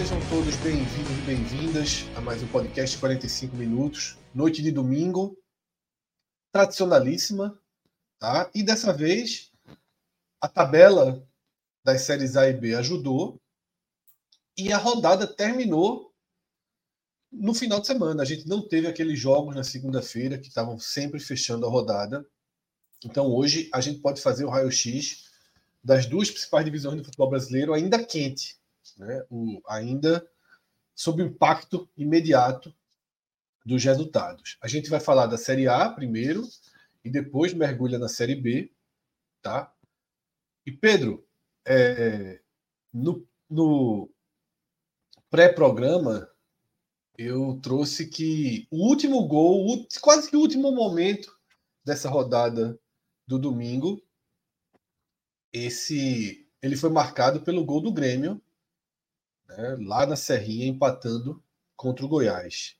Sejam todos bem-vindos e bem-vindas a mais um podcast 45 minutos, noite de domingo, tradicionalíssima, tá? E dessa vez a tabela das séries A e B ajudou e a rodada terminou no final de semana. A gente não teve aqueles jogos na segunda-feira que estavam sempre fechando a rodada. Então hoje a gente pode fazer o raio-x das duas principais divisões do futebol brasileiro ainda quente, né? o, ainda sob o impacto imediato dos resultados. A gente vai falar da Série A primeiro e depois mergulha na Série B, tá? E Pedro, é, no, no pré-programa eu trouxe que o último gol, o, quase que o último momento dessa rodada do domingo, esse ele foi marcado pelo gol do Grêmio, né, lá na Serrinha, empatando contra o Goiás.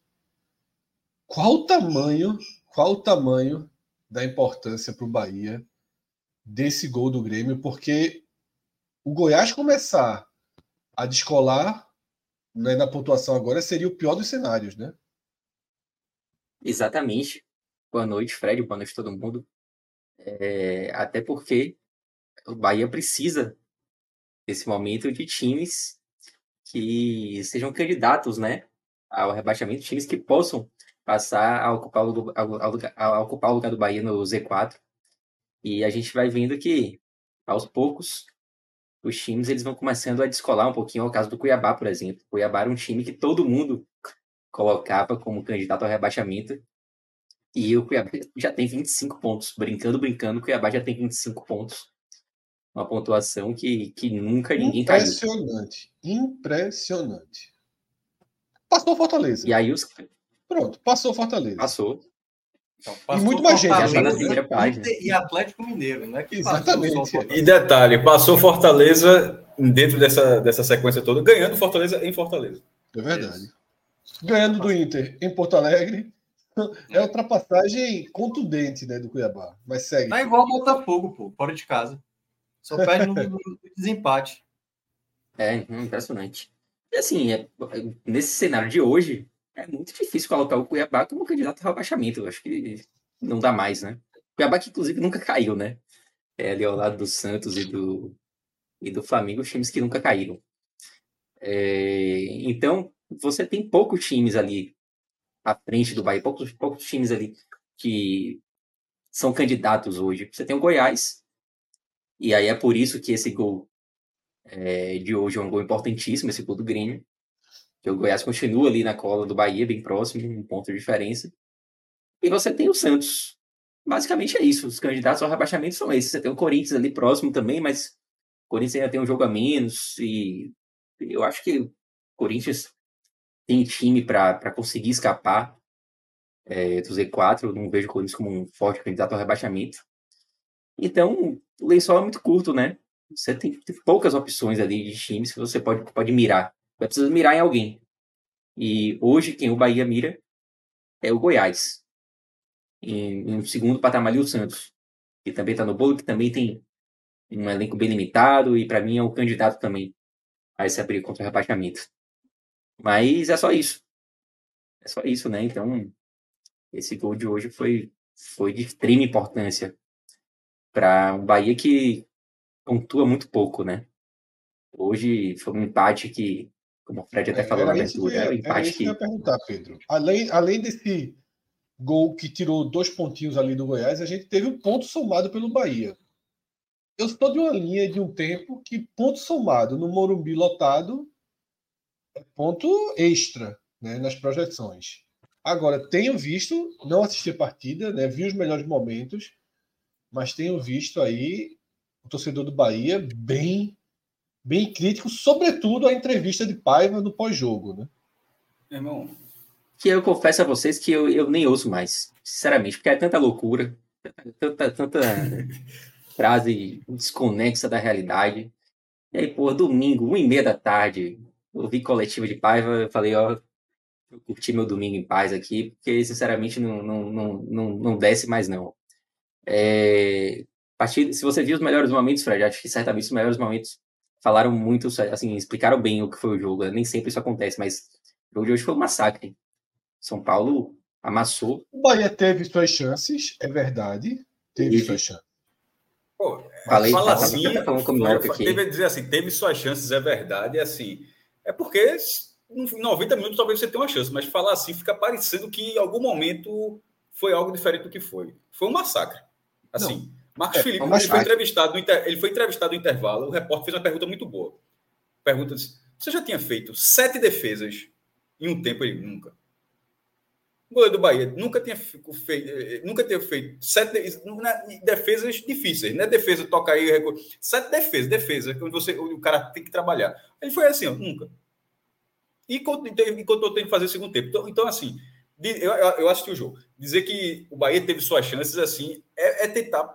Qual o tamanho, qual o tamanho da importância para o Bahia desse gol do Grêmio? Porque o Goiás começar a descolar né, na pontuação agora seria o pior dos cenários, né? Exatamente. Boa noite, Fred. Boa noite, todo mundo. É, até porque o Bahia precisa, nesse momento, de times que sejam candidatos né, ao rebaixamento, times que possam passar a ocupar o, a, a ocupar o lugar do Bahia no Z4. E a gente vai vendo que, aos poucos, os times eles vão começando a descolar um pouquinho. ao caso do Cuiabá, por exemplo. O Cuiabá era um time que todo mundo colocava como candidato ao rebaixamento. E o Cuiabá já tem 25 pontos. Brincando, brincando, o Cuiabá já tem 25 pontos. Uma pontuação que, que nunca ninguém caiu. Impressionante. Impressionante. Passou Fortaleza. E aí os. Pronto, passou Fortaleza. Passou. Então, e muito mais gente. Já tá. E Atlético Mineiro, né? Que Exatamente. E detalhe, passou Fortaleza dentro dessa, dessa sequência toda, ganhando Fortaleza em Fortaleza. É verdade. Ganhando do Inter em Porto Alegre. É ultrapassagem contundente, né, do Cuiabá. Mas segue. Tá igual o Botafogo, pô, fora de casa. Só perde no, desempate. É, impressionante. E assim, é, nesse cenário de hoje, é muito difícil colocar o Cuiabá como candidato ao rebaixamento. Acho que não dá mais, né? Cuiabá que, inclusive, nunca caiu, né? É, ali ao lado do Santos e do, e do Flamengo, os times que nunca caíram. É, então, você tem poucos times ali à frente do Bahia, poucos, poucos times ali que são candidatos hoje. Você tem o Goiás, e aí é por isso que esse gol é, de hoje é um gol importantíssimo, esse gol do Grêmio que o Goiás continua ali na cola do Bahia, bem próximo, um ponto de diferença. E você tem o Santos. Basicamente é isso. Os candidatos ao rebaixamento são esses. Você tem o Corinthians ali próximo também, mas o Corinthians ainda tem um jogo a menos. E eu acho que o Corinthians tem time para conseguir escapar é, do Z4. Eu não vejo o Corinthians como um forte candidato ao rebaixamento. Então, o lençol é muito curto, né? Você tem, tem poucas opções ali de times que você pode, pode mirar vai precisar mirar em alguém. E hoje quem o Bahia mira é o Goiás. Em, em segundo patamar o Santos, que também está no bolo, que também tem um elenco bem limitado e para mim é um candidato também a essa briga contra o rebaixamento. Mas é só isso. É só isso, né? Então, esse gol de hoje foi, foi de extrema importância para um Bahia que pontua muito pouco, né? Hoje foi um empate que como o Fred até é, falou na abertura, é o empate que. Eu ia perguntar, Pedro. Além, além desse gol que tirou dois pontinhos ali do Goiás, a gente teve um ponto somado pelo Bahia. eu estou de uma linha de um tempo que ponto somado no Morumbi lotado é ponto extra né, nas projeções. Agora, tenho visto, não assisti a partida, né, vi os melhores momentos, mas tenho visto aí o torcedor do Bahia bem bem crítico, sobretudo a entrevista de Paiva no pós-jogo. Né? Irmão, que eu confesso a vocês que eu, eu nem ouço mais, sinceramente, porque é tanta loucura, tanta, tanta frase desconexa da realidade. E aí, pô, domingo, uma e meia da tarde, eu vi coletiva de Paiva, eu falei, ó, eu curti meu domingo em paz aqui, porque sinceramente não, não, não, não, não desce mais não. É, partir, se você viu os melhores momentos, Fred, acho que certamente os melhores momentos falaram muito, assim, explicaram bem o que foi o jogo. Nem sempre isso acontece, mas o jogo de hoje foi um massacre. São Paulo amassou. O Bahia teve suas chances, é verdade. Teve e... suas chances. Pô, Falei, fala tá, assim, tá falando teve, dizer assim, teve suas chances, é verdade, é assim, é porque em 90 minutos talvez você tenha uma chance, mas falar assim fica parecendo que em algum momento foi algo diferente do que foi. Foi um massacre. Assim, Não. Marcos é, Felipe, ele foi, entrevistado inter... ele foi entrevistado no intervalo, o repórter fez uma pergunta muito boa. Pergunta disse, você já tinha feito sete defesas em um tempo? Ele nunca. O goleiro do Bahia nunca tinha feito, eh, nunca tinha feito sete defesas difíceis, não é defesa, toca aí, sete defesas, defesa, quando você, o cara tem que trabalhar. Ele foi assim, ó, nunca. E enquanto eu tenho que fazer o segundo tempo. Então, então assim, eu, eu assisti o jogo. Dizer que o Bahia teve suas chances, assim, é, é tentar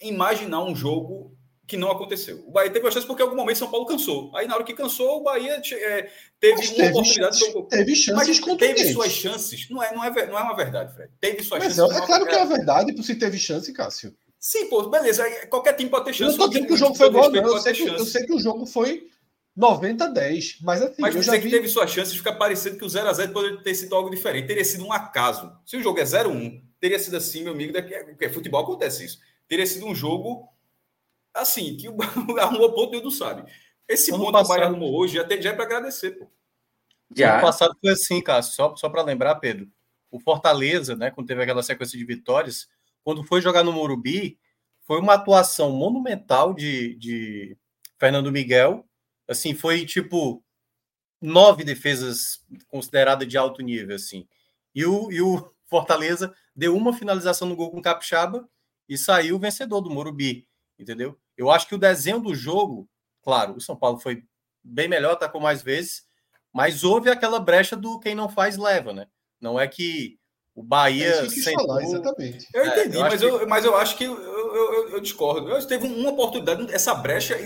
imaginar um jogo que não aconteceu. O Bahia teve uma chance porque em algum momento São Paulo cansou. Aí na hora que cansou, o Bahia é, teve Mas uma teve oportunidade. Chances, teve chances Mas teve suas chances. Não é, não, é, não é uma verdade, Fred. Teve suas Mas chances. É, é claro que é verdade, se teve chance, Cássio. Sim, pô, beleza. Qualquer time pode ter chance. Eu não estou dizendo que o jogo foi bom. Eu sei que, eu sei que o jogo foi 90 a 10. Mas assim, mas eu já vi... que teve suas chances, fica parecendo que o 0x0 poderia ter sido algo diferente. Teria sido um acaso. Se o jogo é 0x1, teria sido assim, meu amigo. Daqui, porque futebol acontece isso. Teria sido um jogo assim, que o arrumou ponto e não sabe. Esse ano ponto passado... que o Bahia arrumou hoje já, tem, já é para agradecer, pô. Já. Ano passado foi assim, Cássio, só, só para lembrar, Pedro. O Fortaleza, né, quando teve aquela sequência de vitórias, quando foi jogar no Morumbi, foi uma atuação monumental de, de Fernando Miguel. Assim, foi tipo nove defesas consideradas de alto nível, assim. E o, e o Fortaleza deu uma finalização no gol com Capixaba e saiu vencedor do Morumbi, entendeu? Eu acho que o desenho do jogo, claro, o São Paulo foi bem melhor, atacou mais vezes, mas houve aquela brecha do quem não faz leva, né? Não é que o Bahia. É sentou... falar, exatamente. Eu entendi, é, eu mas, eu, que... mas eu acho que eu, eu, eu, discordo. Eu teve uma oportunidade, essa brecha.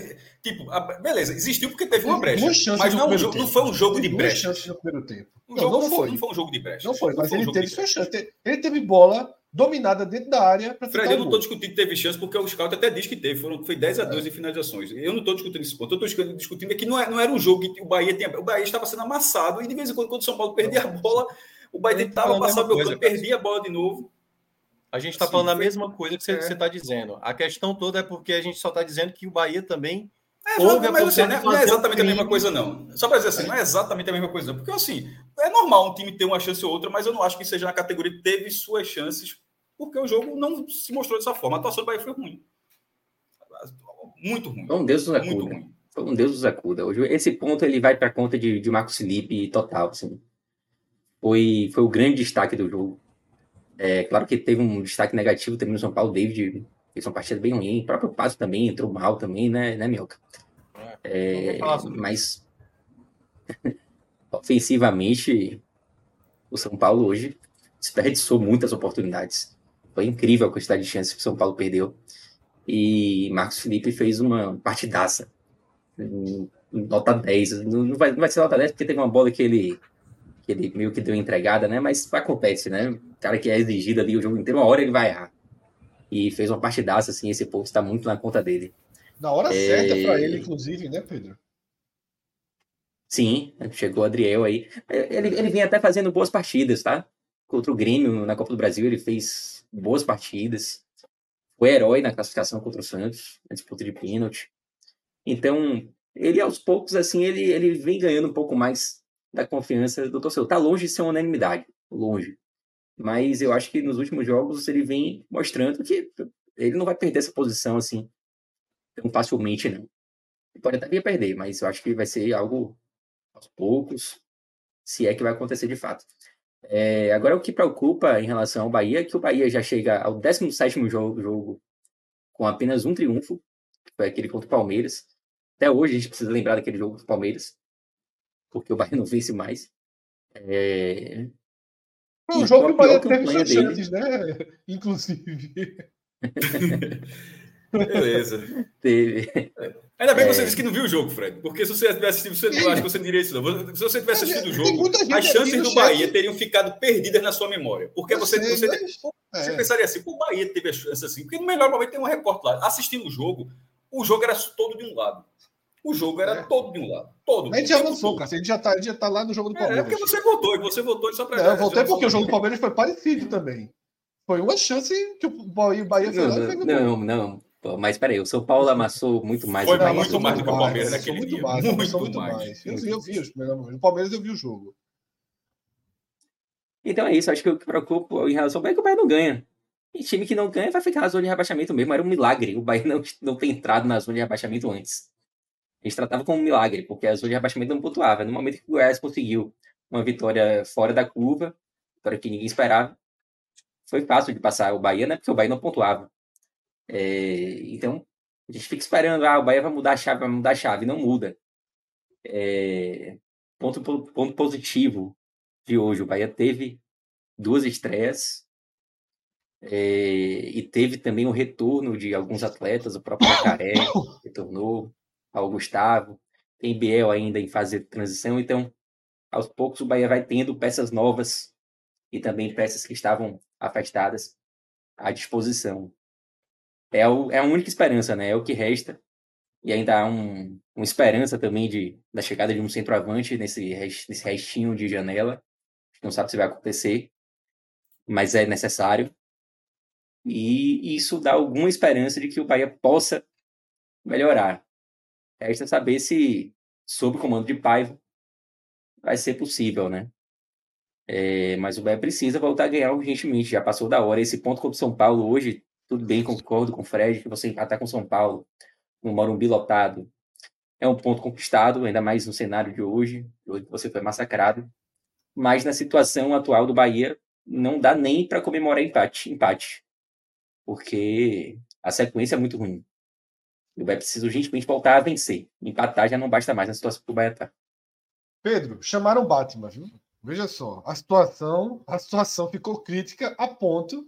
Tipo, a, beleza, existiu porque teve uma brecha. Mas não, não, foi um jogo de brecha. no primeiro tempo. O não, jogo não, foi. não foi um jogo de brecha. Não foi, mas ele teve sua chance. Ele teve bola dominada dentro da área para Fred, eu não estou discutindo que teve chance, porque o Scout até diz que teve, foram, foi 10 a 2 é. em finalizações. Eu não estou discutindo esse ponto, eu estou discutindo é que não, é, não era um jogo que o Bahia tinha. O Bahia estava sendo amassado, e de vez em quando, quando o São Paulo perdia a bola, o Bahia tentava passar o meu campo, perdia a bola de novo. A gente está assim, falando a mesma coisa que você está é. dizendo. A questão toda é porque a gente só está dizendo que o Bahia também é, Houve mas assim, não é exatamente a mesma coisa, não. Só para dizer assim, não é exatamente a mesma coisa, não. Porque, assim, é normal um time ter uma chance ou outra, mas eu não acho que seja na categoria que teve suas chances porque o jogo não se mostrou dessa forma. A atuação do Bahia foi ruim. Muito ruim. Foi um Deus do Zacuda. Foi um Deus do Zacuda. Esse ponto ele vai para conta de, de Marcos Felipe total. Assim. Foi, foi o grande destaque do jogo. É claro que teve um destaque negativo também no São Paulo. David fez uma partida bem ruim. O próprio Passo também entrou mal também, né, né Mioca? É, mas ofensivamente, o São Paulo hoje desperdiçou muitas oportunidades. Foi incrível a quantidade de chances que o São Paulo perdeu. E Marcos Felipe fez uma partidaça. Nota 10. Não vai, não vai ser nota 10 porque teve uma bola que ele, que ele meio que deu entregada, né? Mas acontece, né? O cara que é exigido ali o jogo inteiro, uma hora ele vai errar. E fez uma partidaça, assim, esse ponto está muito na conta dele. Na hora é... certa para ele, inclusive, né, Pedro? Sim, chegou o Adriel aí. Ele, ele vinha até fazendo boas partidas, tá? Contra o Grêmio na Copa do Brasil, ele fez boas partidas, foi herói na classificação contra o Santos, na disputa de pênalti. Então, ele aos poucos, assim, ele, ele vem ganhando um pouco mais da confiança do torcedor. Tá longe de ser uma unanimidade, longe. Mas eu acho que nos últimos jogos ele vem mostrando que ele não vai perder essa posição, assim, tão facilmente, não. Pode até vir a perder, mas eu acho que vai ser algo aos poucos, se é que vai acontecer de fato. É, agora, o que preocupa em relação ao Bahia é que o Bahia já chega ao 17 jogo, jogo com apenas um triunfo, que foi aquele contra o Palmeiras. Até hoje a gente precisa lembrar daquele jogo do Palmeiras, porque o Bahia não vence mais. É... O jogo que o Bahia teve suas chances, né? Inclusive. Beleza. Teve. Ainda bem que você é... disse que não viu o jogo, Fred. Porque se você tivesse assistido, você não acho que você diria isso, não. Se você tivesse assistido o jogo, as chances do Bahia chat. teriam ficado perdidas na sua memória. Porque eu você, sei, você, mas... você é. pensaria assim, o Bahia teve a chance assim. Porque no melhor momento tem um repórter lá. Assistindo o jogo, o jogo era todo de um lado. O jogo era é. todo de um lado. Todo. A gente já avançou, cara. A gente já está já tá lá no jogo do é, Palmeiras. É, porque você votou, e você votou só para. Eu voltei porque o jogo do Palmeiras foi parecido também. Foi uma chance que o Bahia, Bahia não, não, não, não, Pô, mas peraí, o São Paulo amassou muito mais. Foi muito mais do que o Palmeiras naquele muito dia. Mais, muito, muito mais. mais. Eu, eu vi os primeiros O Palmeiras eu vi o jogo. Então é isso. Acho que o que preocupa em relação ao Bahia é que o Bahia não ganha. E time que não ganha vai ficar na zona de rebaixamento mesmo. Era um milagre o Bahia não, não ter entrado na zona de rebaixamento antes. A gente tratava como um milagre, porque a zona de rebaixamento não pontuava. No momento que o Goiás conseguiu uma vitória fora da curva, vitória que ninguém esperava, foi fácil de passar o Bahia, né? Porque o Bahia não pontuava. É, então, a gente fica esperando, ah, o Bahia vai mudar a chave, vai mudar a chave. Não muda. É, ponto, ponto positivo de hoje, o Bahia teve duas estreias é, e teve também o retorno de alguns atletas, o próprio Jacaré retornou, ao Gustavo, tem Biel ainda em fase de transição, então aos poucos o Bahia vai tendo peças novas e também peças que estavam afastadas à disposição. É, o, é a única esperança, né? É o que resta. E ainda há um, uma esperança também de, da chegada de um centroavante nesse, nesse restinho de janela. Não sabe se vai acontecer, mas é necessário. E isso dá alguma esperança de que o Bahia possa melhorar. Resta saber se, sob o comando de Paiva, vai ser possível, né? É, mas o Bahia precisa voltar a ganhar urgentemente. Já passou da hora. Esse ponto contra o São Paulo hoje, tudo bem, concordo com o Fred, que você empatar com o São Paulo, no Morumbi lotado, é um ponto conquistado, ainda mais no cenário de hoje, hoje você foi massacrado. Mas na situação atual do Bahia, não dá nem para comemorar empate, empate, porque a sequência é muito ruim. O Bahia precisa urgentemente voltar a vencer. Empatar já não basta mais na situação que o Bahia está. Pedro, chamaram o Batman, viu? Veja só, a situação, a situação ficou crítica a ponto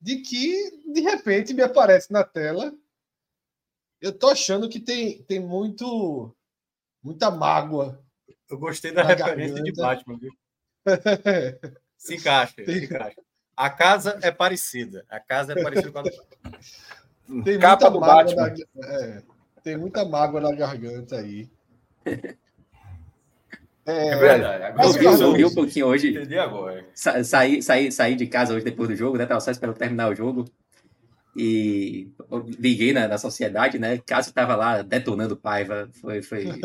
de que de repente me aparece na tela. Eu tô achando que tem, tem muito muita mágoa. Eu gostei da referência garganta. de Batman, viu? se encaixa, tem... se encaixa. A casa é parecida. A casa é parecida com a tem Capa do Batman. Na, é, tem muita mágoa na garganta aí. É, é verdade. Agora eu, vi, um pouquinho hoje. Entendi agora. Sa saí, saí, saí de casa hoje depois do jogo, né? Tava só esperando terminar o jogo. E liguei na, na sociedade, né? Cássio tava lá detonando Paiva. Foi, foi...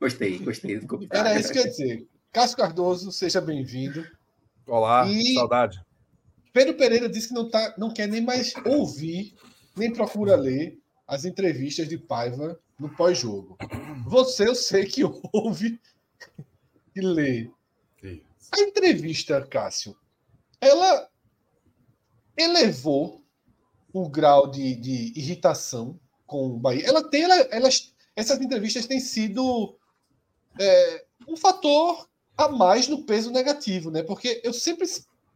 Gostei, gostei do comentário. Era isso que eu ia dizer. Cássio Cardoso, seja bem-vindo. Olá, e saudade. Pedro Pereira disse que não, tá, não quer nem mais ouvir, nem procura ler as entrevistas de Paiva no pós-jogo. Você, eu sei que ouve e ler. A entrevista, Cássio, ela elevou o grau de, de irritação com o Bahia. Ela tem, ela, elas, essas entrevistas têm sido é, um fator a mais no peso negativo, né? Porque eu sempre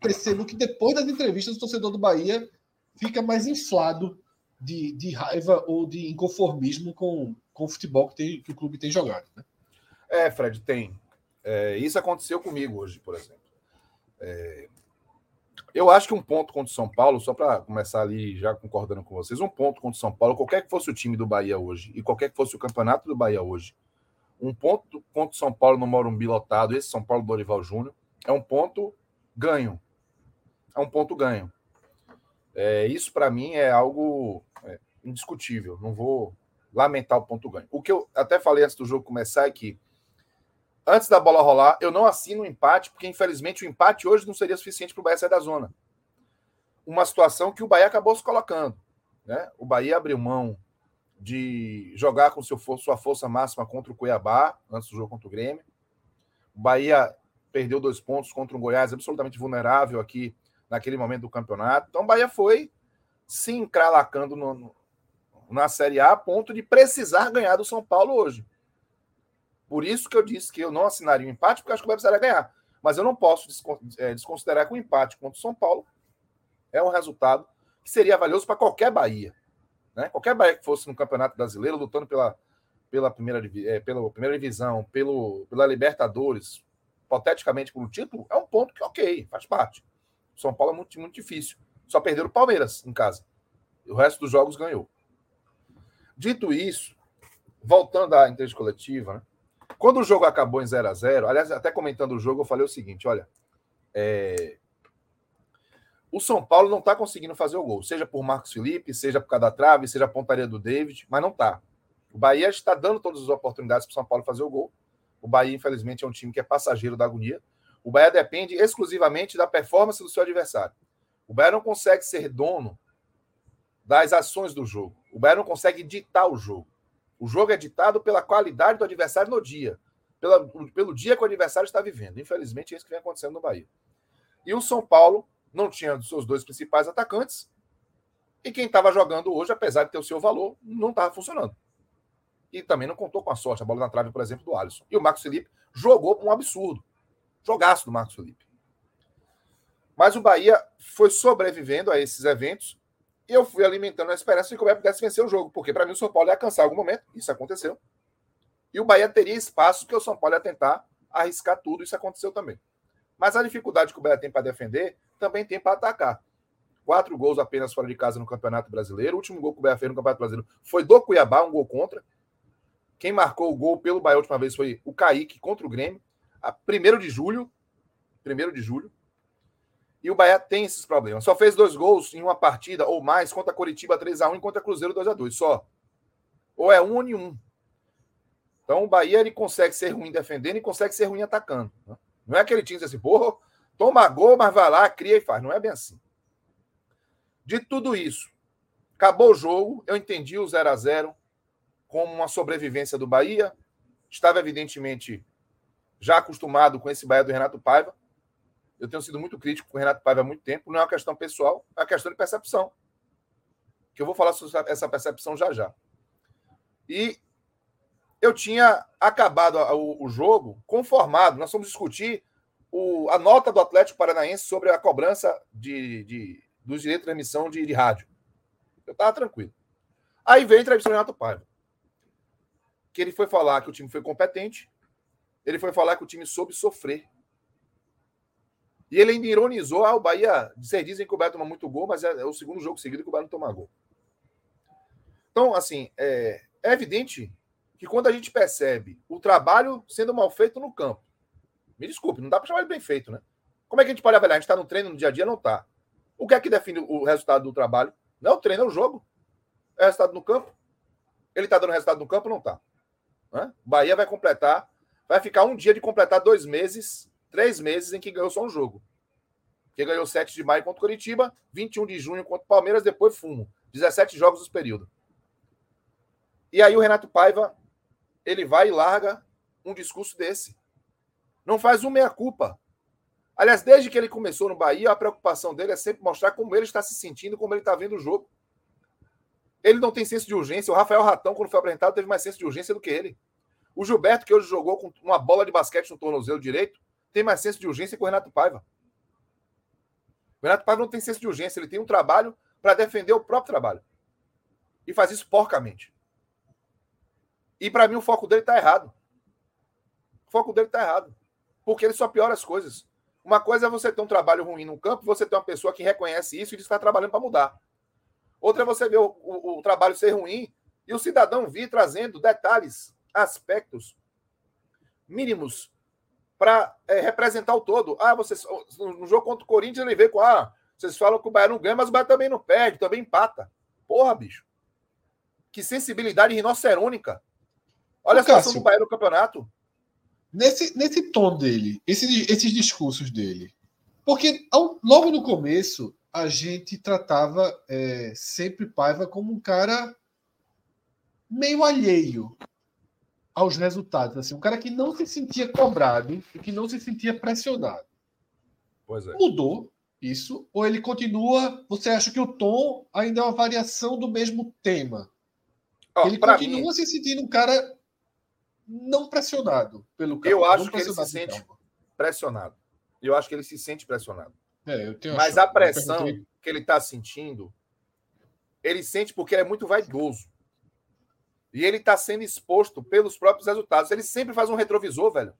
percebo que depois das entrevistas o torcedor do Bahia fica mais inflado de, de raiva ou de inconformismo com, com o futebol que, tem, que o clube tem jogado. Né? É, Fred, tem. É, isso aconteceu comigo hoje, por exemplo. É, eu acho que um ponto contra o São Paulo, só para começar ali já concordando com vocês, um ponto contra o São Paulo, qualquer que fosse o time do Bahia hoje e qualquer que fosse o campeonato do Bahia hoje, um ponto contra o São Paulo no Morumbi lotado, esse São Paulo Dorival Júnior, é um ponto ganho. É um ponto ganho. É, isso para mim é algo indiscutível. Não vou lamentar o ponto ganho. O que eu até falei antes do jogo começar é que antes da bola rolar, eu não assino o empate, porque infelizmente o empate hoje não seria suficiente para o Bahia sair da zona. Uma situação que o Bahia acabou se colocando. Né? O Bahia abriu mão de jogar com seu, sua força máxima contra o Cuiabá, antes do jogo contra o Grêmio. O Bahia perdeu dois pontos contra um Goiás absolutamente vulnerável aqui naquele momento do campeonato. Então o Bahia foi se encralacando no, na Série A a ponto de precisar ganhar do São Paulo hoje. Por isso que eu disse que eu não assinaria o um empate, porque acho que o Bahia precisaria ganhar. Mas eu não posso é, desconsiderar que o empate contra o São Paulo é um resultado que seria valioso para qualquer Bahia. Né? Qualquer Bahia que fosse no Campeonato Brasileiro, lutando pela, pela, primeira, é, pela primeira divisão, pelo, pela Libertadores, hipoteticamente pelo título, é um ponto que, ok, faz parte. São Paulo é muito, muito difícil. Só perderam o Palmeiras em casa. O resto dos jogos ganhou. Dito isso, voltando à entrevista coletiva, né? quando o jogo acabou em 0 a 0 aliás, até comentando o jogo, eu falei o seguinte: olha, é, o São Paulo não está conseguindo fazer o gol, seja por Marcos Felipe, seja por cada trave, seja a pontaria do David, mas não está. O Bahia está dando todas as oportunidades para o São Paulo fazer o gol. O Bahia, infelizmente, é um time que é passageiro da agonia. O Bahia depende exclusivamente da performance do seu adversário. O Bahia não consegue ser dono das ações do jogo. O Bahia não consegue ditar o jogo. O jogo é ditado pela qualidade do adversário no dia, pela, pelo dia que o adversário está vivendo. Infelizmente, é isso que vem acontecendo no Bahia. E o São Paulo não tinha os seus dois principais atacantes. E quem estava jogando hoje, apesar de ter o seu valor, não estava funcionando. E também não contou com a sorte, a bola na trave, por exemplo, do Alisson. E o Marcos Felipe jogou um absurdo. Jogaço do Marcos Felipe. Mas o Bahia foi sobrevivendo a esses eventos eu fui alimentando a esperança de que o Bahia pudesse vencer o jogo, porque para mim o São Paulo ia em algum momento, isso aconteceu. E o Bahia teria espaço que o São Paulo ia tentar arriscar tudo, isso aconteceu também. Mas a dificuldade que o Bahia tem para defender também tem para atacar. Quatro gols apenas fora de casa no Campeonato Brasileiro. O último gol que o Bahia fez no Campeonato Brasileiro foi do Cuiabá, um gol contra. Quem marcou o gol pelo Bahia a última vez foi o Kaique contra o Grêmio. A primeiro de julho. Primeiro de julho. E o Bahia tem esses problemas. Só fez dois gols em uma partida ou mais contra a Coritiba 3x1 e contra a Cruzeiro 2x2. Só. Ou é um ou nenhum. Então o Bahia ele consegue ser ruim defendendo e consegue ser ruim atacando. Né? Não é aquele time assim, porra, toma gol, mas vai lá, cria e faz. Não é bem assim. De tudo isso, acabou o jogo, eu entendi o 0 a 0 como uma sobrevivência do Bahia. Estava, evidentemente, já acostumado com esse Bahia do Renato Paiva. Eu tenho sido muito crítico com o Renato Paiva há muito tempo. Não é uma questão pessoal, é uma questão de percepção. Que eu vou falar sobre essa percepção já já. E eu tinha acabado o, jogo conformado. Nós fomos discutir o, a nota do Atlético Paranaense sobre a cobrança de, de dos direitos de transmissão de, de rádio. Eu estava tranquilo. Aí veio a entrevista do Renato Paiva. Que ele foi falar que o time foi competente, ele foi falar que o time soube sofrer. E ele ainda ironizou: ah, o Bahia. Vocês dizem que o Bahia toma muito gol, mas é, é o segundo jogo seguido que o Bahia não toma gol. Então, assim, é, é evidente que quando a gente percebe o trabalho sendo mal feito no campo, me desculpe, não dá para chamar de bem feito, né? Como é que a gente pode avaliar? A gente está no treino no dia a dia? Não está. O que é que define o resultado do trabalho? Não é o treino, é o jogo. É o resultado no campo. Ele está dando resultado no campo? Não está. Né? Bahia vai completar, vai ficar um dia de completar dois meses, três meses em que ganhou só um jogo. Que ganhou 7 de maio contra o Curitiba, 21 de junho contra o Palmeiras, depois fumo. 17 jogos dos período. E aí o Renato Paiva ele vai e larga um discurso desse. Não faz uma meia-culpa. Aliás, desde que ele começou no Bahia, a preocupação dele é sempre mostrar como ele está se sentindo, como ele está vendo o jogo. Ele não tem senso de urgência. O Rafael Ratão, quando foi apresentado, teve mais senso de urgência do que ele. O Gilberto, que hoje jogou com uma bola de basquete no tornozelo direito, tem mais senso de urgência que o Renato Paiva. O Renato Paiva não tem senso de urgência, ele tem um trabalho para defender o próprio trabalho. E faz isso porcamente. E para mim o foco dele está errado. O foco dele está errado. Porque ele só piora as coisas. Uma coisa é você ter um trabalho ruim no campo, você ter uma pessoa que reconhece isso e está trabalhando para mudar. Outra é você ver o, o, o, trabalho ser ruim e o cidadão vir trazendo detalhes, aspectos mínimos para é, representar o todo. Ah, vocês, no jogo contra o Corinthians ele veio com ah, vocês falam que o Bahia não ganha, mas o Bahia também não perde, também empata. Porra, bicho. Que sensibilidade rinocerônica. Olha a situação do Bahia no campeonato. Nesse, nesse tom dele, esses, esses discursos dele. Porque ao, logo no começo, a gente tratava é, sempre Paiva como um cara meio alheio aos resultados. Assim, um cara que não se sentia cobrado e que não se sentia pressionado. É. Mudou isso? Ou ele continua. Você acha que o tom ainda é uma variação do mesmo tema? Oh, ele continua mim, se sentindo um cara não pressionado pelo campo. Eu acho que ele se sente pressionado. Eu acho que ele se sente pressionado. É, Mas a pressão que ele está sentindo, ele sente porque ele é muito vaidoso. E ele está sendo exposto pelos próprios resultados. Ele sempre faz um retrovisor, velho.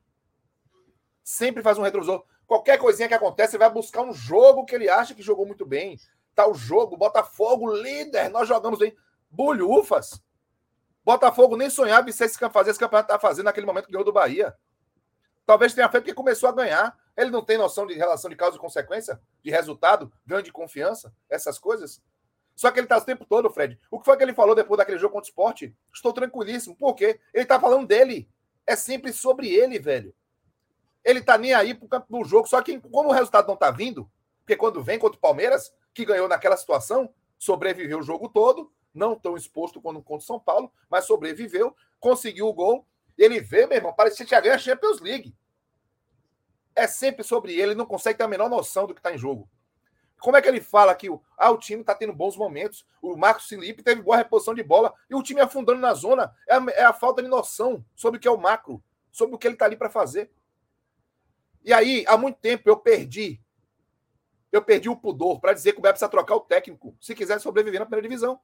Sempre faz um retrovisor. Qualquer coisinha que acontece, ele vai buscar um jogo que ele acha que jogou muito bem. Tá o jogo, Botafogo, líder, nós jogamos bem. Bulhufas. Botafogo nem sonhava em fazer esse campeonato tá fazendo naquele momento que ganhou do Bahia. Talvez tenha feito porque começou a ganhar. Ele não tem noção de relação de causa e consequência, de resultado, ganho de confiança, essas coisas. Só que ele está o tempo todo, Fred. O que foi que ele falou depois daquele jogo contra o esporte? Estou tranquilíssimo. Por quê? Ele está falando dele. É sempre sobre ele, velho. Ele tá nem aí pro campo do jogo. Só que, como o resultado não tá vindo, porque quando vem contra o Palmeiras, que ganhou naquela situação, sobreviveu o jogo todo, não tão exposto quando contra o São Paulo, mas sobreviveu, conseguiu o gol. Ele vê, meu irmão, parecia que tinha ganho a Champions League. É sempre sobre ele, ele não consegue ter a menor noção do que está em jogo. Como é que ele fala que ah, o time está tendo bons momentos? O Marcos Felipe teve boa reposição de bola e o time afundando na zona. É a, é a falta de noção sobre o que é o macro, sobre o que ele está ali para fazer. E aí, há muito tempo eu perdi. Eu perdi o pudor para dizer que o Beto precisa trocar o técnico se quiser sobreviver na primeira divisão.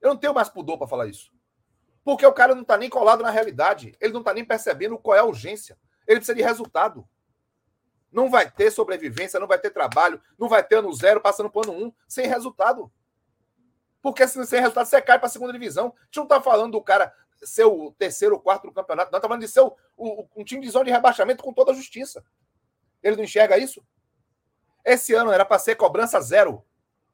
Eu não tenho mais pudor para falar isso. Porque o cara não está nem colado na realidade. Ele não está nem percebendo qual é a urgência. Ele precisa de resultado. Não vai ter sobrevivência, não vai ter trabalho, não vai ter ano zero passando para ano um, sem resultado. Porque sem resultado você cai para a segunda divisão. A gente não está falando do cara ser o terceiro ou quarto do campeonato, não. Está falando de ser o, o, um time de zona de rebaixamento com toda a justiça. Ele não enxerga isso? Esse ano era para ser cobrança zero.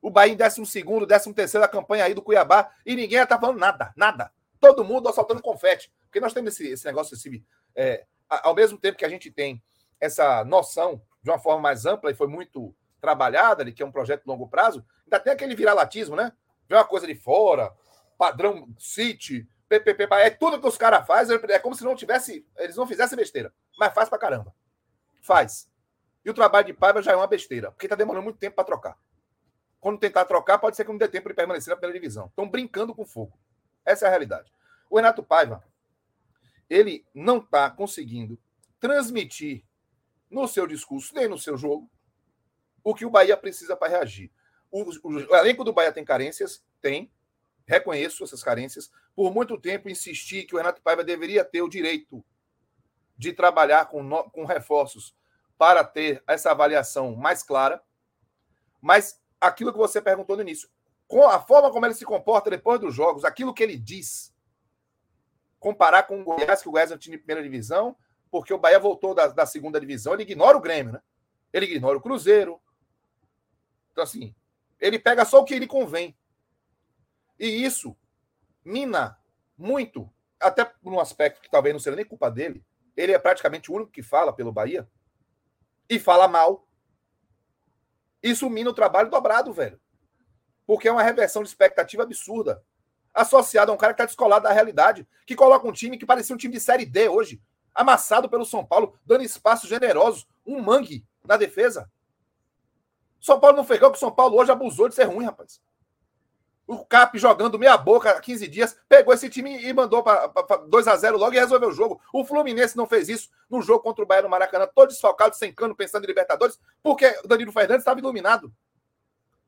O Bahia em 12 segundo, 13 terceiro da campanha aí do Cuiabá e ninguém está falando nada, nada. Todo mundo assaltando confete. Porque nós temos esse, esse negócio, esse, é, ao mesmo tempo que a gente tem essa noção de uma forma mais ampla e foi muito trabalhada, que é um projeto de longo prazo, ainda tem aquele viralatismo, né? Vem uma coisa de fora, padrão City, PPP, é tudo que os caras fazem, é como se não tivesse, eles não fizessem besteira, mas faz pra caramba. Faz. E o trabalho de Paiva já é uma besteira, porque tá demorando muito tempo para trocar. Quando tentar trocar, pode ser que não dê tempo de permanecer na primeira divisão. Estão brincando com fogo. Essa é a realidade. O Renato Paiva, ele não está conseguindo transmitir no seu discurso, nem no seu jogo, o que o Bahia precisa para reagir. O, o, o, elenco do Bahia tem carências? Tem. Reconheço essas carências. Por muito tempo insisti que o Renato Paiva deveria ter o direito de trabalhar com, no, com reforços para ter essa avaliação mais clara. Mas aquilo que você perguntou no início, com a forma como ele se comporta depois dos jogos, aquilo que ele diz, comparar com o Goiás, que o Goiás é um time de primeira divisão, porque o Bahia voltou da, da segunda divisão, ele ignora o Grêmio, né? Ele ignora o Cruzeiro. Então, assim, ele pega só o que ele convém. E isso mina muito, até por um aspecto que talvez não seja nem culpa dele. Ele é praticamente o único que fala pelo Bahia e fala mal. Isso mina o trabalho dobrado, velho. Porque é uma reversão de expectativa absurda. Associado a um cara que está descolado da realidade, que coloca um time que parecia um time de Série D hoje amassado pelo São Paulo, dando espaços generosos, um mangue na defesa. São Paulo não fez gol, que o São Paulo hoje abusou de ser ruim, rapaz. O Cap jogando meia boca há 15 dias, pegou esse time e mandou para 2 a 0 logo e resolveu o jogo. O Fluminense não fez isso no jogo contra o Bahia no Maracanã, todo desfalcado, sem cano, pensando em Libertadores, porque o Danilo Fernandes estava iluminado.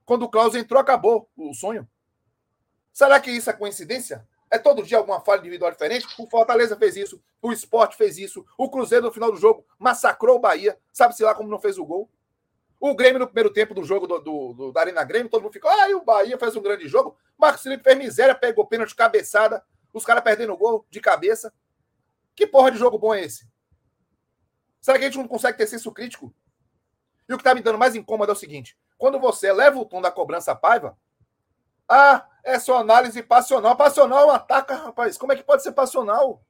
Quando o Klaus entrou, acabou o sonho. Será que isso é coincidência? É todo dia alguma falha individual diferente. O Fortaleza fez isso, o Sport fez isso, o Cruzeiro no final do jogo massacrou o Bahia. Sabe-se lá como não fez o gol. O Grêmio no primeiro tempo do jogo do, do, do da Arena Grêmio, todo mundo ficou, ah, e o Bahia fez um grande jogo. Marcos Felipe fez miséria, pegou pênalti cabeçada, os caras perdendo o gol de cabeça. Que porra de jogo bom é esse? Será que a gente não consegue ter senso crítico? E o que tá me dando mais incômodo é o seguinte: quando você leva o tom da cobrança paiva, ah, é só análise passional. Passional é ataque, rapaz. Como é que pode ser passional?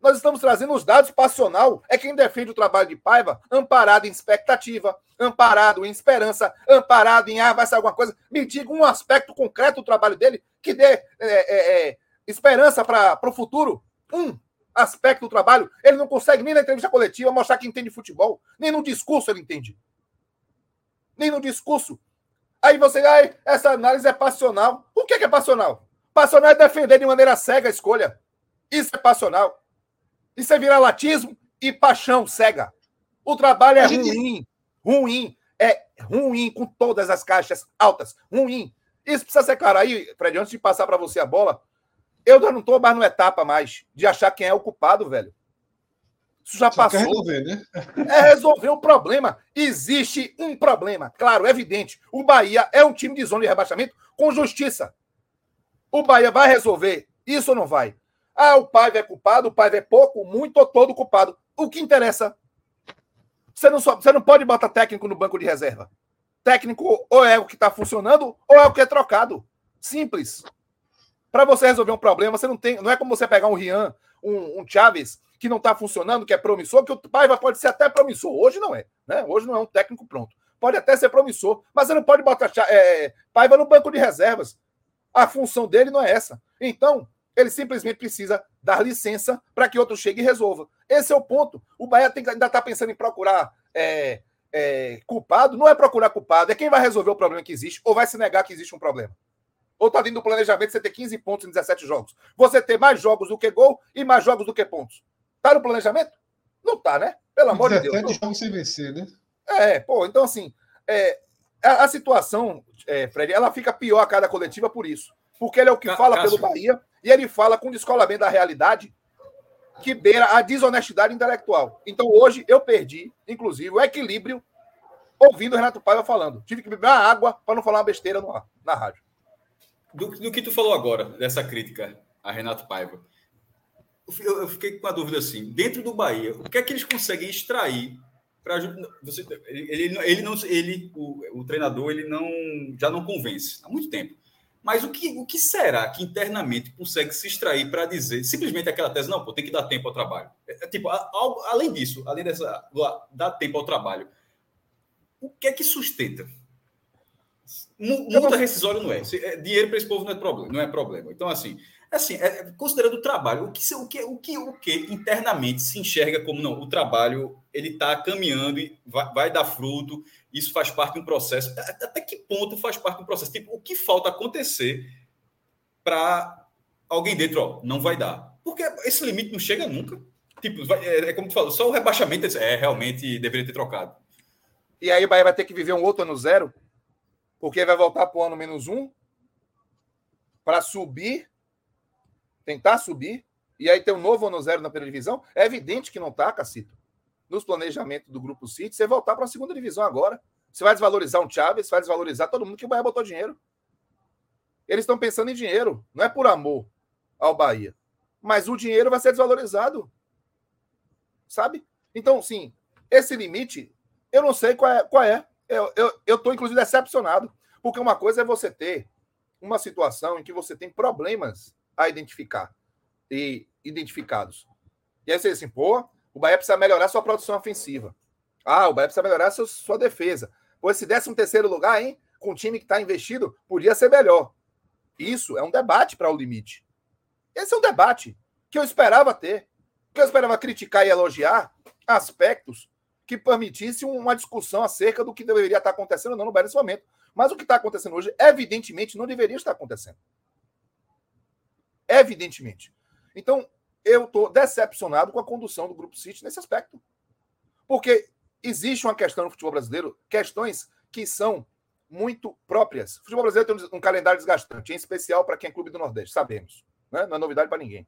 Nós estamos trazendo os dados passional. É quem defende o trabalho de Paiva, amparado em expectativa, amparado em esperança, amparado em ah, vai ser alguma coisa. Me diga um aspecto concreto do trabalho dele que dê é, é, é, esperança para o futuro, um aspecto do trabalho, ele não consegue nem na entrevista coletiva mostrar que entende futebol, nem no discurso ele entende. Nem no discurso. Aí você, ai, essa análise é passional. O que é, que é passional? Passional é defender de maneira cega a escolha. Isso é passional. Isso é viralatismo e paixão cega. O trabalho é gente... ruim. Ruim. É ruim com todas as caixas altas. Ruim. Isso precisa ser claro. Aí, Fred, antes de passar para você a bola, eu já não estou mais numa etapa mais de achar quem é o culpado, velho. Isso já Só passou. resolver, né? É resolver o problema. Existe um problema, claro, evidente. O Bahia é um time de zona de rebaixamento com justiça. O Bahia vai resolver isso ou não vai? Ah, o pai é culpado, o pai é pouco, muito ou todo culpado. O que interessa? Você não, só, você não pode botar técnico no banco de reserva. Técnico ou é o que está funcionando ou é o que é trocado. Simples. Para você resolver um problema, você não tem. Não é como você pegar um Rian, um, um Chaves, que não está funcionando, que é promissor, que o Paiva pode ser até promissor. Hoje não é. Né? Hoje não é um técnico pronto. Pode até ser promissor, mas você não pode botar é, Paiva no banco de reservas. A função dele não é essa. Então, ele simplesmente precisa dar licença para que outro chegue e resolva. Esse é o ponto. O Bahia tem, ainda está pensando em procurar é, é, culpado. Não é procurar culpado, é quem vai resolver o problema que existe ou vai se negar que existe um problema. Ou está dentro do planejamento você ter 15 pontos em 17 jogos. Você ter mais jogos do que gol e mais jogos do que pontos. Está no planejamento? Não está, né? Pelo amor de Deus. 17 jogos sem vencer, né? É, pô, então assim, é, a, a, situação, é, Fred, ela fica pior a cada coletiva por isso. Porque ele é o que fala Cássio. pelo Bahia e ele fala com descolamento da realidade que beira a desonestidade intelectual. Então hoje eu perdi, inclusive, o equilíbrio ouvindo o Renato Paiva falando. Tive que beber uma água para não falar uma besteira no ar, na rádio. Do, do, que tu falou agora, dessa crítica a Renato Paiva, eu, fiquei com a dúvida assim: dentro do Bahia, o que é que eles conseguem extrair para você? Ele, ele, não, ele, o, o treinador, ele não já não convence há muito tempo. Mas o que, o que será que internamente consegue se extrair para dizer simplesmente aquela tese, não, pô, tem que dar tempo ao trabalho? É, é, tipo, algo, além disso, além dessa, dar tempo ao trabalho, o que é que sustenta? Multa rescisória não é. é dinheiro para esse povo não é problema. Não é problema. Então, assim, assim é, considerando o trabalho, o que, o, que, o, que, o que internamente se enxerga como não, o trabalho ele está caminhando e vai, vai dar fruto, isso faz parte de um processo. Até que ponto faz parte do processo? Tipo, o que falta acontecer para alguém dentro, ó, não vai dar? Porque esse limite não chega nunca. Tipo, vai, é, é, como tu falou, só o rebaixamento é realmente deveria ter trocado. E aí o Bahia vai ter que viver um outro ano zero, porque vai voltar para o ano menos um para subir, tentar subir, e aí ter um novo ano zero na primeira divisão. É evidente que não está, Cacito nos planejamentos do Grupo City, você voltar para a segunda divisão agora. Você vai desvalorizar um Chaves, vai desvalorizar todo mundo que o Bahia botou dinheiro. Eles estão pensando em dinheiro, não é por amor ao Bahia. Mas o dinheiro vai ser desvalorizado. Sabe? Então, sim, esse limite, eu não sei qual é. Qual é. Eu estou, eu, eu inclusive, decepcionado. Porque uma coisa é você ter uma situação em que você tem problemas a identificar e identificados. E aí você diz assim, pô, o Bahia precisa melhorar sua produção ofensiva. Ah, o Bahia precisa melhorar sua, sua defesa. Pô, esse 13 terceiro lugar, hein? Com o time que está investido, podia ser melhor. Isso é um debate para o limite. Esse é um debate que eu esperava ter. Que eu esperava criticar e elogiar aspectos que permitissem uma discussão acerca do que deveria estar acontecendo não no Bahia nesse momento. Mas o que está acontecendo hoje, evidentemente, não deveria estar acontecendo. Evidentemente. Então, eu estou decepcionado com a condução do Grupo City nesse aspecto. Porque existe uma questão no futebol brasileiro, questões que são muito próprias. O futebol brasileiro tem um calendário desgastante, em especial para quem é clube do Nordeste, sabemos. Né? Não é novidade para ninguém.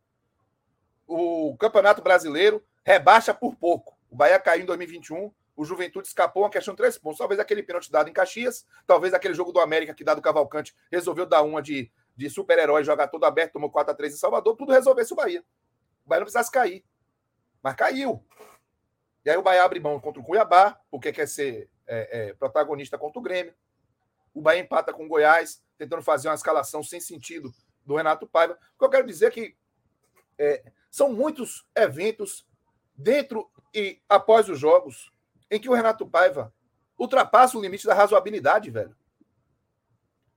O Campeonato Brasileiro rebaixa por pouco. O Bahia caiu em 2021, o Juventude escapou uma questão de três pontos. Talvez aquele pênalti dado em Caxias, talvez aquele jogo do América que dado Cavalcante resolveu dar uma de, de super-herói, jogar todo aberto, tomou 4 a 3 em Salvador, tudo resolvesse o Bahia. O Bahia não precisasse cair. Mas caiu. E aí o Bahia abre mão contra o Cuiabá, porque quer ser é, é, protagonista contra o Grêmio. O Bahia empata com o Goiás, tentando fazer uma escalação sem sentido do Renato Paiva. O que eu quero dizer é que é, são muitos eventos dentro e após os jogos em que o Renato Paiva ultrapassa o limite da razoabilidade, velho.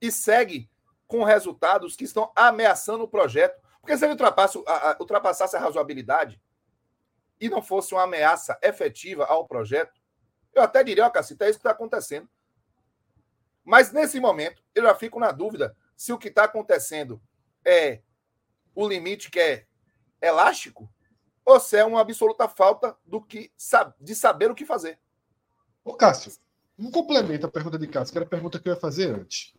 E segue com resultados que estão ameaçando o projeto. Porque se ele ultrapassa, a, a, ultrapassasse a razoabilidade e não fosse uma ameaça efetiva ao projeto, eu até diria, ó, Cacita, é isso que está acontecendo. Mas nesse momento, eu já fico na dúvida se o que está acontecendo é o limite que é elástico ou se é uma absoluta falta do que de saber o que fazer. Ô, Cássio, um complemento à pergunta de Cássio, que era a pergunta que eu ia fazer antes.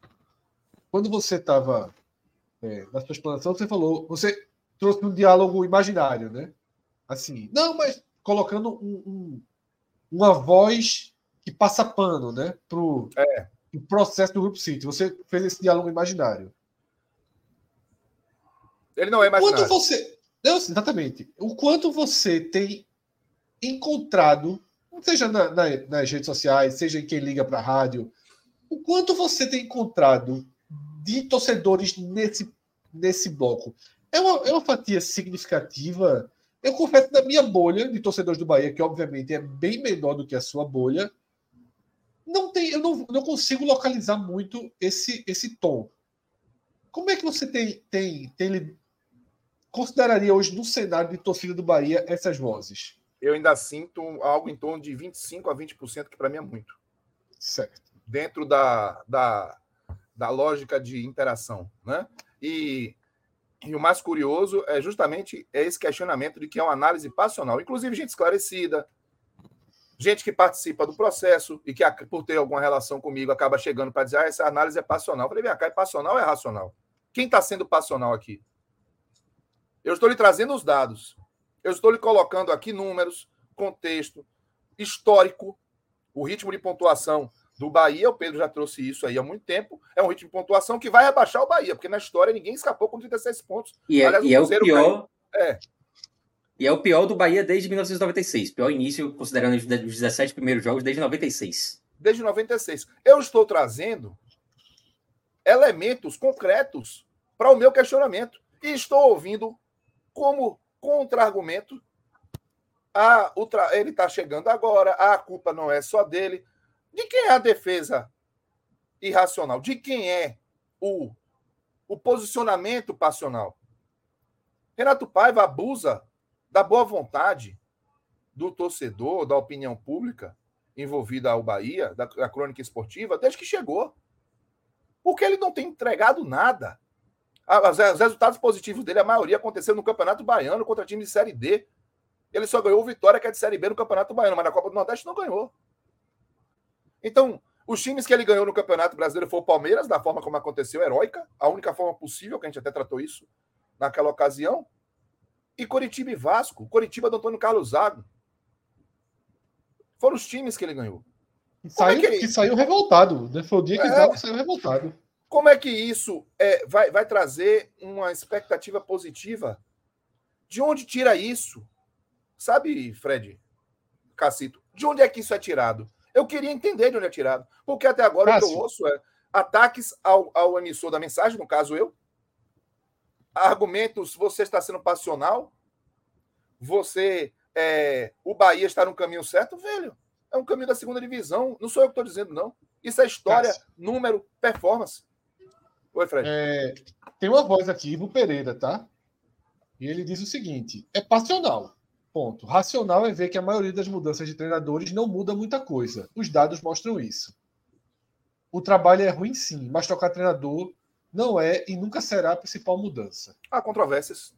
Quando você estava é, na sua explanação, você falou, você trouxe um diálogo imaginário, né? Assim, não, mas colocando um, um, uma voz que passa pano, né? Pro, é. pro processo do Grupo City. Você fez esse diálogo imaginário. Ele não é imaginário. Quanto você, não, exatamente. O quanto você tem encontrado, seja na, na, nas redes sociais, seja em quem liga para a rádio, o quanto você tem encontrado de torcedores nesse, nesse bloco. É uma, é uma fatia significativa. Eu confesso, na minha bolha de torcedores do Bahia, que obviamente é bem menor do que a sua bolha, não tem, eu não, não consigo localizar muito esse, esse tom. Como é que você tem, tem, tem consideraria hoje no cenário de torcida do Bahia essas vozes? Eu ainda sinto algo em torno de 25 a 20%, que para mim é muito. Certo. Dentro da, da, da lógica de interação. Né? E, e o mais curioso é justamente esse questionamento de que é uma análise passional. Inclusive, gente esclarecida, gente que participa do processo e que, por ter alguma relação comigo, acaba chegando para dizer: ah, essa análise é passional. Eu falei, vem cá, é passional ou é racional? Quem está sendo passional aqui? Eu estou lhe trazendo os dados. Eu estou lhe colocando aqui números, contexto, histórico, o ritmo de pontuação do Bahia, o Pedro já trouxe isso aí há muito tempo, é um ritmo de pontuação que vai abaixar o Bahia, porque na história ninguém escapou com 36 pontos. E é, Aliás, e é o pior. É. E é o pior do Bahia desde 1996. Pior início, considerando os 17 primeiros jogos, desde 96. Desde 96. Eu estou trazendo elementos concretos para o meu questionamento. E estou ouvindo como contra-argumento. Ah, ele está chegando agora, a culpa não é só dele. De quem é a defesa irracional? De quem é o, o posicionamento passional? Renato Paiva abusa da boa vontade do torcedor, da opinião pública envolvida ao Bahia, da, da crônica esportiva, desde que chegou. Porque ele não tem entregado nada. Os resultados positivos dele, a maioria aconteceu no Campeonato Baiano contra time de Série D. Ele só ganhou vitória que é de Série B no Campeonato Baiano, mas na Copa do Nordeste não ganhou. Então, os times que ele ganhou no Campeonato Brasileiro foi o Palmeiras, da forma como aconteceu, heróica, a única forma possível, que a gente até tratou isso naquela ocasião. E Coritiba e Vasco, Coritiba do Antônio Carlos Zago. Foram os times que ele ganhou. Saiu, é que... que... saiu revoltado. Né? Foi o dia que é... Zago saiu revoltado. Como é que isso é, vai, vai trazer uma expectativa positiva? De onde tira isso? Sabe, Fred, Cacito, de onde é que isso é tirado? Eu queria entender de onde é tirado. Porque até agora Cássio. o que eu ouço é ataques ao, ao emissor da mensagem, no caso eu, argumentos, você está sendo passional, você, é, o Bahia está no caminho certo, velho. É um caminho da segunda divisão. Não sou eu que estou dizendo, não. Isso é história, Cássio. número, performance. Oi, Fred. É, tem uma voz aqui, Ivo Pereira, tá? E ele diz o seguinte: é passional. Ponto. Racional é ver que a maioria das mudanças de treinadores não muda muita coisa. Os dados mostram isso. O trabalho é ruim, sim, mas trocar treinador não é e nunca será a principal mudança. Há controvérsias.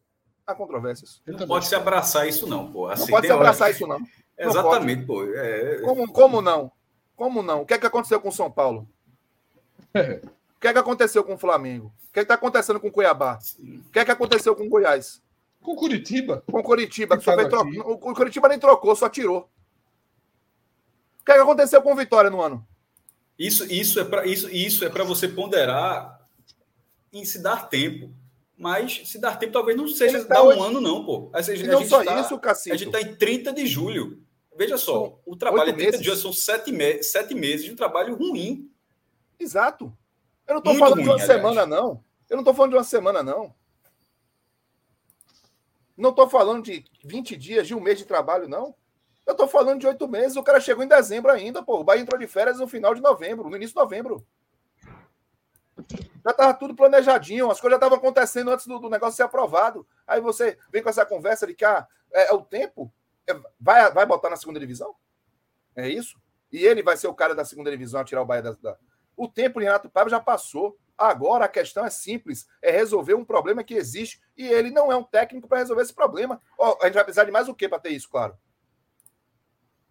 Há controvérsias. Não pode se abraçar isso, não, pô. Assim, não pode se abraçar isso, não. Exatamente, não pô. É... Como, como não? Como não? O que é que aconteceu com o São Paulo? O que é que aconteceu com o Flamengo? O que é que está acontecendo com o Cuiabá? O que é que aconteceu com o Goiás? Com Curitiba. Com Curitiba, que só fez tro... O Curitiba nem trocou, só tirou. O que, é que aconteceu com o Vitória no ano? Isso, isso é para isso, isso é para você ponderar em se dar tempo. Mas se dar tempo, talvez não seja tá dar hoje... um ano, não, pô. A gente, não só tá, isso, Cacito. A gente está em 30 de julho. Veja só, o trabalho é 30 dias, são sete, me sete meses de um trabalho ruim. Exato. Eu não estou falando ruim, de uma aliás. semana, não. Eu não estou falando de uma semana, não. Não estou falando de 20 dias, de um mês de trabalho, não. Eu estou falando de oito meses. O cara chegou em dezembro ainda, pô. O Bahia entrou de férias no final de novembro, no início de novembro. Já estava tudo planejadinho, as coisas já estavam acontecendo antes do, do, negócio ser aprovado. Aí você vem com essa conversa de que ah, é, é o tempo, é, vai, vai botar na segunda divisão? É isso? E ele vai ser o cara da segunda divisão a tirar o Bahia da. da... O tempo Renato Paiva já passou. Agora a questão é simples: é resolver um problema que existe. E ele não é um técnico para resolver esse problema. Oh, a gente vai precisar de mais o quê para ter isso, claro?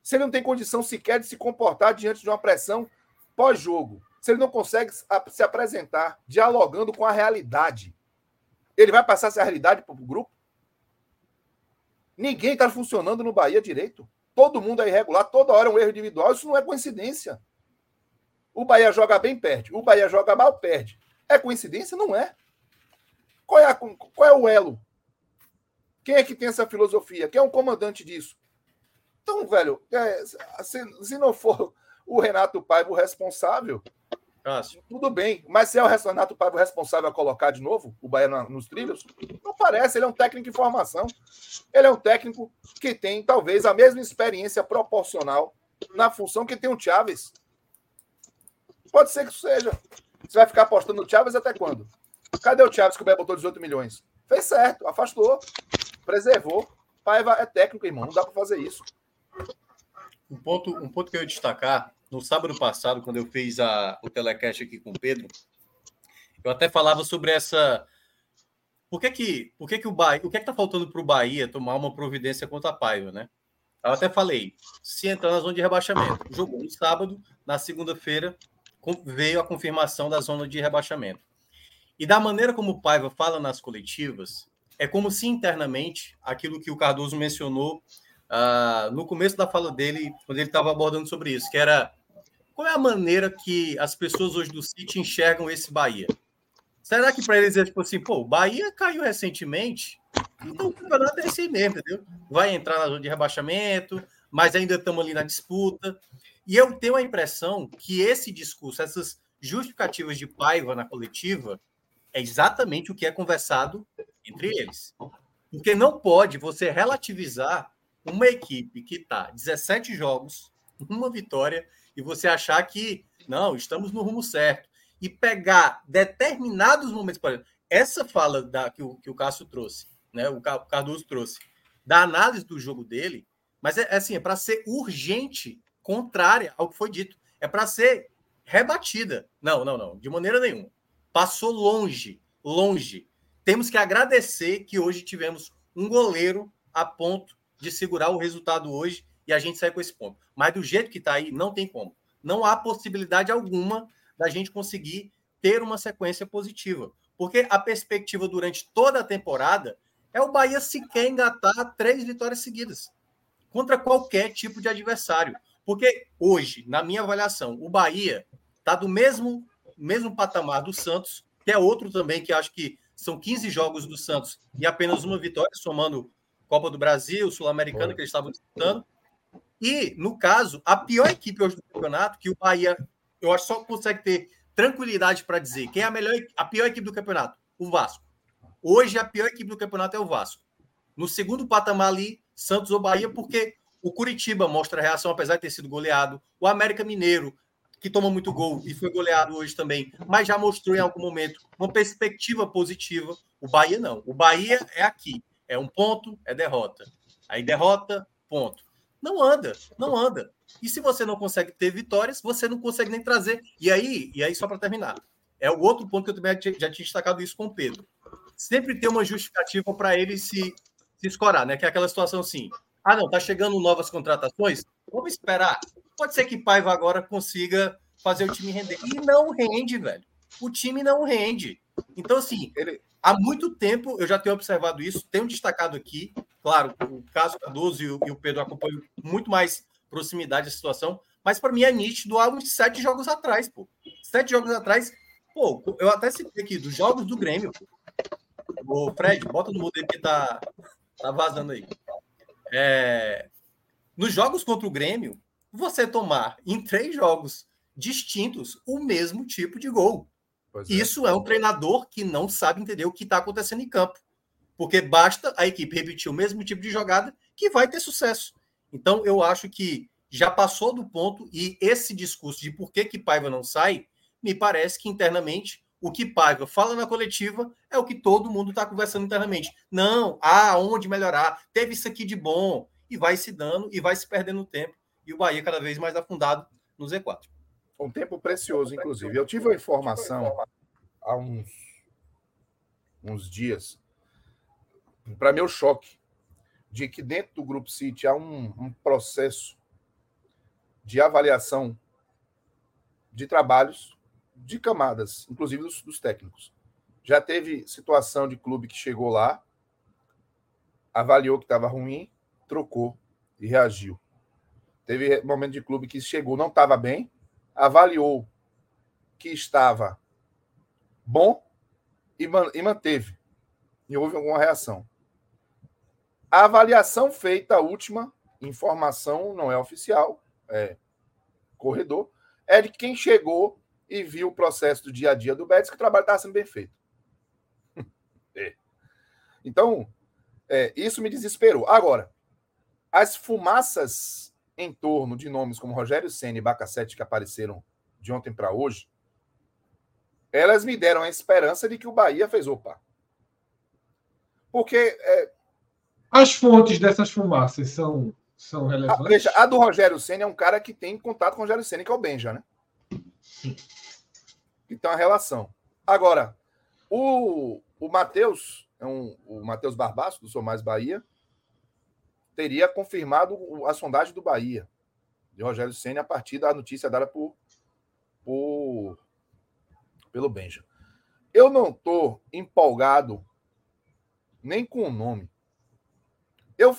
Se ele não tem condição sequer de se comportar diante de uma pressão pós-jogo, se ele não consegue se apresentar dialogando com a realidade, ele vai passar essa realidade para o grupo? Ninguém está funcionando no Bahia direito. Todo mundo é irregular, toda hora é um erro individual. Isso não é coincidência. O Bahia joga bem, perde. O Bahia joga mal, perde. É coincidência? Não é. Qual é, a, qual é o elo? Quem é que tem essa filosofia? Quem é o comandante disso? Então, velho, é, se, se, não for o Renato Paiva o responsável, Cássio. tudo bem. Mas se é o Renato Paiva o responsável a colocar de novo o Bahia nos trilhos, não parece. Ele é um técnico de formação. Ele é um técnico que tem talvez a mesma experiência proporcional na função que tem o Chaves. Pode ser que isso seja. Você vai ficar apostando no Chaves até quando? Cadê o Chaves que o Bahia botou 18 milhões? Fez certo, afastou, preservou. Paiva é técnico, irmão. Não dá para fazer isso. Um ponto, um ponto que eu ia destacar, no sábado passado, quando eu fiz a, o telecast aqui com o Pedro, eu até falava sobre essa por que que, por que, que o Bahia, o que é que tá faltando para o Bahia tomar uma providência contra a Paiva, né? Eu até falei, se entrar na zona de rebaixamento, jogou no sábado, na segunda-feira veio a confirmação da zona de rebaixamento. E da maneira como o Paiva fala nas coletivas, é como se internamente aquilo que o Cardoso mencionou uh, no começo da fala dele, quando ele estava abordando sobre isso, que era qual é a maneira que as pessoas hoje do City enxergam esse Bahia? Será que para eles é tipo assim, pô, o Bahia caiu recentemente, então o campeonato é esse mesmo, entendeu? Vai entrar na zona de rebaixamento, mas ainda estamos ali na disputa. E eu tenho a impressão que esse discurso, essas justificativas de Paiva na coletiva, é exatamente o que é conversado entre eles. Porque não pode você relativizar uma equipe que está 17 jogos, uma vitória, e você achar que não, estamos no rumo certo e pegar determinados momentos. Por exemplo, essa fala da, que, o, que o Cássio trouxe, né, o Cardoso trouxe, da análise do jogo dele, mas é, é assim, é para ser urgente, contrária ao que foi dito. É para ser rebatida. Não, não, não, de maneira nenhuma. Passou longe, longe. Temos que agradecer que hoje tivemos um goleiro a ponto de segurar o resultado hoje e a gente sai com esse ponto. Mas do jeito que está aí, não tem como. Não há possibilidade alguma da gente conseguir ter uma sequência positiva. Porque a perspectiva durante toda a temporada é o Bahia sequer engatar três vitórias seguidas contra qualquer tipo de adversário. Porque hoje, na minha avaliação, o Bahia está do mesmo, mesmo patamar do Santos, que é outro também que acho que são 15 jogos do Santos e apenas uma vitória, somando Copa do Brasil, Sul-Americana, que eles estavam disputando. E, no caso, a pior equipe hoje do campeonato, que o Bahia eu acho que só consegue ter tranquilidade para dizer quem é a melhor, a pior equipe do campeonato, o Vasco. Hoje a pior equipe do campeonato é o Vasco. No segundo patamar ali, Santos ou Bahia, porque o Curitiba mostra a reação, apesar de ter sido goleado. O América Mineiro, que toma muito gol e foi goleado hoje também, mas já mostrou em algum momento uma perspectiva positiva. O Bahia não. O Bahia é aqui. É um ponto, é derrota. Aí derrota, ponto. Não anda, não anda. E se você não consegue ter vitórias, você não consegue nem trazer. E aí, e aí só para terminar, é o outro ponto que eu também já tinha destacado isso com o Pedro. Sempre tem uma justificativa para ele se, se escorar, né? Que é aquela situação assim: ah, não, tá chegando novas contratações, vamos esperar. Pode ser que Paiva agora consiga fazer o time render. E não rende, velho. O time não rende. Então, assim, ele, há muito tempo eu já tenho observado isso, tenho destacado aqui. Claro, o caso Cardoso e o, e o Pedro acompanham muito mais proximidade da situação, mas para mim é nítido há uns sete jogos atrás, pô. Sete jogos atrás, pô, eu até citei aqui, dos jogos do Grêmio. O Fred, bota no aí que tá, tá vazando aí. É, nos jogos contra o Grêmio, você tomar em três jogos distintos o mesmo tipo de gol. É. Isso é um treinador que não sabe entender o que está acontecendo em campo. Porque basta a equipe repetir o mesmo tipo de jogada que vai ter sucesso. Então, eu acho que já passou do ponto e esse discurso de por que, que Paiva não sai, me parece que internamente o que Paiva fala na coletiva é o que todo mundo está conversando internamente. Não, há onde melhorar, teve isso aqui de bom, e vai se dando e vai se perdendo tempo, e o Bahia cada vez mais afundado no Z4. Um tempo precioso, inclusive. Eu tive a informação há uns, uns dias, para meu choque, de que dentro do Grupo City há um, um processo de avaliação de trabalhos de camadas, inclusive dos, dos, técnicos. Já teve situação de clube que chegou lá, avaliou que estava ruim, trocou e reagiu. Teve momento de clube que chegou, não estava bem, avaliou que estava bom e, man, e manteve. E houve alguma reação. A avaliação feita, a última, informação não é oficial, é corredor, é de quem chegou e viu o processo do dia a dia do Betis, que o trabalho estava sendo bem feito. é. Então, é, isso me desesperou. Agora, as fumaças em torno de nomes como Rogério Senna e Bacacete que apareceram de ontem para hoje, elas me deram a esperança de que o Bahia fez opa. Porque é, as fontes dessas fumaças são, são relevantes? A, veja, a do Rogério Senna é um cara que tem contato com o Rogério Senna, que é o Benja, né? Então, a relação. Agora, o, o Matheus, é um, o Matheus Barbaço, do Sou Mais Bahia, teria confirmado a sondagem do Bahia, de Rogério Senna, a partir da notícia dada por, por pelo Benja. Eu não estou empolgado nem com o nome. Eu,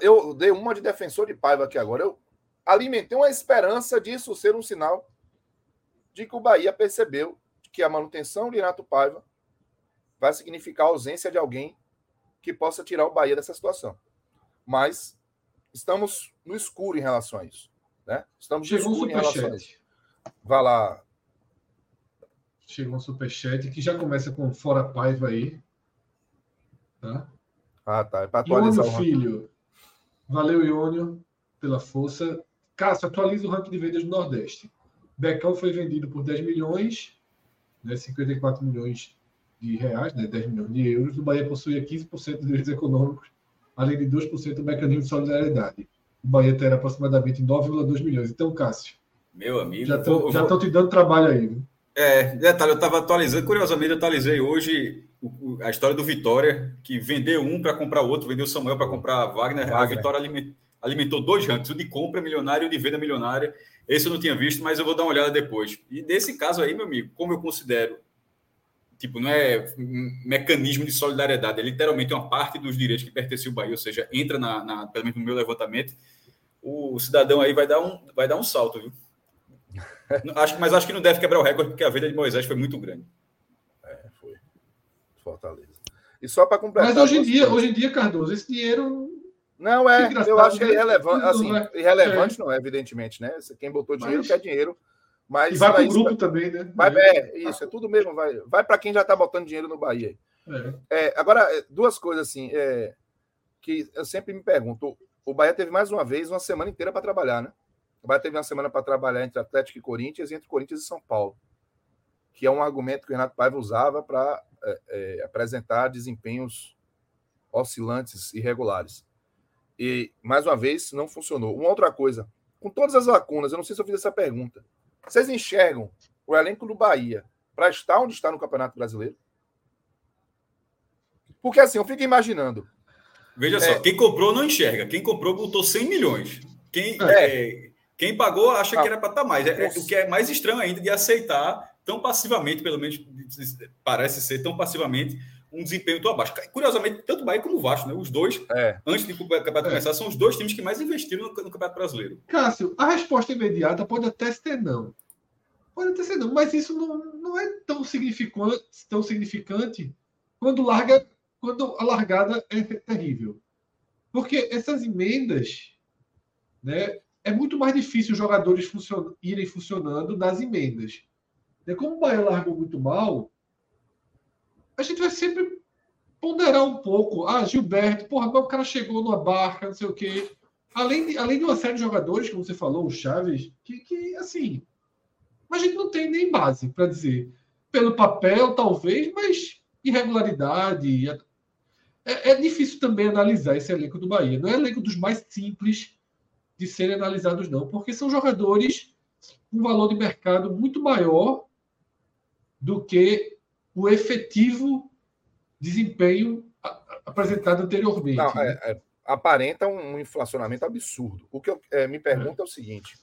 eu dei uma de defensor de Paiva aqui agora. Eu alimentei uma esperança disso ser um sinal de que o Bahia percebeu que a manutenção de Renato Paiva vai significar a ausência de alguém que possa tirar o Bahia dessa situação. Mas estamos no escuro em relação a isso. Né? Estamos Chegou no escuro um em relação a isso. Vai lá. Chegou um superchat que já começa com fora Paiva aí. Tá? Ah, tá. É para atualizar Iônio, o filho. Valeu, Iônio, pela força. Cássio, atualiza o ranking de vendas do Nordeste. Becão foi vendido por 10 milhões, né, 54 milhões de reais, né, 10 milhões de euros. O Bahia possuía 15% de direitos econômicos, além de 2% do mecanismo de solidariedade. O Bahia terá aproximadamente 9,2 milhões. Então, Cássio. Meu amigo. Já estão te dando trabalho aí. Viu? É, detalhe, eu estava atualizando, curiosamente, eu atualizei hoje a história do Vitória, que vendeu um para comprar outro, vendeu Samuel para comprar Wagner. Wagner. A Vitória alimentou dois rankings, o de compra milionário e o de venda milionária. Esse eu não tinha visto, mas eu vou dar uma olhada depois. E nesse caso aí, meu amigo, como eu considero, tipo, não é um mecanismo de solidariedade, é literalmente uma parte dos direitos que pertencem ao Bahia, ou seja, entra na, na pelo menos no meu levantamento, o cidadão aí vai dar um, vai dar um salto, viu? acho, mas acho que não deve quebrar o recorde, porque a venda de Moisés foi muito grande. É, foi. Fortaleza. E só para completar. Mas hoje em dia, hoje em dia, Cardoso, esse dinheiro. Não, é. Eu acho que é irrelevante. Assim, não é, irrelevante é. não é, evidentemente, né? Quem botou dinheiro mas... quer dinheiro. Mas e vai para o grupo também, né? Vai, é, isso, é tudo mesmo. Vai, vai para quem já está botando dinheiro no Bahia. É. É, agora, é, duas coisas assim, é, que eu sempre me pergunto. O Bahia teve mais uma vez uma semana inteira para trabalhar, né? O Bahia teve uma semana para trabalhar entre Atlético e Corinthians e entre Corinthians e São Paulo, que é um argumento que o Renato Paiva usava para é, é, apresentar desempenhos oscilantes, irregulares. E, mais uma vez, não funcionou. Uma outra coisa, com todas as lacunas, eu não sei se eu fiz essa pergunta. Vocês enxergam o elenco do Bahia para estar onde está no Campeonato Brasileiro? Porque assim, eu fico imaginando. Veja é... só, quem comprou não enxerga. Quem comprou botou 100 milhões. Quem, é. é quem pagou acha ah, que era para estar tá mais. É, é, o que é mais estranho ainda de aceitar tão passivamente, pelo menos parece ser tão passivamente, um desempenho tão abaixo. Curiosamente, tanto o Bahia como o Vasco, né? Os dois, é. antes de o campeonato é. começar, são os dois times que mais investiram no, no, Campeonato Brasileiro. Cássio, a resposta imediata pode até ser não. Pode até ser não, mas isso não, não é tão significante, tão significante quando larga, quando a largada é terrível. Porque essas emendas, né, é muito mais difícil os jogadores funcion irem funcionando nas emendas. E como o Bahia largou muito mal, a gente vai sempre ponderar um pouco. Ah, Gilberto, porra, o cara chegou numa barca, não sei o quê. Além de, além de uma série de jogadores, como você falou, o Chaves, que, que assim. A gente não tem nem base para dizer. pelo papel, talvez, mas irregularidade. É, é, difícil também analisar esse elenco do Bahia. Não é elenco dos mais simples de serem analisados, não, porque são jogadores com valor de mercado muito maior do que o efetivo desempenho apresentado anteriormente. Não, né? é, é, aparenta um inflacionamento absurdo. O que eu é, me pergunto é. é o seguinte: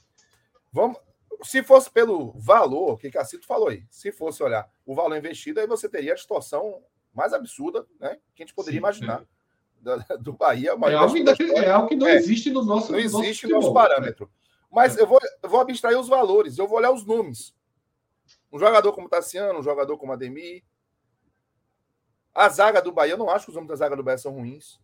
vamos, se fosse pelo valor, que Cacito falou aí, se fosse olhar o valor investido, aí você teria a distorção mais absurda né, que a gente poderia Sim, imaginar. É. Da, do Bahia. É algo, é algo, que não é, existe no nosso Não existe no nosso, parâmetro. Mas eu, vou, eu vou abstrair os valores, eu vou olhar os nomes. Um jogador como Tassiano, um jogador como Ademir. A zaga do Bahia, eu não acho que os nomes da zaga do Bahia são ruins.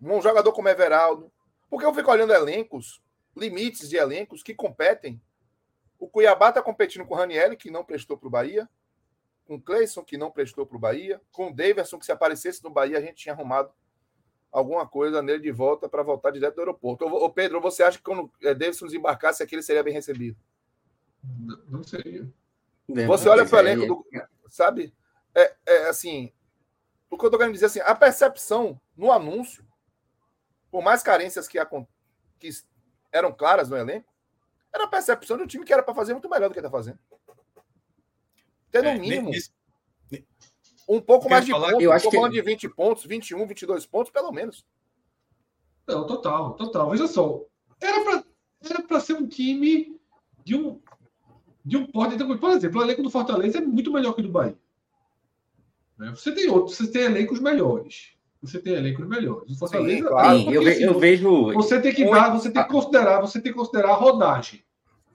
Um jogador como Everaldo. Porque eu fico olhando elencos limites de elencos que competem. O Cuiabá está competindo com o Raniel, que não prestou para o Bahia, com o Cleison, que não prestou para o Bahia, com o Davidson, que se aparecesse no Bahia, a gente tinha arrumado alguma coisa nele de volta para voltar direto do aeroporto. Ô, Pedro, você acha que quando é, Davidson desembarcasse aqui, ele seria bem recebido? Não, não seria. Você olha para o elenco do. Sabe? É, é assim. O que eu estou querendo dizer assim, a percepção no anúncio, por mais carências que, que eram claras no elenco, era a percepção do time que era para fazer muito melhor do que está fazendo. Tendo é, mínimo um pouco mais de falar, pontos, eu acho que... de 20 pontos, 21, 22 pontos, pelo menos. Não, total, total. Veja só, era para era ser um time de um de um porte. Por exemplo, o elenco do Fortaleza é muito melhor que o do Bahia. Né? Você tem outros, você tem elencos melhores você tem elencos melhores. O Fortaleza, Sim, claro, eu, ve, eu, vejo. Você tem que dar, você tem que considerar, você tem que considerar a rodagem.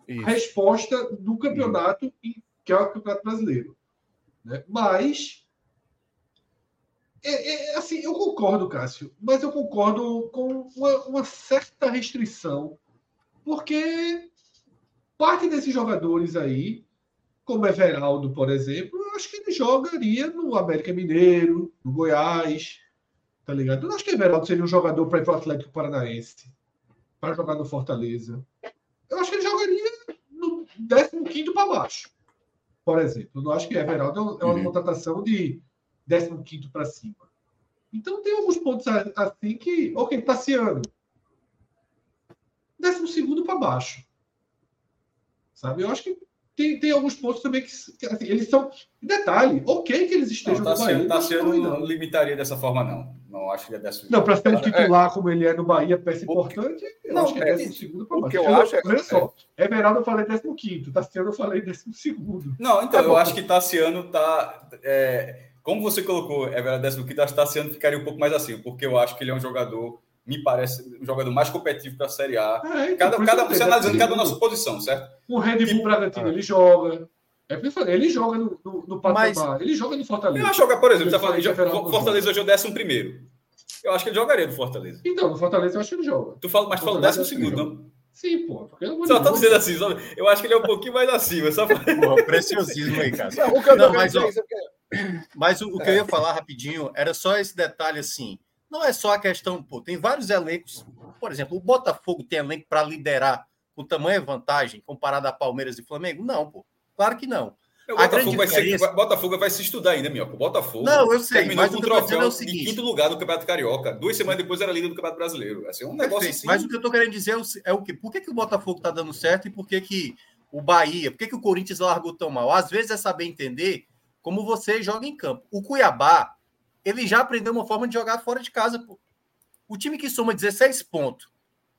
Isso. A resposta do campeonato, que é o campeonato brasileiro. Né? Mas é, é, assim, eu concordo, Cássio, mas eu concordo com uma, uma certa restrição, porque parte desses jogadores aí, como Everaldo, por exemplo, eu acho que ele jogaria no América Mineiro, no Goiás, Tá ligado? Eu não acho que Everaldo seria um jogador para ir para o Atlético Paranaense, para jogar no Fortaleza. Eu acho que ele jogaria no 15 para baixo, por exemplo. Eu não acho que Everaldo é uma uhum. contratação de 15 para cima. Então tem alguns pontos assim que. Ok, Tassiano. 12 para baixo. Sabe? Eu acho que tem, tem alguns pontos também que, que assim, eles são. Detalhe, ok que eles estejam não, tá no Bahia. Tá sendo, não, limitaria dessa forma, não. Não acho que é dessa Não, para ser um titular é, como ele é no Bahia, peça importante, eu não, acho que é décimo segundo para baixo. eu acho é, Olha só, é. Everaldo eu falei décimo quinto, Tassiano eu falei décimo segundo. Não, então, tá eu acho que Tassiano tá. É, como você colocou Everaldo décimo quinto, acho que Tassiano ficaria um pouco mais assim, porque eu acho que ele é um jogador me parece um jogador mais competitivo para a Série A. É, então, cada, cada, você analisando cada nossa posição, certo? O Red Bull Bragantino, ah. ele joga. É porque eu falei, ele joga no, no, no Mas, ele joga no Fortaleza. Ele joga, por exemplo, você falando, Fortaleza hoje é o décimo primeiro. Eu acho que ele jogaria no Fortaleza. Então, no Fortaleza eu acho que ele joga. Tu fala, mas tu fala décimo segundo, não? Sim, pô. Só tá dizendo assim, só, eu acho que ele é um pouquinho mais acima. Só... Pô, preciosismo aí, cara. Não, o que eu não, mas, ó, mas o, o que eu ia falar rapidinho era só esse detalhe assim não é só a questão, pô, tem vários elencos. Por exemplo, o Botafogo tem elenco para liderar com tamanha vantagem comparado a Palmeiras e Flamengo? Não, pô. Claro que não. O Botafogo, vai diferença... ser, Botafogo vai se estudar ainda, Minhoca. O Botafogo não, eu sei, terminou com o troféu é o seguinte... quinto lugar no Campeonato Carioca. Duas semanas depois era líder do Campeonato Brasileiro. Assim, é um negócio assim... Mas o que eu estou querendo dizer é o, é que? Por que, que o Botafogo está dando certo e por que, que o Bahia, por que, que o Corinthians largou tão mal? Às vezes é saber entender como você joga em campo. O Cuiabá, ele já aprendeu uma forma de jogar fora de casa, pô. O time que soma 16 pontos,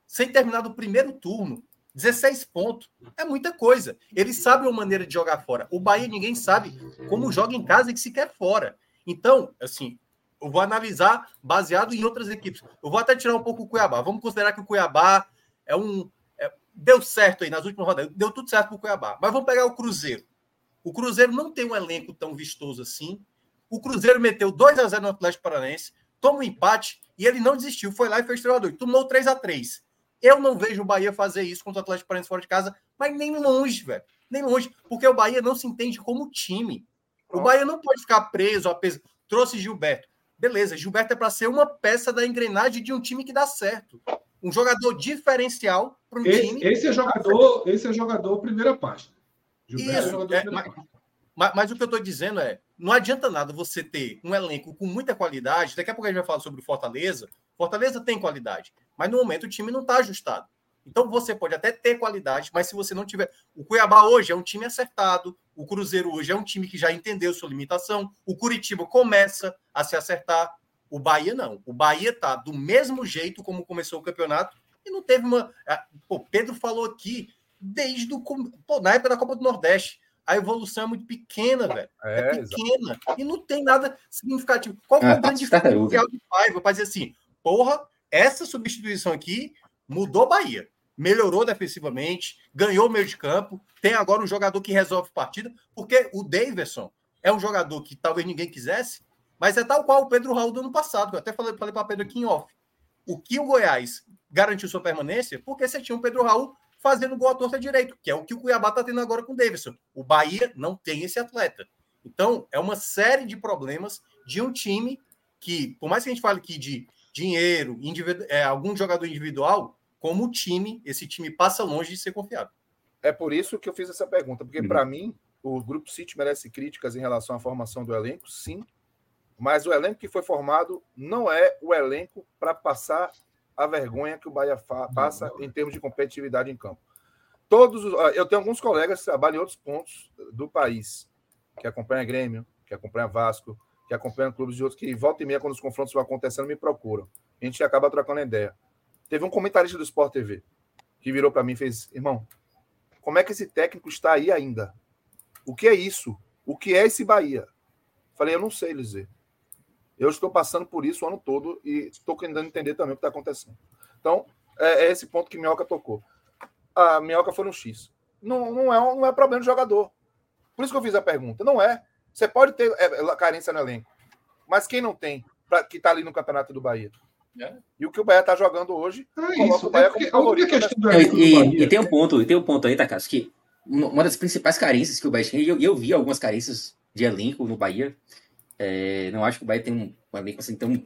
sem terminar do primeiro turno, 16 pontos, é muita coisa. Ele sabe uma maneira de jogar fora. O Bahia ninguém sabe como joga em casa e que se quer fora. Então, assim, eu vou analisar baseado em outras equipes. Eu vou até tirar um pouco o Cuiabá. Vamos considerar que o Cuiabá é um. É, deu certo aí nas últimas rodadas, deu tudo certo para o Cuiabá. Mas vamos pegar o Cruzeiro. O Cruzeiro não tem um elenco tão vistoso assim. O Cruzeiro meteu 2 a 0 no Atlético Paranaense, toma um empate e ele não desistiu, foi lá e fez 3 a 2 Tomou 3 a 3 Eu não vejo o Bahia fazer isso contra o Atlético Paranaense fora de casa, mas nem longe, velho. Nem longe, porque o Bahia não se entende como time. O Bahia não pode ficar preso a peso. Trouxe Gilberto. Beleza, Gilberto é para ser uma peça da engrenagem de um time que dá certo. Um jogador diferencial para um esse, time. Esse é jogador, esse é jogador primeira página. Gilberto é Isso, é jogador é, mas, Mas, mas, o que eu estou dizendo é, não adianta nada você ter um elenco com muita qualidade. Daqui a pouco a gente vai falar sobre Fortaleza. Fortaleza tem qualidade, mas no momento o time não está ajustado. Então você pode até ter qualidade, mas se você não tiver. O Cuiabá hoje é um time acertado, o Cruzeiro hoje é um time que já entendeu sua limitação, o Curitiba começa a se acertar, o Bahia não. O Bahia está do mesmo jeito como começou o campeonato e não teve uma. Pô, Pedro falou aqui desde o. Pô, na época da Copa do Nordeste. A evolução é muito pequena, velho. É, é pequena. Exatamente. E não tem nada significativo. Qual é o grande diferencial de Paiva para dizer assim, porra, essa substituição aqui mudou Bahia melhorou defensivamente, ganhou o meio de campo, tem agora um jogador que resolve partida, porque o Davidson é um jogador que talvez ninguém quisesse, mas é tal qual o Pedro Raul do ano passado, que eu até falei, falei para Pedro aqui em off. O que o Goiás garantiu sua permanência? Porque você tinha o Pedro Raul fazendo gol à torta direito, que é o que o Cuiabá está tendo agora com o Davidson. O Bahia não tem esse atleta. Então, é uma série de problemas de um time que, por mais que a gente fale aqui de dinheiro, é, algum jogador individual, como time, esse time passa longe de ser confiável. É por isso que eu fiz essa pergunta, porque uhum. para mim o Grupo City merece críticas em relação à formação do elenco, sim, mas o elenco que foi formado não é o elenco para passar a vergonha que o Bahia passa em termos de competitividade em campo. Todos, eu tenho alguns colegas que trabalham em outros pontos do país, que acompanham Grêmio, que acompanham Vasco, que acompanham clubes de outros, que volta e meia, quando os confrontos vão acontecendo, me procuram. A gente acaba trocando ideia. Teve um comentarista do Sport TV que virou para mim e fez: irmão, como é que esse técnico está aí ainda? O que é isso? O que é esse Bahia? Falei, eu não sei, Lizê. Eu estou passando por isso o ano todo e estou tentando entender também o que está acontecendo. Então, é, é, esse ponto que Minhoca tocou. A Minhoca foi no X. Não, não, é, não é problema do jogador. Por isso que eu fiz a pergunta. Não é. Você pode ter é, carência no elenco. Mas quem não tem, pra, que está ali no Campeonato do Bahia? É. E o que o Bahia está jogando hoje, é isso. O Bahia é como favorito. E, e, e, tem um ponto, e tem um ponto aí, Takasu, que uma das principais carências que o Bahia tinha, e eu, eu vi algumas carências de elenco no Bahia. É, não acho que o Bahia tem um, um elenco assim tão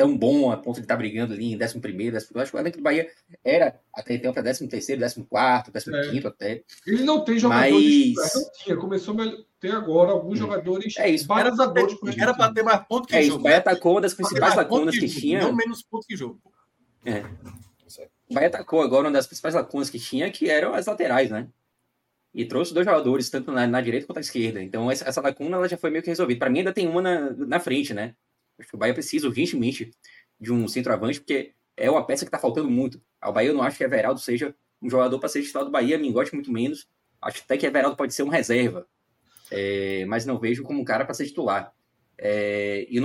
tão bom a ponto de estar tá brigando ali em 11 primeiro, acho que o elenco do Bahia era até então para 13 terceiro, 14 15 é. até. Ele não tem jogadores, mas... não tinha, começou a ter agora alguns hum. jogadores é isso, balizadores. Era para ter mais pontos que é jogo. Isso, o Bahia atacou uma das principais lacunas que, que tinha. Não menos pontos que jogo. É. O Bahia atacou agora uma das principais lacunas que tinha, que eram as laterais, né? E trouxe dois jogadores, tanto na, na direita quanto na esquerda. Então, essa, essa lacuna ela já foi meio que resolvida. Para mim, ainda tem uma na, na frente, né? Acho que o Bahia precisa urgentemente de um centroavante, porque é uma peça que está faltando muito. Ao Bahia eu não acho que Everaldo seja um jogador para ser titular do Bahia, gosta muito menos. Acho até que Everaldo pode ser um reserva, é, mas não vejo como um cara para ser titular. É, e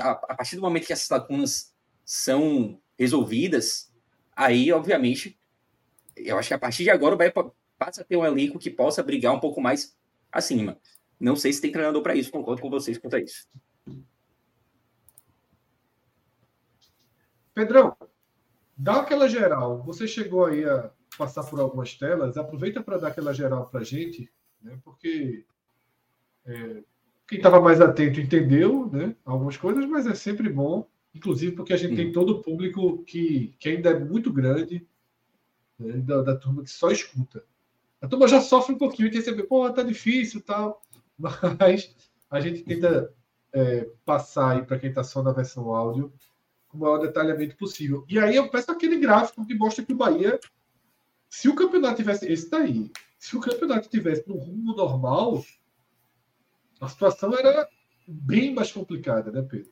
a, a, partir do momento que essas lacunas são resolvidas, aí, obviamente, eu acho que a partir de agora o Bahia passa a ter um elenco que possa brigar um pouco mais acima. Não sei se tem treinador para isso, concordo com vocês quanto a isso. Pedrão, dá aquela geral. Você chegou aí a passar por algumas telas, aproveita para dar aquela geral para a gente, né? porque é, quem estava mais atento entendeu né? algumas coisas, mas é sempre bom, inclusive porque a gente tem todo o público que, que ainda é muito grande, né? da, da, turma que só escuta. A turma já sofre um pouquinho de receber, pô, tá difícil tal, mas a gente tenta é, passar aí para quem está só na versão áudio o maior detalhamento possível. E aí eu peço aquele gráfico que mostra que o Bahia, se o campeonato tivesse. Esse. Tá se o campeonato tivesse no rumo normal, a situação era bem mais complicada, né, Pedro?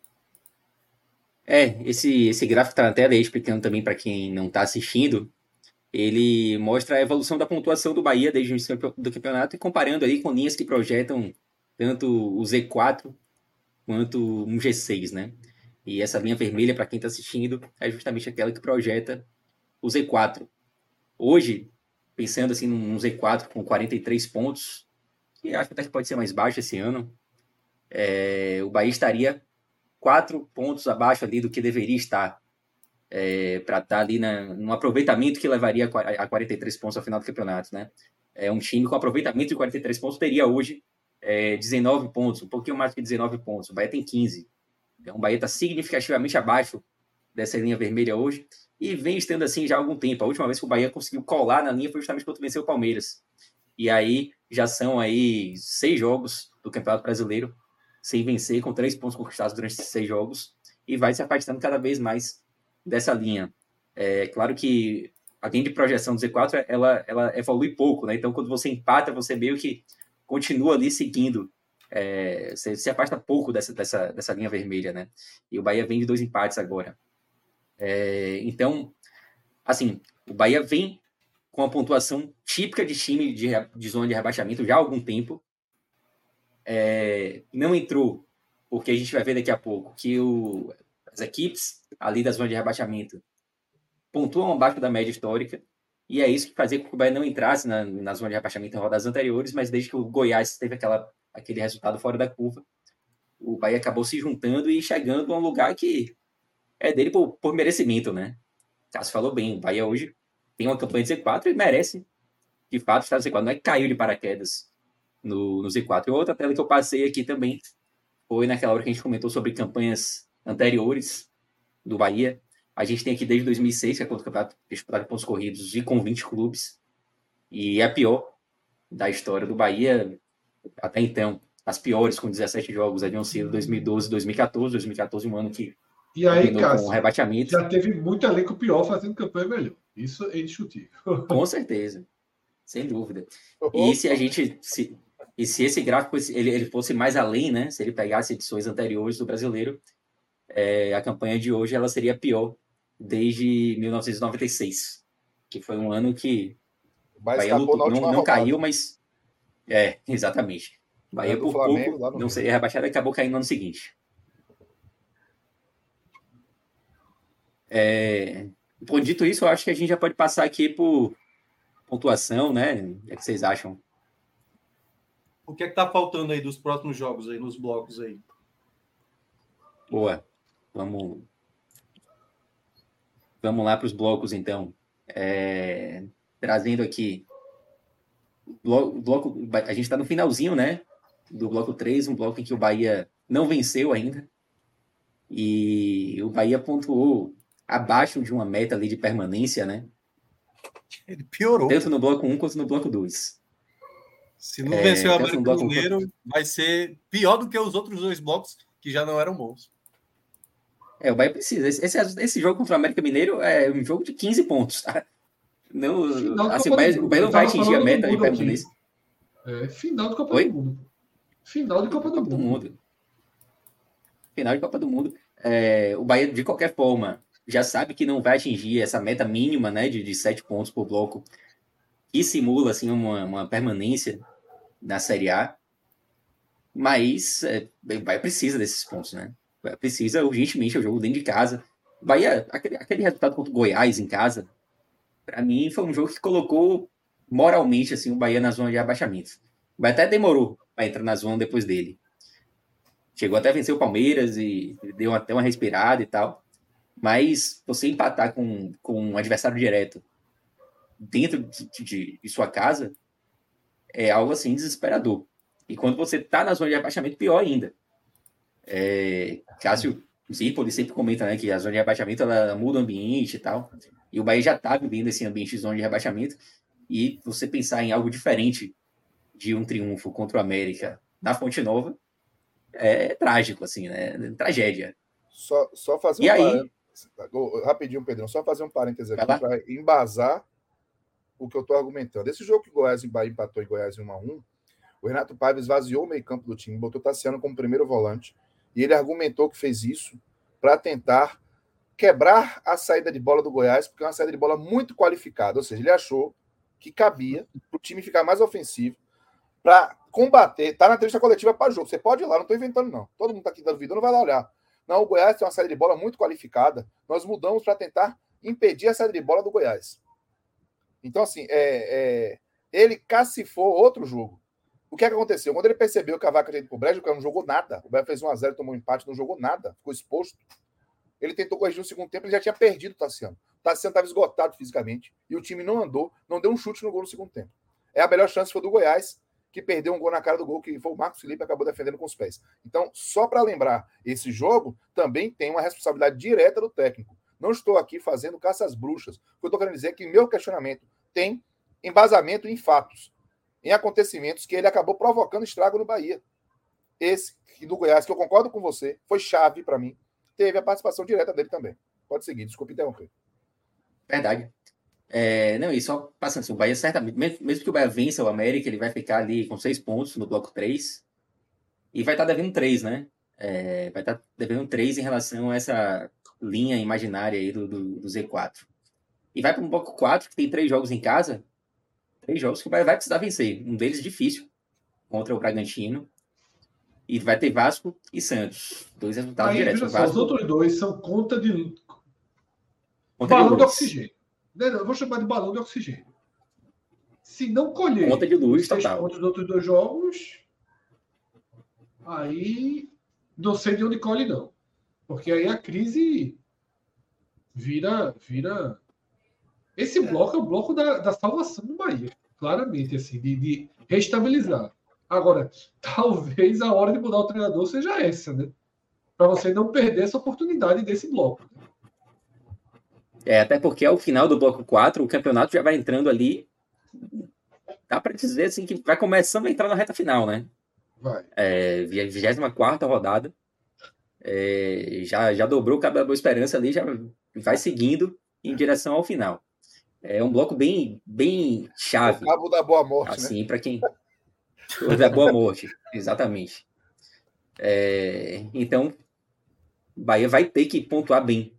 É, esse, esse gráfico está até aí explicando também para quem não está assistindo. Ele mostra a evolução da pontuação do Bahia desde o início do campeonato e comparando aí com linhas que projetam tanto o Z4 quanto um G6, né? E essa linha vermelha, para quem está assistindo, é justamente aquela que projeta o Z4. Hoje, pensando assim num Z4 com 43 pontos, que acho até que pode ser mais baixo esse ano, é, o Bahia estaria quatro pontos abaixo ali do que deveria estar é, para estar tá ali na, no aproveitamento que levaria a 43 pontos ao final do campeonato, né? É um time com aproveitamento de 43 pontos teria hoje é, 19 pontos, um pouquinho mais que 19 pontos. O Bahia tem 15. Então, o Bahia está significativamente abaixo dessa linha vermelha hoje e vem estando assim já há algum tempo. A última vez que o Bahia conseguiu colar na linha foi justamente quando venceu o Palmeiras. E aí já são aí seis jogos do Campeonato Brasileiro sem vencer, com três pontos conquistados durante esses seis jogos, e vai se afastando cada vez mais dessa linha. É claro que a linha de projeção do Z4 ela, ela evolui pouco, né? Então, quando você empata, você meio que continua ali seguindo. É, você se afasta pouco dessa, dessa, dessa linha vermelha, né? E o Bahia vem de dois empates agora. É, então, assim, o Bahia vem com a pontuação típica de time de, de zona de rebaixamento já há algum tempo. É, não entrou, porque a gente vai ver daqui a pouco que o, as equipes ali da zona de rebaixamento pontuam abaixo da média histórica, e é isso que fazia com que o Bahia não entrasse na, na zona de rebaixamento em rodadas anteriores, mas desde que o Goiás teve aquela, aquele resultado fora da curva, o Bahia acabou se juntando e chegando a um lugar que é dele por, por merecimento, né? Cássio falou bem, o Bahia hoje tem uma campanha de Z4 e merece, de fato, estar no Z4. Não é que caiu de paraquedas no, no Z4. E outra tela que eu passei aqui também foi naquela hora que a gente comentou sobre campanhas anteriores do Bahia. A gente tem aqui desde 2006, que é quando o campeonato disputado pontos corridos e com 20 clubes. E é a pior da história do Bahia até então. As piores, com 17 jogos, haviam sido 2012, 2014. 2014, um ano que e aí, Cássio, com rebateamento. já teve muito elenco pior fazendo campanha melhor. Isso é indiscutível. Com certeza. Sem dúvida. E se a gente. Se, e se esse gráfico ele, ele fosse mais além, né? Se ele pegasse edições anteriores do brasileiro, é, a campanha de hoje ela seria pior desde 1996, que foi um ano que Bahia lutou, não, não caiu, mas é exatamente. Bahia por Flamengo, pouco não seria rebaixado e acabou caindo no ano seguinte. É, bom, dito isso, eu acho que a gente já pode passar aqui por pontuação, né? O que, é que vocês acham? O que é que tá faltando aí dos próximos jogos aí, nos blocos aí? Boa. Vamos Vamos lá para os blocos, então. É... Trazendo aqui. Bloco, bloco, a gente está no finalzinho, né? Do bloco 3, um bloco em que o Bahia não venceu ainda. E o Bahia pontuou abaixo de uma meta ali de permanência, né? Ele piorou. Tanto no bloco 1 quanto no bloco 2. Se não é, vencer o América Mineiro, um... vai ser pior do que os outros dois blocos que já não eram bons. É, o Bahia precisa. Esse, esse, esse, jogo contra o América Mineiro é um jogo de 15 pontos, tá? Não, assim, o Bahia, o Bahia não vai atingir a meta de permanência. É, final do Copa Oi? do Mundo. Final de Copa do, Copa do mundo. mundo. Final de Copa do Mundo. É, o Bahia, de qualquer forma, já sabe que não vai atingir essa meta mínima né, de, de 7 pontos por bloco, que simula assim, uma, uma permanência na Série A. Mas é, o Bahia precisa desses pontos, né? Precisa urgentemente, é o jogo dentro de casa. Bahia, aquele, aquele resultado contra o Goiás em casa, para mim foi um jogo que colocou moralmente assim o Bahia na zona de abaixamento. O Bahia até demorou para entrar na zona depois dele. Chegou até a vencer o Palmeiras e deu até uma respirada e tal. Mas você empatar com, com um adversário direto dentro de, de, de sua casa é algo assim desesperador. E quando você está na zona de abaixamento, pior ainda. É, Cássio Zipoli sempre comenta né, que a zona de rebaixamento ela muda o ambiente e tal. E o Bahia já está vivendo esse ambiente de zona de rebaixamento. E você pensar em algo diferente de um triunfo contra o América na Fonte Nova é trágico, assim, né? Tragédia. Só, só fazer e um aí... Rapidinho, Pedrão, só fazer um parêntese aqui para embasar o que eu estou argumentando. Esse jogo que o Goiás e Bahia empatou em Goiás em 1 a 1 o Renato Paiva esvaziou o meio campo do time, botou Tassiano como primeiro volante e ele argumentou que fez isso para tentar quebrar a saída de bola do Goiás, porque é uma saída de bola muito qualificada. Ou seja, ele achou que cabia para o time ficar mais ofensivo, para combater. Tá na entrevista coletiva para jogo. Você pode ir lá, não estou inventando, não. Todo mundo está aqui dando vida, não vai lá olhar. Não, o Goiás tem uma saída de bola muito qualificada. Nós mudamos para tentar impedir a saída de bola do Goiás. Então, assim, é, é, ele cacifou outro jogo. O que, é que aconteceu? Quando ele percebeu que a vaca tinha ido pro brejo, o cara não jogou nada. O Bahia fez 1x0, tomou um empate, não jogou nada, ficou exposto. Ele tentou corrigir no segundo tempo, ele já tinha perdido o Tassiano. O Tassiano estava esgotado fisicamente e o time não andou, não deu um chute no gol no segundo tempo. É a melhor chance foi do Goiás, que perdeu um gol na cara do gol, que foi o Marcos Felipe acabou defendendo com os pés. Então, só para lembrar, esse jogo também tem uma responsabilidade direta do técnico. Não estou aqui fazendo caça às bruxas. O que eu estou querendo dizer é que meu questionamento tem embasamento em fatos. Em acontecimentos que ele acabou provocando estrago no Bahia. Esse do Goiás, que eu concordo com você, foi chave para mim. Teve a participação direta dele também. Pode seguir, desculpe interromper. Verdade. É, não, e só passando assim, o Bahia certamente, mesmo que o Bahia vença o América, ele vai ficar ali com seis pontos no bloco 3 e vai estar tá devendo três, né? É, vai estar tá devendo três em relação a essa linha imaginária aí do, do, do Z4. E vai para um bloco 4, que tem três jogos em casa, três jogos que o Bahia vai precisar vencer. Um deles difícil, contra o Bragantino. E vai ter Vasco e Santos. Dois resultados Aí, diretos. Só, os outros dois são conta de. Conta balão de, de oxigênio. Não, não, eu vou chamar de balão de oxigênio. Se não colher conta de luz, os total. dos outros dois jogos, aí não sei de onde colhe, não. Porque aí a crise vira. vira... Esse é. bloco é o bloco da, da salvação do Bahia. Claramente, assim, de, de restabilizar. Agora, talvez a hora de mudar o treinador seja essa, né? Para você não perder essa oportunidade desse bloco. É, até porque ao final do bloco 4, o campeonato já vai entrando ali. Dá para dizer assim que vai começando a entrar na reta final, né? Vai. É, 24 rodada. É, já, já dobrou o cabo da boa esperança ali, já vai seguindo em direção ao final. É um bloco bem, bem chave. O cabo da boa morte. Né? Assim, né? para quem. Da boa morte, exatamente. É, então, Bahia vai ter que pontuar bem.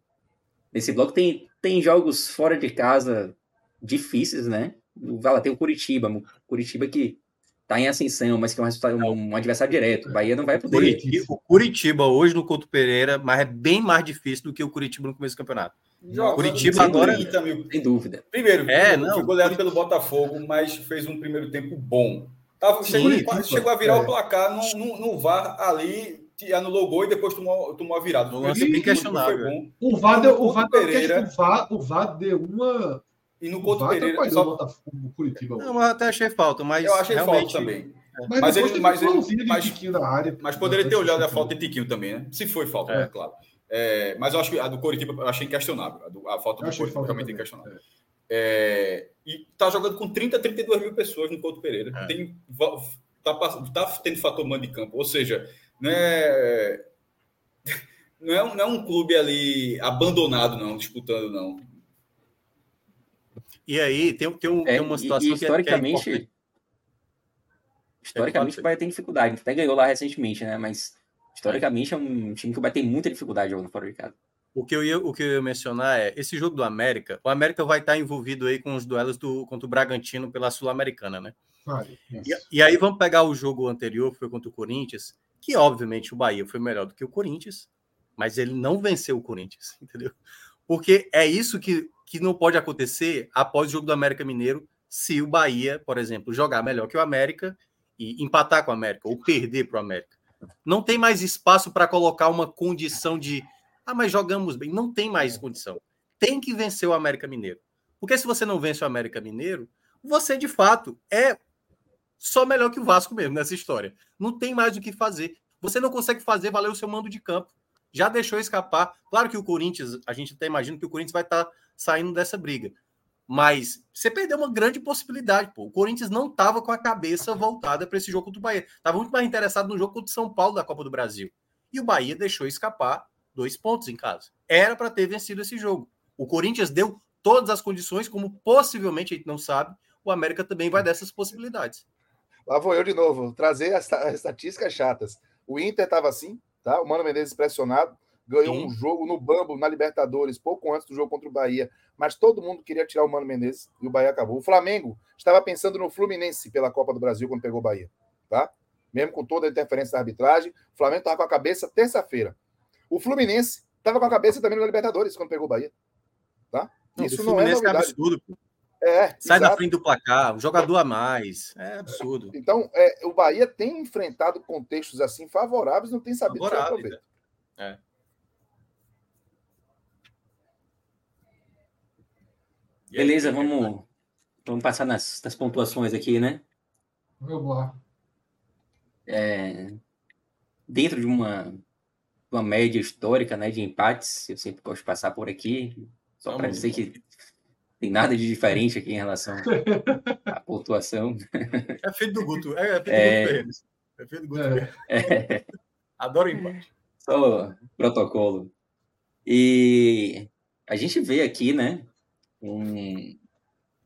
Nesse bloco tem, tem jogos fora de casa difíceis, né? Vai lá, tem o Curitiba. Curitiba que tá em ascensão, mas que é um, resultado, um adversário direto. O Bahia não vai poder. Curitiba, o Curitiba hoje no Couto Pereira, mas é bem mais difícil do que o Curitiba no começo do campeonato. Joga, Curitiba agora, sem dúvida. Primeiro, é, não, foi goleado pelo Botafogo, mas fez um primeiro tempo bom. Tava, chegou, chegou a virar é. o placar no, no, no VAR ali, anulou o gol e depois tomou, tomou a virada. O lance bem questionável. O VAR deu, o VAR, Pereira, o VAR, o VAR deu uma. E no Couto Pereira. Só... O Curitiba. Não, eu até achei falta, mas. Eu achei realmente... falta também. Mas, mas ele, mas, ele, mas, na área, mas poderia ter olhado a falta de Tiquinho também, né? Se foi falta, é. né? Claro. É, mas eu acho que a do Coritiba eu achei inquestionável. A, do, a falta do Coritiba realmente inquestionável. É. e tá jogando com 30, 32 mil pessoas no Couto Pereira. É. Tem, tá, tá tendo fator mando de campo. Ou seja, né, não, é, não é um clube ali abandonado, não, disputando, não. E aí, tem, tem, um, é, tem uma situação e, e, historicamente, que é, Historicamente, o Bahia tem dificuldade. Até ganhou lá recentemente, né? Mas historicamente é um time que Bahia tem muita dificuldade jogando fora de casa. O que, eu ia, o que eu ia mencionar é esse jogo do América. O América vai estar envolvido aí com os duelos do, contra o Bragantino pela Sul-Americana, né? Vale, e, e, aí vamos pegar o jogo anterior, que foi contra o Corinthians, que obviamente o Bahia foi melhor do que o Corinthians, mas ele não venceu o Corinthians, entendeu? Porque é isso que, que não pode acontecer após o jogo do América Mineiro, se o Bahia, por exemplo, jogar melhor que o América e empatar com o América ou perder para o América. Não tem mais espaço para colocar uma condição de ah, mas jogamos bem. Não tem mais condição. Tem que vencer o América Mineiro. Porque se você não vence o América Mineiro, você de fato é só melhor que o Vasco mesmo nessa história. Não tem mais o que fazer. Você não consegue fazer valer o seu mando de campo. Já deixou escapar. Claro que o Corinthians, a gente até imagina que o Corinthians vai estar tá saindo dessa briga. Mas você perdeu uma grande possibilidade, pô. O Corinthians não estava com a cabeça voltada para esse jogo contra o Bahia. Estava muito mais interessado no jogo contra o São Paulo da Copa do Brasil. E o Bahia deixou escapar dois pontos em casa. Era para ter vencido esse jogo. O Corinthians deu todas as condições, como possivelmente a gente não sabe, o América também vai dessas possibilidades. Lá vou eu de novo, trazer as estatísticas chatas. O Inter estava assim, tá? O Mano Menezes pressionado, ganhou Sim. um jogo no Bambo, na Libertadores, pouco antes do jogo contra o Bahia, mas todo mundo queria tirar o Mano Menezes e o Bahia acabou. O Flamengo estava pensando no Fluminense pela Copa do Brasil quando pegou o Bahia, tá? Mesmo com toda a interferência da arbitragem, o Flamengo estava com a cabeça terça-feira. O Fluminense estava com a cabeça também na Libertadores quando pegou o Bahia, tá? Não, Isso não é, é novidade. É absurdo. É, Sai exato. da frente do placar, um jogador a mais. É absurdo. Então, é, o Bahia tem enfrentado contextos assim favoráveis, não tem sabido Favorável, É. Beleza, vamos, vamos passar nas, nas pontuações aqui, né? Vamos lá. É, dentro de uma, uma média histórica né, de empates, eu sempre gosto de passar por aqui, só para dizer que tem nada de diferente aqui em relação à pontuação. É filho do Guto. É, é filho é... do Guto É filho do Guto é. Adoro empate. Só protocolo. E a gente vê aqui, né, um,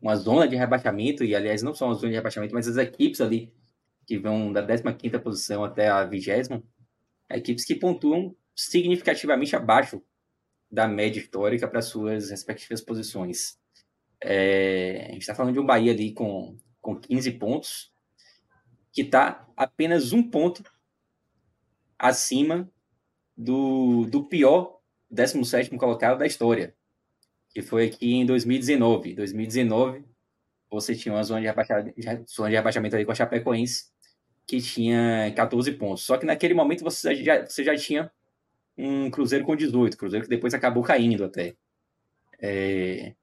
uma zona de rebaixamento, e aliás, não só uma zona de rebaixamento, mas as equipes ali que vão da 15 posição até a 20 equipes que pontuam significativamente abaixo da média histórica para suas respectivas posições. É, a gente está falando de um Bahia ali com, com 15 pontos, que está apenas um ponto acima do, do pior 17 colocado da história, que foi aqui em 2019. 2019, você tinha uma zona de rebaixamento, zona de rebaixamento ali com a Chapecoense, que tinha 14 pontos. Só que naquele momento você já, você já tinha um Cruzeiro com 18, Cruzeiro que depois acabou caindo até. É...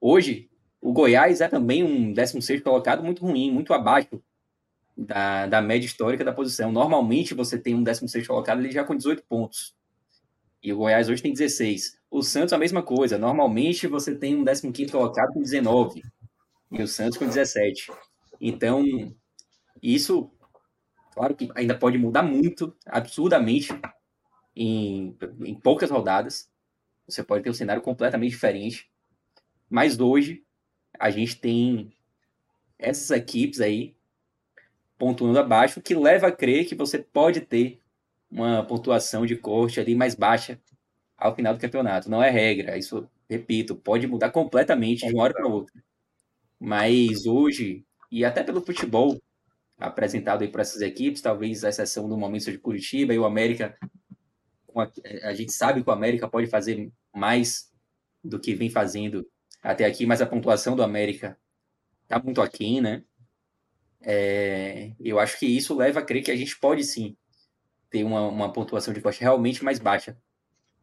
Hoje, o Goiás é também um 16 colocado muito ruim, muito abaixo da, da média histórica da posição. Normalmente você tem um 16 colocado ele já com 18 pontos. E o Goiás hoje tem 16. O Santos a mesma coisa. Normalmente você tem um 15 colocado com 19. E o Santos com 17. Então, isso, claro que ainda pode mudar muito, absurdamente, em, em poucas rodadas. Você pode ter um cenário completamente diferente. Mas hoje, a gente tem essas equipes aí pontuando abaixo, que leva a crer que você pode ter uma pontuação de corte ali mais baixa ao final do campeonato. Não é regra, isso, repito, pode mudar completamente de uma hora para outra. Mas hoje, e até pelo futebol apresentado aí por essas equipes, talvez a exceção do momento de Curitiba e o América a, a gente sabe que o América pode fazer mais do que vem fazendo até aqui, mas a pontuação do América está muito aquém, né? É, eu acho que isso leva a crer que a gente pode sim ter uma, uma pontuação de corte realmente mais baixa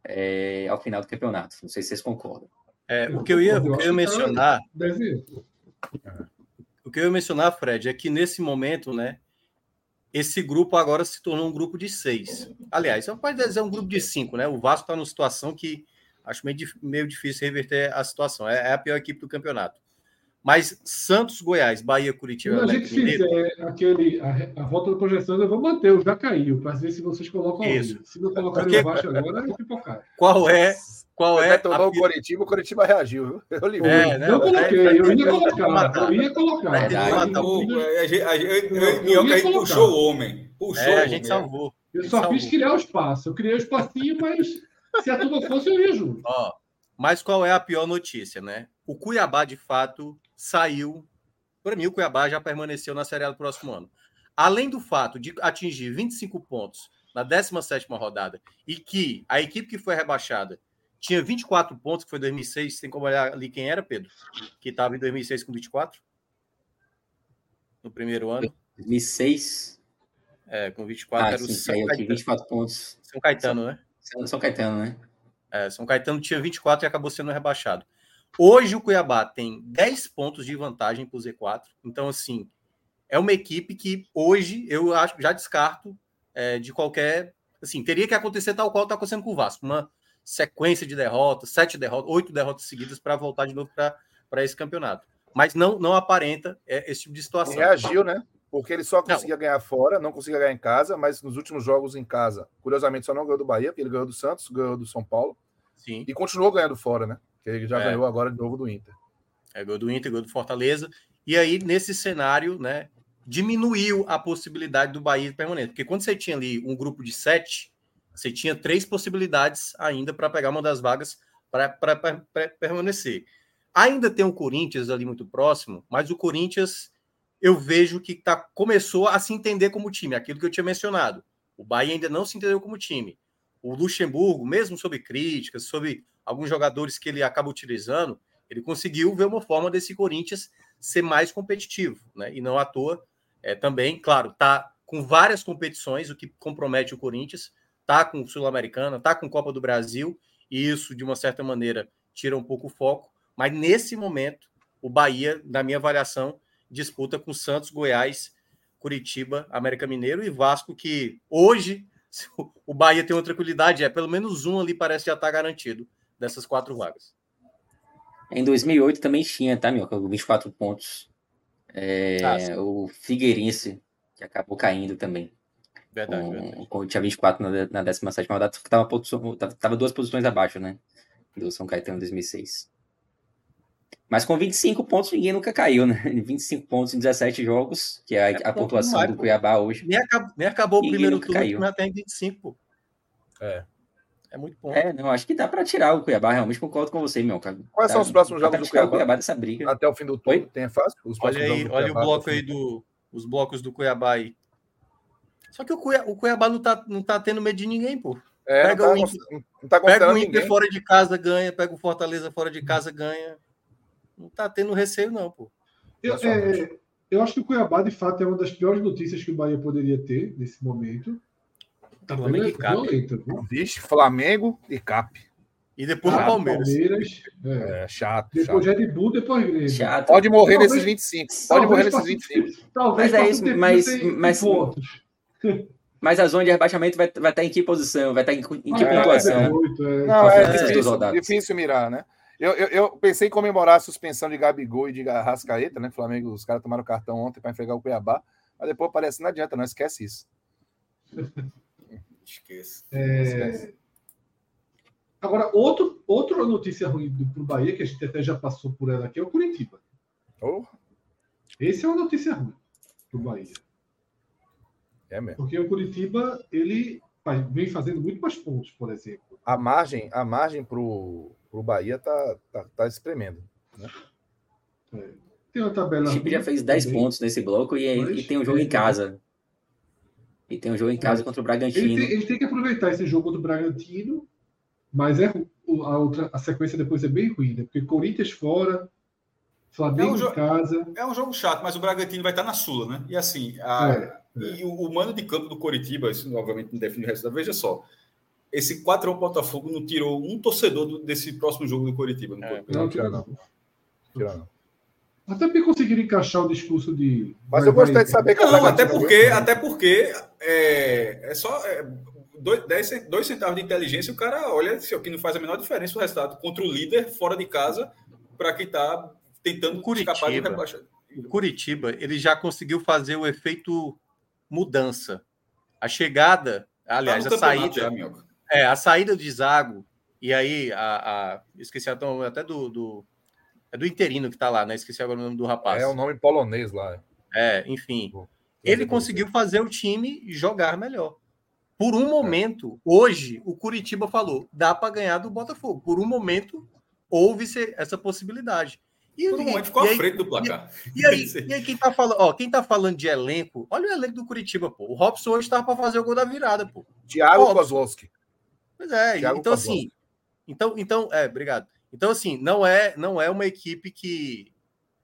é, ao final do campeonato. Não sei se vocês concordam. É, o que eu ia, o que eu ia mencionar. O que eu ia mencionar, Fred, é que nesse momento, né, esse grupo agora se tornou um grupo de seis. Aliás, pode dizer um grupo de cinco, né? O Vasco está numa situação que acho meio, meio difícil reverter a situação. É, é, a pior equipe do campeonato. Mas Santos, Goiás, Bahia, Curitiba. Se a gente fizer aquele, a, a volta da projeção, eu vou manter, já caiu, para ver se vocês colocam Isso. Se não colocarem Porque... baixo agora, é pipocar. Qual é qual é? tomou a... o Coritiba, o Coritiba reagiu. Eu li. É, né? Eu coloquei, eu ia colocar. Eu ia colocar. Minhoca aí puxou o homem. Puxou é, a gente salvou. Eu só fiz criar o espaço. Eu criei o espacinho, mas se a turma fosse, eu ia junto. Ó, mas qual é a pior notícia, né? O Cuiabá, de fato, saiu. Para mim, o Cuiabá já permaneceu na Série A do próximo ano. Além do fato de atingir 25 pontos na 17 rodada e que a equipe que foi rebaixada tinha 24 pontos, que foi 2006. Tem como olhar ali quem era, Pedro? Que estava em 2006 com 24? No primeiro ano? 2006? É, com 24 ah, era o sim, São Caetano. 24 pontos. São Caetano, né? São, São Caetano, né? É, São Caetano tinha 24 e acabou sendo rebaixado. Hoje o Cuiabá tem 10 pontos de vantagem para o Z4. Então, assim, é uma equipe que hoje eu acho já descarto é, de qualquer. Assim, teria que acontecer tal qual está acontecendo com o Vasco. Uma sequência de derrotas, sete derrotas, oito derrotas seguidas para voltar de novo para esse campeonato. Mas não, não aparenta é, esse tipo de situação. reagiu, né? Porque ele só conseguia não. ganhar fora, não conseguia ganhar em casa, mas nos últimos jogos em casa, curiosamente, só não ganhou do Bahia, porque ele ganhou do Santos, ganhou do São Paulo. Sim. E continuou ganhando fora, né? Que ele já é. ganhou agora de novo do Inter. É, ganhou do Inter, ganhou do Fortaleza. E aí, nesse cenário, né, diminuiu a possibilidade do Bahia permanente. Porque quando você tinha ali um grupo de sete, você tinha três possibilidades ainda para pegar uma das vagas para permanecer. Ainda tem o Corinthians ali muito próximo, mas o Corinthians eu vejo que tá, começou a se entender como time, aquilo que eu tinha mencionado. O Bahia ainda não se entendeu como time. O Luxemburgo, mesmo sob críticas, sobre alguns jogadores que ele acaba utilizando, ele conseguiu ver uma forma desse Corinthians ser mais competitivo, né? E não à toa, é, também, claro, tá com várias competições, o que compromete o Corinthians, tá com Sul-Americana, tá com Copa do Brasil, e isso, de uma certa maneira, tira um pouco o foco. Mas nesse momento, o Bahia, na minha avaliação, disputa com Santos, Goiás, Curitiba, América Mineiro e Vasco, que hoje o Bahia tem uma tranquilidade, é pelo menos um ali parece já estar tá garantido dessas quatro vagas. Em 2008 também tinha, tá, meu? Com 24 pontos. É, ah, o Figueirense, que acabou caindo também. Verdade, com, verdade. Com, tinha 24 na, na 17 rodada, tava, tava duas posições abaixo, né? Do São Caetano em 2006. Mas com 25 pontos ninguém nunca caiu, né? 25 pontos em 17 jogos, que é a, é, a pontuação do Cuiabá hoje. Nem acabou, nem acabou o primeiro turno, caiu. mas tem 25. É. É muito bom. É, não, acho que dá para tirar o Cuiabá, realmente concordo com você, meu cara. Quais dá, são os próximos jogos do Cuiabá? O Cuiabá dessa briga. Até o fim do turno, tem é fácil? Os olha aí, olha o bloco aí do os blocos do Cuiabá aí. Só que o Cuiabá, o Cuiabá não tá não tá tendo medo de ninguém, pô. É, pega não tá, o Inter, não tá pega o Inter ninguém. fora de casa, ganha, pega o Fortaleza fora de casa, ganha. Não tá tendo receio não, pô. Eu, é, eu acho que o Cuiabá, de fato, é uma das piores notícias que o Bahia poderia ter nesse momento. Tá Flamengo e Cap. Vixe, Flamengo e Cap. E depois ah, o Palmeiras. Palmeiras é. é. chato. Depois chato. Red Bull, depois Grêmio. Chato. Pode morrer talvez, nesses 25. Pode morrer nesses 25. Talvez mas é isso, mas, mas, mas a zona de rebaixamento vai, vai estar em que posição? Vai estar em, em que ah, pontuação? É, é, Não, é difícil, difícil mirar, né? Eu, eu, eu, pensei em comemorar a suspensão de Gabigol e de Rascaeta, né? Flamengo, os caras tomaram cartão ontem para enfrentar o Cuiabá, mas depois parece não adianta, não esquece isso. Esqueça. É... Esquece. Agora, outro, outra notícia ruim para o Bahia, que a gente até já passou por ela aqui, é o Curitiba. Oh. Esse é uma notícia ruim para o Bahia. É mesmo. Porque o Curitiba, ele vem fazendo muito mais pontos, por exemplo. A margem, a margem para o Bahia tá, tá, tá espremendo. Né? É. Tem uma tabela. O Chip já fez 10 também. pontos nesse bloco e, e tem um jogo em casa. E tem um jogo em casa contra o Bragantino. Ele tem, ele tem, que aproveitar esse jogo contra o Bragantino, mas é a, outra, a sequência depois é bem ruim, né? Porque Corinthians fora, Flamengo é um em casa. É um jogo chato, mas o Bragantino vai estar na Sula, né? E assim, a, é, é. e o, o, mano de campo do Coritiba, isso obviamente não define o resultado. Veja só, esse 4x1 Botafogo não tirou um torcedor do, desse próximo jogo do Coritiba. Não, é, não, tira não. Não. Até porque conseguiram encaixar o discurso de. Mas eu gostei de saber que Não, até porque, até porque é, é só é, dois, dez, dois centavos de inteligência, o cara olha se que não faz a menor diferença o resultado contra o líder fora de casa para quem está tentando Curitiba, escapar rebaixamento. O Curitiba ele já conseguiu fazer o efeito mudança. A chegada, aliás, tá a saída. Já, é, a saída de Zago, e aí a, a esqueci até do, do é do interino que tá lá, né? Esqueci agora o nome do rapaz. É o nome polonês lá. É, enfim. Ele conseguiu fazer o time jogar melhor. Por um momento, hoje, o Curitiba falou: dá para ganhar do Botafogo. Por um momento, houve essa possibilidade. E, Por um momento ficou à frente do placar. E, e, aí, e aí, quem tá falando, ó, quem tá falando de elenco, olha o elenco do Curitiba, pô. O Robson hoje estava para fazer o gol da virada, pô. Thiago Kozlowski. Pois é, Thiago então assim, então, então, é, obrigado. Então, assim, não é, não é uma equipe que,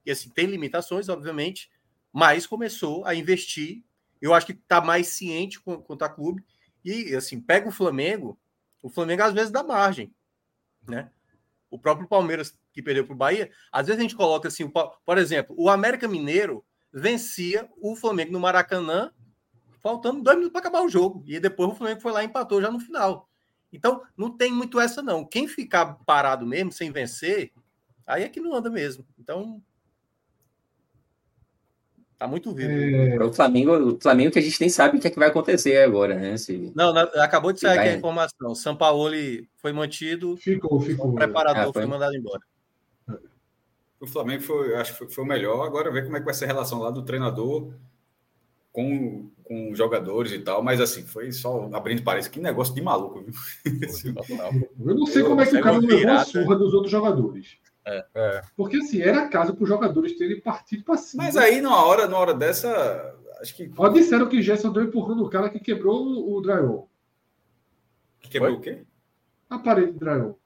que assim, tem limitações, obviamente, mas começou a investir. Eu acho que está mais ciente quanto a clube. E, assim, pega o Flamengo, o Flamengo às vezes dá margem, né? O próprio Palmeiras, que perdeu para o Bahia, às vezes a gente coloca assim, por exemplo, o América Mineiro vencia o Flamengo no Maracanã, faltando dois minutos para acabar o jogo. E depois o Flamengo foi lá e empatou já no final. Então, não tem muito essa, não. Quem ficar parado mesmo, sem vencer, aí é que não anda mesmo. Então. Tá muito vivo. É... O Flamengo, o Flamengo que a gente nem sabe o que, é que vai acontecer agora, né? Se... Não, acabou de sair vai... aqui a informação. São Paulo foi mantido. Ficou, ficou. O preparador ah, foi... foi mandado embora. O Flamengo foi, acho que foi, foi o melhor. Agora ver como é que vai ser a relação lá do treinador com, com jogadores e tal, mas assim, foi só abrindo parece que negócio de maluco, viu? Eu não sei eu, como é que o cara não levou a surra dos outros jogadores. É. É. Porque assim, era caso para os jogadores terem partido para cima. Mas aí, na hora, na hora dessa. Acho que. Ó, disseram que Gerson deu empurrando o cara que quebrou o drywall. Que quebrou Foi? o quê? A parede de drywall.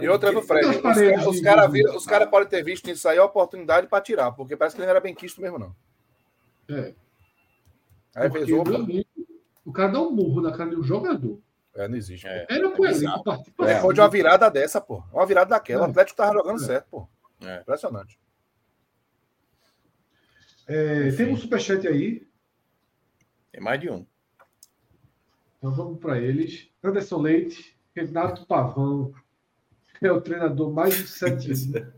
E outra no Fred. Os caras cara, cara podem ter visto isso aí a oportunidade para tirar, porque parece que ele não era bem quisto mesmo, não. É. Aí Porque, amigo, o cara dá um murro na cara de um jogador. É, não existe. É, Era com ele. É, pode uma virada dessa, pô. Uma virada daquela. É. O Atlético tava jogando é. certo, pô. É. Impressionante. É, tem um superchat aí. Tem mais de um. Então vamos para eles. Anderson Leite, Renato Pavão. é o treinador mais sucedido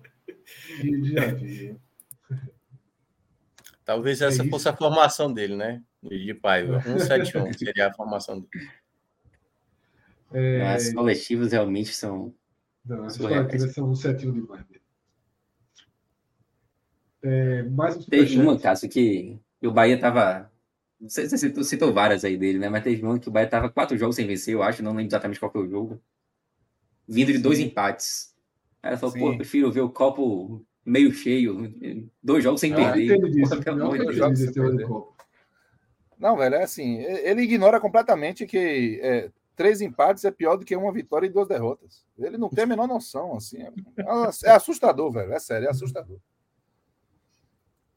de já Talvez essa é fosse a formação dele, né? De Paiva. 171 seria a formação dele. É... As coletivas realmente são. Não, as coletivas são 171 demais. É, mais um Teve uma, Cássio, que o Bahia tava. Você, você citou, citou, várias aí dele, né? Mas teve uma que o Bahia tava quatro jogos sem vencer, eu acho, não lembro exatamente qual foi o jogo. Vindo de dois empates. Aí ela falou, Sim. pô, prefiro ver o copo meio cheio, dois jogos sem perder. Não, velho, é assim, ele ignora completamente que é, três empates é pior do que uma vitória e duas derrotas. Ele não tem a menor noção, assim. É, é assustador, velho, é sério, é assustador.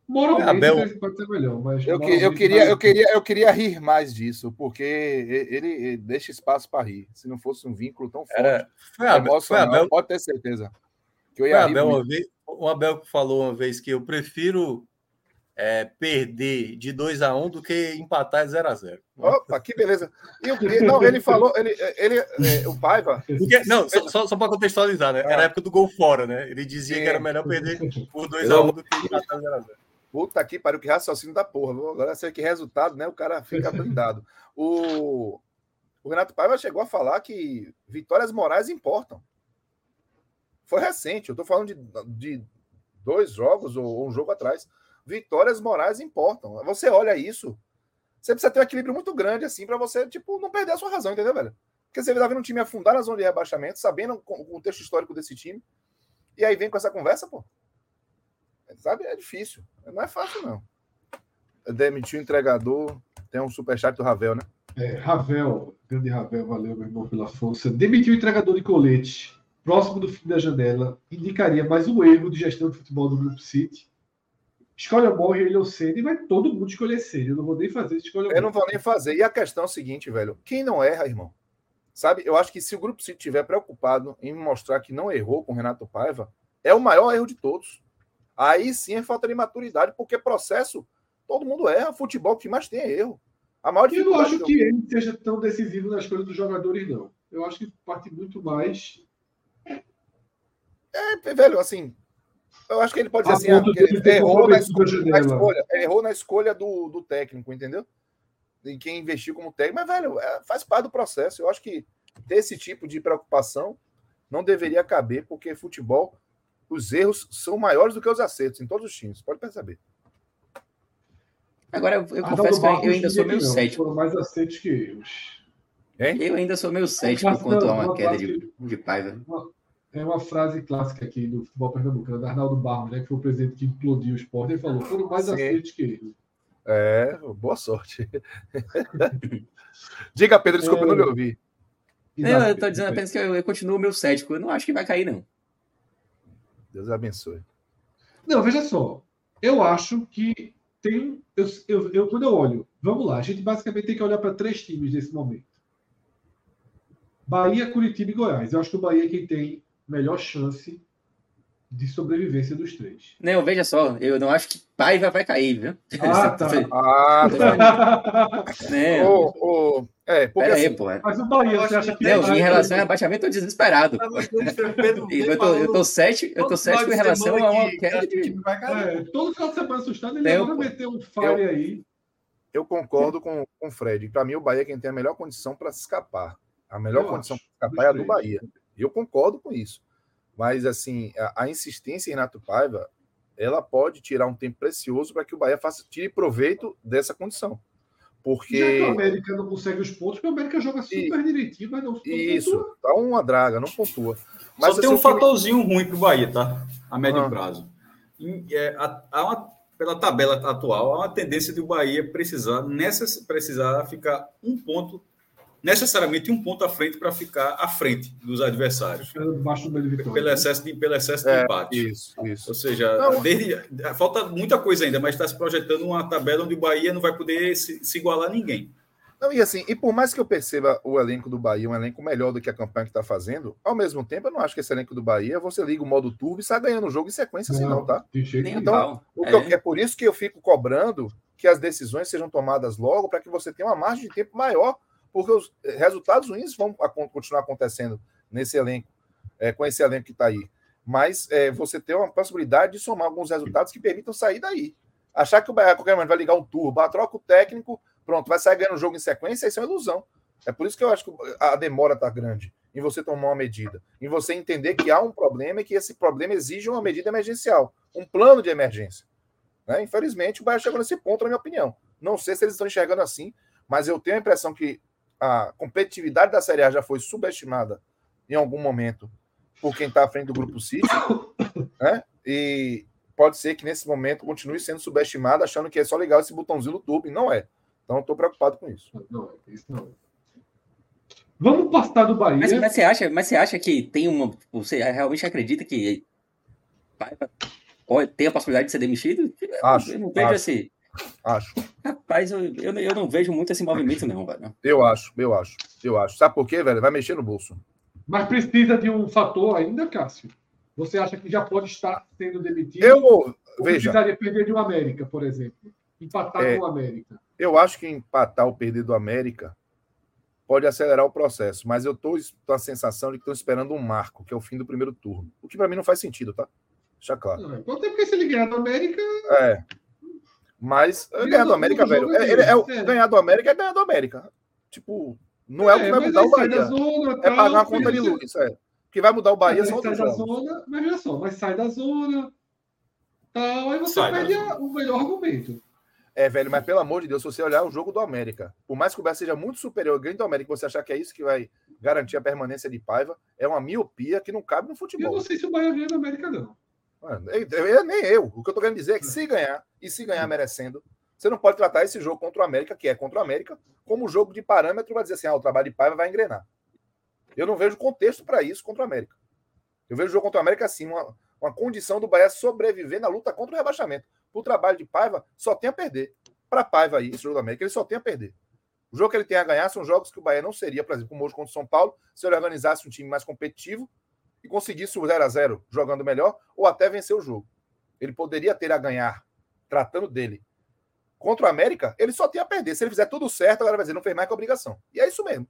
Moralmente, Abel... pode ser melhor, mas eu, que, eu, queria, eu, queria, eu queria rir mais disso, porque ele, ele deixa espaço para rir. Se não fosse um vínculo tão forte, Era... foi Abel, foi Abel... pode ter certeza. Que eu ia foi Abel, uma vez, o Abel falou uma vez que eu prefiro é, perder de 2 a 1 um do que empatar 0 a 0 Opa, que beleza. E o, não, ele falou, ele, ele, é, o Paiva. Porque, não, só, só, só para contextualizar, né? Era a época do gol fora, né? Ele dizia Sim. que era melhor perder por 2 a 1 um do que empatar 0 a 0 Puta que pariu, que raciocínio da porra. Agora sei que resultado, né? O cara fica blindado. O, o Renato Paiva chegou a falar que vitórias morais importam. Foi recente, eu tô falando de, de dois jogos ou, um jogo atrás. Vitórias morais importam. Você olha isso, você precisa ter um equilíbrio muito grande, assim, para você, tipo, não perder a sua razão, entendeu, velho? Porque você tá vendo um time afundar na zona de rebaixamento, sabendo o contexto histórico desse time, e aí vem com essa conversa, pô. Sabe? É difícil. Não é fácil, não. Demitiu o entregador. Tem um superchat do Ravel, né? É, Ravel, grande Ravel, valeu, meu irmão, pela força. Demitiu o entregador de colete, próximo do fim da janela, indicaria mais um erro de gestão de futebol do Grupo City. Escolha morre ele ou cedo e vai todo mundo escolher cedo. Eu não vou nem fazer escolha Eu não vou nem fazer. E a questão é a seguinte, velho. Quem não erra, irmão? Sabe, eu acho que se o Grupo City estiver preocupado em mostrar que não errou com o Renato Paiva, é o maior erro de todos. Aí sim é falta de maturidade, porque processo, todo mundo erra. Futebol que mais tem é erro. A maior eu não acho que ele seja tão decisivo na escolha dos jogadores, não. Eu acho que parte muito mais. É, velho, assim. Eu acho que ele pode dizer assim, ah, ele errou, na escolha, na escolha, errou na escolha do, do técnico, entendeu? De quem investiu como técnico. Mas, velho, é, faz parte do processo. Eu acho que ter esse tipo de preocupação não deveria caber, porque futebol os erros são maiores do que os acertos em todos os times, pode perceber. Agora, eu, eu confesso que eu ainda sou meio cético. Foram mais acertos que erros. Hein? Eu ainda sou meio cético quanto a uma, uma queda de, de Paiva. Uma, é uma frase clássica aqui do futebol pernambucano, da Arnaldo Barros, né, que foi o presidente que implodiu o esporte. Ele falou: foram mais acertos que erros. É, boa sorte. Diga, Pedro, desculpa, é... não me ouvi. eu estou dizendo apenas que eu, eu continuo meu cético. Eu não acho que vai cair, não. Deus abençoe. Não, veja só. Eu acho que tem. Eu, eu, eu, quando eu olho, vamos lá, a gente basicamente tem que olhar para três times nesse momento: Bahia, Curitiba e Goiás. Eu acho que o Bahia é quem tem melhor chance de sobrevivência dos três. Não, veja só, eu não acho que Paiva vai cair, viu? Ah, tá. ah, tá. né? oh, oh, é, porque assim, aí, pô. Mas o Bahia, você acha que... Não, em relação ao abaixamento, eu tô desesperado. eu, tô, eu tô cético, eu tô cético em relação a uma queda de... É, todo final de semana assustado, ele vai meter um fire aí. Eu concordo com, com o Fred. Para mim, o Bahia é quem tem a melhor condição para se escapar. A melhor eu condição para escapar é a do Bahia. Eu concordo com isso. Mas, assim, a, a insistência em Renato Paiva, ela pode tirar um tempo precioso para que o Bahia faça, tire proveito dessa condição. Porque. Já que o América não consegue os pontos, porque o América joga super e... direitinho, mas não, não Isso, pontua. tá uma draga, não pontua. Mas Só tem um fatorzinho ruim para o Bahia, tá? A médio ah. prazo. E, é, há uma, pela tabela atual, há uma tendência de o Bahia precisar, nessa, precisar ficar um ponto necessariamente um ponto à frente para ficar à frente dos adversários. Pelo excesso de, pelo excesso de é, empate. Isso, isso. Ou seja, não, desde, falta muita coisa ainda, mas está se projetando uma tabela onde o Bahia não vai poder se, se igualar a ninguém. Não, e assim, e por mais que eu perceba o elenco do Bahia um elenco melhor do que a campanha que está fazendo, ao mesmo tempo eu não acho que esse elenco do Bahia você liga o modo turbo e sai ganhando o jogo em sequência, assim, não, assim, não tá? Então, o é. Eu, é por isso que eu fico cobrando que as decisões sejam tomadas logo para que você tenha uma margem de tempo maior porque os resultados ruins vão continuar acontecendo nesse elenco. é, com esse elenco que está aí. Mas é, você tem uma possibilidade de somar alguns resultados que permitam sair daí. Achar que o Bahia, qualquer momento, vai ligar um turbo, troca o técnico, pronto, vai sair ganhando o jogo em sequência, isso é uma ilusão. É por isso que eu acho que a demora está grande em você tomar uma medida, em você entender que há um problema e que esse problema exige uma medida emergencial, um plano de emergência. Né? Infelizmente, o Bahia chegou nesse ponto, na minha opinião. Não sei se eles estão enxergando assim, mas eu tenho a impressão que a competitividade da Série A já foi subestimada em algum momento por quem está à frente do Grupo City, né? E pode ser que nesse momento continue sendo subestimada, achando que é só ligar esse botãozinho do turbo, e não é. Então, estou preocupado com isso. Não, isso não. Vamos passar do Bahia. Mas, mas, você acha, mas você acha que tem uma. Você realmente acredita que tem a possibilidade de ser demitido? Acho. Eu não vejo acho, assim. Acho. Rapaz, eu, eu, eu, não vejo muito esse movimento, não, velho. Eu acho, eu acho, eu acho. Sabe por quê, velho? Vai mexer no bolso. Mas precisa de um fator ainda, Cássio. Você acha que já pode estar sendo demitido? Eu vou. Veja. Precisaria perder de um América, por exemplo. Empatar é, com o América. Eu acho que empatar ou perder do América pode acelerar o processo, mas eu estou com a sensação de que estão esperando um marco, que é o fim do primeiro turno. O que para mim não faz sentido, tá? Deixa claro. Não, até porque se ele ganhar do América. É. Mas ganhar do América, velho. É, é, é, ganhar do América é ganhar do América. Tipo, não é, o que vai mudar o Bahia. Zona, é pagar uma conta de luz. É. O que vai mudar o Bahia são outros jogos. Zona, mas olha só, mas sai da zona. Tal, aí você sai perde o melhor argumento. É, velho, mas pelo amor de Deus, se você olhar o jogo do América, por mais que o Bahia seja muito superior ao grande do América, você achar que é isso que vai garantir a permanência de Paiva, é uma miopia que não cabe no futebol. Eu não sei se o Bahia ganha do América, não. Eu, nem eu. O que eu tô querendo dizer é que se ganhar, e se ganhar merecendo, você não pode tratar esse jogo contra o América, que é contra o América, como jogo de parâmetro para dizer assim, ah, o trabalho de Paiva vai engrenar. Eu não vejo contexto para isso contra o América. Eu vejo o jogo contra o América assim, uma, uma condição do Bahia sobreviver na luta contra o rebaixamento. O trabalho de Paiva só tem a perder para Paiva aí, esse jogo da América, ele só tem a perder. O jogo que ele tem a ganhar são jogos que o Bahia não seria, por exemplo, como hoje contra o São Paulo, se ele organizasse um time mais competitivo e conseguisse o 0 a 0 jogando melhor, ou até vencer o jogo. Ele poderia ter a ganhar, tratando dele. Contra o América, ele só tem a perder. Se ele fizer tudo certo, agora vai dizer, não fez mais que obrigação. E é isso mesmo.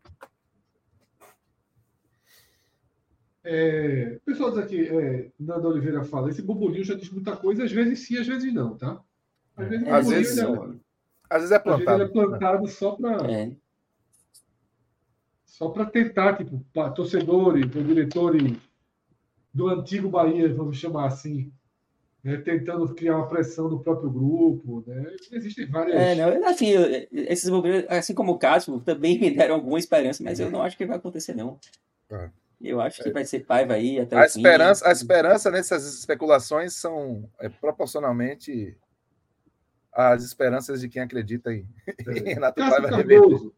É, o pessoal diz aqui, é, Nando Oliveira fala, esse bubulinho já diz muita coisa, às vezes sim, às vezes não, tá? Às vezes, às vezes, é, às vezes é plantado. Às vezes é plantado só para. É. Só para tentar, tipo, torcedores, diretores do antigo Bahia, vamos chamar assim, né, tentando criar uma pressão no próprio grupo. Né? Existem várias. É, não, assim, esses movimentos, assim como o Cássio, também me deram alguma esperança, mas eu não acho que vai acontecer, não. É. Eu acho que vai ser Paiva aí até a esperança, fim. A esperança nessas especulações são é, proporcionalmente as esperanças de quem acredita em, é. em Renato Paiva Cardoso,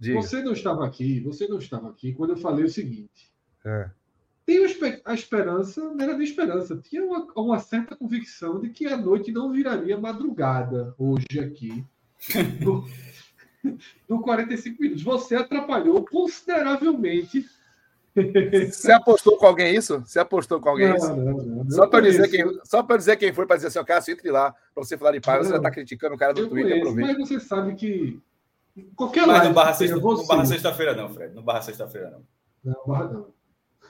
Você não estava aqui, você não estava aqui quando eu falei o seguinte. É. Tenho a esperança, não era nem esperança, tinha uma, uma, certa convicção de que a noite não viraria madrugada hoje aqui. No, no 45 minutos. Você atrapalhou consideravelmente você apostou com alguém isso? Você apostou com alguém não, isso? Não, não, só para dizer quem, só para dizer quem foi para dizer assim, Cássio, entre lá para você falar de paz. Você já está criticando o cara do Twitter. Conheço, mas você sabe que qualquer mas live. No barra, sexta, sexta-feira não, Fred. No barra sexta-feira não. Não, barra não.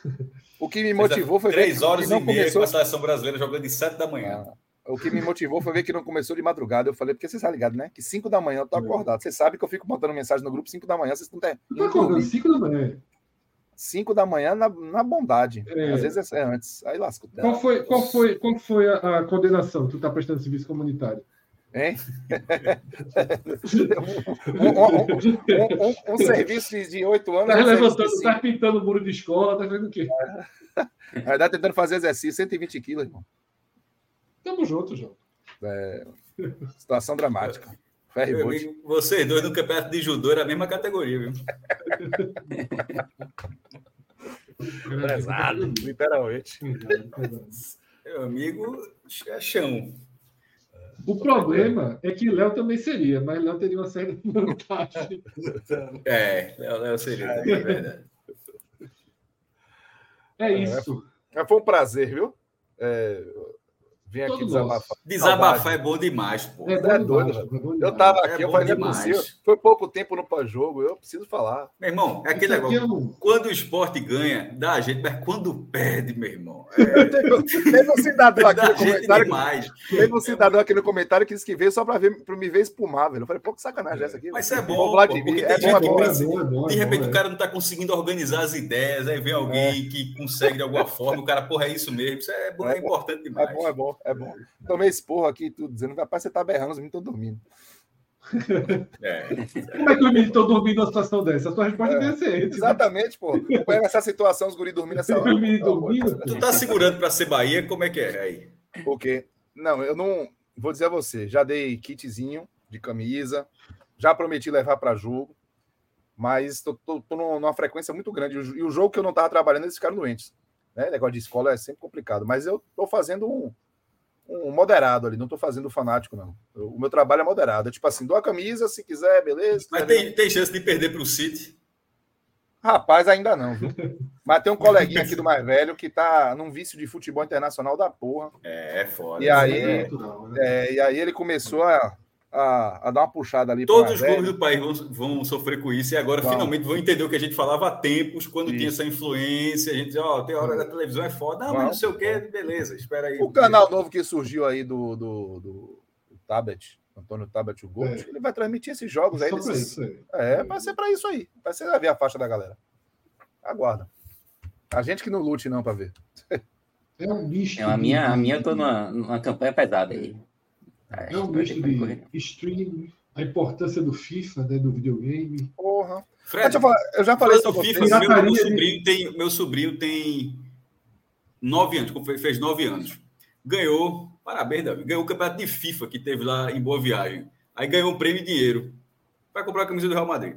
O que me motivou foi três horas e meia começou... com a seleção brasileira jogando de sete da manhã. Ah, o que me motivou foi ver que não começou de madrugada. Eu falei, porque você está ligado, né? Que cinco da manhã eu tô acordado. Você sabe que eu fico mandando mensagem no grupo cinco da manhã, vocês não têm. Eu tô acordando cinco da manhã. 5 da manhã na, na bondade. É. Às vezes é antes. Aí lasca. Qual foi, qual foi, qual foi a, a condenação? Tu está prestando serviço comunitário? Hein? um, um, um, um, serviço de oito anos. Está levantando, está pintando o muro de escola, está fazendo o quê? Está tentando fazer exercício, 120 quilos, irmão. Tamo junto, João. É, situação dramática. Amigo, vocês dois no campeonato de judô era a mesma categoria, viu? Pesado, literalmente. Meu amigo, é chão. O problema é que Léo também seria, mas Léo teria uma série de vantagens. É, Léo seria, é verdade. É isso. É, foi um prazer, viu? É, Vem aqui desabafar. Desabafar é bom demais, pô. É, é doido, é Eu tava aqui, é eu falei, é Foi pouco tempo no pós-jogo, eu preciso falar. Meu irmão, é aquele negócio. É quando o esporte ganha, dá a gente, mas quando perde, meu irmão. É... teve um cidadão aqui no comentário. Demais. Teve um cidadão aqui no comentário que disse que veio só para ver, para me ver espumar, velho. Eu falei, pô, que sacanagem é essa aqui. Mas isso é bom. Pô, Vladimir, é bom, é bom, De repente o cara não tá conseguindo organizar as ideias, aí vem alguém que consegue de alguma forma, o cara, porra, é isso mesmo. Isso é, bom, é, importante demais. É bom, é bom, é bom tomei esse porro aqui, tudo dizendo, rapaz, você tá berrando, os meninos estão dormindo. É. Como é que os meninos estão dormindo numa situação dessa? A sua resposta é, deve ser Exatamente, pô. Põe nessa situação, os guris dormindo nessa hora. dormindo. Tu tá segurando para ser Bahia, como é que é aí? O quê? Não, eu não. Vou dizer a você, já dei kitzinho de camisa, já prometi levar para jogo, mas estou numa frequência muito grande. E o jogo que eu não estava trabalhando, eles ficaram doentes. Né? Negócio de escola é sempre complicado, mas eu estou fazendo um um moderado ali, não estou fazendo fanático, não. O meu trabalho é moderado. É tipo assim, dou a camisa, se quiser, beleza. Mas tem, tem chance de perder para o City? Rapaz, ainda não, viu? Mas tem um coleguinha aqui do mais velho que tá num vício de futebol internacional da porra. É, é foda. E aí, é, é, e aí ele começou a a, a dar uma puxada ali. Todos os clubes do país vão, vão, sofrer com isso e agora finalmente vão entender o que a gente falava há tempos, quando isso. tinha essa influência. A gente dizia, ó, oh, tem hora da televisão é foda. Não, mas não sei o que, beleza, espera aí. O canal novo que surgiu aí do, do, do, do Tabet, Antônio Tabet, o Gold, é. ele vai transmitir esses jogos aí. Nesses... Aí. É, vai ser para isso aí. Vai ser vai ver a faixa da galera. Aguarda. A gente que não lute, não, para ver. É um bicho. É, a, minha, a minha eu tô numa, numa campanha pesada aí. É, é um misto de streaming, a importância do FIFA, né, do videogame. Porra. Fred, eu, falar, eu, já falei sobre FIFA. Meu, meu, sobrinho tem, meu sobrinho tem nove anos, fez nove anos. Ganhou, parabéns, Davi, ganhou o campeonato de FIFA que teve lá em Boa Viagem. Aí ganhou um prêmio em dinheiro. Vai comprar a camisa do Real Madrid.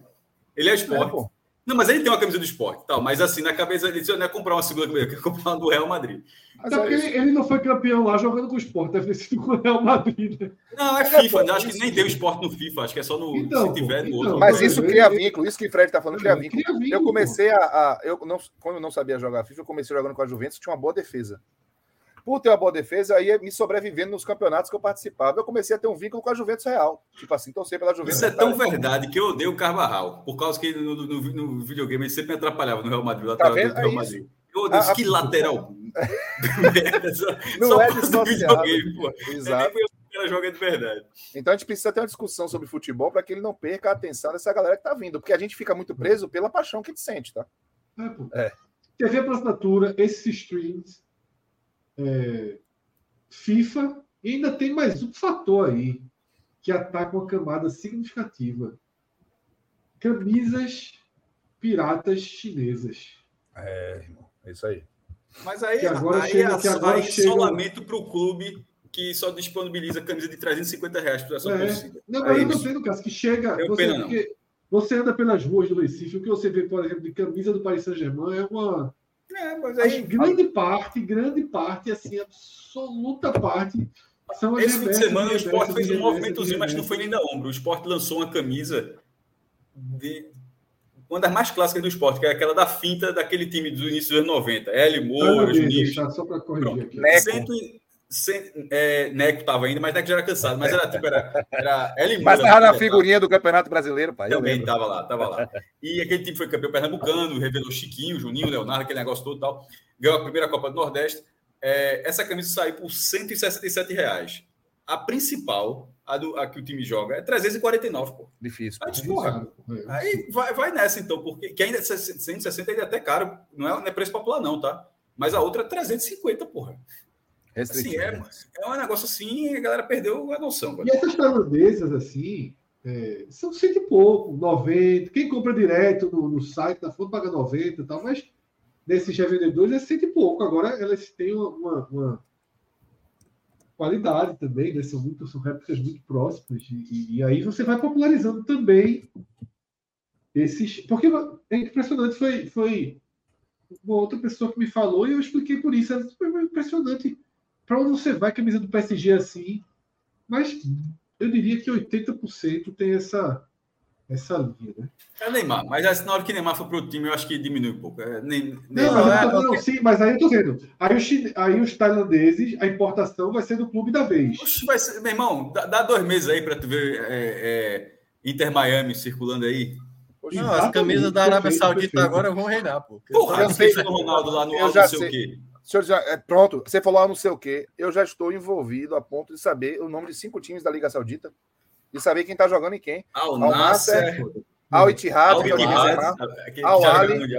Ele é esporte. É, não, mas ele tem uma camisa do esporte, tal, mas assim, na cabeça ele disse, não é comprar uma segunda camisa, quer comprar uma do Real Madrid. Até porque ele, ele, não foi campeão lá jogando com o esporte, deve ter sido com o Real Madrid. Né? Não, é FIFA, é, acho que nem tem o esporte no FIFA, acho que é só no. Então, se tiver no então, outro. Mas isso cria vínculo, isso que o Fred está falando cria vínculo. Cria vínculo. Eu comecei a. a eu não, quando eu não sabia jogar FIFA, eu comecei jogando com a Juventus, tinha uma boa defesa por ter uma boa defesa, aí me sobrevivendo nos campeonatos que eu participava, eu comecei a ter um vínculo com a Juventus Real. Tipo assim, torcer pela Juventus. Isso é tão verdade que eu odeio o Carvajal, por causa que no, no, no videogame ele sempre me atrapalhava no Real Madrid, tá lateral tá do Real é Madrid. Eu odeio ah, que lateral. Não só é dissociado. Exato. Ela joga de verdade. Então a gente precisa ter uma discussão sobre futebol para que ele não perca a atenção dessa galera que tá vindo, porque a gente fica muito preso pela paixão que a gente sente, tá? É, pô. É. TV por assinatura, esses streams, é, FIFA, e ainda tem mais um fator aí que ataca uma camada significativa: camisas piratas chinesas. É, é isso aí. Mas aí, que agora aí, chega, que agora aí chega... isolamento para o clube que só disponibiliza camisa de 350 reais para essa é. torcida. Não, mas eu não sei, Lucas, que chega. você, pena, você anda pelas ruas do Recife, o que você vê, por exemplo, de camisa do Paris Saint-Germain é uma é, mas aí... Grande parte, grande parte, assim, absoluta parte. São Esse fim de semana o esporte fez um movimentozinho, mas não foi nem da ombro. O esporte lançou uma camisa de uma das mais clássicas do esporte, que é aquela da finta daquele time do início dos anos 90. Hélio Moura, Juninho. Tá, só para corrigir Pronto. aqui. 100, sem, é, Neco tava ainda, mas Neco já era cansado, mas era tipo, era, era Mas tava né? na figurinha do Campeonato Brasileiro, pai. Também tava lá, tava lá. E aquele time foi campeão pernambucano, revelou Chiquinho, Juninho, Leonardo, aquele negócio todo e tal. Ganhou a primeira Copa do Nordeste. É, essa camisa saiu por 167 reais. A principal, a, do, a que o time joga, é 349, pô. Difícil. Aí, porra, aí vai, vai nessa, então, porque que ainda é 160 ainda é até caro, não é, não é preço popular, não, tá? Mas a outra é 350, porra. Assim, é, é um negócio assim, a galera perdeu a noção. E essas tailandesas, assim, é, são cento e pouco, 90. Quem compra direto no, no site da fonte paga 90 e tal, mas desses revendedores é cento e pouco. Agora elas têm uma, uma, uma qualidade também, né? São, muito, são réplicas muito próximas. E, e, aí você vai popularizando também esses. Porque é impressionante, foi, foi uma outra pessoa que me falou e eu expliquei por isso. Foi impressionante. Para onde você vai, camisa do PSG assim. Mas eu diria que 80% tem essa essa linha, né? É Neymar, mas na hora que Neymar for para o time, eu acho que diminui um pouco. É, nem, não, mas é, não, sim, mas aí eu tô dizendo. Aí os, aí os tailandeses, a importação vai ser do clube da vez. Oxe, vai ser, meu irmão, dá, dá dois meses aí para tu ver é, é, Inter Miami circulando aí. Não, as camisas da Arábia Saudita agora vão reinar, pô. Porra, eu sei do Ronaldo lá no eu já sei, sei o quê. Senhor já, é, pronto, você falou lá não sei o quê. Eu já estou envolvido a ponto de saber o nome de cinco times da Liga Saudita e saber quem está jogando em quem. Al Nasser, Al Ittihad, Al Ali,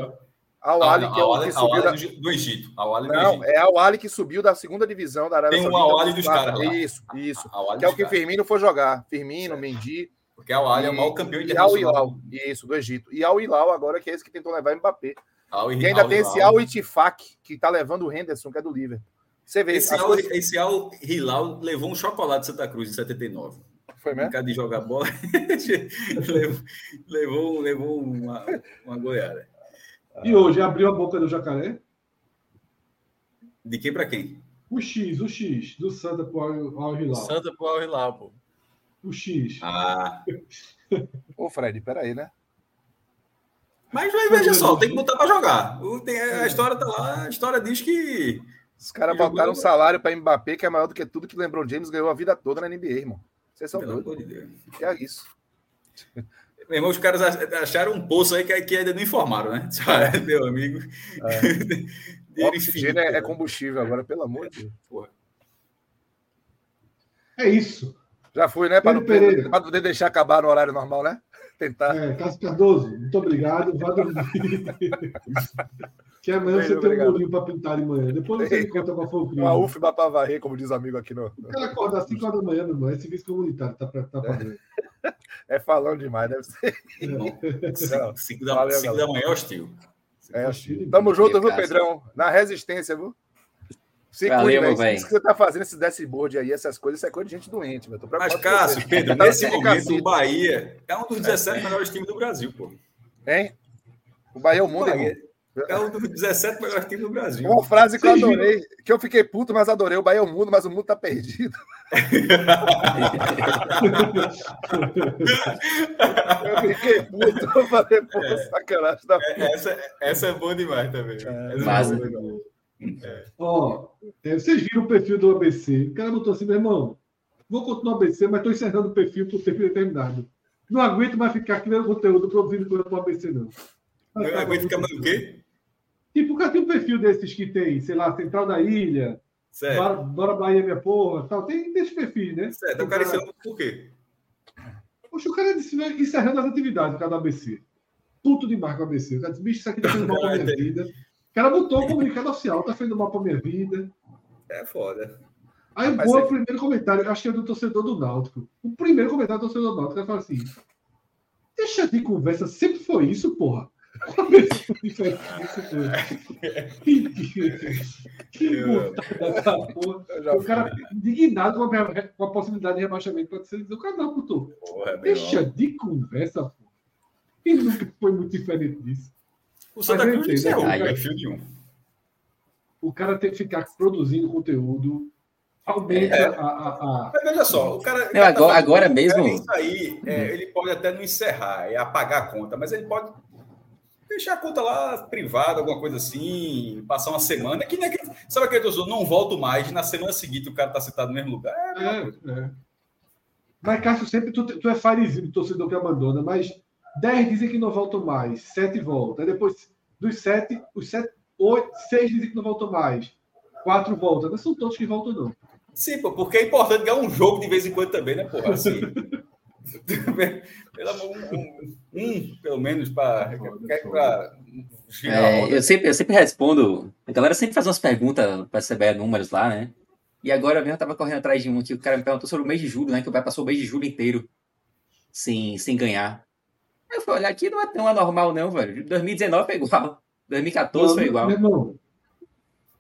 Al Ali que é o que subiu da... do Egito. Não, é Al Ali que subiu da segunda divisão da Arábia Tem um Al Ali dos caras Isso, isso. Que é o que Firmino foi jogar. Firmino, Mendy. Porque Al Ali é o maior campeão internacional. E Al Hilal, isso, do Egito. E Al Hilal agora que é esse que tentou levar Mbappé. E ainda tem esse Al Itifak que tá levando o Henderson, que é do Liverpool. Você vê esse Al, coisas... esse Al Hilal levou um chocolate de Santa Cruz em 79. Foi mesmo? Brincar de jogar bola. levou, levou, levou uma, uma goiada. E hoje abriu a boca do jacaré? De quem para quem? O X, o X, do Santa pro Al Hilal. Santa pro Al Hilal, pô. O X. Ah. Ô, Fred, peraí, né? Mas veja só, tem que botar para jogar. Tem, a história tá lá, a história diz que. Os caras botaram um salário para Mbappé que é maior do que tudo que lembrou James ganhou a vida toda na NBA, irmão. Vocês são Pelo doidos. De é isso. Meu irmão, os caras acharam um poço aí que, que ainda não informaram, né? É. Meu amigo. É. Oxigênio é, é combustível agora, pelo amor de Deus. Porra. É isso. Já fui, né? Para não, poder deixar acabar no horário normal, né? Tentar. É, Cássio Cardoso, muito obrigado. Vá dormir. que amanhã você tem um murinho para pintar de manhã. Depois você me conta qual foi o crime. Uma UFBA para varrer, como diz o amigo aqui no. O cara acorda às 5 horas da manhã, meu irmão. É serviço comunitário, tá, pra, tá pagando. É falando demais, deve ser. 5 da, da manhã é hostil. É hostil. Tamo junto, viu, Pedrão? Na resistência, viu? Se Valeu, meu velho. Isso que você tá fazendo, esse dashboard aí, essas coisas, isso é coisa de gente doente, velho. Mas, Cássio, Pedro, nesse momento, o Bahia é um dos 17 é. melhores times do Brasil, pô. Hein? O Bahia é o mundo, Bahia. É um dos 17 melhores times do Brasil. Uma frase que eu adorei, que eu fiquei puto, mas adorei. O Bahia é o mundo, mas o mundo tá perdido. eu fiquei puto, eu falei, pô, é, sacanagem. Tá é, essa, essa é boa demais também. É, mas, é Ó, é, vocês viram o perfil do ABC. O cara botou assim, meu irmão, vou continuar o ABC, mas estou encerrando o perfil por tempo determinado. Não aguento mais ficar criando conteúdo produzindo coisa para o ABC, não. Não, não aguento ficar mais o quê? Tipo, o cara tem um perfil desses que tem, sei lá, Central da Ilha, Certo. Bora, Bahia, minha porra, tal. Tem desses perfis, né? Certo, o cara encerrando por quê? Poxa, o cara disse, encerrando as atividades do cara do ABC. Puto demais com o ABC. O cara disse, bicho, isso aqui tá fazendo mal pra minha vida. O cara botou o comunicado oficial, tá fazendo mal pra minha vida. É foda. Aí o é... primeiro comentário, acho que é do torcedor do Náutico. O primeiro comentário do torcedor do Náutico, ele fala assim: Deixa de conversa, sempre foi isso, porra. que porra. O cara indignado com a, com a possibilidade de rebaixamento para ser o cara não, puto. Deixa de conversa, porra. E nunca foi muito diferente disso. O Santa Cruz entendo, encerrou o perfil de um. O cara tem que ficar produzindo conteúdo, aumenta é. a, a, a, Mas veja só, o cara. Não, agora, tá agora mesmo. Isso aí, é, uhum. ele pode até não encerrar, é apagar a conta, mas ele pode deixar a conta lá privada, alguma coisa assim, passar uma semana. Que nem aquele, sabe aquele torcedor, não volto mais, na semana seguinte o cara tá sentado no mesmo lugar. É, é, é. Mas, Cássio, sempre tu, tu é farizinho do torcedor que abandona, mas 10 dizem que não voltam mais, 7 voltam. Depois, dos 7, os 7, 8, 6 dizem que não voltam mais, 4 voltam. Não são todos que voltam, não. Sim, pô, porque é importante ganhar um jogo de vez em quando também, né, porra? Assim, pelo amor, um, um, pelo menos, para. É, eu, sempre, eu sempre respondo. A galera sempre faz umas perguntas para CBE números lá, né? E agora mesmo eu tava correndo atrás de um que o cara me perguntou sobre o mês de julho, né? Que o pai passou o mês de julho inteiro sem, sem ganhar. Eu fui olhar aqui, não é tão anormal, não, velho. 2019 foi igual. 2014 não, foi igual. Meu irmão,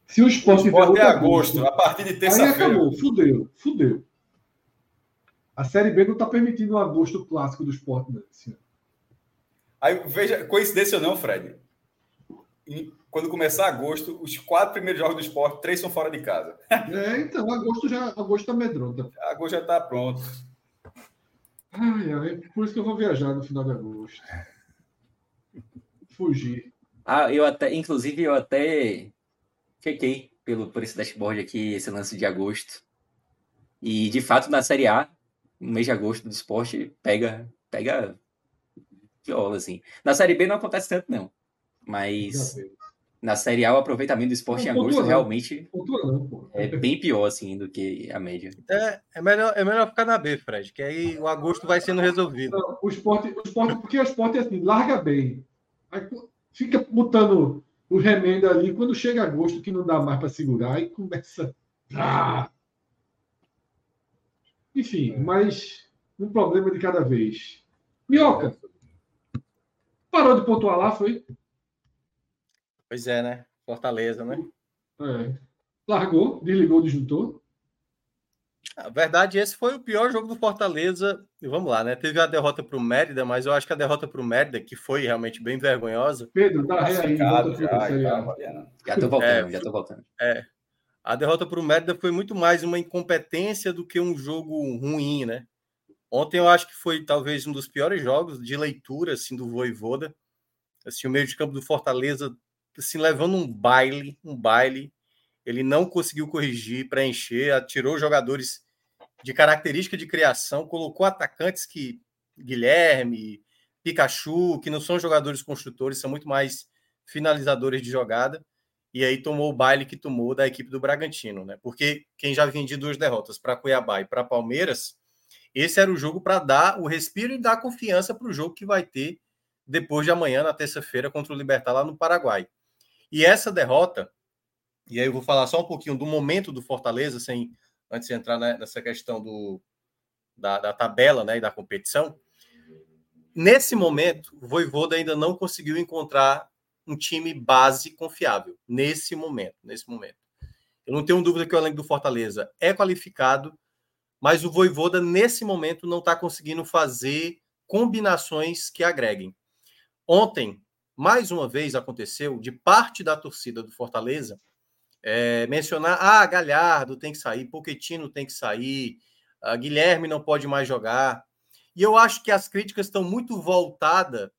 se o esporte, o esporte é agosto, a partir de terça-feira. Aí acabou, fudeu, fudeu. A Série B não está permitindo o agosto clássico do esporte, né, Aí, veja, coincidência ou não, Fred? quando começar agosto, os quatro primeiros jogos do esporte, três são fora de casa. É, então, agosto já agosto tá medronta. Agosto já está pronto. Ai, ai, por isso que eu vou viajar no final de agosto. Fugir. Ah, eu até, inclusive, eu até chequei pelo, por esse dashboard aqui, esse lance de agosto. E, de fato, na Série A, no mês de agosto do esporte, pega, pega viola, assim. Na Série B não acontece tanto, não. Mas na Série A, o aproveitamento do esporte não, em agosto realmente não, é bem pior, assim, do que a média. É, é, melhor, é melhor ficar na B, Fred, que aí o agosto vai sendo resolvido. Não, o esporte, o esporte, porque o esporte é assim, larga bem. Aí fica botando o remendo ali, quando chega agosto, que não dá mais para segurar, e começa. Ah! Enfim, mas um problema de cada vez. Minhoca, parou de pontuar lá, foi? Pois é, né? Fortaleza, né? É. Largou, desligou o disjuntor. Na verdade, esse foi o pior jogo do Fortaleza. E vamos lá, né? Teve a derrota para o Mérida, mas eu acho que a derrota para o Mérida, que foi realmente bem vergonhosa. Pedro, tá aí, já, já tô voltando, é, já tô voltando. É. A derrota para o Mérida foi muito mais uma incompetência do que um jogo ruim, né? Ontem eu acho que foi talvez um dos piores jogos de leitura assim, do Voivoda. Assim, o meio de campo do Fortaleza assim, levando um baile, um baile. Ele não conseguiu corrigir, preencher, atirou jogadores de característica de criação, colocou atacantes que Guilherme, Pikachu, que não são jogadores construtores, são muito mais finalizadores de jogada. E aí tomou o baile que tomou da equipe do Bragantino, né? Porque quem já vinha duas derrotas para Cuiabá e para Palmeiras, esse era o jogo para dar o respiro e dar confiança para o jogo que vai ter depois de amanhã, na terça-feira, contra o Libertar lá no Paraguai. E essa derrota, e aí eu vou falar só um pouquinho do momento do Fortaleza, sem antes de entrar nessa questão do, da, da tabela né, e da competição. Nesse momento, o Voivoda ainda não conseguiu encontrar um time base confiável. Nesse momento, nesse momento. Eu não tenho dúvida que o elenco do Fortaleza é qualificado, mas o Voivoda, nesse momento, não está conseguindo fazer combinações que agreguem. Ontem, mais uma vez aconteceu de parte da torcida do Fortaleza é, mencionar: ah, Galhardo tem que sair, Poquetino tem que sair, ah, Guilherme não pode mais jogar. E eu acho que as críticas estão muito voltadas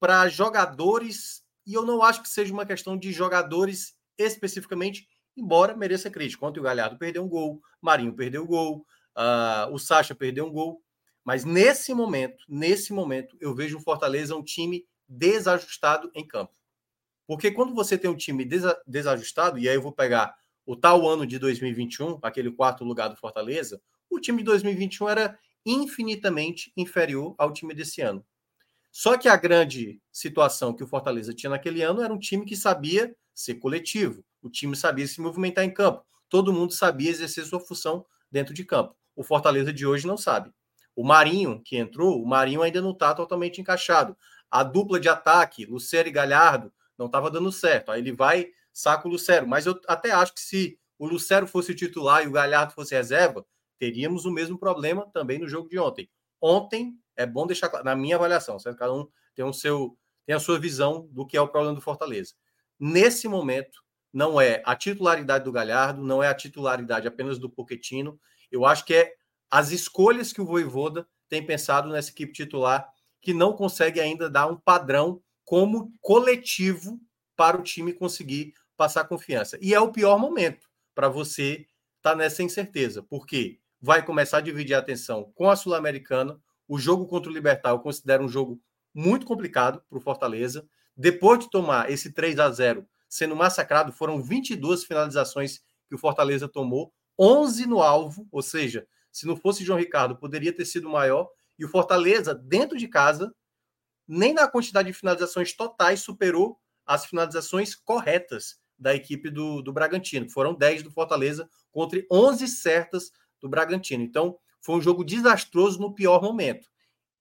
para jogadores, e eu não acho que seja uma questão de jogadores especificamente, embora mereça crítica. Ontem o Galhardo perdeu um gol, Marinho perdeu um gol, uh, o Sacha perdeu um gol. Mas nesse momento, nesse momento, eu vejo o Fortaleza um time desajustado em campo. Porque quando você tem um time desajustado, e aí eu vou pegar o tal ano de 2021, aquele quarto lugar do Fortaleza, o time de 2021 era infinitamente inferior ao time desse ano. Só que a grande situação que o Fortaleza tinha naquele ano era um time que sabia ser coletivo, o time sabia se movimentar em campo, todo mundo sabia exercer sua função dentro de campo. O Fortaleza de hoje não sabe. O Marinho, que entrou, o Marinho ainda não está totalmente encaixado a dupla de ataque, Lucero e Galhardo, não estava dando certo. Aí ele vai, saca o Lucero. Mas eu até acho que se o Lucero fosse titular e o Galhardo fosse reserva, teríamos o mesmo problema também no jogo de ontem. Ontem, é bom deixar claro, na minha avaliação, certo? cada um tem, um seu, tem a sua visão do que é o problema do Fortaleza. Nesse momento, não é a titularidade do Galhardo, não é a titularidade apenas do Poquetino. Eu acho que é as escolhas que o Voivoda tem pensado nessa equipe titular que não consegue ainda dar um padrão como coletivo para o time conseguir passar confiança. E é o pior momento para você estar tá nessa incerteza, porque vai começar a dividir a atenção com a Sul-Americana. O jogo contra o Libertar eu considero um jogo muito complicado para o Fortaleza. Depois de tomar esse 3 a 0 sendo massacrado, foram 22 finalizações que o Fortaleza tomou, 11 no alvo, ou seja, se não fosse João Ricardo, poderia ter sido maior. E o Fortaleza, dentro de casa, nem na quantidade de finalizações totais superou as finalizações corretas da equipe do, do Bragantino. Foram 10 do Fortaleza contra 11 certas do Bragantino. Então, foi um jogo desastroso no pior momento.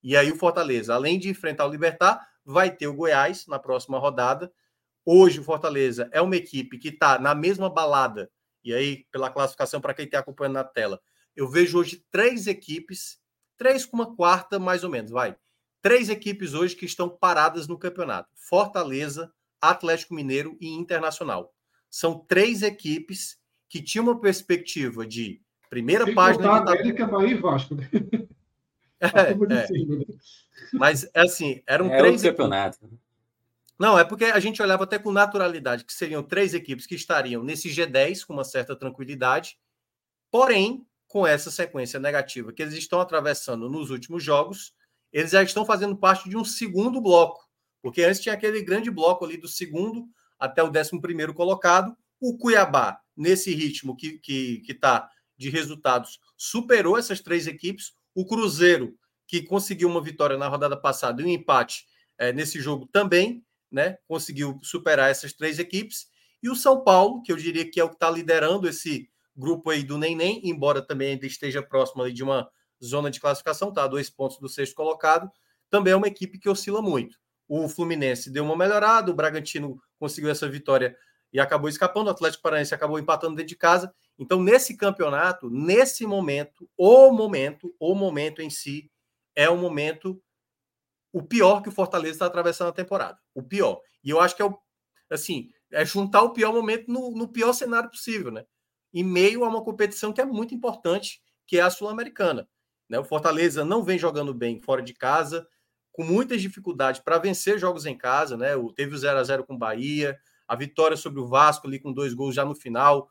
E aí o Fortaleza, além de enfrentar o Libertar, vai ter o Goiás na próxima rodada. Hoje o Fortaleza é uma equipe que está na mesma balada. E aí, pela classificação, para quem está acompanhando na tela, eu vejo hoje três equipes três com uma quarta, mais ou menos, vai. Três equipes hoje que estão paradas no campeonato: Fortaleza, Atlético Mineiro e Internacional. São três equipes que tinham uma perspectiva de primeira Sem página. De América, Bahia e Vasco. Né? É, é. Cima, né? Mas, assim, eram é três... campeonato. Não, é porque a gente olhava até com naturalidade, que seriam três equipes que estariam nesse G10 com uma certa tranquilidade, porém, com essa sequência negativa que eles estão atravessando nos últimos jogos, eles já estão fazendo parte de um segundo bloco, porque antes tinha aquele grande bloco ali do segundo até o décimo primeiro colocado, o Cuiabá, nesse ritmo que está que, que tá de resultados, superou essas três equipes, o Cruzeiro, que conseguiu uma vitória na rodada passada e um empate é, nesse jogo também, né? Conseguiu superar essas três equipes. E o São Paulo, que eu diria que é o que está liderando esse grupo aí do Neném, embora também ainda esteja próximo ali de uma zona de classificação, tá? Dois pontos do sexto colocado. Também é uma equipe que oscila muito. O Fluminense deu uma melhorada, o Bragantino conseguiu essa vitória e acabou escapando, o Atlético Paranaense acabou empatando dentro de casa. Então, nesse campeonato, nesse momento, o momento, o momento em si é o momento o pior que o Fortaleza está atravessando a temporada. O pior. E eu acho que é o assim, é juntar o pior momento no, no pior cenário possível, né? Em meio a uma competição que é muito importante, que é a Sul-Americana. Né? O Fortaleza não vem jogando bem fora de casa, com muitas dificuldades para vencer jogos em casa, né? O, teve o 0 a 0 com o Bahia, a vitória sobre o Vasco ali com dois gols já no final,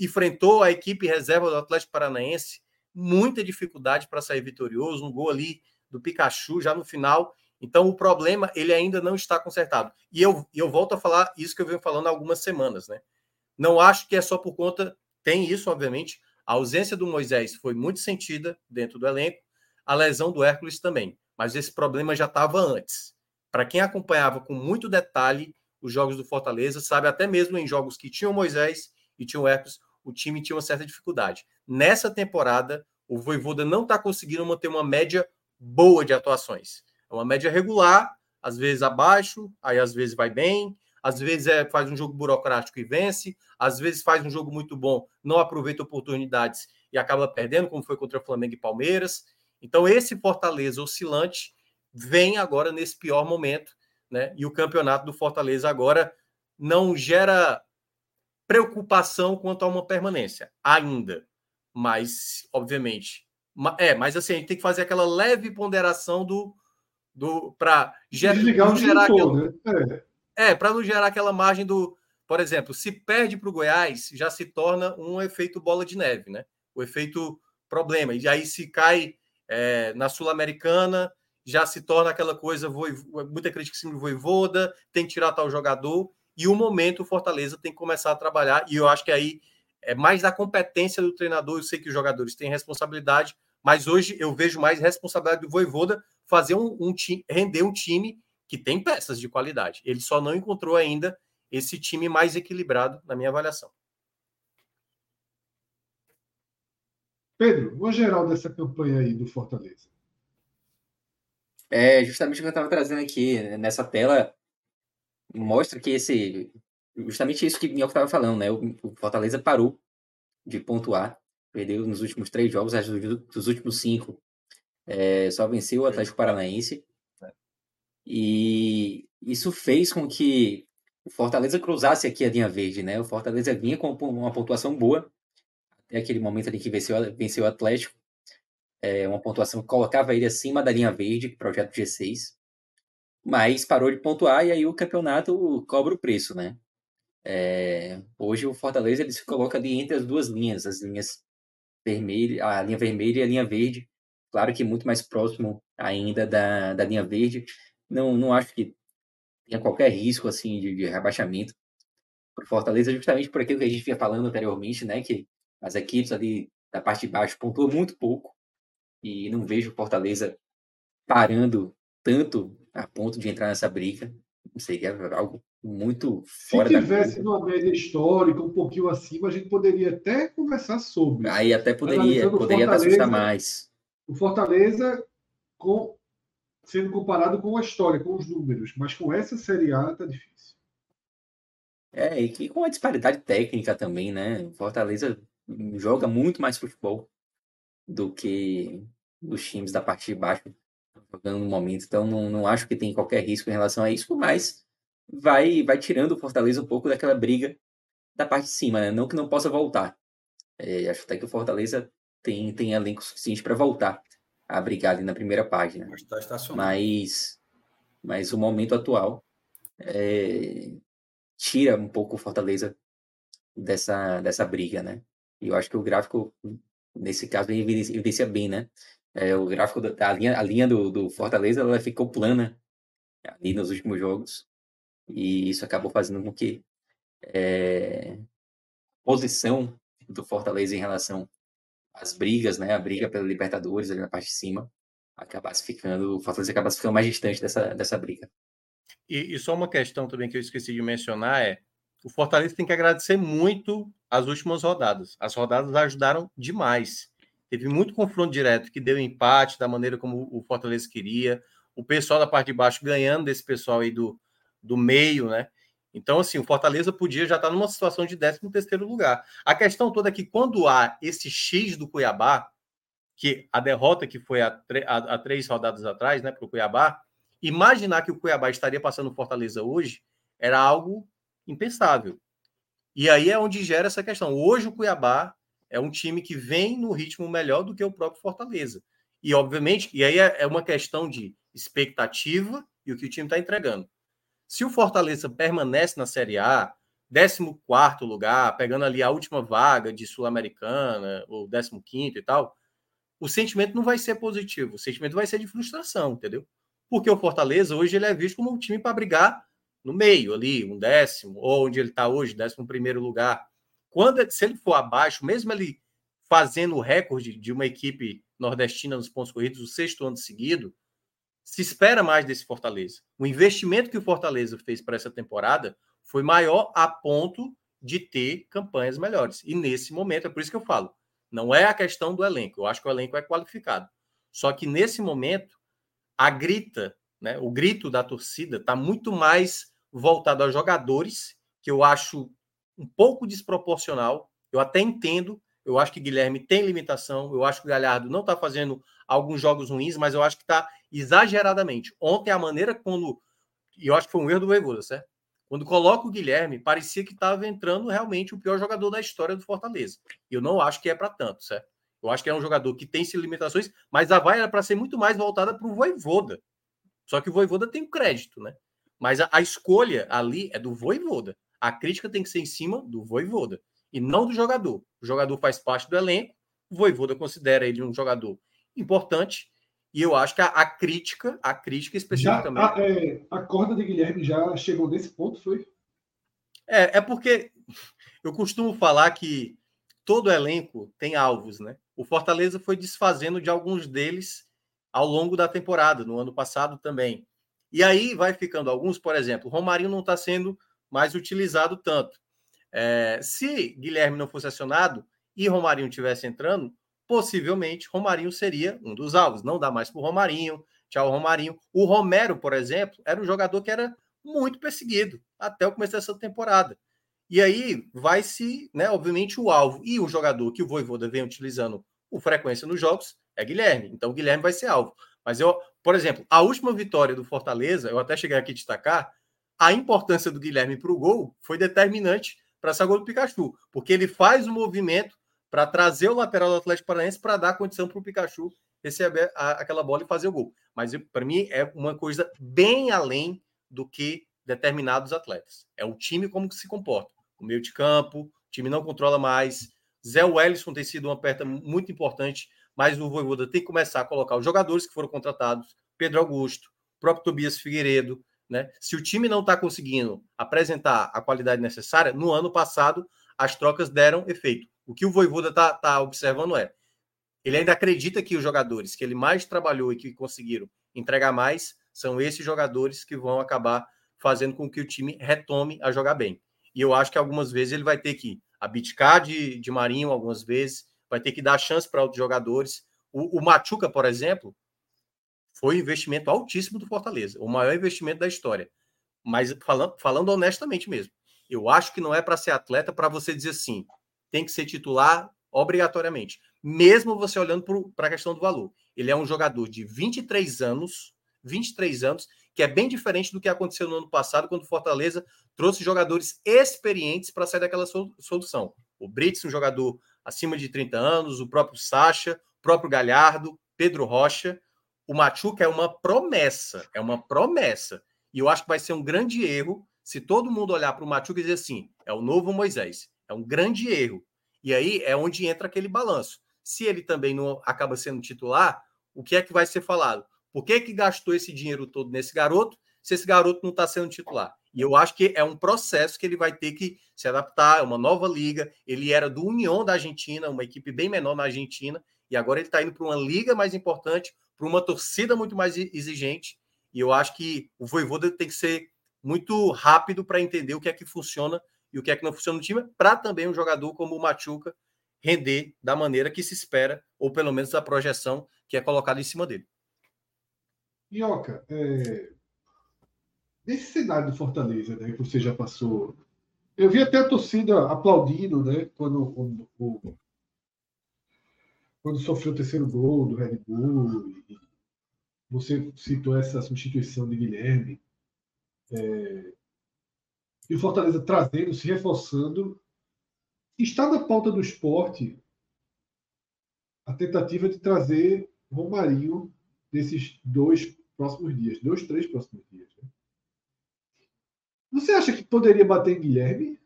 enfrentou a equipe reserva do Atlético Paranaense, muita dificuldade para sair vitorioso, um gol ali do Pikachu já no final, então, o problema ele ainda não está consertado. E eu, eu volto a falar isso que eu venho falando há algumas semanas, né? Não acho que é só por conta. Tem isso, obviamente. A ausência do Moisés foi muito sentida dentro do elenco, a lesão do Hércules também. Mas esse problema já estava antes. Para quem acompanhava com muito detalhe os jogos do Fortaleza, sabe até mesmo em jogos que tinham Moisés e tinham Hércules, o time tinha uma certa dificuldade. Nessa temporada, o Voivoda não está conseguindo manter uma média boa de atuações. É uma média regular, às vezes abaixo, aí às vezes vai bem, às vezes é, faz um jogo burocrático e vence, às vezes faz um jogo muito bom, não aproveita oportunidades e acaba perdendo, como foi contra Flamengo e Palmeiras. Então, esse Fortaleza oscilante vem agora nesse pior momento, né? E o campeonato do Fortaleza agora não gera preocupação quanto a uma permanência, ainda. Mas, obviamente, é, mas assim, a gente tem que fazer aquela leve ponderação do do para gerar aquela, né? É, é para não gerar aquela margem do, por exemplo, se perde para o Goiás, já se torna um efeito bola de neve, né? O efeito problema. E aí se cai é, na Sul-Americana, já se torna aquela coisa, muita crítica em Voivoda, tem que tirar tal jogador, e o momento o Fortaleza tem que começar a trabalhar, e eu acho que aí é mais da competência do treinador, eu sei que os jogadores têm responsabilidade, mas hoje eu vejo mais responsabilidade do Voivoda fazer um, um time, render um time que tem peças de qualidade. Ele só não encontrou ainda esse time mais equilibrado, na minha avaliação. Pedro, o geral dessa campanha aí do Fortaleza. É justamente o que eu estava trazendo aqui né, nessa tela mostra que esse justamente isso que eu estava falando, né? O Fortaleza parou de pontuar, perdeu nos últimos três jogos, dos últimos cinco é, só venceu o Atlético Paranaense. E isso fez com que o Fortaleza cruzasse aqui a linha verde, né? O Fortaleza vinha com uma pontuação boa, até aquele momento ali que venceu, venceu o Atlético. É, uma pontuação que colocava ele acima da linha verde, projeto G6. Mas parou de pontuar e aí o campeonato cobra o preço, né? É, hoje o Fortaleza ele se coloca ali entre as duas linhas, as linhas vermelha, a linha vermelha e a linha verde, Claro que muito mais próximo ainda da, da linha verde. Não, não acho que tenha qualquer risco assim de, de rebaixamento para o Fortaleza, justamente por aquilo que a gente vinha falando anteriormente, né? Que as equipes ali da parte de baixo pontuam muito pouco e não vejo o Fortaleza parando tanto a ponto de entrar nessa briga. Seria algo muito fora Se tivesse numa média histórica, um pouquinho acima, a gente poderia até conversar sobre. Aí até poderia, poderia assustar mais o Fortaleza com, sendo comparado com a história, com os números, mas com essa Série A tá difícil. É, e com a disparidade técnica também, né? O Fortaleza joga muito mais futebol do que os times da parte de baixo jogando no momento. Então não, não acho que tem qualquer risco em relação a isso, mas vai vai tirando o Fortaleza um pouco daquela briga da parte de cima, né? Não que não possa voltar. É, acho até que o Fortaleza tem, tem elenco suficiente para voltar a brigar ali na primeira página. Mas, tá mas, mas o momento atual é, tira um pouco o Fortaleza dessa, dessa briga, né? E eu acho que o gráfico, nesse caso, evidencia bem, né? É, o gráfico, da, a linha, a linha do, do Fortaleza, ela ficou plana ali nos últimos jogos. E isso acabou fazendo com que é, posição do Fortaleza em relação às brigas, né? A briga pela Libertadores ali na parte de cima, acabasse ficando, o Fortaleza acabasse ficando mais distante dessa, dessa briga. E, e, só uma questão também que eu esqueci de mencionar é o Fortaleza tem que agradecer muito as últimas rodadas. As rodadas ajudaram demais. Teve muito confronto direto que deu empate da maneira como o Fortaleza queria. O pessoal da parte de baixo ganhando desse pessoal aí do, do meio, né? Então, assim, o Fortaleza podia já estar numa situação de 13 terceiro lugar. A questão toda é que quando há esse X do Cuiabá, que a derrota que foi há, há três rodadas atrás, né, para o Cuiabá, imaginar que o Cuiabá estaria passando Fortaleza hoje era algo impensável. E aí é onde gera essa questão. Hoje o Cuiabá é um time que vem no ritmo melhor do que o próprio Fortaleza. E, obviamente, e aí é, é uma questão de expectativa e o que o time está entregando. Se o Fortaleza permanece na Série A, 14 lugar, pegando ali a última vaga de Sul-Americana, ou 15 e tal, o sentimento não vai ser positivo, o sentimento vai ser de frustração, entendeu? Porque o Fortaleza hoje ele é visto como um time para brigar no meio ali, um décimo, ou onde ele está hoje, décimo primeiro lugar. Quando se ele for abaixo, mesmo ele fazendo o recorde de uma equipe nordestina nos pontos corridos, o sexto ano seguido, se espera mais desse Fortaleza. O investimento que o Fortaleza fez para essa temporada foi maior a ponto de ter campanhas melhores. E nesse momento, é por isso que eu falo, não é a questão do elenco. Eu acho que o elenco é qualificado. Só que nesse momento, a grita, né, o grito da torcida está muito mais voltado a jogadores, que eu acho um pouco desproporcional. Eu até entendo, eu acho que Guilherme tem limitação, eu acho que o Galhardo não está fazendo alguns jogos ruins, mas eu acho que está exageradamente. Ontem, a maneira quando. E eu acho que foi um erro do Voivoda, certo? Quando coloca o Guilherme, parecia que estava entrando realmente o pior jogador da história do Fortaleza. E eu não acho que é para tanto, certo? Eu acho que é um jogador que tem limitações, mas a vai era para ser muito mais voltada para o Voivoda. Só que o Voivoda tem o crédito, né? Mas a, a, escolha ali é do Voivoda. A crítica tem que ser em cima do Voivoda e não do jogador. O jogador faz parte do elenco, o Voivoda considera ele um jogador importante e eu acho que a, a crítica, a crítica especificamente. Já, a, é, a corda de Guilherme já chegou nesse ponto, foi? É, é porque eu costumo falar que todo elenco tem alvos, né? O Fortaleza foi desfazendo de alguns deles ao longo da temporada, no ano passado também. E aí vai ficando alguns, por exemplo, o Romarinho não está sendo mais utilizado tanto. É, se Guilherme não fosse acionado e Romarinho tivesse entrando, possivelmente Romarinho seria um dos alvos. Não dá mais para Romarinho. Tchau, Romarinho. O Romero, por exemplo, era um jogador que era muito perseguido até o começo dessa temporada. E aí vai se, né, obviamente, o alvo e o jogador que o Voivoda vem utilizando com frequência nos jogos é Guilherme. Então, Guilherme vai ser alvo. Mas eu, por exemplo, a última vitória do Fortaleza, eu até cheguei aqui a destacar, a importância do Guilherme para o gol foi determinante para essa gol do Pikachu, porque ele faz o movimento para trazer o lateral do Atlético Paranaense para dar condição para o Pikachu receber a, aquela bola e fazer o gol. Mas para mim é uma coisa bem além do que determinados atletas. É o time como que se comporta. O meio de campo, o time não controla mais. Zé Wellison tem sido uma perda muito importante, mas o Voivoda tem que começar a colocar os jogadores que foram contratados, Pedro Augusto, próprio Tobias Figueiredo, né? Se o time não está conseguindo apresentar a qualidade necessária, no ano passado as trocas deram efeito. O que o Voivoda está tá observando é, ele ainda acredita que os jogadores que ele mais trabalhou e que conseguiram entregar mais são esses jogadores que vão acabar fazendo com que o time retome a jogar bem. E eu acho que algumas vezes ele vai ter que abdicar de, de Marinho, algumas vezes, vai ter que dar chance para outros jogadores. O, o Machuca, por exemplo, foi um investimento altíssimo do Fortaleza, o maior investimento da história. Mas falando, falando honestamente mesmo, eu acho que não é para ser atleta para você dizer assim, tem que ser titular obrigatoriamente, mesmo você olhando para a questão do valor. Ele é um jogador de 23 anos, 23 anos, que é bem diferente do que aconteceu no ano passado, quando o Fortaleza trouxe jogadores experientes para sair daquela solução. O Brits, um jogador acima de 30 anos, o próprio Sacha, o próprio Galhardo, Pedro Rocha. O Machuca é uma promessa, é uma promessa. E eu acho que vai ser um grande erro se todo mundo olhar para o Machuca e dizer assim: é o novo Moisés. É um grande erro. E aí é onde entra aquele balanço. Se ele também não acaba sendo titular, o que é que vai ser falado? Por que, que gastou esse dinheiro todo nesse garoto se esse garoto não está sendo titular? E eu acho que é um processo que ele vai ter que se adaptar, é uma nova liga. Ele era do União da Argentina, uma equipe bem menor na Argentina, e agora ele está indo para uma liga mais importante, para uma torcida muito mais exigente. E eu acho que o Voivoda tem que ser muito rápido para entender o que é que funciona e o que é que não funciona no time, para também um jogador como o Machuca render da maneira que se espera, ou pelo menos a projeção que é colocada em cima dele. Ioca, é, nesse cenário do Fortaleza, né, que você já passou, eu vi até a torcida aplaudindo, né, quando, o, o, quando sofreu o terceiro gol do Red Bull. você citou essa substituição de Guilherme. É, e o Fortaleza trazendo, se reforçando. Está na pauta do esporte a tentativa de trazer Romarinho nesses dois próximos dias, dois, três próximos dias. Né? Você acha que poderia bater em Guilherme?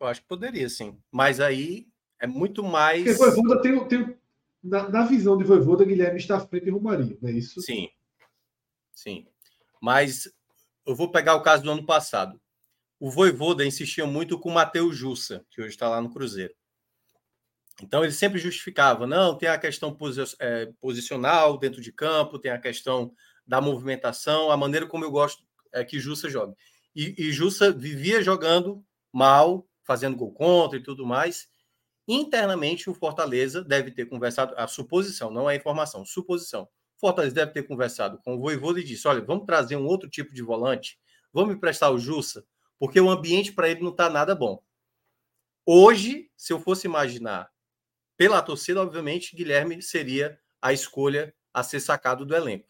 Eu acho que poderia, sim. Mas aí é muito mais. Porque Voivoda tem, tem na, na, visão de Voivoda, Guilherme está à frente de Romarinho, não é isso? Sim. Sim. Mas eu vou pegar o caso do ano passado. O Voivoda insistia muito com o Matheus Jussa, que hoje está lá no Cruzeiro. Então ele sempre justificava, não, tem a questão é, posicional dentro de campo, tem a questão da movimentação, a maneira como eu gosto é que Jussa joga. E, e Jussa vivia jogando mal, fazendo gol contra e tudo mais. Internamente, o Fortaleza deve ter conversado, a suposição, não é informação, suposição. Fortaleza deve ter conversado com o Voivoda e disse: olha, vamos trazer um outro tipo de volante, vamos emprestar o Jussa, porque o ambiente para ele não está nada bom. Hoje, se eu fosse imaginar pela torcida, obviamente, Guilherme seria a escolha a ser sacado do elenco.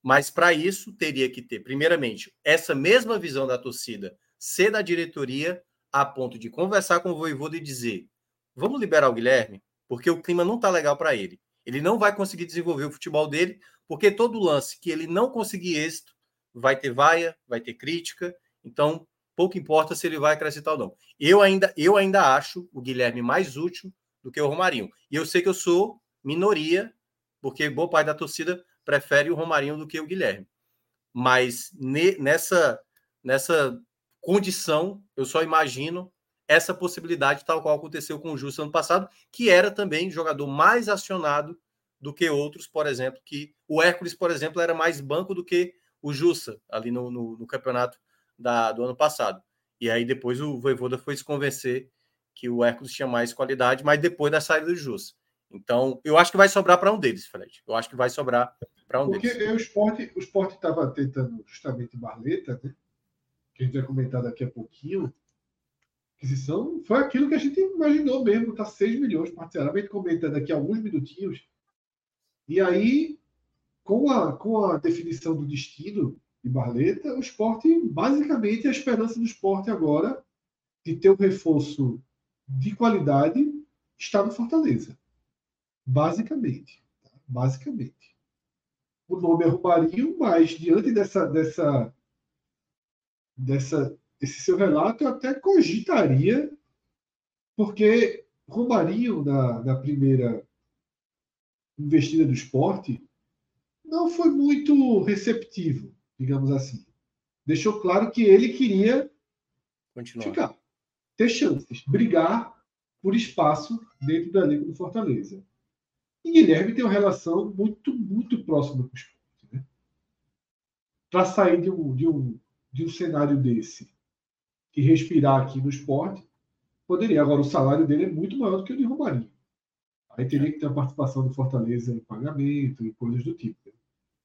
Mas para isso teria que ter, primeiramente, essa mesma visão da torcida ser da diretoria a ponto de conversar com o Voivoda e dizer: vamos liberar o Guilherme, porque o clima não está legal para ele. Ele não vai conseguir desenvolver o futebol dele, porque todo lance que ele não conseguir êxito vai ter vaia, vai ter crítica. Então, pouco importa se ele vai acrescentar ou não. Eu ainda, eu ainda acho o Guilherme mais útil do que o Romarinho. E eu sei que eu sou minoria, porque boa parte da torcida prefere o Romarinho do que o Guilherme. Mas ne, nessa, nessa condição, eu só imagino essa possibilidade, tal qual aconteceu com o Justo ano passado, que era também jogador mais acionado do que outros, por exemplo, que o Hércules, por exemplo, era mais banco do que o Justa ali no, no, no campeonato da, do ano passado. E aí depois o Voivoda foi se convencer que o Hércules tinha mais qualidade, mas depois da saída do Justa. Então, eu acho que vai sobrar para um deles, Fred. Eu acho que vai sobrar para um Porque deles. Porque o esporte o estava tentando justamente Barleta, né? que a gente vai comentar daqui a pouquinho, aquisição foi aquilo que a gente imaginou mesmo, tá 6 milhões para Ceará. A gente comenta daqui a alguns minutinhos. E aí, com a, com a definição do destino de Barleta, o esporte, basicamente, a esperança do esporte agora de ter um reforço de qualidade está no Fortaleza. Basicamente. Tá? Basicamente. O nome é mas diante dessa, dessa, dessa esse seu relato eu até cogitaria, porque Romarinho, na, na primeira investida do esporte, não foi muito receptivo, digamos assim. Deixou claro que ele queria Continuar. ficar, ter chances, brigar por espaço dentro da Liga do Fortaleza. E Guilherme tem uma relação muito, muito próxima com o esporte. Né? Para sair de um, de, um, de um cenário desse e respirar aqui no esporte, poderia. Agora, o salário dele é muito maior do que o de Romarinho. Aí teria que ter a participação do Fortaleza em pagamento e coisas do tipo. Né?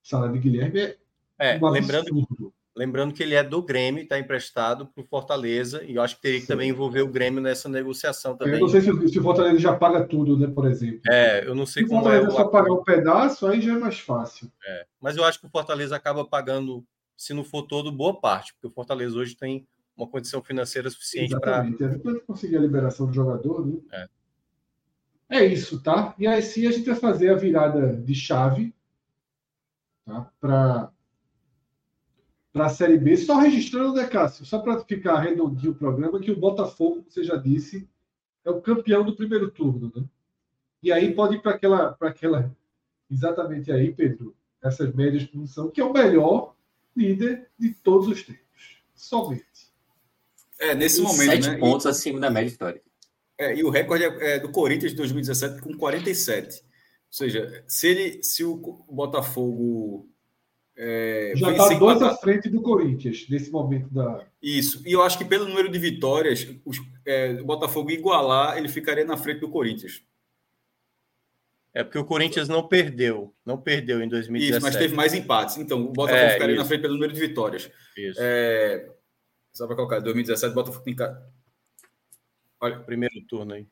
O salário de Guilherme é, é um lembrando, lembrando que ele é do Grêmio, está emprestado para o Fortaleza, e eu acho que teria que Sim. também envolver o Grêmio nessa negociação também. Eu não sei se, se, o Fortaleza já paga tudo, né, por exemplo. É, eu não sei se como o Fortaleza é. O... só pagar um pedaço, aí já é mais fácil. É, mas eu acho que o Fortaleza acaba pagando, se não for todo, boa parte, porque o Fortaleza hoje tem uma condição financeira suficiente para. Exatamente. É para conseguir a liberação do jogador, né? É. é isso, tá? E aí sim a gente vai fazer a virada de chave tá? para para a Série B. Só registrando, né, Cássio? Só para ficar redondinho o programa, que o Botafogo, você já disse, é o campeão do primeiro turno, né? E aí pode ir para aquela, aquela. Exatamente aí, Pedro, essas médias de produção, que é o melhor líder de todos os tempos. Somente. É, nesse e momento. Sete né? pontos e... acima da média histórica. É, e o recorde é, é do Corinthians de 2017 com 47. Ou seja, se, ele, se o Botafogo. É, Já está dois quatro... à frente do Corinthians nesse momento da. Isso. E eu acho que pelo número de vitórias, os, é, o Botafogo igualar, ele ficaria na frente do Corinthians. É porque o Corinthians não perdeu, não perdeu em 2017. Isso, mas teve mais empates. Então, o Botafogo é, ficaria isso. na frente pelo número de vitórias. Isso. É, só para colocar, 2017, o Botafogo tem Olha, primeiro turno aí.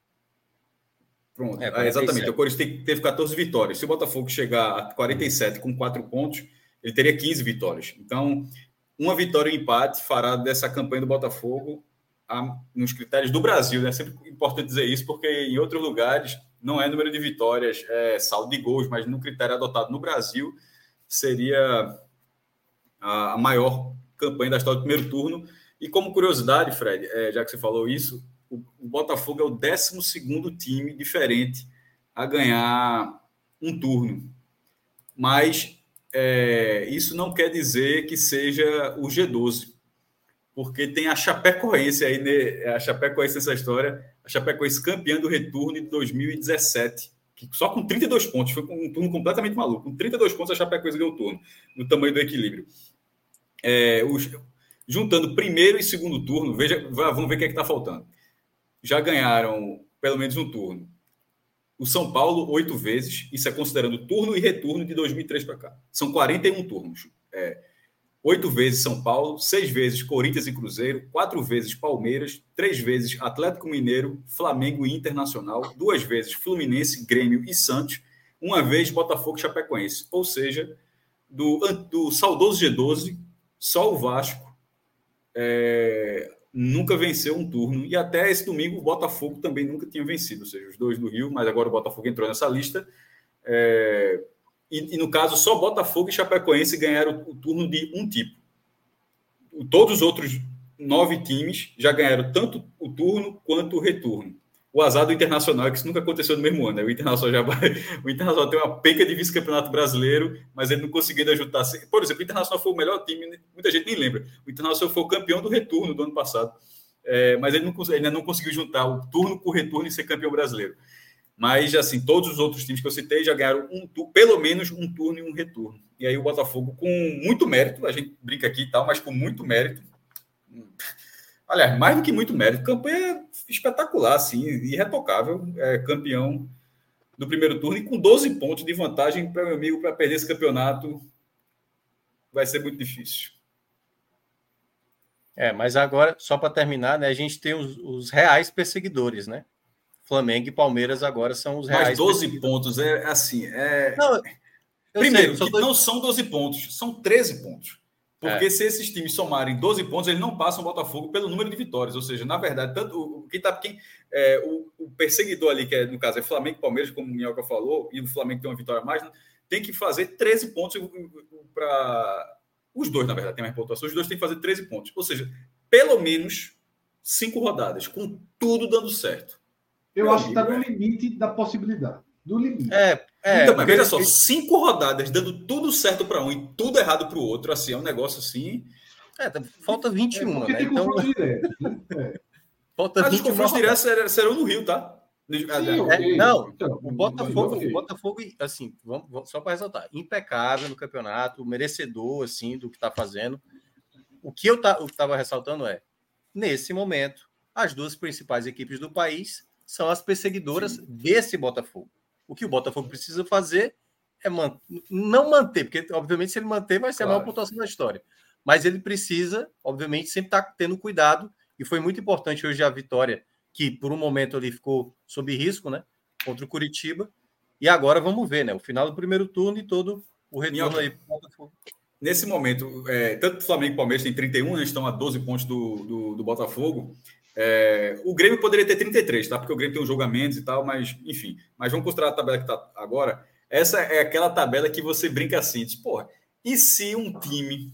Pronto, é, é exatamente. O Corinthians teve 14 vitórias. Se o Botafogo chegar a 47 com 4 pontos, ele teria 15 vitórias. Então, uma vitória e um empate fará dessa campanha do Botafogo a, nos critérios do Brasil. É né? sempre importante dizer isso, porque em outros lugares não é número de vitórias, é saldo de gols, mas no critério adotado no Brasil seria a, a maior campanha da história do primeiro turno. E como curiosidade, Fred, é, já que você falou isso, o, o Botafogo é o 12 time diferente a ganhar um turno. Mas é, isso não quer dizer que seja o G12, porque tem a Chapecoense aí, né, a Chapecoense nessa história, a Chapecoense campeã do retorno de 2017, que só com 32 pontos, foi um turno completamente maluco. Com 32 pontos, a Chapecoense ganhou o turno, no tamanho do equilíbrio. É, os, juntando primeiro e segundo turno, veja, vamos ver o que é está faltando já ganharam pelo menos um turno. O São Paulo, oito vezes, isso é considerando turno e retorno de 2003 para cá. São 41 turnos. É, oito vezes São Paulo, seis vezes Corinthians e Cruzeiro, quatro vezes Palmeiras, três vezes Atlético Mineiro, Flamengo e Internacional, duas vezes Fluminense, Grêmio e Santos, uma vez Botafogo e Chapecoense. Ou seja, do, do saudoso G12, só o Vasco é, nunca venceu um turno. E até esse domingo o Botafogo também nunca tinha vencido, ou seja, os dois do Rio, mas agora o Botafogo entrou nessa lista. É... E, e, no caso, só Botafogo e Chapecoense ganharam o, turno de um tipo. Todos os outros nove times já ganharam tanto o turno quanto o retorno. O azar do Internacional é que isso nunca aconteceu no mesmo ano. Né? O Internacional já vai... o Internacional tem uma penca de vice-campeonato brasileiro, mas ele não conseguiu ajudar. Por exemplo, o Internacional foi o melhor time, né? muita gente nem lembra. O Internacional foi o campeão do retorno do ano passado, é, mas ele, não, ele ainda não conseguiu juntar o turno com o retorno e ser campeão brasileiro. Mas, assim, todos os outros times que eu citei já ganharam um, pelo menos um turno e um retorno. E aí o Botafogo, com muito mérito, a gente brinca aqui e tal, mas com muito mérito, Aliás, mais do que muito mérito. Campanha espetacular, assim, irretocável. É, campeão do primeiro turno e com 12 pontos de vantagem para meu amigo para perder esse campeonato vai ser muito difícil. É, mas agora, só para terminar, né, a gente tem os, os, reais perseguidores, né? Flamengo e Palmeiras agora são os reais. Mas 12 pontos é assim. É... Não, Primeiro, sei, tô... não são 12 pontos, são 13 pontos. Porque é. se esses times somarem 12 pontos, eles não passam o Botafogo pelo número de vitórias. Ou seja, na verdade, tanto quem tá, quem, é, o, o, perseguidor ali, que é, no caso é Flamengo e Palmeiras, como o Minhoca falou, e o Flamengo tem uma vitória a mais, né, tem que fazer 13 pontos para. Os dois, na verdade, tem mais pontuação. Os dois têm que fazer 13 pontos. Ou seja, pelo menos cinco rodadas, com tudo dando certo. Eu Meu acho amigo, que está no limite da possibilidade. Do limite. É, é, então, mas veja só, cinco rodadas dando tudo certo para um e tudo errado para o outro, assim, é um negócio assim. É, tá, falta 21, é, né? Então... Direto, né? É. Falta Mas 21 os confrontos diretos serão, serão no Rio, tá? Sim, é, não, então, o Botafogo, o Botafogo, assim, vamos, só para ressaltar, impecável no campeonato, merecedor, assim, do que está fazendo. O que eu estava ressaltando é, nesse momento, as duas principais equipes do país são as perseguidoras Sim. desse Botafogo. O que o Botafogo precisa fazer é man não manter, porque obviamente se ele manter vai ser claro. a maior pontuação da história. Mas ele precisa, obviamente, sempre estar tá tendo cuidado. E foi muito importante hoje a vitória, que por um momento ali ficou sob risco, né? Contra o Curitiba. E agora vamos ver, né? O final do primeiro turno e todo o retorno aí para Botafogo. Nesse momento, é, tanto o Flamengo e o Palmeiras têm 31, né, estão a 12 pontos do, do, do Botafogo. É, o Grêmio poderia ter 33, tá? Porque o Grêmio tem um jogo a menos e tal, mas enfim. Mas vamos considerar a tabela que está agora. Essa é aquela tabela que você brinca assim, diz, porra, e se um time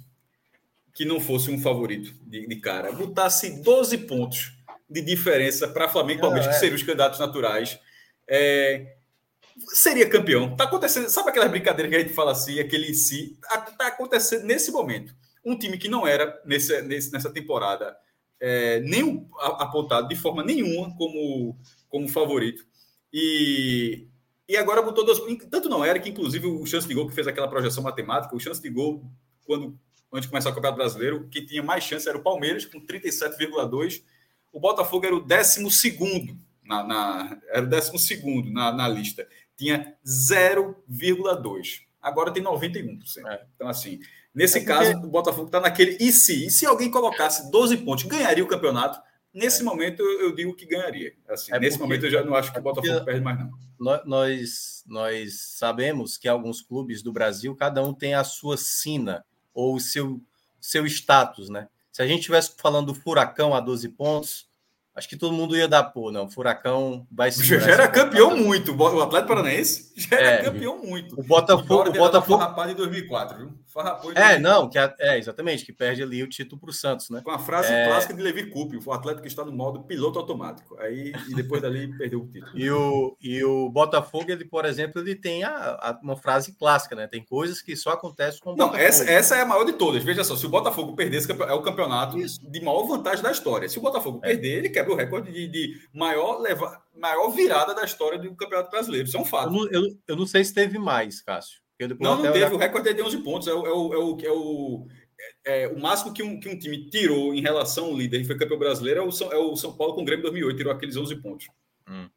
que não fosse um favorito de, de cara botasse 12 pontos de diferença para Flamengo e Palmeiras, é. que seriam os candidatos naturais, é, seria campeão. Tá acontecendo, sabe aquela brincadeira que a gente fala assim, aquele si? Tá, tá acontecendo nesse momento. Um time que não era nesse, nesse, nessa temporada é, nem apontado de forma nenhuma como, como favorito. E, e agora botou dois. Tanto não era que, inclusive, o Chance de Gol, que fez aquela projeção matemática, o Chance de Gol, quando antes de começar o Campeonato Brasileiro, que tinha mais chance era o Palmeiras, com 37,2. O Botafogo era o 12 na, na, era o 12 na, na lista. Tinha 0,2. Agora tem 91%. É. Então, assim, nesse é caso, o Botafogo está naquele. E se? E se alguém colocasse 12 pontos, ganharia o campeonato? Nesse é. momento, eu digo que ganharia. Assim, é nesse porque, momento, eu já não acho que o é Botafogo perde mais, não. Nós, nós sabemos que alguns clubes do Brasil, cada um tem a sua sina ou o seu, seu status, né? Se a gente estivesse falando do Furacão a 12 pontos, acho que todo mundo ia dar, pô, não, Furacão vai se. Já era campeão muito, o Atlético Paranaense já era é, campeão muito. O Botafogo. O Botafogo. Farrapado em 2004, viu? Farrapou em É, não, que é, é, exatamente, que perde ali o título para o Santos, né? Com a frase é... clássica de Levi Coupe, o Atlético está no modo piloto automático. Aí, e depois dali perdeu o título. E o, e o Botafogo, ele, por exemplo, ele tem a, a, uma frase clássica, né? Tem coisas que só acontecem com o Não, Botafogo. Essa, essa é a maior de todas. Veja só, se o Botafogo perder, é o campeonato Isso. de maior vantagem da história. Se o Botafogo é. perder, ele quebra o recorde de, de maior, leva, maior virada da história do Campeonato Brasileiro. Isso é um fato. Eu não, eu, eu não sei se teve mais, Cássio não, não teve. O recorde é de 11 pontos. É o, é o, é o, é o, é o máximo que um, que um time tirou em relação ao líder e foi campeão brasileiro é o São, é o São Paulo com o Grêmio 2008. Tirou aqueles 11 pontos. Hum.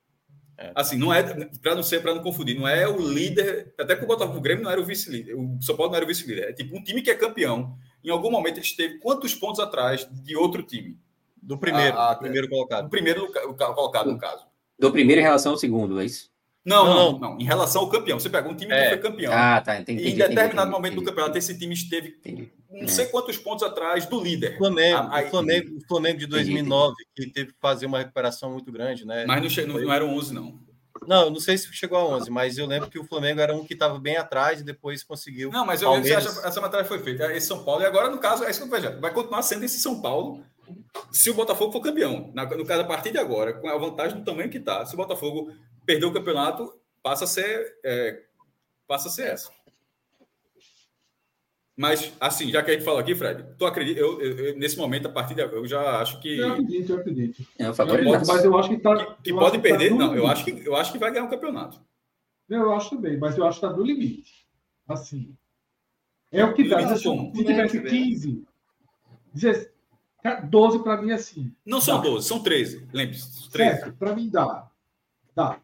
É. Assim, não é para não ser para não confundir, não é o líder, até que o Botafogo o Grêmio não era o vice-líder, o São Paulo não era o vice-líder, é tipo um time que é campeão, em algum momento ele esteve quantos pontos atrás de outro time? Do primeiro, a, a, primeiro colocado. Do primeiro colocado no caso. Do primeiro em relação ao segundo, é isso? Não, não, não, não, Em relação ao campeão. Você pega um time é. que foi campeão. Ah, tá. Entendi, e em determinado entendi, momento entendi. do campeonato, esse time esteve entendi. não sei é. quantos pontos atrás do líder. Flamengo, ah, o, Flamengo, o Flamengo de 2009, que teve que fazer uma recuperação muito grande, né? Mas não, não, não eram 11, não. Não, não sei se chegou a 11, mas eu lembro que o Flamengo era um que estava bem atrás e depois conseguiu. Não, mas eu Palmeiras... essa, essa matéria foi feita. Esse São Paulo, e agora, no caso, é isso que eu vejo. Vai continuar sendo esse São Paulo se o Botafogo for campeão. no caso, a partir de agora, com a vantagem do tamanho que está. Se o Botafogo perder o campeonato, passa a ser, é, passa a ser essa. Mas, assim, já que a gente falou aqui, Fred, tu acredita, eu, eu, eu, nesse momento, a partir de eu já acho que. Eu acredito, eu acredito. É, eu pode, mas eu acho que tá. Que, que pode perder, tá não, eu acho, que, eu acho que vai ganhar um campeonato. Eu acho também, mas eu acho que está no limite. Assim. É o que dá. Se tivesse 15, 12 para mim é assim. Não são dá. 12, são 13. Lembre-se. 13. Para mim dá. Dá.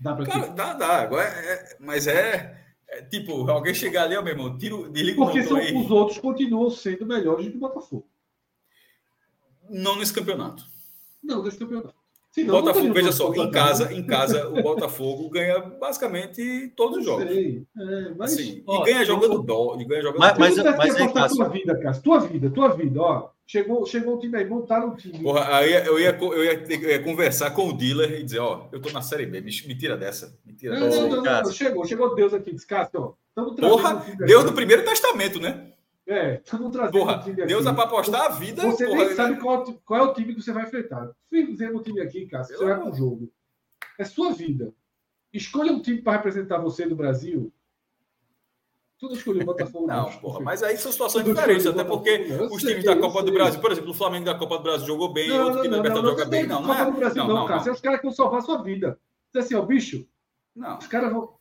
Dá pra Cara, dá, dá. Agora é, é, mas é, é, tipo, alguém chegar ali, ó, meu irmão, tiro, desliga Porque o aí. os outros continuam sendo melhores do que o Botafogo. Não nesse campeonato. Não nesse campeonato. Senão, Botafogo, veja só, em casa, em casa, o Botafogo ganha basicamente todos os jogos. Sei, é, mas, assim, ó, e ganha jogando dó, e ganha jogando Mas, mas, mas, mas é, é tua vida, cara. Tua vida, tua vida, ó. Chegou, chegou o time aí, montaram o time. Porra, aí eu ia, eu, ia, eu ia conversar com o dealer e dizer, ó, eu tô na Série B, me, me tira dessa. Me tira não, dessa. Não, não, não, não, chegou, chegou Deus aqui, descasca, ó. Porra, Deus do Primeiro Testamento, né? É, estamos trazendo porra, time Deus é para apostar a vida. Você porra, nem sabe qual, qual, é o time que você vai enfrentar. Fizemos um time aqui, cara, você vai para o jogo. É sua vida. Escolha um time para representar você do Brasil tudo escolheu o Botafogo. Não, porra, mas aí são situações Tudo diferentes, até porque os times da Copa do Brasil, por exemplo, o Flamengo da Copa do Brasil jogou bem, não, outro time da Libertadores joga bem. Não, não é. Copa do Brasil, não, cara. Os caras que vão salvar a sua vida. Diz assim, ó, bicho. Não. Os caras vão. não,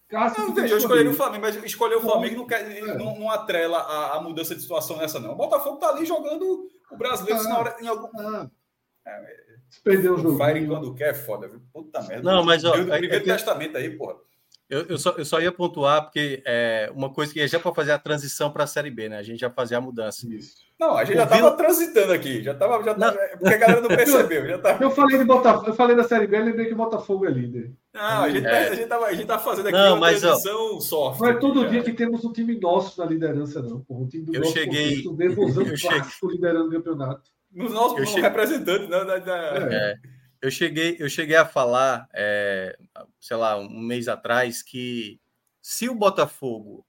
veja, eu escolhi o Flamengo, mas escolher o Flamengo não, quer, é. não, não atrela a, a, mudança de situação nessa, não. O Botafogo tá ali jogando o brasileiro ah, na hora, em algum. Ah. É, se perder o jogo. Fire quando quer é foda, viu? Puta merda. Não, mas ó, o primeiro é, testamento aí, porra. Eu, eu, só, eu só ia pontuar, porque é uma coisa que é já para fazer a transição para a Série B, né? A gente já fazia a mudança. Isso. Não, a gente o já estava Vila... transitando aqui, já estava. Já tava, é porque a galera não percebeu. Já tava... eu, falei de Botafogo, eu falei da Série B, lembrei que o Botafogo é líder. Não, a gente, tá, é. a gente, tava, a gente tá fazendo aqui não, uma mas, transição ó, soft. Não é todo dia que temos um time nosso na liderança, não. Pô. Um time do eu nosso cheguei. Contexto, eu cheguei... liderando o campeonato. No nosso cheguei... representante, não, da, da... É, eu, cheguei, eu cheguei a falar, é, sei lá, um mês atrás, que se o Botafogo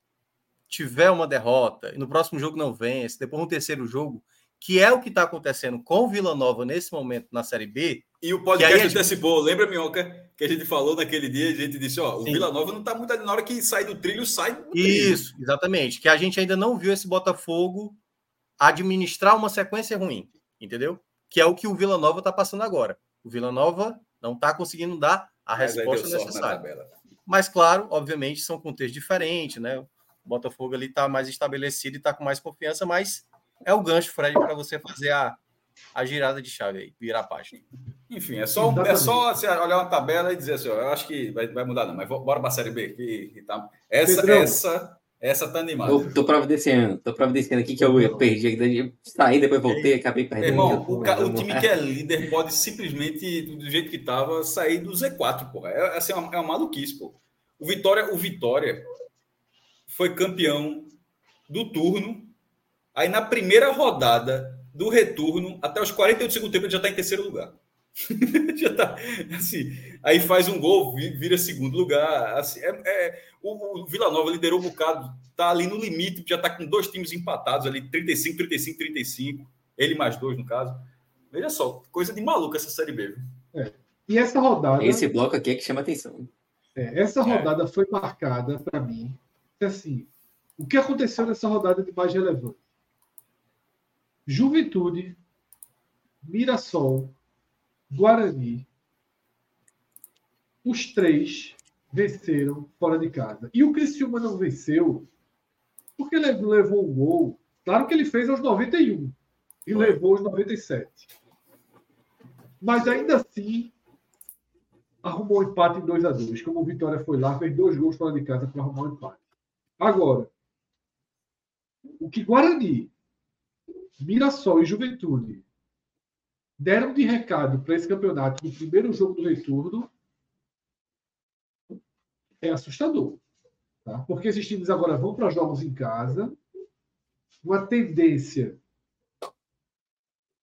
tiver uma derrota e no próximo jogo não vence, depois no terceiro jogo, que é o que está acontecendo com o Vila Nova nesse momento na Série B. E o podcast gente... antecipou, lembra, Minhoca, que a gente falou naquele dia, a gente disse, ó, o Sim. Vila Nova não está muito na hora que sai do trilho, sai do trilho. Isso, exatamente, que a gente ainda não viu esse Botafogo administrar uma sequência ruim, entendeu? Que é o que o Vila Nova está passando agora. O Vila Nova não está conseguindo dar a Mas resposta necessária. Mas, claro, obviamente, são contextos diferentes, né? O Botafogo ali está mais estabelecido e está com mais confiança, mas é o gancho, Fred, para você fazer a, a girada de chave aí, virar a página. Enfim, é só, é só você olhar uma tabela e dizer assim, ó, eu acho que vai, vai mudar, não, mas bora para a Série B. Que, que tá... Essa, Pedrão. essa, essa tá animada. Eu tô providenciando, tô providenciando aqui que eu, eu perdi, saí, depois voltei, acabei perdendo. Irmão, o, o, time que é líder pode simplesmente, do jeito que tava, sair do Z4, porra. É, assim, é uma, é uma maluquice, pô. O Vitória, o Vitória foi campeão do turno Aí na primeira rodada do retorno, até os 48 do segundo tempo, ele já está em terceiro lugar. já tá, assim, aí faz um gol, vira segundo lugar. Assim, é, é o, o, Vila Nova liderou um bocado, tá ali no limite, já está com dois times empatados ali, 35, 35, 35. Ele mais dois, no caso. Veja só, coisa de maluco essa Série B. É. E essa rodada. Esse bloco aqui é que chama atenção. É, essa rodada é. foi marcada para mim. Assim, o que aconteceu nessa rodada de mais relevante? Juventude, Mirassol, Guarani, os três venceram fora de casa. E o Criciúma não venceu porque ele levou um gol. Claro que ele fez aos 91 e Foi. levou aos 97. Mas ainda assim arrumou um empate em 2 a 2 Como o Vitória foi lá, fez dois gols fora de casa para arrumar um empate. Agora, o que Guarani Mirassol e Juventude deram de recado para esse campeonato no primeiro jogo do retorno é assustador. Tá? Porque esses times agora vão para jogos em casa, uma tendência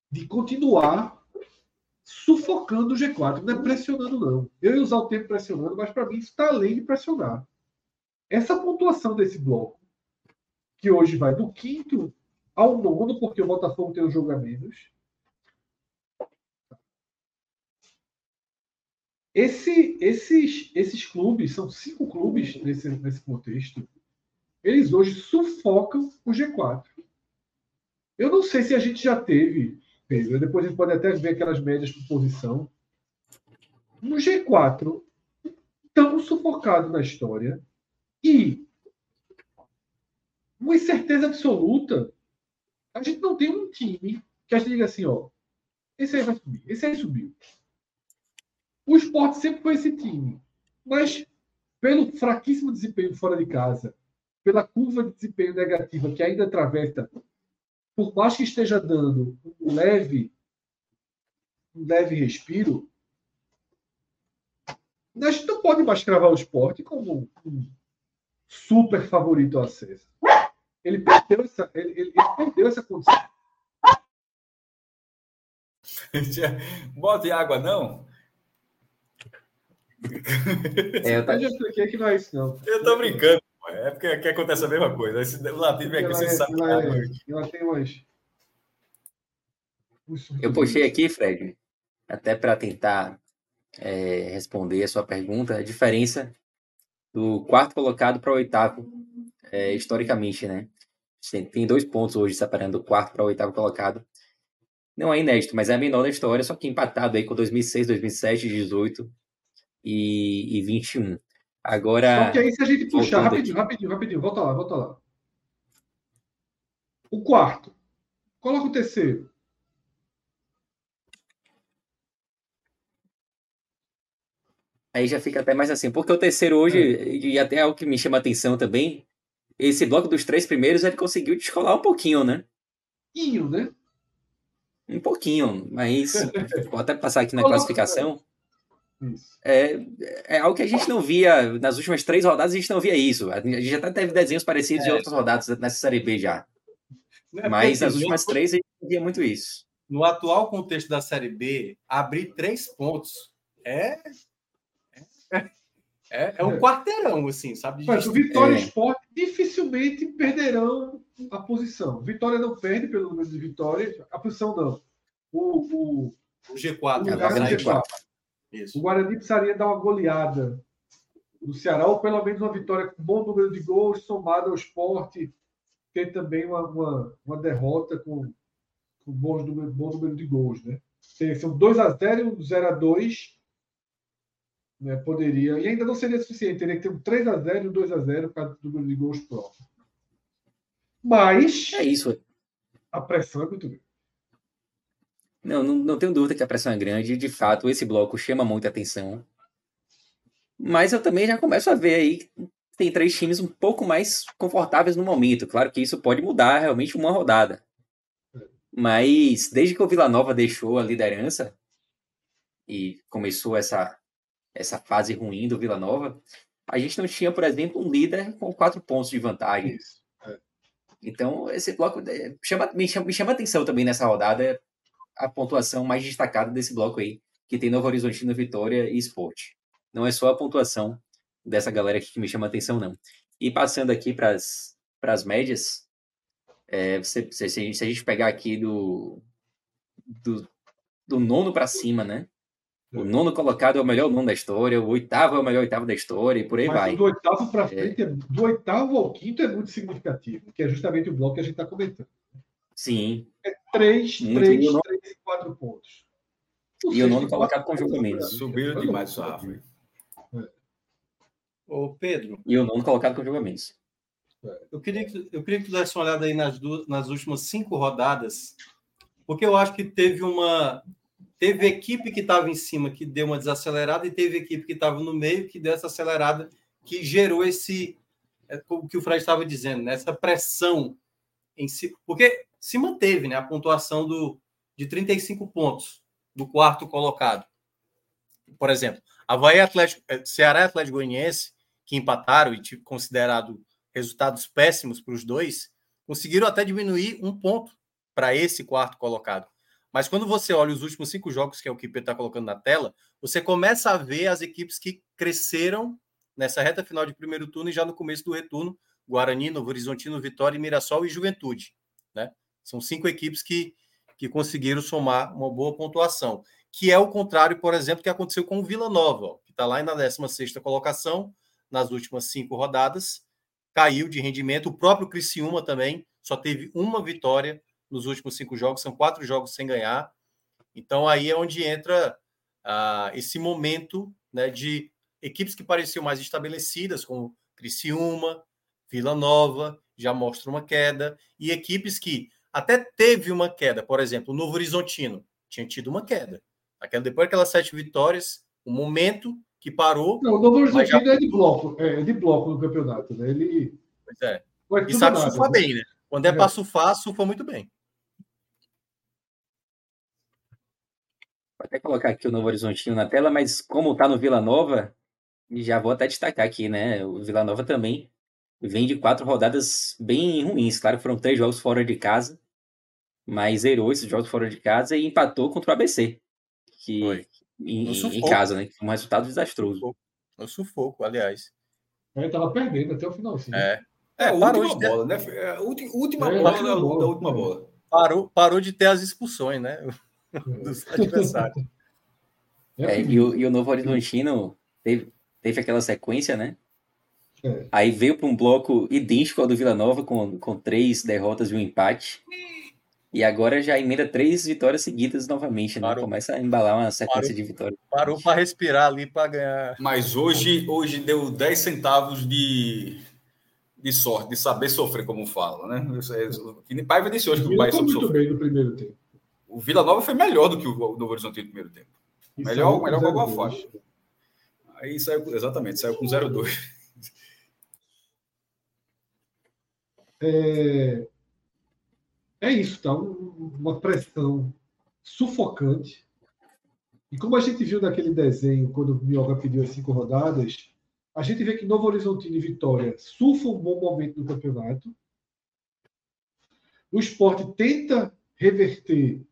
de continuar sufocando o G4. Não é pressionando, não. Eu ia usar o termo pressionando, mas para mim está além de pressionar. Essa pontuação desse bloco, que hoje vai do quinto ao nono, porque o Botafogo tem um jogo a menos. Esse, esses, esses clubes, são cinco clubes nesse, nesse contexto, eles hoje sufocam o G4. Eu não sei se a gente já teve, Pedro, depois a gente pode até ver aquelas médias por posição. No G4, tão sufocado na história e uma incerteza absoluta a gente não tem um time que a gente diga assim, ó, esse aí vai subir, esse aí subiu. O esporte sempre foi esse time. Mas, pelo fraquíssimo desempenho fora de casa, pela curva de desempenho negativa que ainda atravessa, por mais que esteja dando um leve, um leve respiro, a gente não pode mais cravar o esporte como um super favorito ao acesso. Ele perdeu essa, ele, ele, ele perdeu essa condição. Bota água, não? É, eu, tá... já expliquei que não é isso, não. Eu tô brincando, é porque aqui acontece a mesma coisa. Esse latino vem aqui, você sabe. Ela, ela tem umas. Eu puxei aqui, Fred, até para tentar é, responder a sua pergunta, a diferença do quarto colocado para o oitavo, é, historicamente, né? Tem dois pontos hoje separando o quarto para o oitavo colocado. Não é inédito, mas é a menor da história, só que empatado aí com 2006, 2007, 18 e, e 21. Agora. Só que aí, se a gente puxar rapidinho, rapidinho, rapidinho, volta lá, volta lá. O quarto. Coloca o terceiro. Aí já fica até mais assim, porque o terceiro hoje, é. e até é o que me chama a atenção também, esse bloco dos três primeiros ele conseguiu descolar um pouquinho, né? Pouquinho, né? Um pouquinho, mas vou até passar aqui na classificação. É, é algo que a gente não via nas últimas três rodadas, a gente não via isso. A gente já até teve desenhos parecidos é. em outras rodadas nessa Série B já. É, mas nas últimas três a gente não via muito isso. no atual contexto da Série B, abrir três pontos é. É, é, é um quarteirão, assim, sabe? Mas o Vitória é. Esporte dificilmente perderão a posição. Vitória não perde pelo número de vitórias, a posição não. O, o, o G4. O, é, G4. Isso. o Guarani precisaria dar uma goleada no Ceará, ou pelo menos uma vitória com bom número de gols, somado ao esporte, ter também uma, uma, uma derrota com, com bom, número, bom número de gols. Né? São 2x0 e um 0x2. Né, poderia, e ainda não seria suficiente, teria que ter um 3x0 e um 2x0 por causa do número de gols próprios. Mas. É isso. A pressão é muito grande. Não, não, não tenho dúvida que a pressão é grande. De fato, esse bloco chama muita atenção. Mas eu também já começo a ver aí tem três times um pouco mais confortáveis no momento. Claro que isso pode mudar realmente uma rodada. Mas desde que o Vila Nova deixou a liderança e começou essa, essa fase ruim do Vila Nova, a gente não tinha, por exemplo, um líder com quatro pontos de vantagem. É. Então, esse bloco é, chama, me, chama, me chama atenção também nessa rodada a pontuação mais destacada desse bloco aí, que tem Novo Horizontino, Vitória e Esporte. Não é só a pontuação dessa galera aqui que me chama atenção, não. E passando aqui para as médias, é, se, se, se, a gente pegar aqui do, do, do nono para cima, né? O nono colocado é o melhor nono da história, o oitavo é o melhor oitavo da história e por aí Mas vai. Do oitavo para é. frente, é... do oitavo ao quinto é muito significativo, que é justamente o bloco que a gente está comentando. Sim. É três, muito três, três e quatro pontos. e o nono colocado com julgamento. Subiram demais o Rafa. Ô, Pedro. E o nono colocado com julgamentos. Eu queria, que, eu queria que tu desse uma olhada aí nas, duas, nas últimas cinco rodadas, porque eu acho que teve uma. Teve equipe que estava em cima que deu uma desacelerada e teve equipe que estava no meio que deu essa acelerada que gerou esse. É, o que o Fred estava dizendo, né? essa pressão em si. Porque se manteve né? a pontuação do, de 35 pontos do quarto colocado. Por exemplo, Havaí Atlético, é, Ceará Atlético Goianiense que empataram e tive considerado resultados péssimos para os dois, conseguiram até diminuir um ponto para esse quarto colocado. Mas quando você olha os últimos cinco jogos, que é o que o está colocando na tela, você começa a ver as equipes que cresceram nessa reta final de primeiro turno e já no começo do retorno, Guarani, Novo Horizontino, Vitória, Mirassol e Juventude. Né? São cinco equipes que, que conseguiram somar uma boa pontuação, que é o contrário, por exemplo, que aconteceu com o Vila Nova, que está lá na 16 colocação, nas últimas cinco rodadas, caiu de rendimento. O próprio Criciúma também só teve uma vitória nos últimos cinco jogos, são quatro jogos sem ganhar. Então aí é onde entra ah, esse momento né, de equipes que pareciam mais estabelecidas, como Criciúma, Vila Nova, já mostra uma queda, e equipes que até teve uma queda, por exemplo, o Novo Horizontino tinha tido uma queda. Aquela, depois daquelas sete vitórias, o momento que parou. Não, o Novo Horizontino já... é de bloco, é de bloco no campeonato, né? Ele. Pois é. E sabe nada, surfar né? bem, né? Quando é, é. para surfar, surfa muito bem. Vou até colocar aqui o Novo Horizontino na tela, mas como está no Vila Nova, já vou até destacar aqui, né? O Vila Nova também vem de quatro rodadas bem ruins. Claro, foram três jogos fora de casa, mas zerou esses jogos fora de casa e empatou contra o ABC, que, Foi em, em casa, né? Um resultado desastroso. No sufoco, aliás. Ele estava perdendo até o final. Sim. É. É, é parou última de bola, né? É, a última, última é, bola, da, bola, da última bola. Parou, parou de ter as expulsões, né? Dos adversários. É, e, o, e o Novo Horizontino teve, teve aquela sequência, né? É. Aí veio para um bloco idêntico ao do Vila Nova, com, com três derrotas e um empate. E agora já emenda três vitórias seguidas novamente, né? Parou. Começa a embalar uma sequência parou, de vitórias. Parou para respirar ali para ganhar. Mas hoje, hoje deu 10 centavos de, de sorte, de saber sofrer, como fala, né? Que Paiva disse hoje que o Bahia soube sofrer. Bem no primeiro tempo. O Vila Nova foi melhor do que o Novo Horizonte no primeiro tempo. Isso melhor, melhor com alguma faixa. Aí saiu, exatamente, saiu com 0-2. É, é isso, tá? Uma pressão sufocante. E como a gente viu naquele desenho, quando o Mioga pediu as cinco rodadas, a gente vê que Novo Horizontino e Vitória surfam um bom momento no campeonato. O esporte tenta reverter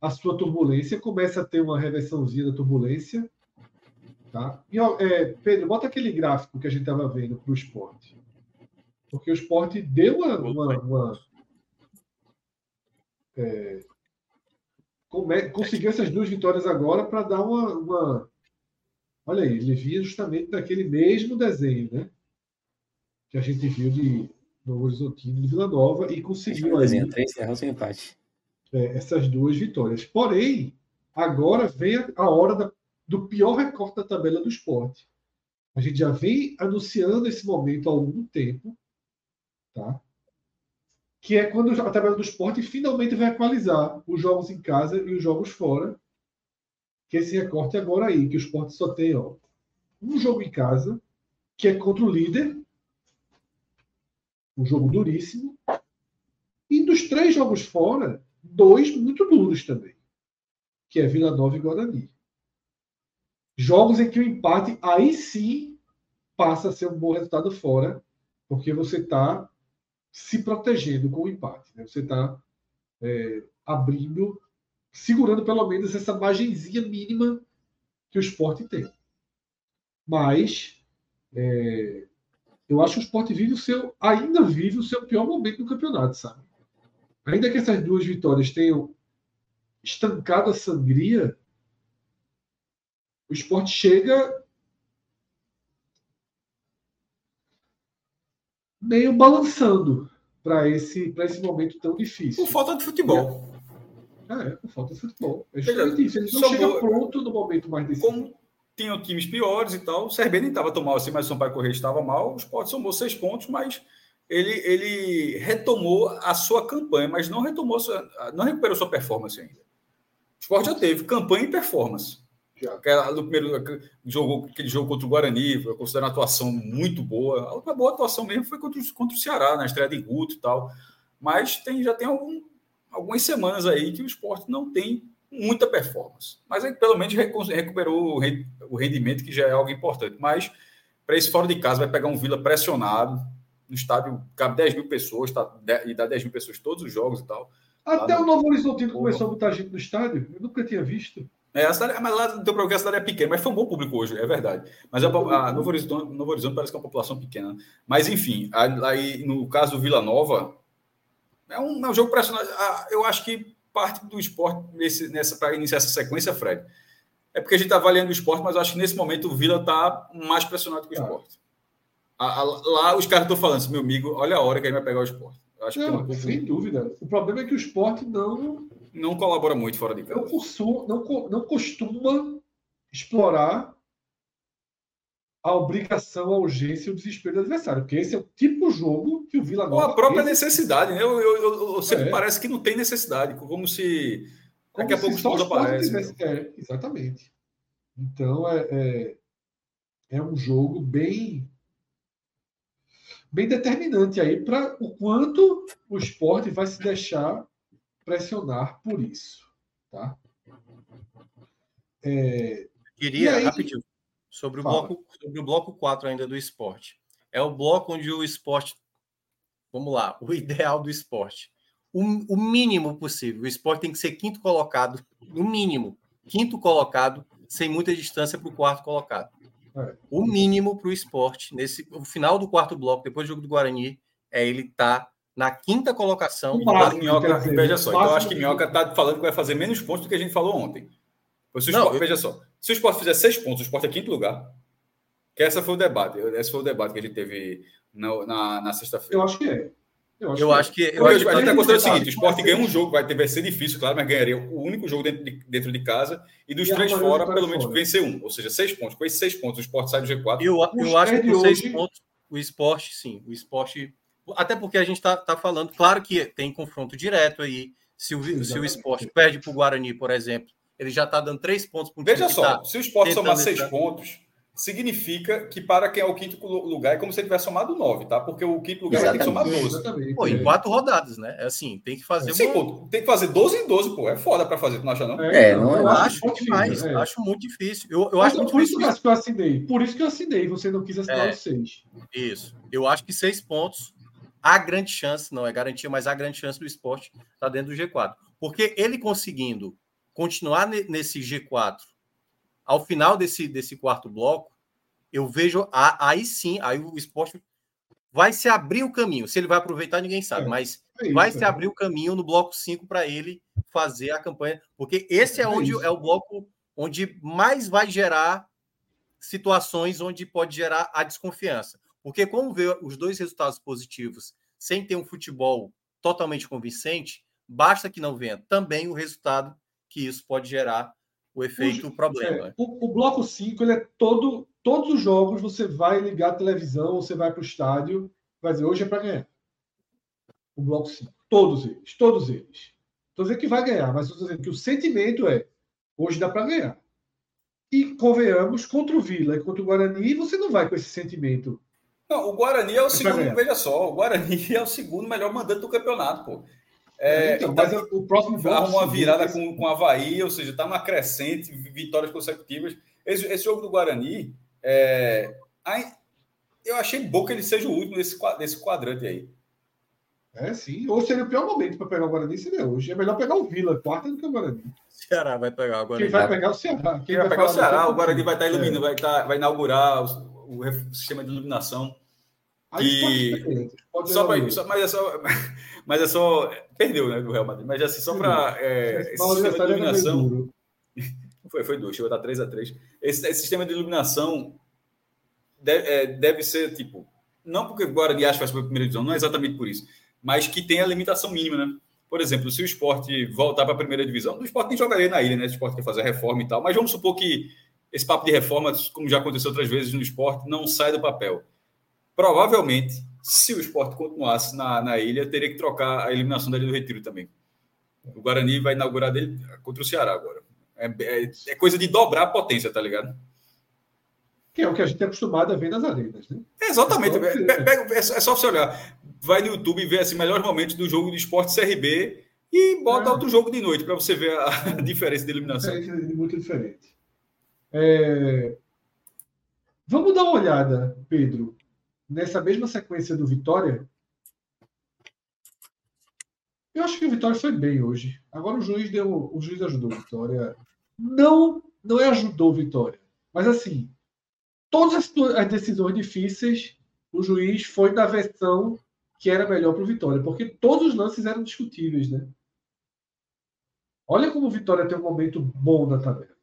a sua turbulência, começa a ter uma reversãozinha da turbulência. Tá? E, é, Pedro, bota aquele gráfico que a gente estava vendo para o esporte. Porque o esporte deu uma. uma, uma é, conseguiu essas duas vitórias agora para dar uma, uma. Olha aí, ele vinha justamente daquele mesmo desenho, né? Que a gente viu de Novo Horizontino de Vila Nova e conseguiu. Desenho, três sem empate é, essas duas vitórias. Porém, agora vem a hora da, do pior recorte da tabela do esporte. A gente já vem anunciando esse momento há algum tempo, tá? Que é quando a tabela do esporte finalmente vai equalizar os jogos em casa e os jogos fora. Que esse recorte agora aí, que o esporte só tem ó, um jogo em casa, que é contra o líder, um jogo duríssimo. E dos três jogos fora, dois muito duros também, que é Vila Nova e Guarani. Jogos em que o empate aí sim passa a ser um bom resultado fora, porque você está se protegendo com o empate. Né? Você está é, abrindo, segurando pelo menos essa margenzinha mínima que o esporte tem. Mas é, eu acho que o esporte vive o seu, ainda vive o seu pior momento no campeonato, sabe? Ainda que essas duas vitórias tenham estancado a sangria, o esporte chega meio balançando para esse, esse momento tão difícil. Por falta de futebol. É, por falta de futebol. É justamente isso. Ele não chega pronto no momento mais decisivo. Como tinham times piores e tal, o CRB nem estava tão mal assim, mas o Sampaio Correia estava mal. O Sport somou seis pontos, mas ele, ele retomou a sua campanha, mas não retomou sua, não recuperou sua performance ainda. O esporte já teve campanha e performance. Já. Aquela, no primeiro jogo, aquele jogo contra o Guarani, eu considero uma atuação muito boa. A boa atuação mesmo foi contra, contra o Ceará, na estreia de Guto e tal. Mas tem, já tem algum, algumas semanas aí que o esporte não tem muita performance. Mas aí, pelo menos recuperou o rendimento, que já é algo importante. Mas para esse fora de casa, vai pegar um Vila pressionado, no estádio cabe 10 mil pessoas, tá, e dá 10 mil pessoas todos os jogos e tal. Até o Novo Horizontino começou a botar gente no estádio, eu nunca tinha visto. É, a cidade, mas lá deu para ver a cidade é pequena, mas foi um bom público hoje, é verdade. Mas a, a Novo, Horizonte, Novo Horizonte parece que é uma população pequena. Mas, enfim, aí no caso do Vila Nova, é um, é um jogo pressionado. Eu acho que parte do esporte nesse, nessa para iniciar essa sequência, Fred, é porque a gente está avaliando o esporte, mas eu acho que nesse momento o Vila está mais pressionado que o esporte. A, a, lá os caras estão falando assim, meu amigo, olha a hora que ele vai pegar o esporte. acho não, que um pouco... Sem dúvida. O problema é que o esporte não. Não colabora muito fora de casa. Não, costuma, não, não costuma explorar a obrigação, a urgência e o desespero do adversário. Porque esse é o tipo de jogo que o Vila Nova. Ou a própria necessidade, né? Eu, eu, eu, eu sempre é. parece que não tem necessidade, como se. Como daqui a pouco o aparece. Tivesse... É, exatamente. Então é, é, é um jogo bem bem determinante aí para o quanto o esporte vai se deixar pressionar por isso. Tá? É, Queria, aí, rapidinho, sobre o, bloco, sobre o bloco 4 ainda do esporte. É o bloco onde o esporte. Vamos lá, o ideal do esporte. O, o mínimo possível. O esporte tem que ser quinto colocado, no mínimo. Quinto colocado, sem muita distância para o quarto colocado. É. O mínimo para o esporte, nesse o final do quarto bloco, depois do jogo do Guarani, é ele tá na quinta colocação. Máximo, Minhoca, veja só, então eu acho que Minhoca está falando que vai fazer menos pontos do que a gente falou ontem. Se Não, esporte, eu... Veja só, se o esporte fizer seis pontos, o esporte é quinto lugar. Que essa foi o debate. Esse foi o debate que a gente teve na, na, na sexta-feira. Eu acho que é. Eu acho, eu que, acho que. Eu acho que a gente está considerando o seguinte: o esporte ganha um jogo, vai, ter, vai ser difícil, claro, mas ganharia o único jogo dentro de, dentro de casa e dos e três fora, pelo menos fora. vencer um. Ou seja, seis pontos. Com esses seis pontos, o esporte sai do G4. Eu, eu acho que com seis hoje... pontos, o esporte, sim. O esporte. Até porque a gente está tá falando, claro que tem confronto direto aí. Se o, se o esporte perde para o Guarani, por exemplo, ele já está dando três pontos para o Veja só, tá se o esporte somar seis pontos significa que para quem é o quinto lugar é como se ele tivesse somado nove, tá? Porque o quinto lugar tem que somar 12. Pô, em quatro rodadas, né? É assim, tem que fazer Sim, uma... pô, tem que fazer 12 em 12, pô. É foda para fazer, tu não acha não? É, é não, eu acho, demais. É. Acho muito difícil. Eu, eu acho muito por difícil. isso que eu assinei. Por isso que eu assinei. Você não quis assinar é, os seis. Isso. Eu acho que seis pontos há grande chance, não é garantia, mas há grande chance do esporte estar tá dentro do G4. Porque ele conseguindo continuar nesse G4, ao final desse, desse quarto bloco, eu vejo aí sim, aí o esporte vai se abrir o caminho. Se ele vai aproveitar, ninguém sabe, é, mas é isso, vai se é. abrir o caminho no bloco 5 para ele fazer a campanha, porque esse é, é onde é o bloco onde mais vai gerar situações onde pode gerar a desconfiança. Porque como vê os dois resultados positivos sem ter um futebol totalmente convincente, basta que não venha também o resultado que isso pode gerar o efeito o, problema. É, o, o, bloco 5 ele é todo todos os jogos você vai ligar a televisão, você vai para o estádio, vai dizer hoje é para ganhar. O bloco 5, todos eles, todos eles. Estou dizendo que vai ganhar, mas estou dizendo que o sentimento é hoje dá para ganhar. E convenhamos, contra o Vila e contra o Guarani, você não vai com esse sentimento. Não, o Guarani é o é segundo, veja só, o Guarani é o segundo melhor mandante do campeonato, pô. É, então, tá, mas o próximo jogo. uma virada com, com a Havaí, ou seja, está uma crescente, vitórias consecutivas. Esse, esse jogo do Guarani, é, aí, eu achei bom que ele seja o último desse, desse quadrante aí. É, sim. Ou seria o pior momento para pegar o Guarani seria hoje. É melhor pegar o Vila, quarta do que o Guarani. Ceará vai pegar o Guarani. Quem vai pegar o Ceará? Quem, Quem vai, vai pegar o Ceará? O Guarani vai estar tá iluminando, é. vai, estar, tá, vai inaugurar o, o, sistema de iluminação. E só para só, mas é só, mas é só perdeu, né, do Real Madrid. Mas assim só para é, esse sistema de iluminação foi foi dois, chegou a dar 3 a 3. Esse, esse sistema de iluminação deve, é, deve ser tipo não porque o Guarani acha que vai primeira divisão, não é exatamente por isso, mas que tem a limitação mínima, né? Por exemplo, se o esporte voltar para a primeira divisão, o esporte nem jogaria na ilha, né? O esporte quer fazer a reforma e tal, mas vamos supor que esse papo de reforma, como já aconteceu outras vezes no esporte, não sai do papel. Provavelmente, se o esporte continuasse na, na ilha, teria que trocar a eliminação da Ilha do Retiro também. O Guarani vai inaugurar dele contra o Ceará agora. É, é, é coisa de dobrar a potência, tá ligado? Que é o que a gente é acostumado a ver nas arenas, né? É exatamente. É, é, só você olhar. Vai no YouTube e ver assim, melhores momentos do jogo de esporte CRB e bota é. outro jogo de noite para você ver a diferença de eliminação. É muito diferente. É... Vamos dar uma olhada, Pedro, nessa mesma sequência do Vitória. Eu acho que o Vitória foi bem hoje. Agora o juiz deu, o juiz ajudou o Vitória. Não, não é ajudou o Vitória, mas assim, todas as, as decisões difíceis, o juiz foi na versão que era melhor para o Vitória, porque todos os lances eram discutíveis, né? Olha como o Vitória tem um momento bom na tabela.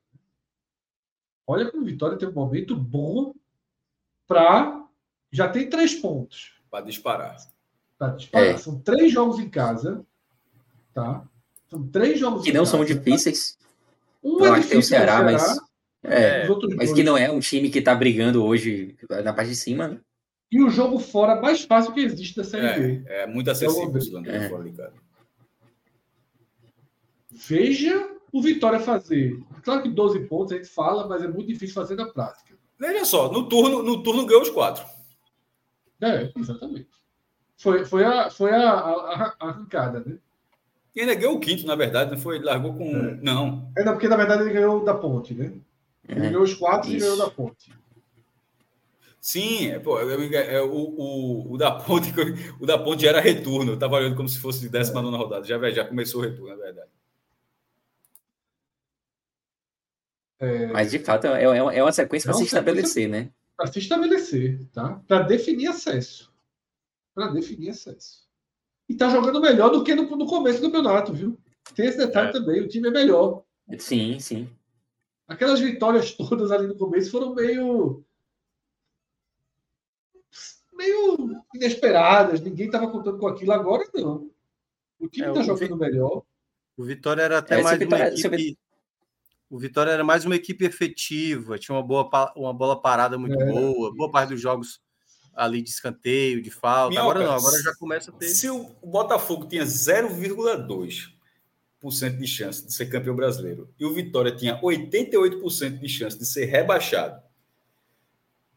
Olha como o Vitória tem um momento bom para. Já tem três pontos. Para disparar. Para disparar. É. São três jogos em casa. Tá? São três jogos que não casa, são difíceis. Um é difícil o Ceará, Ceará, mas é, mas que não é um time que está brigando hoje na parte de cima, né? E o jogo fora mais fácil que existe da Série B. É, é muito acessível é. fora de casa. Veja o Vitória fazer. Claro que 12 pontos a gente fala, mas é muito difícil fazer na prática. Veja só, no turno, no turno ganhou os quatro. É, exatamente. Foi, foi, a, foi a, a, a arrancada, né? E ainda ganhou o quinto, na verdade, não foi? Largou com. É. Não. É, não, porque na verdade ele ganhou da ponte, né? Ele ganhou os quatro Isso. e ganhou da ponte. Sim, é, pô, é, é, o, o, o, da ponte, o da ponte era retorno. Eu estava olhando como se fosse 19 é. rodada. Já, já começou o retorno, na verdade. É... Mas de fato é, é, é uma sequência para se estabelecer, né? Para se estabelecer, tá? Para definir acesso. Para definir acesso. E tá jogando melhor do que no, no começo do campeonato, viu? Tem esse detalhe é. também, o time é melhor. Sim, sim. Aquelas vitórias todas ali no começo foram meio. meio inesperadas. Ninguém estava contando com aquilo. Agora não. O time está é, jogando melhor. O Vitória era até é, mais uma equipe. O Vitória era mais uma equipe efetiva, tinha uma boa uma bola parada muito é. boa, boa parte dos jogos ali de escanteio, de falta. Minhoca, agora não, agora já começa a ter. Se o Botafogo tinha 0,2 de chance de ser campeão brasileiro e o Vitória tinha 88% de chance de ser rebaixado,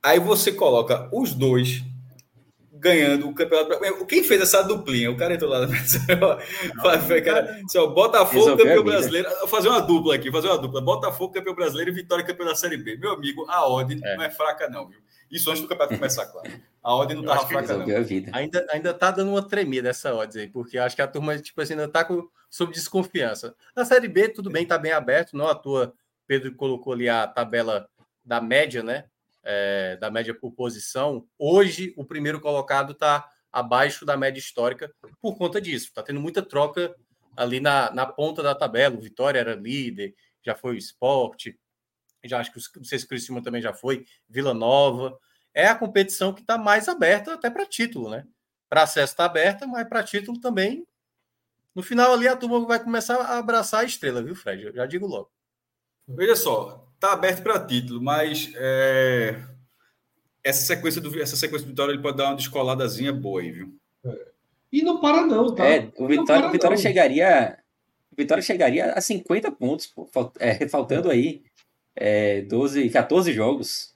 aí você coloca os dois ganhando o campeonato. Quem fez essa duplinha? O cara entrou lá na cara, assim, Botafogo, campeão brasileiro. fazer uma dupla aqui, fazer uma dupla. Botafogo, campeão brasileiro e Vitória, campeão da Série B. Meu amigo, a ordem é. não é fraca, não, viu? Isso antes do campeonato começar, claro. A ordem não estava fraca, não. Ainda, ainda tá dando uma tremida essa ordem aí, porque acho que a turma, tipo assim, ainda tá com, sob desconfiança. Na Série B, tudo bem, tá bem aberto, não à toa. Pedro colocou ali a tabela da média, né? É, da média por posição, hoje o primeiro colocado está abaixo da média histórica por conta disso. Está tendo muita troca ali na, na ponta da tabela. O Vitória era líder, já foi o esporte, já acho que não sei se o Criciúma também já foi, Vila Nova. É a competição que está mais aberta até para título, né? Para acesso está aberta, mas para título também. No final ali a turma vai começar a abraçar a estrela, viu, Fred? Eu já digo logo. Veja só, tá aberto para título, mas é, essa sequência do essa sequência do Vitória ele pode dar uma descoladazinha boa aí, viu? É. E não para não, tá? É, o Vitória, o Vitória chegaria o Vitória chegaria a 50 pontos, pô, é, faltando aí é, 12, 14 jogos.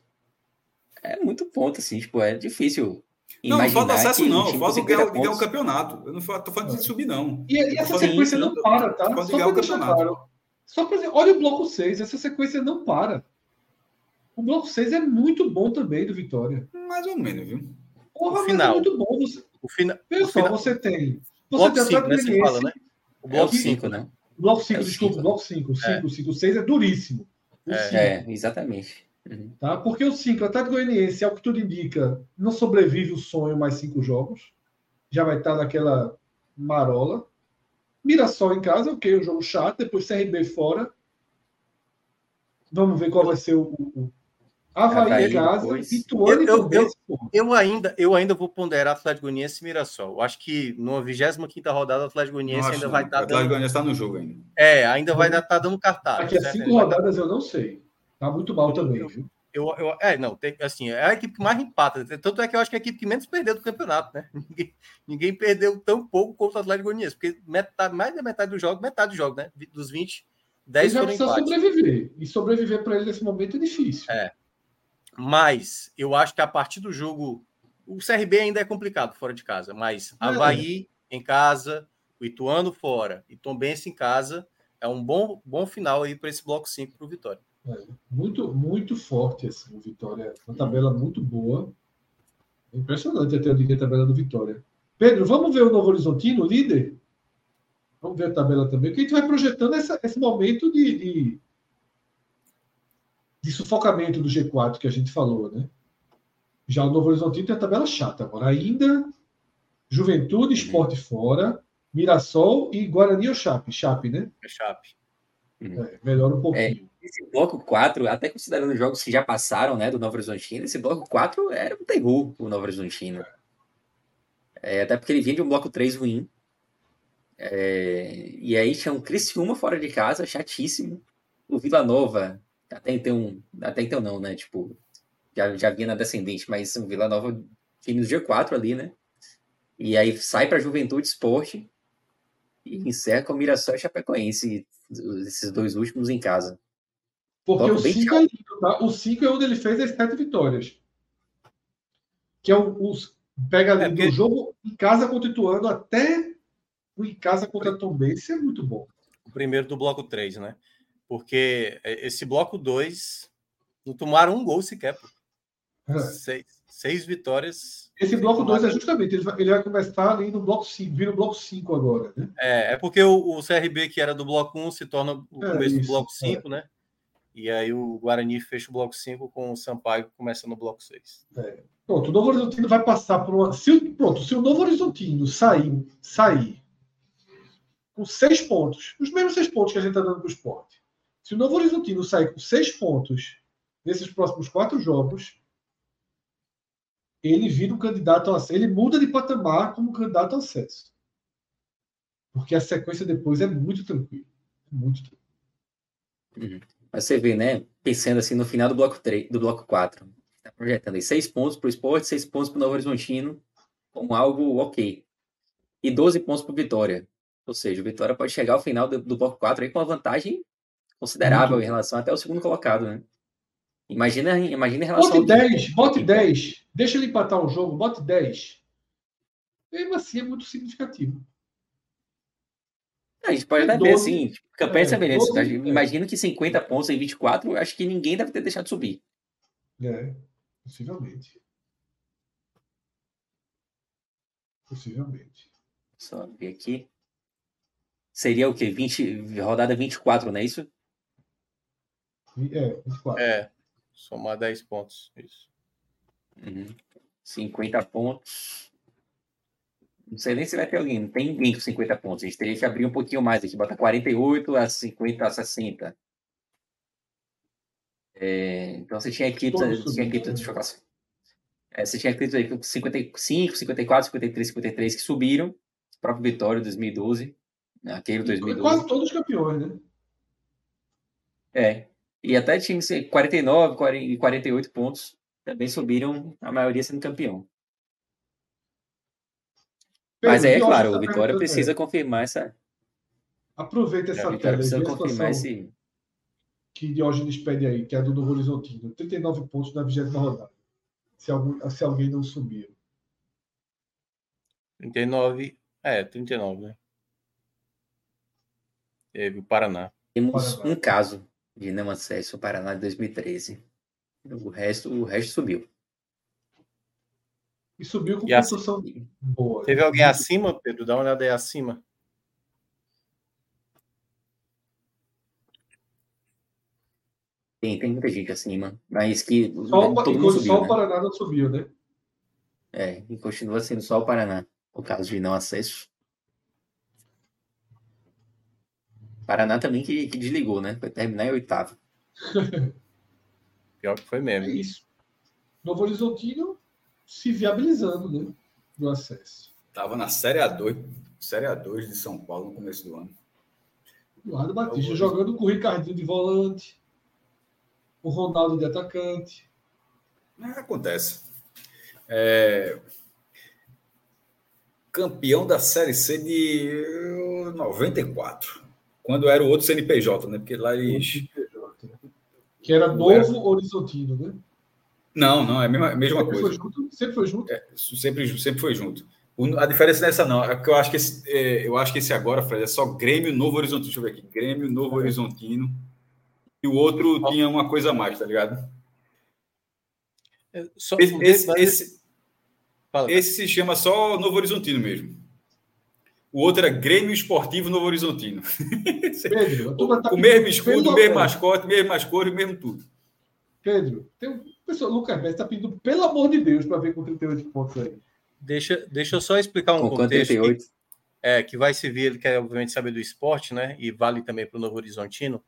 É muito ponto, assim, tipo, é difícil. Não, não fala acesso, não. Fala ganhar, ganhar o campeonato. Eu não tô falando de subir, não. E, e essa sequência não para, tá? Só ganhar o campeonato. Claro. Só para dizer, olha o bloco 6, essa sequência não para. O bloco 6 é muito bom também do Vitória. Mais ou menos, viu? Porra, o final. é muito bom. Você... O fina... Pessoal, o final... você tem. Você bloco tem 5, né? Você fala, né? O bloco 5, é, né? O bloco 5, é desculpa, o bloco 5. 5, 5, 6 é duríssimo. É, é, exatamente. Uhum. Tá? Porque o 5, Atlético Goianiense, ao que tudo indica, não sobrevive o sonho mais cinco jogos. Já vai estar naquela marola. Mirassol em casa, ok, um jogo chato. Depois CRB fora. Vamos ver qual vai ser o. o Havaí em casa, Ituano eu, eu, eu, eu, ainda, eu ainda vou ponderar Atlético Goianiense e Mirassol. Eu acho que numa 25 rodada, o Atlético Goianiense ainda vai estar. Tá o Atlético Goianiense está no jogo ainda. É, ainda vai estar tá dando cartaz. Daqui a cinco rodadas eu não sei. Tá muito mal também, viu? Eu, eu, é, não, tem, assim, é a equipe que mais empata. Tanto é que eu acho que é a equipe que menos perdeu do campeonato, né? Ninguém, ninguém perdeu tão pouco quanto o Atlético Goianiense, porque metade, mais da metade do jogo, metade do jogo, né? Dos 20, 10 ele já precisa sobreviver. E sobreviver para ele nesse momento é difícil. É. Mas eu acho que a partir do jogo. O CRB ainda é complicado fora de casa, mas é. Havaí em casa, o Ituano fora e Tombense em casa é um bom, bom final aí para esse bloco 5 para o Vitória. É, muito, muito forte assim, o Vitória. Uma tabela muito boa. É impressionante até a tabela do Vitória. Pedro, vamos ver o Novo Horizontino, líder? Vamos ver a tabela também, porque a gente vai projetando essa, esse momento de, de, de, sufocamento do G4 que a gente falou, né? Já o Novo Horizontino tem a tabela chata agora. Ainda Juventude, Esporte fora, Mirassol e Guarani ou Chape? Chape, né? É Chape. É, melhora um pouquinho. É, esse bloco 4, até considerando os jogos que já passaram, né, do Novo Horizontino, esse bloco 4 era um terror o Novo Horizontino. É, até porque ele vinha de um bloco 3 ruim. É, e aí tinha um Criciúma fora de casa, chatíssimo. O Vila Nova, até então, até então não, né? Tipo, já, já vinha na descendente, mas o Vila Nova fica no G4 ali, né? E aí sai para Juventude Esporte e encerra com o Mirassol e Chapecoense, esses dois últimos em casa. Porque o 5 é, tá? o cinco é onde ele fez as sete vitórias. Que é o, os, pega ali é porque... do jogo em casa contra Ituano até o em casa contra a Tombense é muito bom. O primeiro do bloco 3, né? Porque esse bloco 2 não tomaram um gol sequer. É. Seis, seis vitórias. Esse bloco 2 é justamente, ele vai, ele vai, começar ali no bloco 5, vira o bloco 5 agora, né? É, é porque o, o, CRB, que era do bloco 1, um, se torna o é, começo isso, do bloco 5, é. né? E aí o Guarani fecha o bloco 5 com o Sampaio começa no bloco 6. É. Pronto, o Novo Horizontino vai passar por uma. Se, pronto, se o Novo Horizontino sair, sair com seis pontos, os mesmos seis pontos que a gente está dando para o esporte. Se o Novo Horizontino sair com seis pontos nesses próximos quatro jogos, ele vira um candidato acesso. Ele muda de patamar como candidato ao acesso. Porque a sequência depois é muito tranquila. É muito tranquila. Uhum. Mas você vê, né? Pensando assim no final do bloco 3, do bloco 4. Está projetando aí 6 pontos para o esporte, 6 pontos para o Novo Horizontino, como algo ok. E 12 pontos para o Vitória. Ou seja, o Vitória pode chegar ao final do, do bloco 4 aí com uma vantagem considerável em relação até o segundo colocado, né? Imagina, imagina em relação bote 10, bote 10. Deixa ele empatar o jogo, bote 10. mesmo assim é muito significativo. A gente pode até ver assim, campanha é, semelhante. Tá? Imagino que 50 pontos em 24, acho que ninguém deve ter deixado de subir. É, possivelmente. Possivelmente. Só ver aqui. Seria o quê? 20, rodada 24, não é isso? É, 24. É, somar 10 pontos. Isso. Uhum. 50 pontos. Não sei nem se vai ter alguém. Não tem ninguém com 50 pontos. A gente teria que abrir um pouquinho mais aqui. Bota 48 a 50 a 60. É, então você tinha equipes. Tinha equipes deixa eu falar assim. É, você tinha equipes aí com 55, 54, 53, 53 que subiram. O próprio Vitória 2012. Aquele 2012. Quase todos campeões, né? É. E até times 49 e 48 pontos também subiram, a maioria sendo campeão. Mas é, é claro, o Vitória precisa confirmar essa. Aproveita essa é, tela. Precisa confirmar esse. Que Diógenes pede aí, que é a do Novo Horizontino. 39 pontos na 20 rodada. Se, algum, se alguém não subir. 39. É, 39, né? Teve o Paraná. Temos Paraná. um caso de não acesso ao Paraná de 2013. O resto, o resto subiu. E subiu com e construção boa. Teve alguém acima, Pedro? Dá uma olhada aí acima. Tem, tem muita gente acima, mas que só, todo mundo subiu, só né? o Paraná não subiu, né? É, e continua sendo só o Paraná, o caso de não acesso. Paraná também que, que desligou, né? Foi terminar em oitavo. Pior que foi mesmo. É isso. Novo Horizontino se viabilizando, né? Do acesso. Tava na Série A2, Série A2 de São Paulo no começo do ano. Eduardo Batista jogando com o Ricardinho de volante, o Ronaldo de atacante. É, acontece. É... Campeão da Série C de 94. Quando era o outro CNPJ, né? Porque lá eles. Que era Novo Horizontino, né? Não, não, é a mesma, a mesma sempre coisa. Foi junto? Sempre foi junto? É, sempre, sempre foi junto. a diferença nessa não, é que eu acho que esse, é, eu acho que esse agora, Fred, é só Grêmio Novo Horizontino. Deixa eu ver aqui. Grêmio Novo Horizontino. E o outro tinha uma coisa a mais, tá ligado? É, só, esse, esse, esse, esse, se chama só Novo Horizontino mesmo. O outro era Grêmio Esportivo Novo Horizontino. Pedro, tá o mesmo escudo, o mesmo mascote, mesmo mascote, mesmo tudo. Pedro, tem um pessoal, Lucas Messi está pedindo, pelo amor de Deus, para ver com 38 pontos aí. Deixa, deixa eu só explicar um com contexto que, é, que vai servir, ele quer obviamente saber do esporte, né? E vale também para o Novo Horizontino.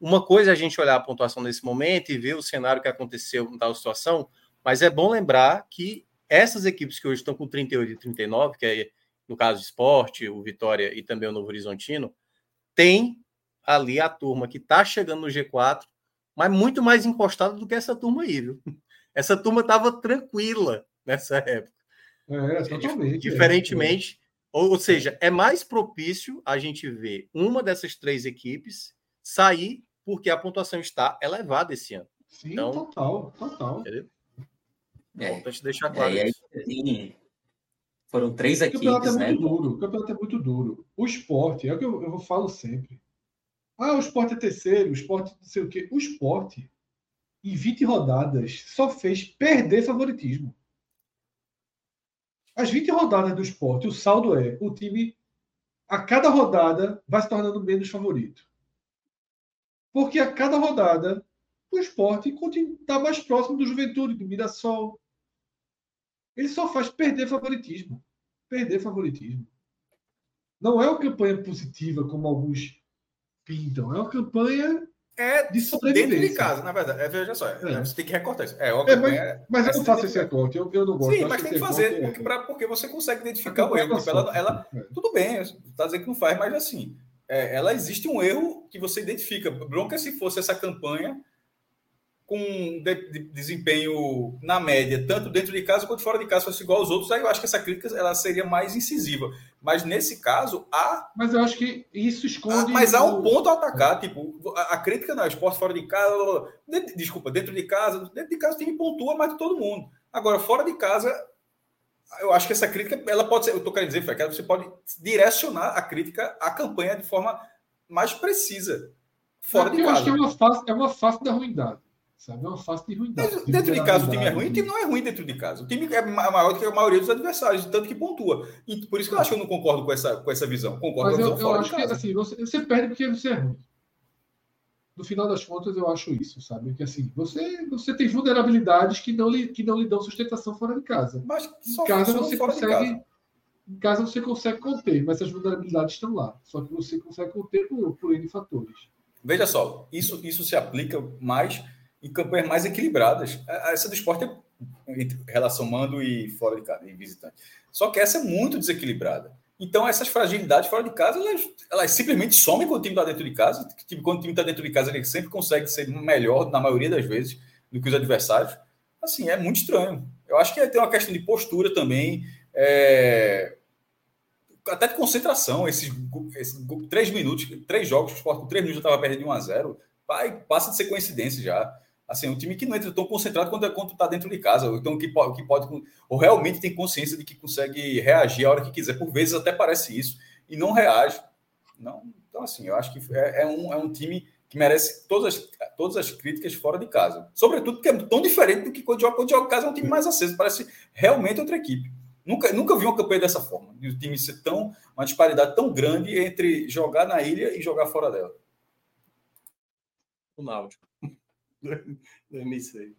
Uma coisa é a gente olhar a pontuação nesse momento e ver o cenário que aconteceu em tal situação, mas é bom lembrar que essas equipes que hoje estão com 38 e 39, que é no caso do esporte, o Vitória e também o Novo Horizontino, tem ali a turma que está chegando no G4 mas muito mais encostada do que essa turma aí, viu? Essa turma estava tranquila nessa época. É, totalmente. Diferentemente, é. ou, seja, é mais propício a gente ver uma dessas três equipes sair porque a pontuação está elevada esse ano. Sim, então, total, total. Entendeu? É, Importante deixar claro é, isso. Aí, foram três equipes, o campeonato é muito né? duro. O campeonato é muito duro. O esporte, é o que eu, eu falo sempre. Ah, o esporte é terceiro, o esporte não sei o quê. O esporte, em 20 rodadas, só fez perder favoritismo. As 20 rodadas do esporte, o saldo é o time, a cada rodada, vai se tornando menos favorito. Porque a cada rodada, o esporte está mais próximo do Juventude, do Mirassol. Ele só faz perder favoritismo. Perder favoritismo. Não é uma campanha positiva, como alguns pintam. É uma campanha é de sobrevivência. Dentro de casa, na verdade. É, veja só, é. você tem que recortar isso. É, é, mas, mas eu não faço esse recorte, eu, eu não gosto. Sim, mas tem que fazer, porque, pra, porque você consegue identificar o erro. Tipo, ela, ela, é. Tudo bem, está dizendo que não faz, mas assim, é, ela existe um erro que você identifica. Bronca se fosse essa campanha com de, de, desempenho na média, tanto dentro de casa quanto fora de casa, fosse igual aos outros, aí eu acho que essa crítica ela seria mais incisiva. Mas nesse caso, há. Mas eu acho que isso esconde. Há, mas há um ponto a atacar. Tipo, a, a crítica não é esporte fora de casa. Desculpa, dentro de casa, dentro de casa tem pontua mais de todo mundo. Agora, fora de casa, eu acho que essa crítica, ela pode ser, eu estou querendo dizer, Fé, que você pode direcionar a crítica à campanha de forma mais precisa, fora de eu casa. Eu acho que é uma face, é uma face da ruindade. Sabe? É uma face de ruindade. Mas, dentro de casa o time é ruim, o time não é ruim dentro de casa. O time é maior do que a maioria dos adversários, tanto que pontua. E por isso que eu acho que eu não concordo com essa, com essa visão. Concordo Mas com a visão eu, eu acho que assim, você, você perde porque você é ruim no final das contas, eu acho isso, sabe? Que assim, você, você tem vulnerabilidades que não, lhe, que não lhe dão sustentação fora de casa. Mas em casa você consegue. Em casa você consegue conter, mas as vulnerabilidades estão lá. Só que você consegue conter por, por N fatores. Veja só, isso, isso se aplica mais em campanhas mais equilibradas. Essa do esporte é entre relação mando e fora de casa, e visitante. Só que essa é muito desequilibrada. Então, essas fragilidades fora de casa, elas, elas simplesmente somem quando o time está dentro de casa. Quando o time está dentro de casa, ele sempre consegue ser melhor, na maioria das vezes, do que os adversários. Assim, é muito estranho. Eu acho que tem uma questão de postura também, é... até de concentração. Esses, esses, três minutos, três jogos, o Sport com três minutos já estava perdendo de 1 a 0 Vai, passa de ser coincidência já. Assim, um time que não entra tão concentrado quanto, quanto está dentro de casa, ou então que, que pode, ou realmente tem consciência de que consegue reagir a hora que quiser, por vezes até parece isso, e não reage. Não, então, assim, eu acho que é, é um, é um time que merece todas as, todas as críticas fora de casa. Sobretudo porque é tão diferente do que quando joga, quando joga casa é um time mais aceso, parece realmente outra equipe. Nunca, nunca vi uma campanha dessa forma, de um time ser tão, uma disparidade tão grande entre jogar na ilha e jogar fora dela. O Náutico. 2006.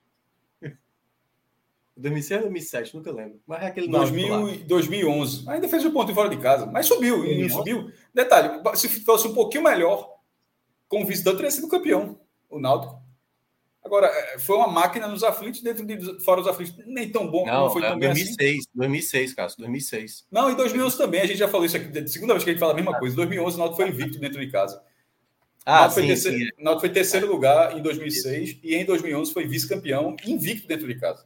2006 ou 2007, nunca lembro. Mas é aquele 2000, 2011. Ainda fez o um ponto fora de casa, mas subiu. E não subiu. Detalhe, se fosse um pouquinho melhor, como visitante, teria sido campeão, o Náutico. Agora, é, foi uma máquina nos aflitos, dentro de fora dos aflitos, nem tão bom. Não, não foi é, tão 2006, assim. 2006, Cássio, 2006. Não, em 2011 também, a gente já falou isso aqui, segunda vez que a gente fala a mesma coisa. Em 2011, o Náutico foi invicto dentro de casa. Ah, Náutico, sim, foi terceiro, sim. Náutico foi terceiro lugar em 2006 e em 2011 foi vice-campeão invicto dentro de casa.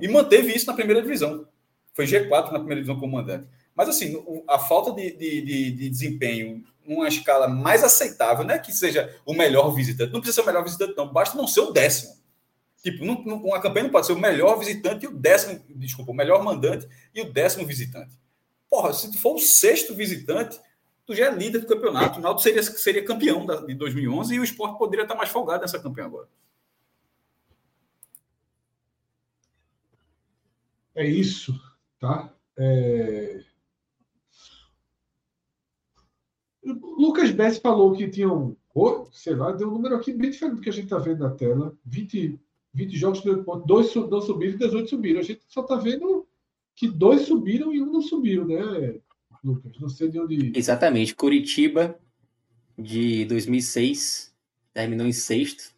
E manteve isso na primeira divisão. Foi G4 na primeira divisão como mandante. Mas, assim, a falta de, de, de, de desempenho numa escala mais aceitável, não é que seja o melhor visitante. Não precisa ser o melhor visitante, não. Basta não ser o décimo. Tipo, não, não, uma campanha não pode ser o melhor visitante e o décimo, desculpa, o melhor mandante e o décimo visitante. Porra, se tu for o sexto visitante, tu já é líder do campeonato. O Náutico seria, seria campeão da, de 2011 e o esporte poderia estar mais folgado nessa campanha agora. É isso, tá? É... Lucas Bess falou que tinham, oh, sei lá, deu um número aqui bem diferente do que a gente está vendo na tela. 20, 20 jogos, dois não subiram e 18 subiram. A gente só está vendo que dois subiram e um não subiu, né? Lucas? Não sei de onde. Exatamente. Curitiba, de 2006, terminou em sexto.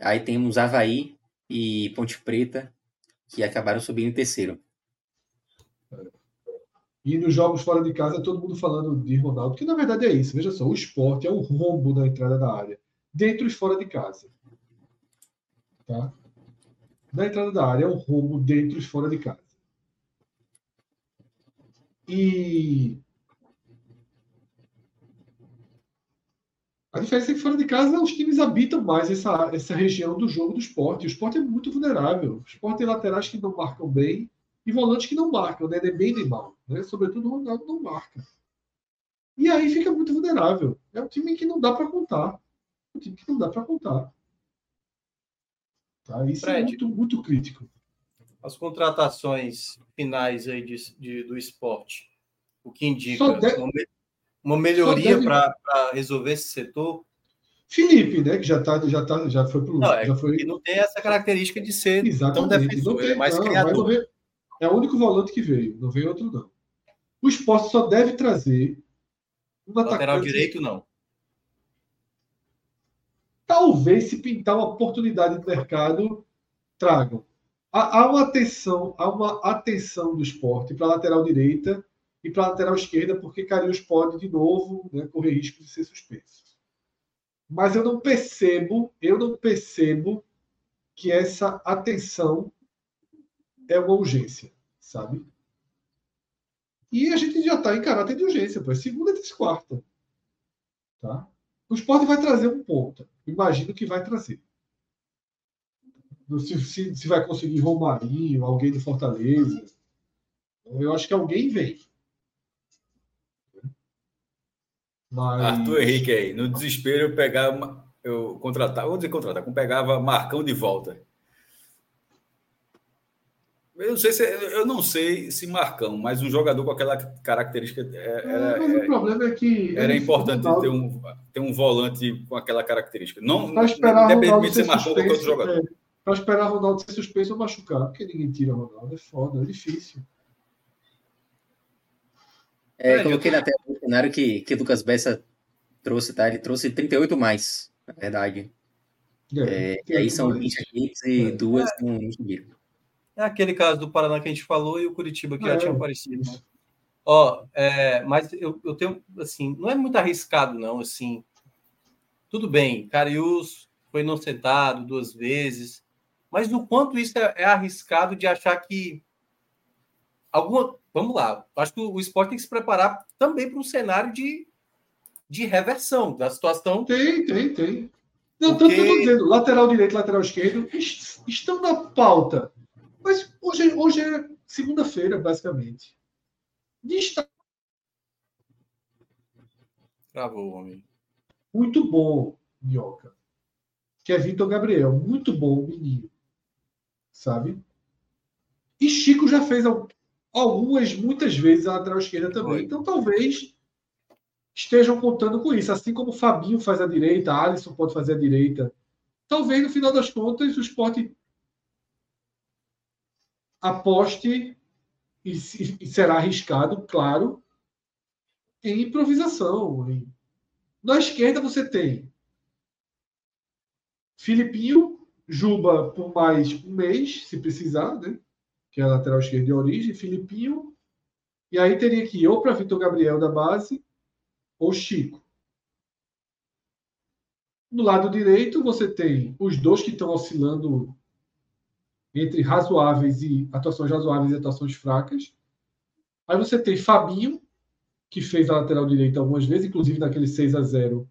Aí temos Havaí e Ponte Preta, que acabaram subindo em terceiro. E nos jogos fora de casa, todo mundo falando de Ronaldo, que na verdade é isso. Veja só, o esporte é um rombo na entrada da área, dentro e fora de casa. Tá? Na entrada da área é um rombo dentro e fora de casa. E a diferença é que fora de casa os times habitam mais essa, essa região do jogo do esporte. O esporte é muito vulnerável. O esporte tem laterais que não marcam bem e volantes que não marcam, né? nem bem nem mal. Né? Sobretudo o Ronaldo não marca. E aí fica muito vulnerável. É um time que não dá para contar. É um time que não dá para contar. Tá? Isso é Fred, é muito, muito crítico as contratações finais aí de, de do esporte, o que indica deve, uma, uma, melhoria para resolver esse setor? Felipe, né, que já tá, já tá, já foi pro, não, é, já foi. Não tem essa característica de ser Exatamente, tão defensor, tem, é mais não, criador. Veio, é o único volante que veio, não veio outro não. O esporte só deve trazer um lateral direito não. Talvez se pintar uma oportunidade de mercado tragam há uma atenção, há uma atenção do esporte para a lateral direita e para a lateral esquerda, porque Carius pode, de novo, né, correr risco de ser suspenso. Mas eu não percebo, eu não percebo que essa atenção é uma urgência, sabe? E a gente já está em caráter de urgência, pô. É segunda, terça quarta. Tá? O esporte vai trazer um ponto. Imagino que vai trazer se, se, se vai conseguir Romarinho, alguém de Fortaleza. Eu acho que alguém vem. Mas... Arthur Henrique aí, no desespero eu pegava, eu contratava, vou dizer contratar, eu pegava Marcão de volta. Eu não sei se eu não sei se Marcão, mas um jogador com aquela característica é, era, é, o problema é que era importante ter um, ter um volante com aquela característica. Não, independentemente de ser Marcão ou outro jogador. É, para esperar Ronaldo ser suspenso ou machucar, porque ninguém tira Ronaldo, é foda, é difícil. É, é coloquei na tela o cenário que, que Lucas Bessa trouxe, tá? Ele trouxe 38 mais, na verdade. É, é, e aí são 20 equipes e é. duas não, não subiram. É aquele caso do Paraná que a gente falou e o Curitiba que já tinha aparecido. Né? Ó, é, mas eu, eu tenho, assim, não é muito arriscado, não, assim. Tudo bem, Carius foi inocentado duas vezes, mas no quanto isso é, é arriscado de achar que alguma vamos lá. Acho que o esporte tem que se preparar também para um cenário de, de reversão da situação. Tem, tem, tem. Não, Porque... tanto eu dizendo, lateral direito, lateral esquerdo, estão na pauta. Mas hoje, hoje é segunda-feira, basicamente. De estar... Travou, homem. Muito bom, Minhoca. Que é Vitor Gabriel. Muito bom, menino. Sabe? E Chico já fez algumas, muitas vezes, a lateral esquerda também. Então, talvez estejam contando com isso. Assim como o Fabinho faz a direita, a Alisson pode fazer a direita. Talvez, no final das contas, o esporte aposte e, e será arriscado, claro, em improvisação. Na esquerda você tem Filipinho, Juba por mais um mês, se precisar, né? que é a lateral esquerda de origem, Filipinho. E aí teria que ir ou para Vitor Gabriel da base ou Chico. No lado direito, você tem os dois que estão oscilando entre razoáveis e atuações razoáveis e atuações fracas. Aí você tem Fabinho, que fez a lateral direita algumas vezes, inclusive naquele 6 a 0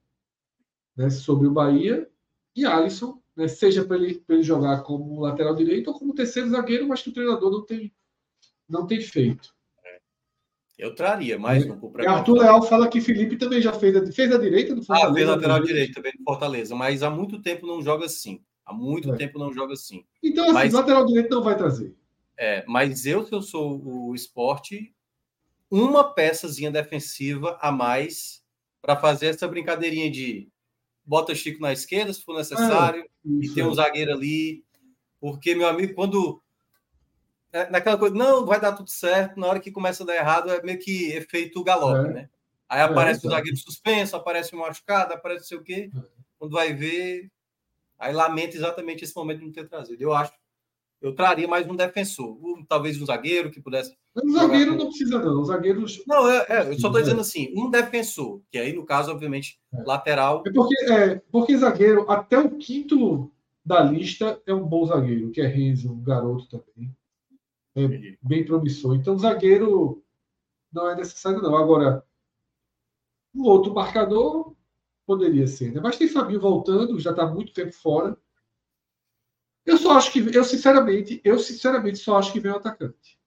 né, sobre o Bahia, e Alisson, né, seja para ele, ele jogar como lateral direito ou como terceiro zagueiro, mas que o treinador não tem, não tem feito. É. Eu traria mais um para Arthur Leal fala que Felipe também já fez a, fez a direita do Fortaleza. Ah, fez lateral direito também do Fortaleza, mas há muito tempo não joga assim. Há muito é. tempo não joga assim. Então, assim, mas, lateral direito não vai trazer. É, mas eu, se eu sou o esporte, uma peçazinha defensiva a mais para fazer essa brincadeirinha de bota Chico na esquerda, se for necessário, e tem um zagueiro ali. Porque, meu amigo, quando. É, naquela coisa, não, vai dar tudo certo, na hora que começa a dar errado, é meio que efeito galope, é. né? Aí aparece é, o zagueiro suspenso, aparece o machucado, aparece não sei o quê. É. Quando vai ver, aí lamenta exatamente esse momento de não ter trazido. Eu acho eu traria mais um defensor, um, talvez um zagueiro que pudesse. O zagueiro não precisa, não. Os zagueiros. Não, é, é eu só estou dizendo assim, um defensor, que aí, no caso, obviamente, é. lateral. É porque, é porque zagueiro, até o quinto da lista é um bom zagueiro, que é Renzo, um garoto também. É bem promissor. Então, zagueiro não é necessário, não. Agora, um outro marcador poderia ser, né? Mas tem Fabinho voltando, já está muito tempo fora. Eu só acho que, eu sinceramente, eu sinceramente só acho que vem o atacante.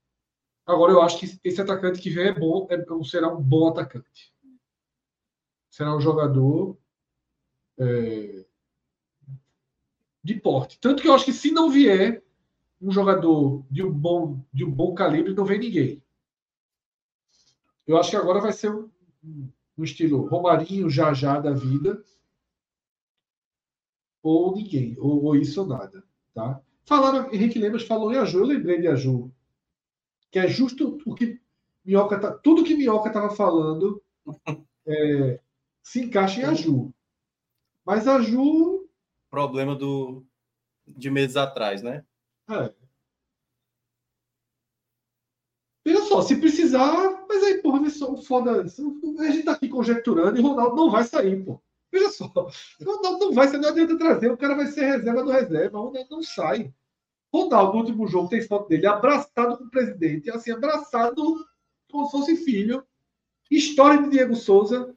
Agora eu acho que esse atacante que vem é bom, é, será um bom atacante. Será um jogador é, de porte. Tanto que eu acho que se não vier um jogador de um bom, de um bom calibre, não vem ninguém. Eu acho que agora vai ser um, um estilo Romarinho, já já da vida, ou ninguém, ou, ou isso ou nada. Tá? Falaram, Henrique Lemos falou em Aju, eu lembrei de Aju. Que é justo o que Minhoca tá, tudo que Minhoca estava falando é, se encaixa em Aju. Mas Aju. Problema do, de meses atrás, né? É. Veja só, se precisar, mas aí, porra, o foda. A gente tá aqui conjecturando e Ronaldo não vai sair, pô. Veja só, Ronaldo não vai, não adianta trazer, o cara vai ser reserva do reserva, o Ronaldo não sai. Ronaldo, no último jogo, tem foto dele abraçado com o presidente, assim, abraçado como se fosse filho. História de Diego Souza,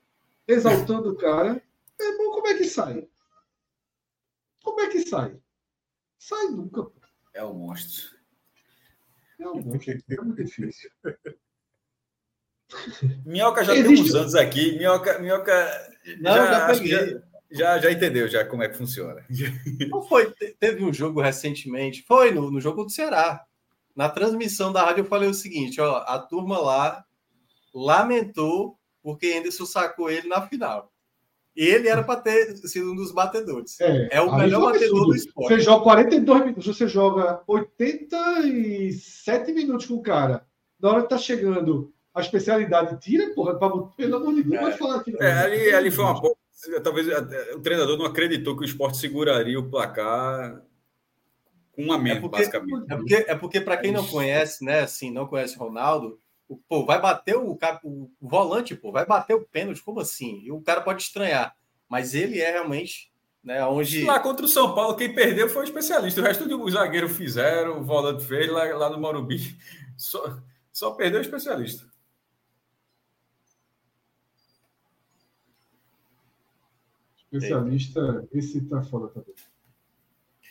exaltando o cara. Meu irmão, como é que sai? Como é que sai? Sai nunca. Pô. É o monstro. É, um é muito difícil. Minhoca já Existe... tem uns anos aqui. Minhoca, Minhoca Não, já, já, já, já, entendeu já como é que funciona. Não foi? Teve um jogo recentemente, foi no, no jogo do Ceará. Na transmissão da rádio eu falei o seguinte: ó, a turma lá lamentou porque Anderson sacou ele na final. Ele era para ter sido um dos batedores. É, é o melhor batedor do esporte. Você joga 42 minutos, você joga 87 minutos com o cara. Na hora que tá chegando a especialidade, tira, porra, pra, pelo amor de Deus, é. pode falar aqui. É, ali, ali foi uma Talvez o treinador não acreditou que o esporte seguraria o placar com um a menos, é porque, basicamente. É porque, é porque para quem não conhece, né, assim, não conhece Ronaldo, pô, vai bater o, cara, o volante, pô, vai bater o pênalti, como assim? E o cara pode estranhar, mas ele é realmente, né, onde... Lá contra o São Paulo, quem perdeu foi o especialista, o resto do zagueiro fizeram, o volante fez lá, lá no Morumbi, só, só perdeu o especialista. Especialista, esse tá fora também.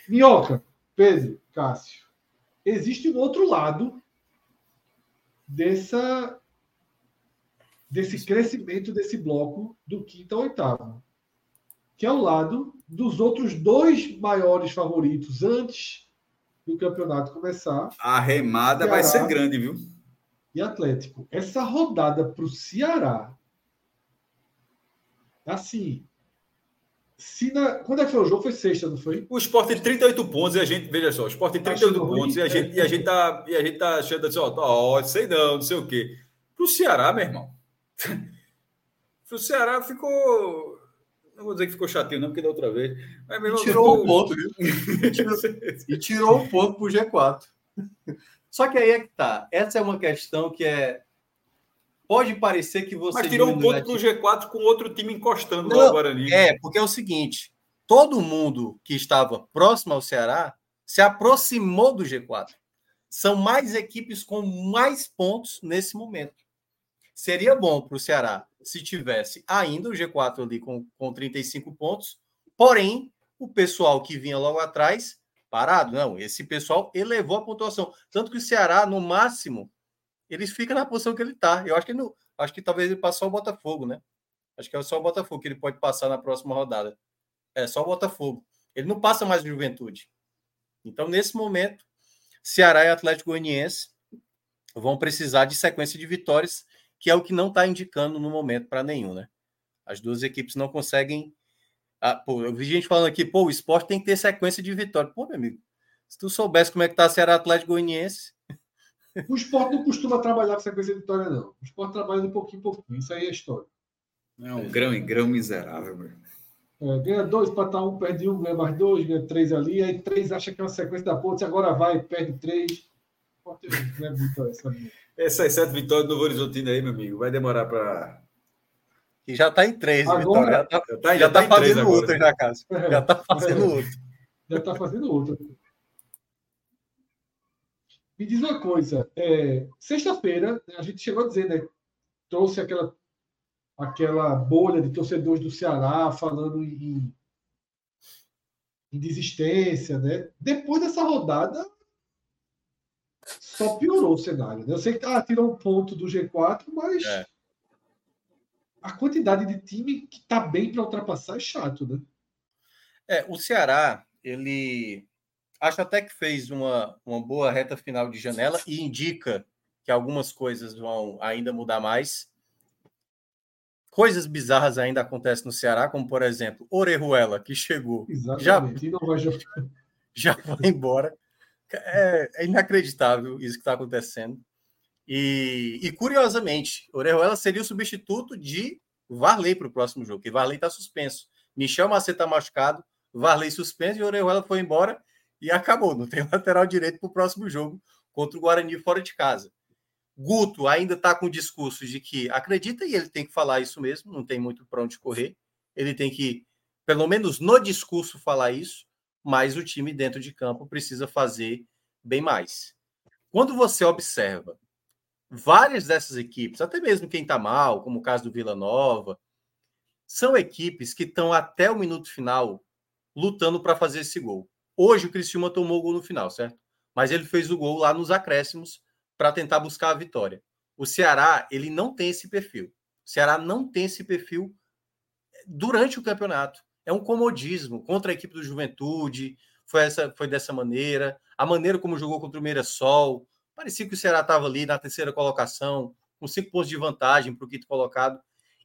Minhoca, Pedro, Cássio, existe um outro lado dessa desse crescimento desse bloco do quinto ao oitavo, que é o lado dos outros dois maiores favoritos antes do campeonato começar. A remada Ceará vai ser grande, viu? E Atlético. Essa rodada para o Ceará, assim, se na... Quando é que foi o jogo? Foi sexta, não foi? O Sport tem 38 pontos e a gente, veja só, o Sport tem 38 Acho pontos e a, gente, é. e a gente tá e a gente tá achando assim, ó, ó, sei não, não sei o quê. Pro Ceará, meu irmão. Pro Ceará ficou não vou dizer que ficou chatinho, não, porque da outra vez. Mas, e tirou ficou... um ponto, viu? E tirou, e tirou um ponto pro G4. Só que aí é que tá. Essa é uma questão que é pode parecer que você. Mas tirou um ponto para o G4 com outro time encostando Não, no Guarani. É, porque é o seguinte: todo mundo que estava próximo ao Ceará se aproximou do G4. São mais equipes com mais pontos nesse momento. Seria bom para o Ceará se tivesse ainda o G4 ali com, com 35 pontos, porém, o pessoal que vinha logo atrás parado. Não, esse pessoal elevou a pontuação. Tanto que o Ceará, no máximo, ele fica na posição que ele está. Eu acho que não, acho que talvez ele passe só o Botafogo, né? Acho que é só o Botafogo que ele pode passar na próxima rodada. É só o Botafogo. Ele não passa mais o Juventude. Então, nesse momento, Ceará e Atlético Goianiense vão precisar de sequência de vitórias, que é o que não está indicando no momento para nenhum, né? As duas equipes não conseguem. Ah, pô, eu vi gente falando aqui, pô, o esporte tem que ter sequência de vitórias. Pô, meu amigo, se tu soubesse como é que tá Ceará Atlético Goianiense, o esporte não costuma trabalhar com sequência de vitória, não. O esporte trabalha de pouquinho em pouquinho. Isso aí é história. É um grão em grão miserável, meu. É, ganha dois, empata um, perde um, ganha mais dois, ganha três ali. Aí três acha que é uma sequência da ponte, agora vai, perde três. Não é muito essa. Essas sete vitórias do Novo Horizontino aí, meu amigo, vai demorar para. E já está em três, agora, Já está tá, já tá, tá fazendo outra já, casa. Já está fazendo outra. Já está fazendo outra. Me diz uma coisa, é, sexta-feira, a gente chegou a dizer, né? Trouxe aquela, aquela bolha de torcedores do Ceará falando em, em desistência, né? Depois dessa rodada, só piorou o cenário. Né? Eu sei que ah, tirou um ponto do G4, mas é. a quantidade de time que está bem para ultrapassar é chato, né? É, o Ceará, ele acho até que fez uma, uma boa reta final de janela e indica que algumas coisas vão ainda mudar mais. Coisas bizarras ainda acontecem no Ceará, como por exemplo, Orejuela, que chegou. Exatamente. Já, já foi embora. É, é inacreditável isso que está acontecendo. E, e, curiosamente, Orejuela seria o substituto de Varley para o próximo jogo, que Varley está suspenso. Michel Macedo está machucado, Varley suspenso e Orejuela foi embora e acabou. Não tem lateral direito para o próximo jogo contra o Guarani fora de casa. Guto ainda está com o discurso de que acredita e ele tem que falar isso mesmo, não tem muito para onde correr. Ele tem que, pelo menos no discurso, falar isso, mas o time dentro de campo precisa fazer bem mais. Quando você observa várias dessas equipes, até mesmo quem está mal, como o caso do Vila Nova, são equipes que estão até o minuto final lutando para fazer esse gol. Hoje o Criciúma tomou o gol no final, certo? mas ele fez o gol lá nos acréscimos para tentar buscar a vitória. O Ceará, ele não tem esse perfil. O Ceará não tem esse perfil durante o campeonato. É um comodismo contra a equipe do Juventude, foi, essa, foi dessa maneira. A maneira como jogou contra o Mirassol, parecia que o Ceará estava ali na terceira colocação, com cinco pontos de vantagem para o quinto colocado.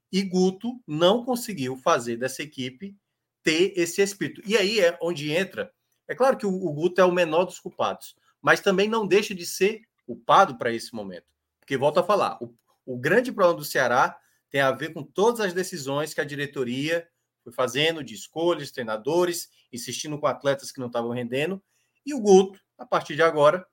E Guto não conseguiu fazer dessa equipe ter esse espírito. E aí é onde entra. É claro que o, o Guto é o menor dos culpados, mas também não deixa de ser culpado para esse momento. Porque, volto a falar, o, o grande problema do Ceará tem a ver com todas as decisões que a diretoria foi fazendo de escolhas, treinadores, insistindo com atletas que não estavam rendendo. E o Guto, a partir de agora,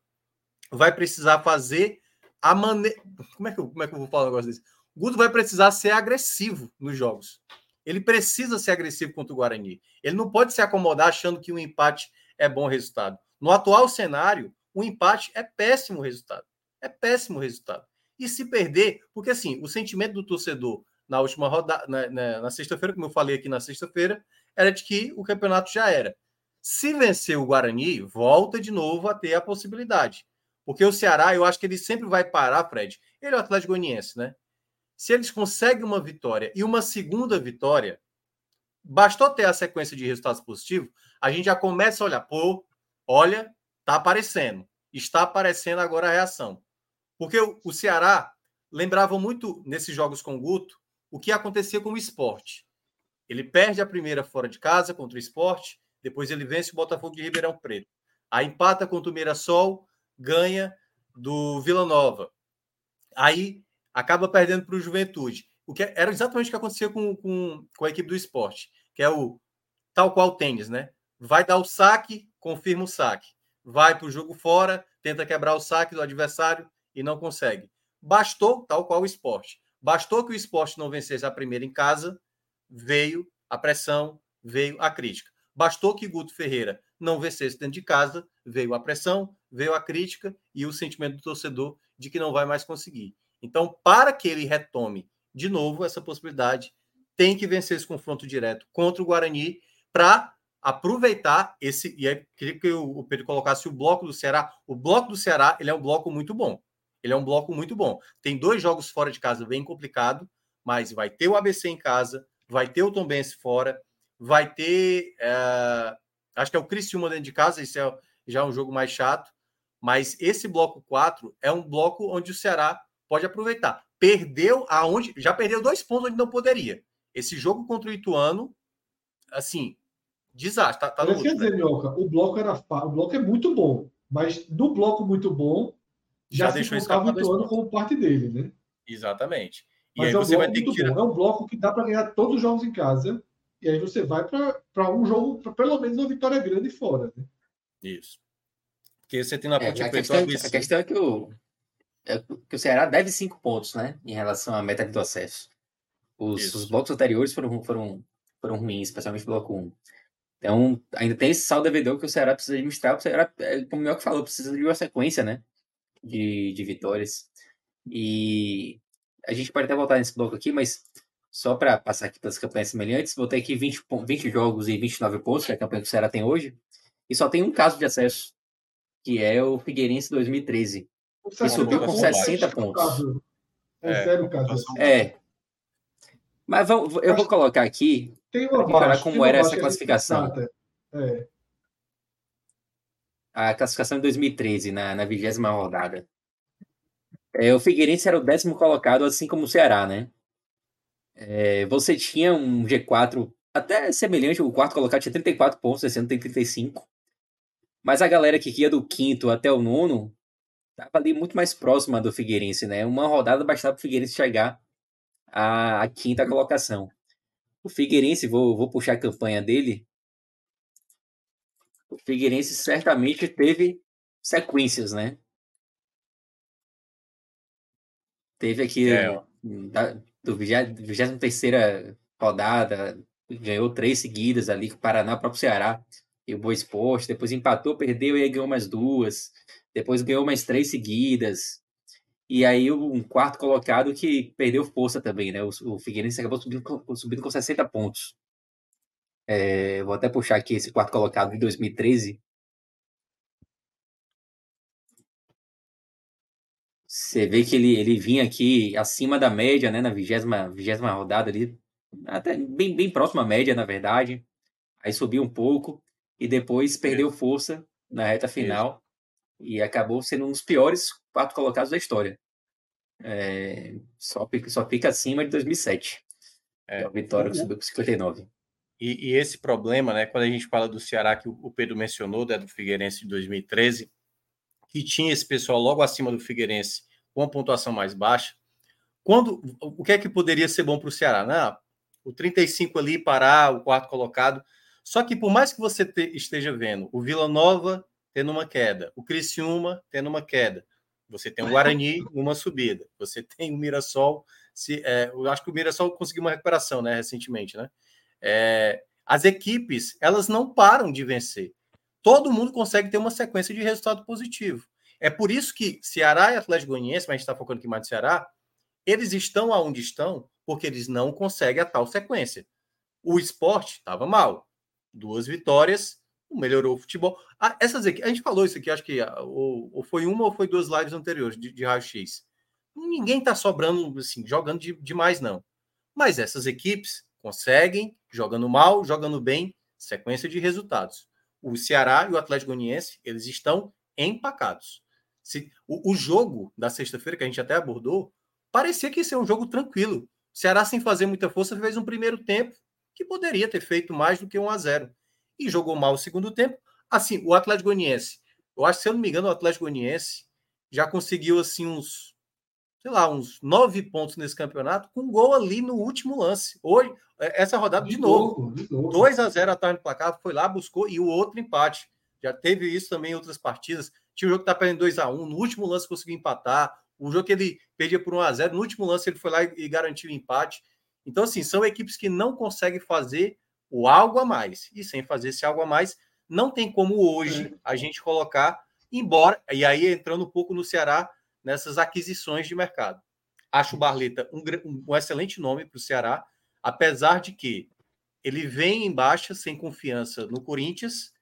vai precisar fazer a maneira. Como, é que eu, como é que eu vou falar um negócio desse? O Guto vai precisar ser agressivo nos jogos. Ele precisa ser agressivo contra o Guarani. Ele não pode se acomodar achando que um empate é bom resultado. No atual cenário, o empate é péssimo resultado. É péssimo resultado. E se perder, porque assim, o sentimento do torcedor na última rodada, na, na, na sexta-feira, como eu falei aqui na sexta-feira, era de que o campeonato já era. Se vencer o Guarani, volta de novo a ter a possibilidade. Porque o Ceará, eu acho que ele sempre vai parar, Fred. Ele é o Atlético Goianiense, né? Se eles conseguem uma vitória e uma segunda vitória, bastou ter a sequência de resultados positivos, a gente já começa a olhar, pô, olha, tá aparecendo. Está aparecendo agora a reação. Porque o, Ceará lembrava muito, nesses jogos com o Guto, o que acontecia com o esporte. Ele perde a primeira fora de casa contra o esporte, depois ele vence o Botafogo de Ribeirão Preto. Aí empata contra o Mirassol, ganha do Vila Nova. Aí acaba perdendo para o Juventude. O que era exatamente o que acontecia com, com, com a equipe do esporte, que é o tal qual tênis, né? Vai dar o saque, confirma o saque. Vai para o jogo fora, tenta quebrar o saque do adversário e não consegue. Bastou, tal qual o esporte. Bastou que o esporte não vencesse a primeira em casa, veio a pressão, veio a crítica. Bastou que Guto Ferreira não vencesse dentro de casa, veio a pressão, veio a crítica e o sentimento do torcedor de que não vai mais conseguir. Então, para que ele retome de novo essa possibilidade, tem que vencer esse confronto direto contra o Guarani para aproveitar esse. E aí, queria que o Pedro colocasse o bloco do Ceará. O bloco do Ceará ele é um bloco muito bom. Ele é um bloco muito bom. Tem dois jogos fora de casa bem complicado, mas vai ter o ABC em casa, vai ter o Tombense fora, vai ter. É, acho que é o Criciúma dentro de casa, isso é já é um jogo mais chato. Mas esse bloco 4 é um bloco onde o Ceará pode aproveitar. Perdeu aonde. Já perdeu dois pontos onde não poderia. Esse jogo contra o Ituano, assim, desastre. Tá, tá no quer dizer, Mioca, o bloco era o bloco é muito bom, mas do bloco muito bom já, já deixou escapar o Ituano como parte dele, né? Exatamente. E Mas aí é um você vai ter que tirar... É um bloco que dá para ganhar todos os jogos em casa. E aí você vai para um jogo, pra pelo menos uma vitória grande fora. Né? Isso. Porque você tem na é, a, questão, a questão é que o, é que o Ceará deve cinco pontos, né? Em relação à meta do acesso. Os, os blocos anteriores foram, foram, foram ruins, especialmente o bloco 1. Então, ainda tem esse saldo devedor que o Ceará precisa administrar. O Ceará, é, como o Mioca falou, precisa de uma sequência, né? de, de vitórias. E a gente pode até voltar nesse bloco aqui, mas só para passar aqui pelas campanhas semelhantes, vou ter aqui 20, 20 jogos e 29 pontos, que é a campanha que o Ceará tem hoje, e só tem um caso de acesso, que é o Figueirense 2013, que subiu com 60 pontos. É, é. É. Mas eu vou colocar aqui para falar como era essa classificação. É a classificação de 2013, na, na vigésima rodada. É, o Figueirense era o décimo colocado, assim como o Ceará, né? É, você tinha um G4 até semelhante, o quarto colocado tinha 34 pontos, esse ano tem 35. Mas a galera que ia do quinto até o nono estava ali muito mais próxima do Figueirense, né? Uma rodada bastava para o Figueirense chegar à, à, quinta colocação. O Figueirense, vou, vou puxar a campanha dele, o Figueirense certamente teve sequências, né? Teve aqui é. da, do 23 rodada, ganhou três seguidas ali com o Paraná, o próprio Ceará e o Boa Esporte, depois empatou, perdeu e aí ganhou mais duas, depois ganhou mais três seguidas, e aí um quarto colocado que perdeu força também, né? O, o Figueirense acabou subindo, subindo com 60 pontos. É, vou até puxar aqui esse quarto colocado de 2013. Você vê que ele, ele vinha aqui acima da média, né? Na vigésima, vigésima rodada ali. Até bem, bem próxima à média, na verdade. Aí subiu um pouco e depois perdeu força na reta final e acabou sendo um dos piores quatro colocados da história. É, só, só fica acima de 2007. É, a vitória que subiu para 59. E, e, esse problema, né, quando a gente fala do Ceará, que o Pedro mencionou, né, do Figueirense de 2013, que tinha esse pessoal logo acima do Figueirense com a pontuação mais baixa, quando o que é que poderia ser bom para o Ceará? Não, o 35 ali parar, o quarto colocado. Só que por mais que você te, esteja vendo o Vila Nova tendo uma queda, o Criciúma tendo uma queda, você tem o Guarani numa subida, você tem o Mirassol. Se, é, eu acho que o Mirassol conseguiu uma recuperação, né, recentemente, né? É, as equipes elas não param de vencer. Todo mundo consegue ter uma sequência de resultado positivo. É por isso que Ceará e Atlético Goianiense, mas a gente está focando aqui mais no Ceará, eles estão aonde estão porque eles não conseguem a tal sequência. O esporte estava mal. Duas vitórias, melhorou o futebol. Ah, essas aqui, a gente falou isso aqui, acho que ah, ou, ou foi uma ou foi duas lives anteriores de, de raio-x. Ninguém está sobrando, assim, jogando de, demais, não. Mas essas equipes conseguem, jogando mal, jogando bem, sequência de resultados. O Ceará e o Atlético Goianiense, eles estão empacados. Se, o, o jogo da sexta-feira, que a gente até abordou, parecia que ia ser um jogo tranquilo. O Ceará, sem fazer muita força, fez um primeiro tempo que poderia ter feito mais do que 1 a 0 E jogou mal o segundo tempo. Assim, o Atlético Goianiense, eu acho que, se eu não me engano, o Atlético Goianiense já conseguiu, assim, uns sei lá, uns nove pontos nesse campeonato, com um gol ali no último lance. Hoje, é, essa rodada de, de novo. novo. De novo. 2 a 0 atrás do placar, foi lá, buscou, e o outro empate. Já teve isso também em outras partidas. Tinha um jogo que tá perdendo 2 a 1 no último lance conseguiu empatar. Um jogo que ele perdia por 1 a 0 no último lance ele foi lá e garantiu o empate. Então, assim, são equipes que não conseguem fazer o algo a mais. E sem fazer esse algo a mais, não tem como hoje é. a gente colocar, embora, e aí entrando um pouco no Ceará, nessas aquisições de mercado. Acho o Barleta um, um excelente nome para o Ceará, apesar de que ele vem em baixa, sem confiança no Corinthians,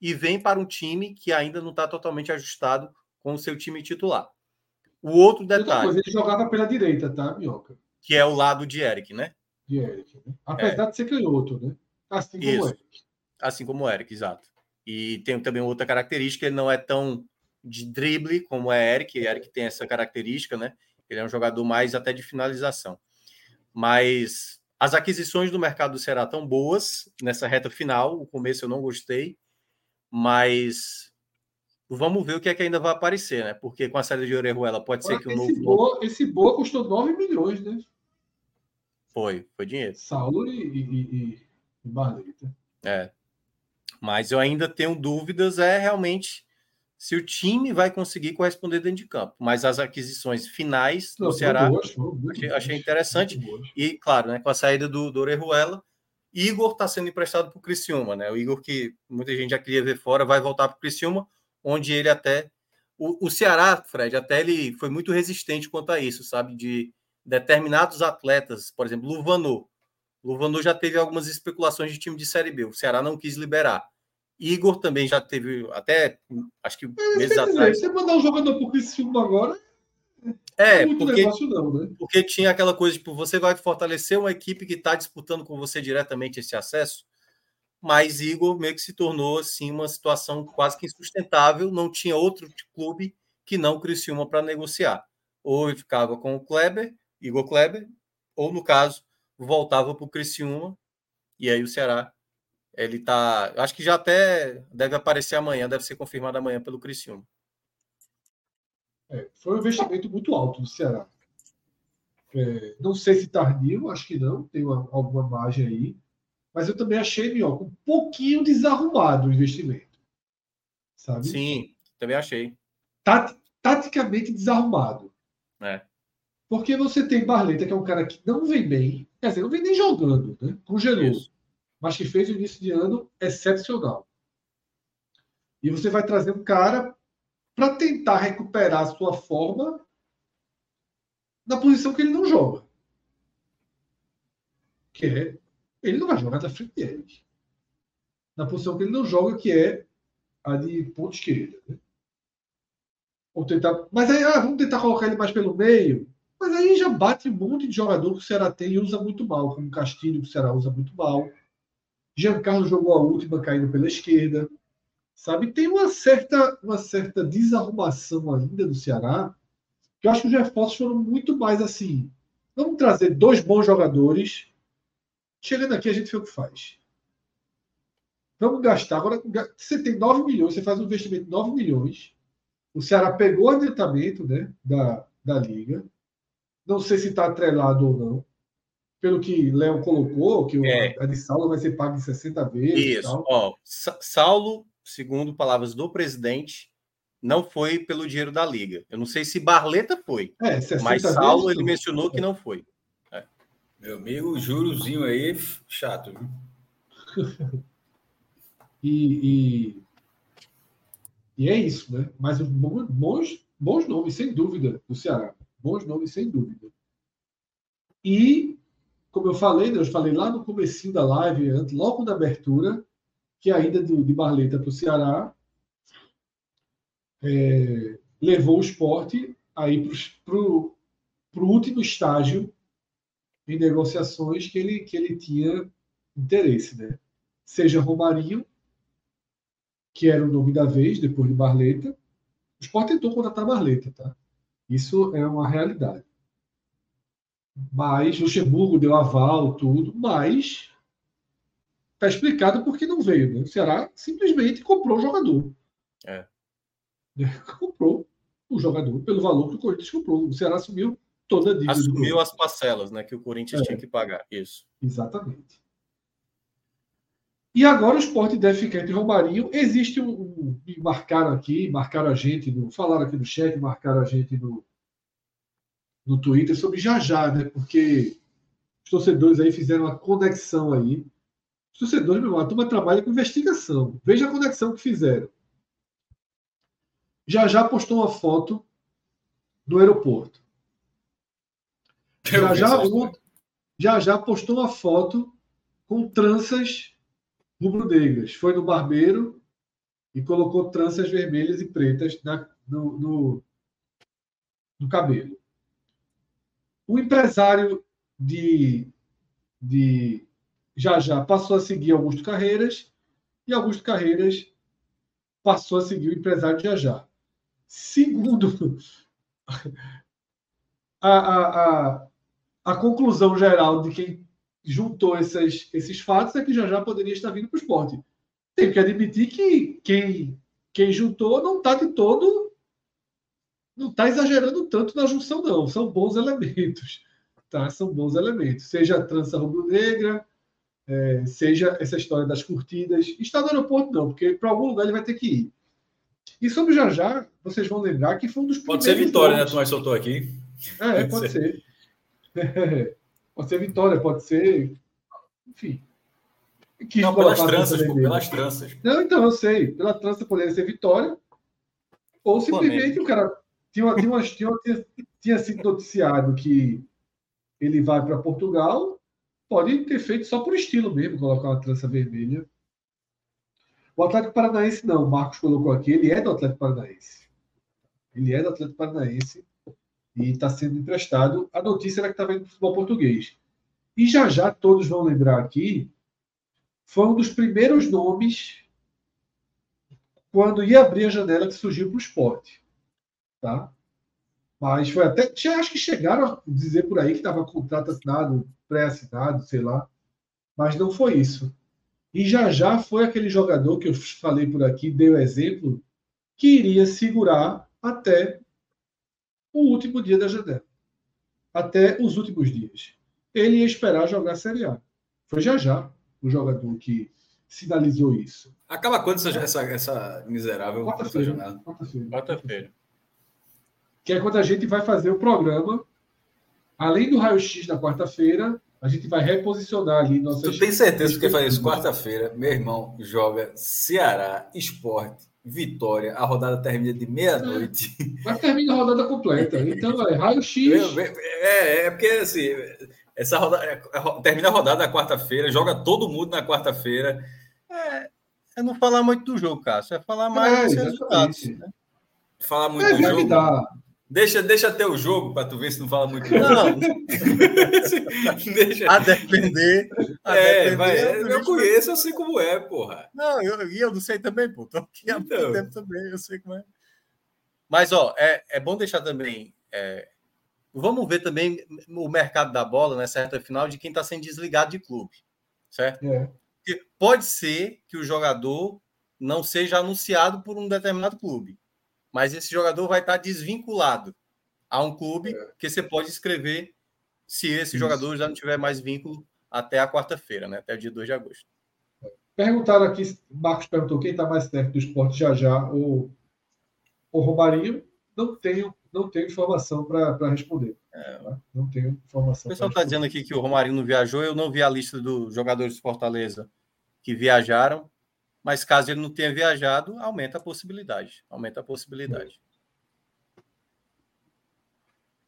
e vem para um time que ainda não está totalmente ajustado com o seu time titular. O outro detalhe. Coisa, ele jogava pela direita, tá, Minhoca? Que é o lado de Eric, né? De Eric. Né? Apesar é. de ser canhoto, né? Assim como Isso. Eric. Assim como o Eric, exato. E tem também outra característica, ele não é tão de drible, como é Eric. Eric tem essa característica, né? Ele é um jogador mais até de finalização. Mas as aquisições do mercado do Ceará estão boas nessa reta final. O começo eu não gostei, mas vamos ver o que é que ainda vai aparecer, né? Porque com a saída de Orejuela pode ser que o novo. Boa, esse boa custou 9 milhões, né? Foi, foi dinheiro. Saulo e, e, e Barleta. É. Mas eu ainda tenho dúvidas, é realmente se o time vai conseguir corresponder dentro de campo. Mas as aquisições finais do Ceará achei, achei, interessante. E, claro, né, com a saída do, do Orejuela, Igor está sendo emprestado para o Criciúma. Né? O Igor, que muita gente já queria ver fora, vai voltar para o Criciúma, onde ele até. O, o Ceará, Fred, até ele foi muito resistente quanto a isso, sabe? De determinados atletas, por exemplo, Luvanô já teve algumas especulações de time de Série B. O Ceará não quis liberar. Igor também já teve, até acho que é, meses atrás. Você mandar um jogador por Criciúma agora. É, é porque, não, né? porque tinha aquela coisa, tipo, você vai fortalecer uma equipe que está disputando com você diretamente esse acesso, mas Igor meio que se tornou assim uma situação quase que insustentável, não tinha outro clube que não o Criciúma para negociar. Ou ele ficava com o Kleber, Igor Kleber, ou no caso, voltava para o Criciúma, e aí o Ceará ele tá. Acho que já até deve aparecer amanhã, deve ser confirmado amanhã pelo Criciúma. É, foi um investimento muito alto do Ceará. É, não sei se tardio, acho que não, tem uma, alguma margem aí. Mas eu também achei, Minhoca, um pouquinho desarrumado o investimento. Sabe? Sim, também achei. Tat, taticamente desarrumado. É. Porque você tem Barleta, que é um cara que não vem bem, quer dizer, não vem nem jogando, né? Congelou. Isso mas que fez um início de ano excepcional. E você vai trazer um cara para tentar recuperar a sua forma na posição que ele não joga. Que é. Ele não vai jogar da frente dele. Na posição que ele não joga, que é a de ponta esquerda. Né? Ou tentar, mas aí, ah, vamos tentar colocar ele mais pelo meio. Mas aí já bate um monte de jogador que o Ceará tem e usa muito mal, como Castilho, que o Ceará usa muito mal. Giancarlo jogou a última caindo pela esquerda. Sabe? Tem uma certa, uma certa desarrumação ainda do Ceará, que eu acho que os reforços foram muito mais assim. Vamos trazer dois bons jogadores. Chegando aqui, a gente vê o que faz. Vamos gastar. Agora, você tem 9 milhões, você faz um investimento de 9 milhões. O Ceará pegou o adiantamento né, da, da Liga. Não sei se está atrelado ou não. Pelo que Léo colocou, que é. a de Saulo vai ser paga em 60 vezes. Isso. Ó, Saulo, segundo palavras do presidente, não foi pelo dinheiro da Liga. Eu não sei se Barleta foi. É, mas Saulo vezes, ele mencionou que não foi. É. Meu amigo, jurozinho aí, chato. e, e, e, é isso, né? Mas bons, bons nomes, sem dúvida, do Ceará. Bons nomes, sem dúvida. E, como eu falei, né, eu falei lá no começo da live, logo na abertura, que a ida de, de Barleta para o Ceará é, levou o esporte aí para o último estágio em negociações que ele, que ele tinha interesse, né? Seja Romarinho, que era o nome da vez, depois de Barleta. O Sport tentou contratar Barleta, tá? Isso é uma realidade. Mas Luxemburgo deu aval, tudo, mas está explicado porque não veio. Né? O Ceará simplesmente comprou o jogador. É. Comprou o jogador pelo valor que o Corinthians comprou. O Ceará assumiu toda a dívida. Assumiu as parcelas né, que o Corinthians é. tinha que pagar. Isso. Exatamente. E agora o esporte deve ficar entre Romarinho. Existe um, um. Me marcaram aqui, marcaram a gente, no, falaram aqui no chat, marcaram a gente no, no Twitter sobre Jajá, né? Porque os torcedores aí fizeram uma conexão aí. Os torcedores, meu irmão, a turma trabalha com investigação. Veja a conexão que fizeram. Jajá postou uma foto do aeroporto. Já já, já já postou uma foto com tranças rubro-negras. Foi no barbeiro e colocou tranças vermelhas e pretas na, no, no, no cabelo. O empresário de, de já passou a seguir Augusto Carreiras e Augusto Carreiras passou a seguir o empresário de já já. Segundo a, a, a, a conclusão geral de quem juntou esses, esses fatos é que já já poderia estar vindo para o esporte. Tem que admitir que quem, quem juntou não está de todo. Não está exagerando tanto na junção, não. São bons elementos. Tá? São bons elementos. Seja a trança rubro-negra, é, seja essa história das curtidas. Está no aeroporto, não, porque para algum lugar ele vai ter que ir. E sobre o Jajá, vocês vão lembrar que foi um dos. Pode ser Vitória, né? Tu mais soltou aqui. É, pode, pode ser. ser. Pode ser Vitória, pode ser. Enfim. Quis não, pelas tranças, pô, pelas tranças. Não, então, eu sei. Pela trança poderia ser Vitória. Ou simplesmente o cara tinha, tinha, tinha, tinha, tinha sido noticiado que ele vai para Portugal. Pode ter feito só por estilo mesmo, colocar uma trança vermelha. O Atlético Paranaense não, o Marcos colocou aqui, ele é do Atlético Paranaense. Ele é do Atlético Paranaense e está sendo emprestado. A notícia era que estava indo para o futebol português. E já já todos vão lembrar aqui, foi um dos primeiros nomes quando ia abrir a janela que surgiu para o esporte. Tá? Mas foi até. Acho que chegaram a dizer por aí que estava contrato assinado, pré-assinado, sei lá. Mas não foi isso. E já já foi aquele jogador que eu falei por aqui, deu exemplo, que iria segurar até o último dia da janela. Até os últimos dias. Ele ia esperar jogar a Série A. Foi já já o jogador que sinalizou isso. Acaba quando essa, essa, essa miserável quarta-feira? Quarta-feira. Que é quando a gente vai fazer o programa. Além do raio-x da quarta-feira, a gente vai reposicionar ali nossas. Tu tem certeza que vai fazer isso quarta-feira? Meu irmão joga Ceará, Esporte, Vitória, a rodada termina de meia-noite. É, mas termina a rodada completa. Então, é raio-x. É, é porque assim, essa rodada, é, é, termina a rodada na quarta-feira, joga todo mundo na quarta-feira. É, é não falar muito do jogo, Cássio, é falar mais é, dos resultados. Né? Falar muito é, do jogo. Dar. Deixa, deixa até o jogo para tu ver se não fala muito. Não. deixa. A depender. A é, depender, vai, eu, eu conheço, eu sei como é, porra. Não, eu, eu não sei também, pô. Tô aqui há então. muito tempo também, eu sei como é. Mas, ó, é, é bom deixar também. É, vamos ver também o mercado da bola, né, certa final, de quem está sendo desligado de clube. Certo? É. Pode ser que o jogador não seja anunciado por um determinado clube mas esse jogador vai estar desvinculado a um clube é. que você pode escrever se esse Isso. jogador já não tiver mais vínculo até a quarta-feira, né? até o dia 2 de agosto. Perguntaram aqui, Marcos perguntou quem está mais perto do esporte já já ou o Romarinho. Não tenho, não tenho informação para responder. É. Tá? Não tenho informação. O pessoal está dizendo aqui que o Romarinho não viajou. Eu não vi a lista dos jogadores de Fortaleza que viajaram. Mas caso ele não tenha viajado, aumenta a possibilidade. Aumenta a possibilidade.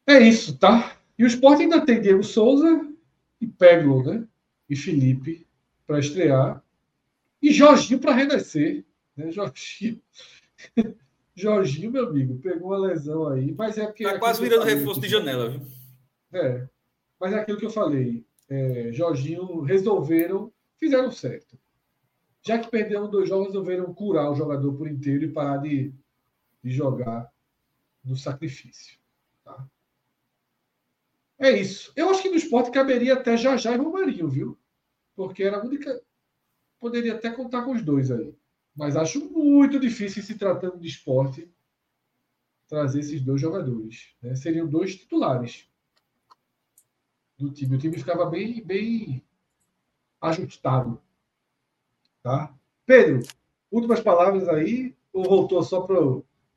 É isso, tá? E o Sport ainda tem Diego Souza e Peglo, né? E Felipe para estrear. E Jorginho para renascer. Né? Jorginho. Jorginho, meu amigo, pegou uma lesão aí, mas é porque. Tá quase virando reforço de janela, viu? É. Mas é aquilo que eu falei. É, Jorginho resolveram, fizeram certo já que perderam dois jogos, resolveram curar o jogador por inteiro e parar de, de jogar no sacrifício. Tá? É isso. Eu acho que no esporte caberia até Jajá e Romarinho, viu? Porque era a única. Poderia até contar com os dois aí. Mas acho muito difícil, se tratando de esporte, trazer esses dois jogadores. Né? Seriam dois titulares do time. O time ficava bem, bem ajustado Tá? Pedro, últimas palavras aí ou voltou só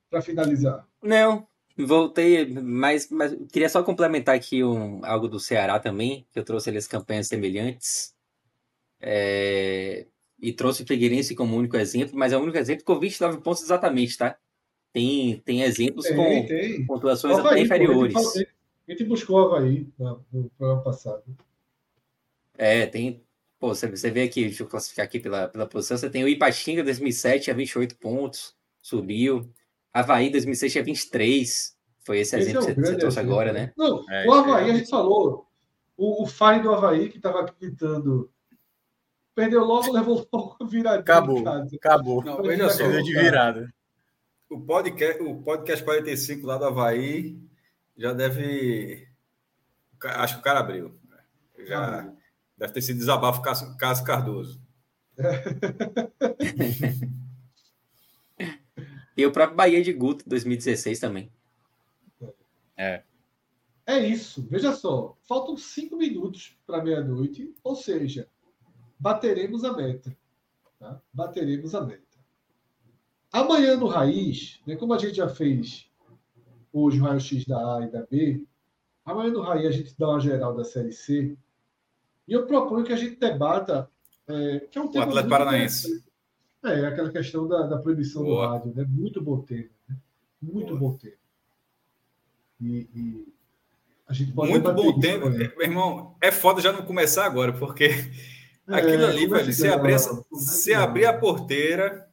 para finalizar? Não, voltei, mas, mas queria só complementar aqui um, algo do Ceará também, que eu trouxe ali as campanhas semelhantes. É, e trouxe o Figueirense como único exemplo, mas é o único exemplo com 29 pontos exatamente, tá? Tem, tem exemplos tem, com tem. pontuações até inferiores. A gente buscou Havaí no programa passado. É, tem, Pô, você, você vê aqui, deixa eu classificar aqui pela, pela posição, você tem o Ipatinga 2007 a 28 pontos, subiu. Havaí 2006 tinha 23. Foi esse, esse exemplo é que você, trouxe agora, né? Não, é, o Havaí, é... a gente falou. O, o Fai do Havaí, que estava gritando, perdeu logo, levou logo viradinha. Acabou, acabou. Não, veja só, de virada. O podcast, o podcast 45 lá do Havaí já deve. Acho que o cara abriu. Já. Deve ter sido desabafo Cássio Cardoso. e o próprio Bahia de Guto, 2016 também. É. É isso. Veja só. Faltam cinco minutos para meia-noite, ou seja, bateremos a meta. Tá? Bateremos a meta. Amanhã no Raiz, né, como a gente já fez hoje o raio-x da A e da B, amanhã no Raiz a gente dá uma geral da Série C e eu proponho que a gente debata. É, que é um o Atlético Paranaense. É, aquela questão da, da proibição Boa. do rádio. Né? Muito bom tema. Né? Muito Boa. bom tema. E, e, a gente pode Muito bom tempo. Meu irmão, é foda já não começar agora, porque é, aquilo ali, velho, se abrir, essa, se abrir a porteira.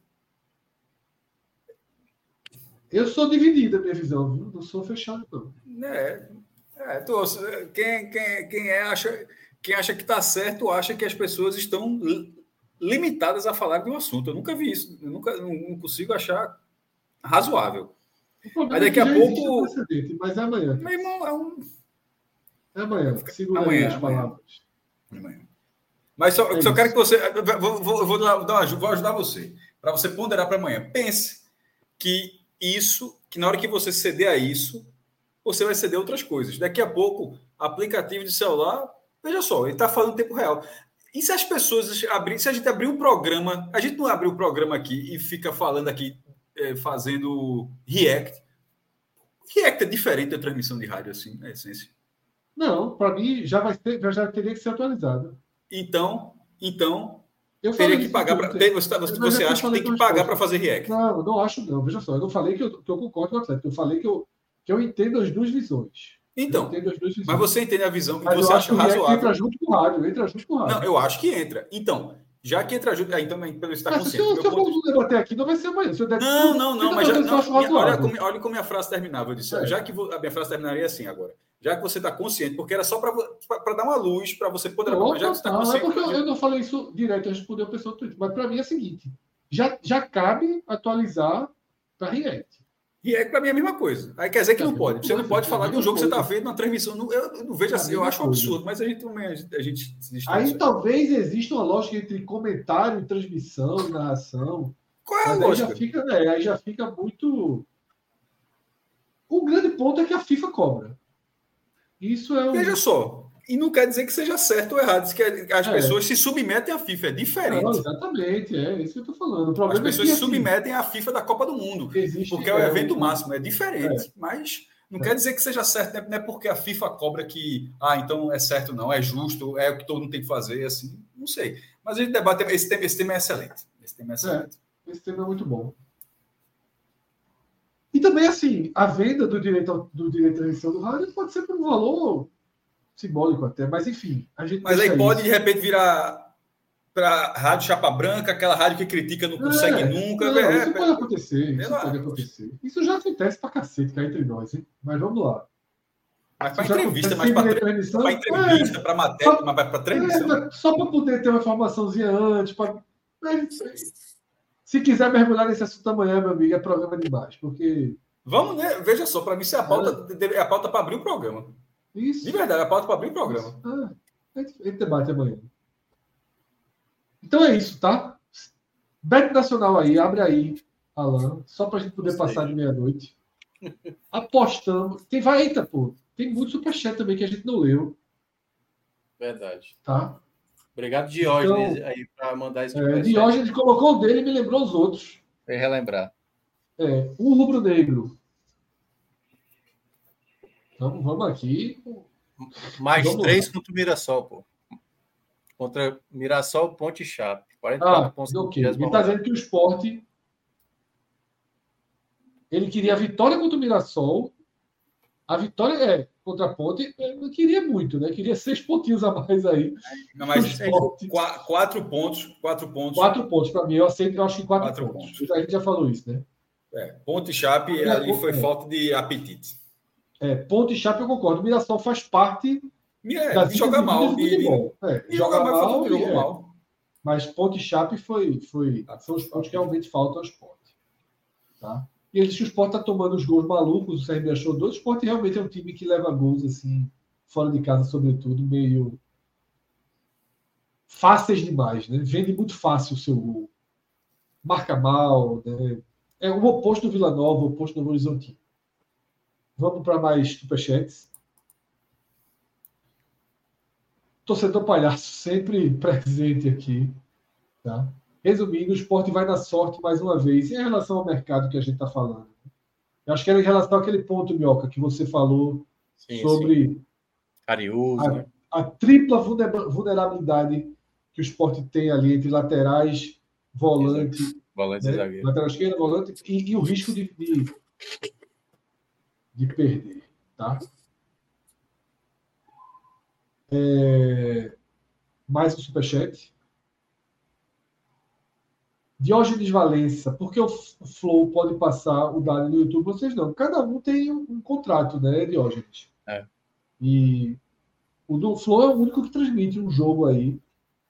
Eu sou dividido a minha visão, viu? Não sou fechado, não. É, é tô, quem, quem, quem é, acha quem acha que está certo acha que as pessoas estão limitadas a falar de um assunto. Eu nunca vi isso, eu nunca não consigo achar razoável. Mas daqui a pouco. Mas é amanhã. Meu irmão, é um. É amanhã. Segura amanhã, as palavras. Amanhã. Mas só, é só quero que você. Vou, vou, vou, dar uma, vou ajudar você. Para você ponderar para amanhã. Pense que isso, que na hora que você ceder a isso, você vai ceder outras coisas. Daqui a pouco, aplicativo de celular Veja só, ele está falando em tempo real. E se as pessoas abrir, se a gente abrir um programa, a gente não abre o um programa aqui e fica falando aqui, é, fazendo react. React é diferente da transmissão de rádio, assim, na essência. Não, para mim já vai ter, já teria que ser atualizado. Então, então eu teria que pagar para. Você, tá, você, você acha que tem que pagar para fazer react? Não, não acho não. Veja só, eu não falei que eu, que eu concordo com o atleta. Eu falei que eu, que eu entendo as duas visões. Então, mas você entende a visão que mas você acha que razoável. Entra junto com o rádio, entra junto com o rádio. Não, eu acho que entra. Então, Já que entra junto, então pelo estar consciente. Se eu, se eu ponto... debater aqui, não vai ser amanhã. Se der, não, não, não, mas já, não, minha, olha, como, olha como minha frase terminava. Eu disse, é. já que a minha frase terminaria assim agora. Já que você está consciente, porque era só para dar uma luz, para você poder. Não, já que você está consciente. Não, é porque eu, eu, não falei isso direto, eu respondi a pessoa do Twitter. Mas para mim é o seguinte: já, já cabe atualizar para React. E é para mim a mesma coisa. Aí quer dizer que não pode. Você não pode falar de um jogo que você está vendo na transmissão. Eu, eu não vejo assim, eu acho um absurdo, mas a gente também a gente, a gente Aí talvez exista uma lógica entre comentário, transmissão, narração. Qual é a lógica? Aí já, fica, né, aí já fica muito. O grande ponto é que a FIFA cobra. Isso é um... Veja só, e não quer dizer que seja certo ou errado, diz que as é. pessoas se submetem à FIFA, é diferente. Não, exatamente, é isso que eu estou falando. as é pessoas é se assim, submetem à FIFA da Copa do Mundo, existe, porque é o evento máximo, é diferente, é. mas não quer dizer que seja certo, né? não é porque a FIFA cobra que, ah, então é certo, não, é justo, é o que todo mundo tem que fazer, assim, não sei. Mas a gente debate, esse tema, esse tema é excelente. Esse tema é excelente. esse tema é muito bom. E também, assim, a venda do direito, do direito de emissão do rádio pode ser por um valor simbólico até, mas enfim. A gente mas aí pode, isso. de repente, virar para rádio chapa branca, aquela rádio que critica não consegue é, nunca. Não, é, isso pode acontecer, isso pode acontecer. Isso já acontece para cacete, cá entre nós, hein? Mas vamos lá. Mas para entrevista, mas para entrevista, para matéria, é, para transmissão. É, só para poder ter uma informaçãozinha antes. Pra... Se quiser mergulhar nesse assunto amanhã, meu amigo, é programa demais, porque. Vamos, né? Veja só, para mim, isso é a pauta, é. é a pauta para abrir o programa. Isso. De verdade, a pauta para abrir o programa. Ah, a gente debate amanhã. Então é isso, tá? Bet Nacional aí, abre aí, Alan, só para a gente poder passar de meia-noite. Apostamos. Tem, vai, eita, pô. Tem muito superchat também que a gente não leu. Verdade. Tá? Obrigado, Diógenes, então, aí, para mandar esse é, Diógenes colocou o dele e me lembrou os outros. É relembrar. É, o rubro negro. Então, vamos aqui. Mais vamos três lá. contra o Mirassol, pô. Contra Mirassol, Ponte Chape. 44 ah, pontos. Okay. Ele está dizendo que o esporte. Ele queria a vitória contra o Mirassol. A vitória é contra a Ponte. Eu queria muito, né? Queria seis pontinhos a mais aí. Não, mas quatro pontos. Quatro pontos. Quatro pontos para mim. Eu aceito, eu acho que quatro, quatro pontos. pontos. A gente já falou isso, né? É, Ponte Chape ali foi é. falta de apetite. É, ponto e Chape eu concordo. O Mirassol faz parte. É, da joga mal. E, é, e joga, mal, e, é. mal. Mas ponto e Chape foi, foi, são os pontos que realmente faltam ao esporte. Tá? E ele, se o esporte está tomando os gols malucos, o CRB achou dois, o esporte realmente é um time que leva gols assim, fora de casa, sobretudo, meio fáceis demais, né? Vende muito fácil o seu gol. Marca mal, né? É o oposto do Vila Nova, o oposto do Novo Horizonte. Vamos para mais superchats. Torcedor palhaço sempre presente aqui. Tá? Resumindo, o esporte vai na sorte mais uma vez. E em relação ao mercado que a gente está falando? Eu acho que era em relação àquele ponto, Mioca, que você falou sim, sobre sim. Cariúso, a, né? a tripla vulnerabilidade que o esporte tem ali entre laterais, volante, volante né? lateral esquerda, volante e, e o risco de, de, de perder, tá? É... Mais um superchat. Diógenes Valença, por que o Flow pode passar o dado no YouTube? Vocês não. Cada um tem um, um contrato, né, Diógenes? É. E o do Flow é o único que transmite um jogo aí.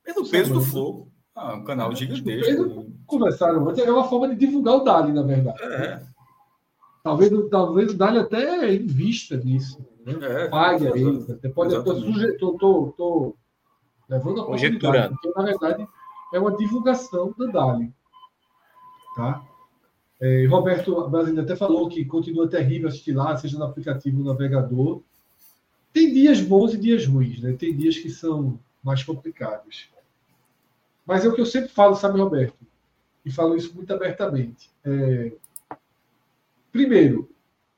Pelo peso do Flow. Ah, um canal gigantesco. Conversaram antes. É uma forma de divulgar o Dali, na verdade. É. Talvez, talvez o Dali até invista nisso. Né? É, Pague aí. Você pode. Estou tô, tô, levando a Conjecturando. Porque, na verdade, é uma divulgação da Dali. Tá? É, Roberto Brasília até falou que continua terrível assistir lá, seja no aplicativo ou no navegador. Tem dias bons e dias ruins, né? Tem dias que são mais complicados. Mas é o que eu sempre falo, sabe, Roberto? E falo isso muito abertamente. É, Primeiro,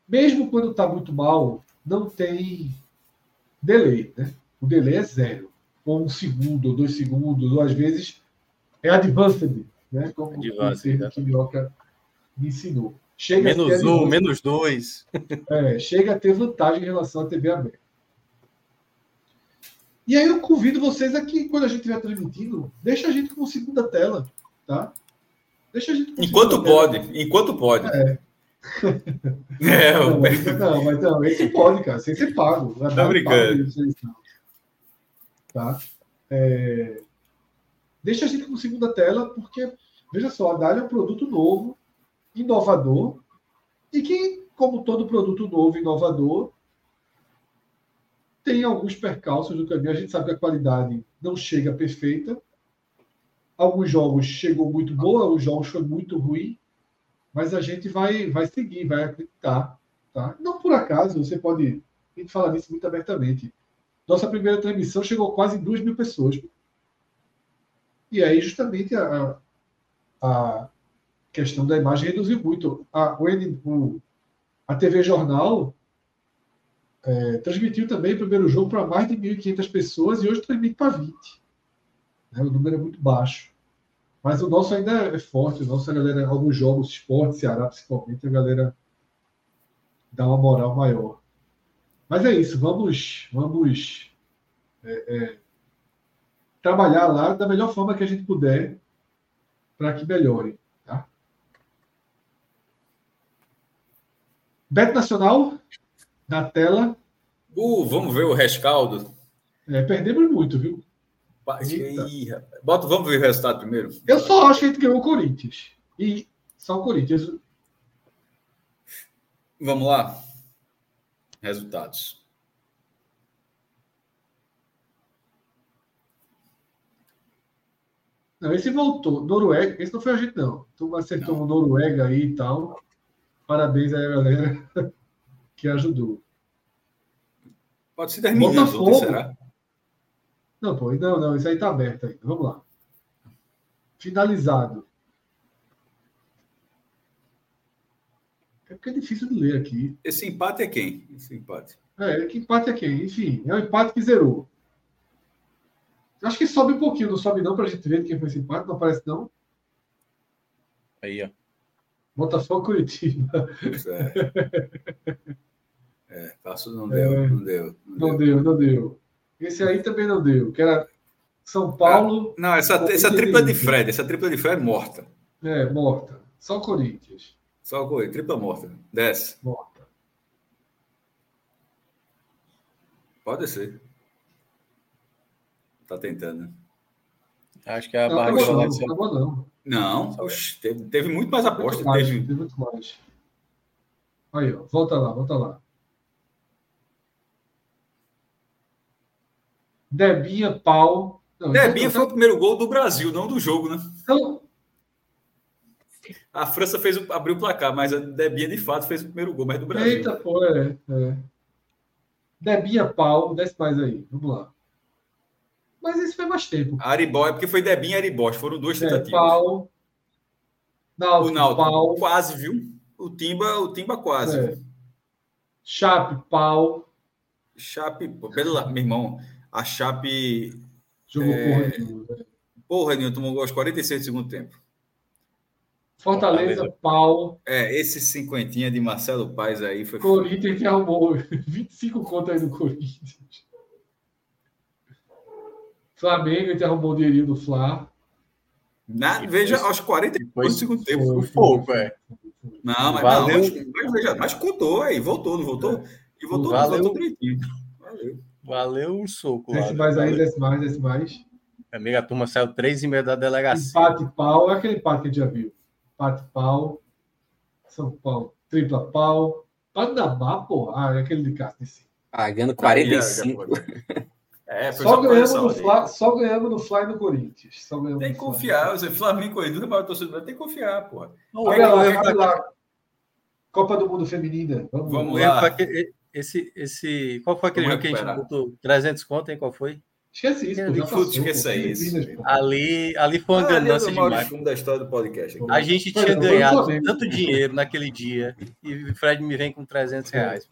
mesmo quando está muito mal, não tem delay. Né? O delay é zero. Ou um segundo, ou dois segundos, ou às vezes é advanced, né? como advanced, o Minhoca me ensinou. Chega menos um, menos dois. É, chega a ter vantagem em relação à TV aberta. E aí eu convido vocês aqui, quando a gente estiver transmitindo, deixa a gente com segunda tela, tá? Deixa a gente Enquanto pode, tela. enquanto pode. É. é não, mas, não, mas não, esse pode, cara, sem ser pago. Tá brincando. Tá? É... Deixa a gente com segunda tela, porque, veja só, a Dália é um produto novo, inovador, e que, como todo produto novo, inovador, tem alguns percalços no caminho. A gente sabe que a qualidade não chega perfeita. Alguns jogos chegou muito boa, alguns jogos foi muito ruim, mas a gente vai, vai seguir, vai acreditar. Tá? Não por acaso, você pode. A gente fala nisso muito abertamente. Nossa primeira transmissão chegou quase 2 mil pessoas. E aí, justamente, a, a questão da imagem reduziu muito. A, o, a TV Jornal é, transmitiu também o primeiro jogo para mais de 1.500 pessoas e hoje transmite para 20. Né? O número é muito baixo. Mas o nosso ainda é forte. O nosso, a galera, alguns jogos, esporte, Ceará principalmente, a galera dá uma moral maior. Mas é isso. Vamos, vamos é, é, trabalhar lá da melhor forma que a gente puder para que melhore. Tá? Beto Nacional, na tela. Uh, vamos ver o rescaldo. É, perdemos muito, viu? Ih, Bota, vamos ver o resultado primeiro. Eu só acho que a gente ganhou o Corinthians. E só o Corinthians. Vamos lá. Resultados. Não, esse voltou. Noruega. Esse não foi a gente, não. Tu acertou o Noruega aí e tal. Parabéns aí, galera. que ajudou. Pode ser das meninas, será? Não, pô, não, não, isso aí tá aberto ainda. Vamos lá. Finalizado. É porque é difícil de ler aqui. Esse empate é quem? Esse empate. É, que empate é quem? Enfim, é o empate que zerou. Acho que sobe um pouquinho, não sobe não, pra gente ver quem foi esse empate, não aparece não. Aí, ó. Botafogo Curitiba. É. É, passo não deu, é, não deu. Não, não deu. deu, não deu. Esse aí também não deu, que era São Paulo. Ah, não, essa, essa tripla de Fred, essa tripla de Fred morta. É, morta. Só o Corinthians. Só o Corinthians, tripla morta. Desce. Morta. Pode ser. Tá tentando, né? Acho que é a não, barra não, não, não, não. Não, oxe, teve, teve, muito mais aposta. Muito mais, teve... teve muito mais. Aí, ó, volta lá, volta lá. Debinha, pau. Não, Debinha foi o primeiro gol do Brasil, não do jogo, né? Então... A França fez abriu o placar, mas a Debinha de fato fez o primeiro gol, mas do Brasil. Eita, pô, é. é. Debinha, pau, desce mais aí. Vamos lá. Mas isso foi mais tempo. Aribó, é porque foi Debinha e Aribó, foram duas é, tentativas. É, pau. Náutico, o Náutico pau. quase, viu? O Timba, o Timba quase. É. Chape, pau. Chape, pelo lá, meu irmão. A Chape. Jogou é... porra nenhuma. Né? Porra nenhuma, tomou gol aos 46 do segundo tempo. Fortaleza, Fortaleza, pau. É, esse cinquentinha de Marcelo Paes aí foi. Corinthians que arrumou 25 contas aí do Corinthians. Flamengo que arrumou o dinheirinho do Fla. Na, veja, aos 40 do segundo tempo. Foi pouco, é. Não, mas, Valeu. não, mas, mas, veja, mas contou aí, voltou, não voltou? E voltou, Valeu. voltou direitinho. Valeu. Valeu soco. Desce mais aí, desce mais, desce mais. Amiga, a turma saiu três e meia da delegacia. Empate pau, é aquele empate que a gente já viu. Empate pau. São Paulo, tripla pau. Panamá, pô. Ah, é aquele de Cássio. Pagando 45. É, só, ganhamos no Fly, só ganhamos no Fly no Corinthians. tem que confiar. Você, Flamengo e Edu, maior torcedor, tem que confiar, pô. Olha lá, olha lá. Copa do Mundo Feminina. Vamos, Vamos lá. Esse, esse, qual foi aquele jogo que a gente botou 300 conto, hein? Qual foi? Esqueci isso. Não passou, esqueça isso. Ali, ali foi uma ah, ganância demais. da história do podcast. A gente tinha ganhado tanto dinheiro naquele dia e o Fred me vem com 300 reais.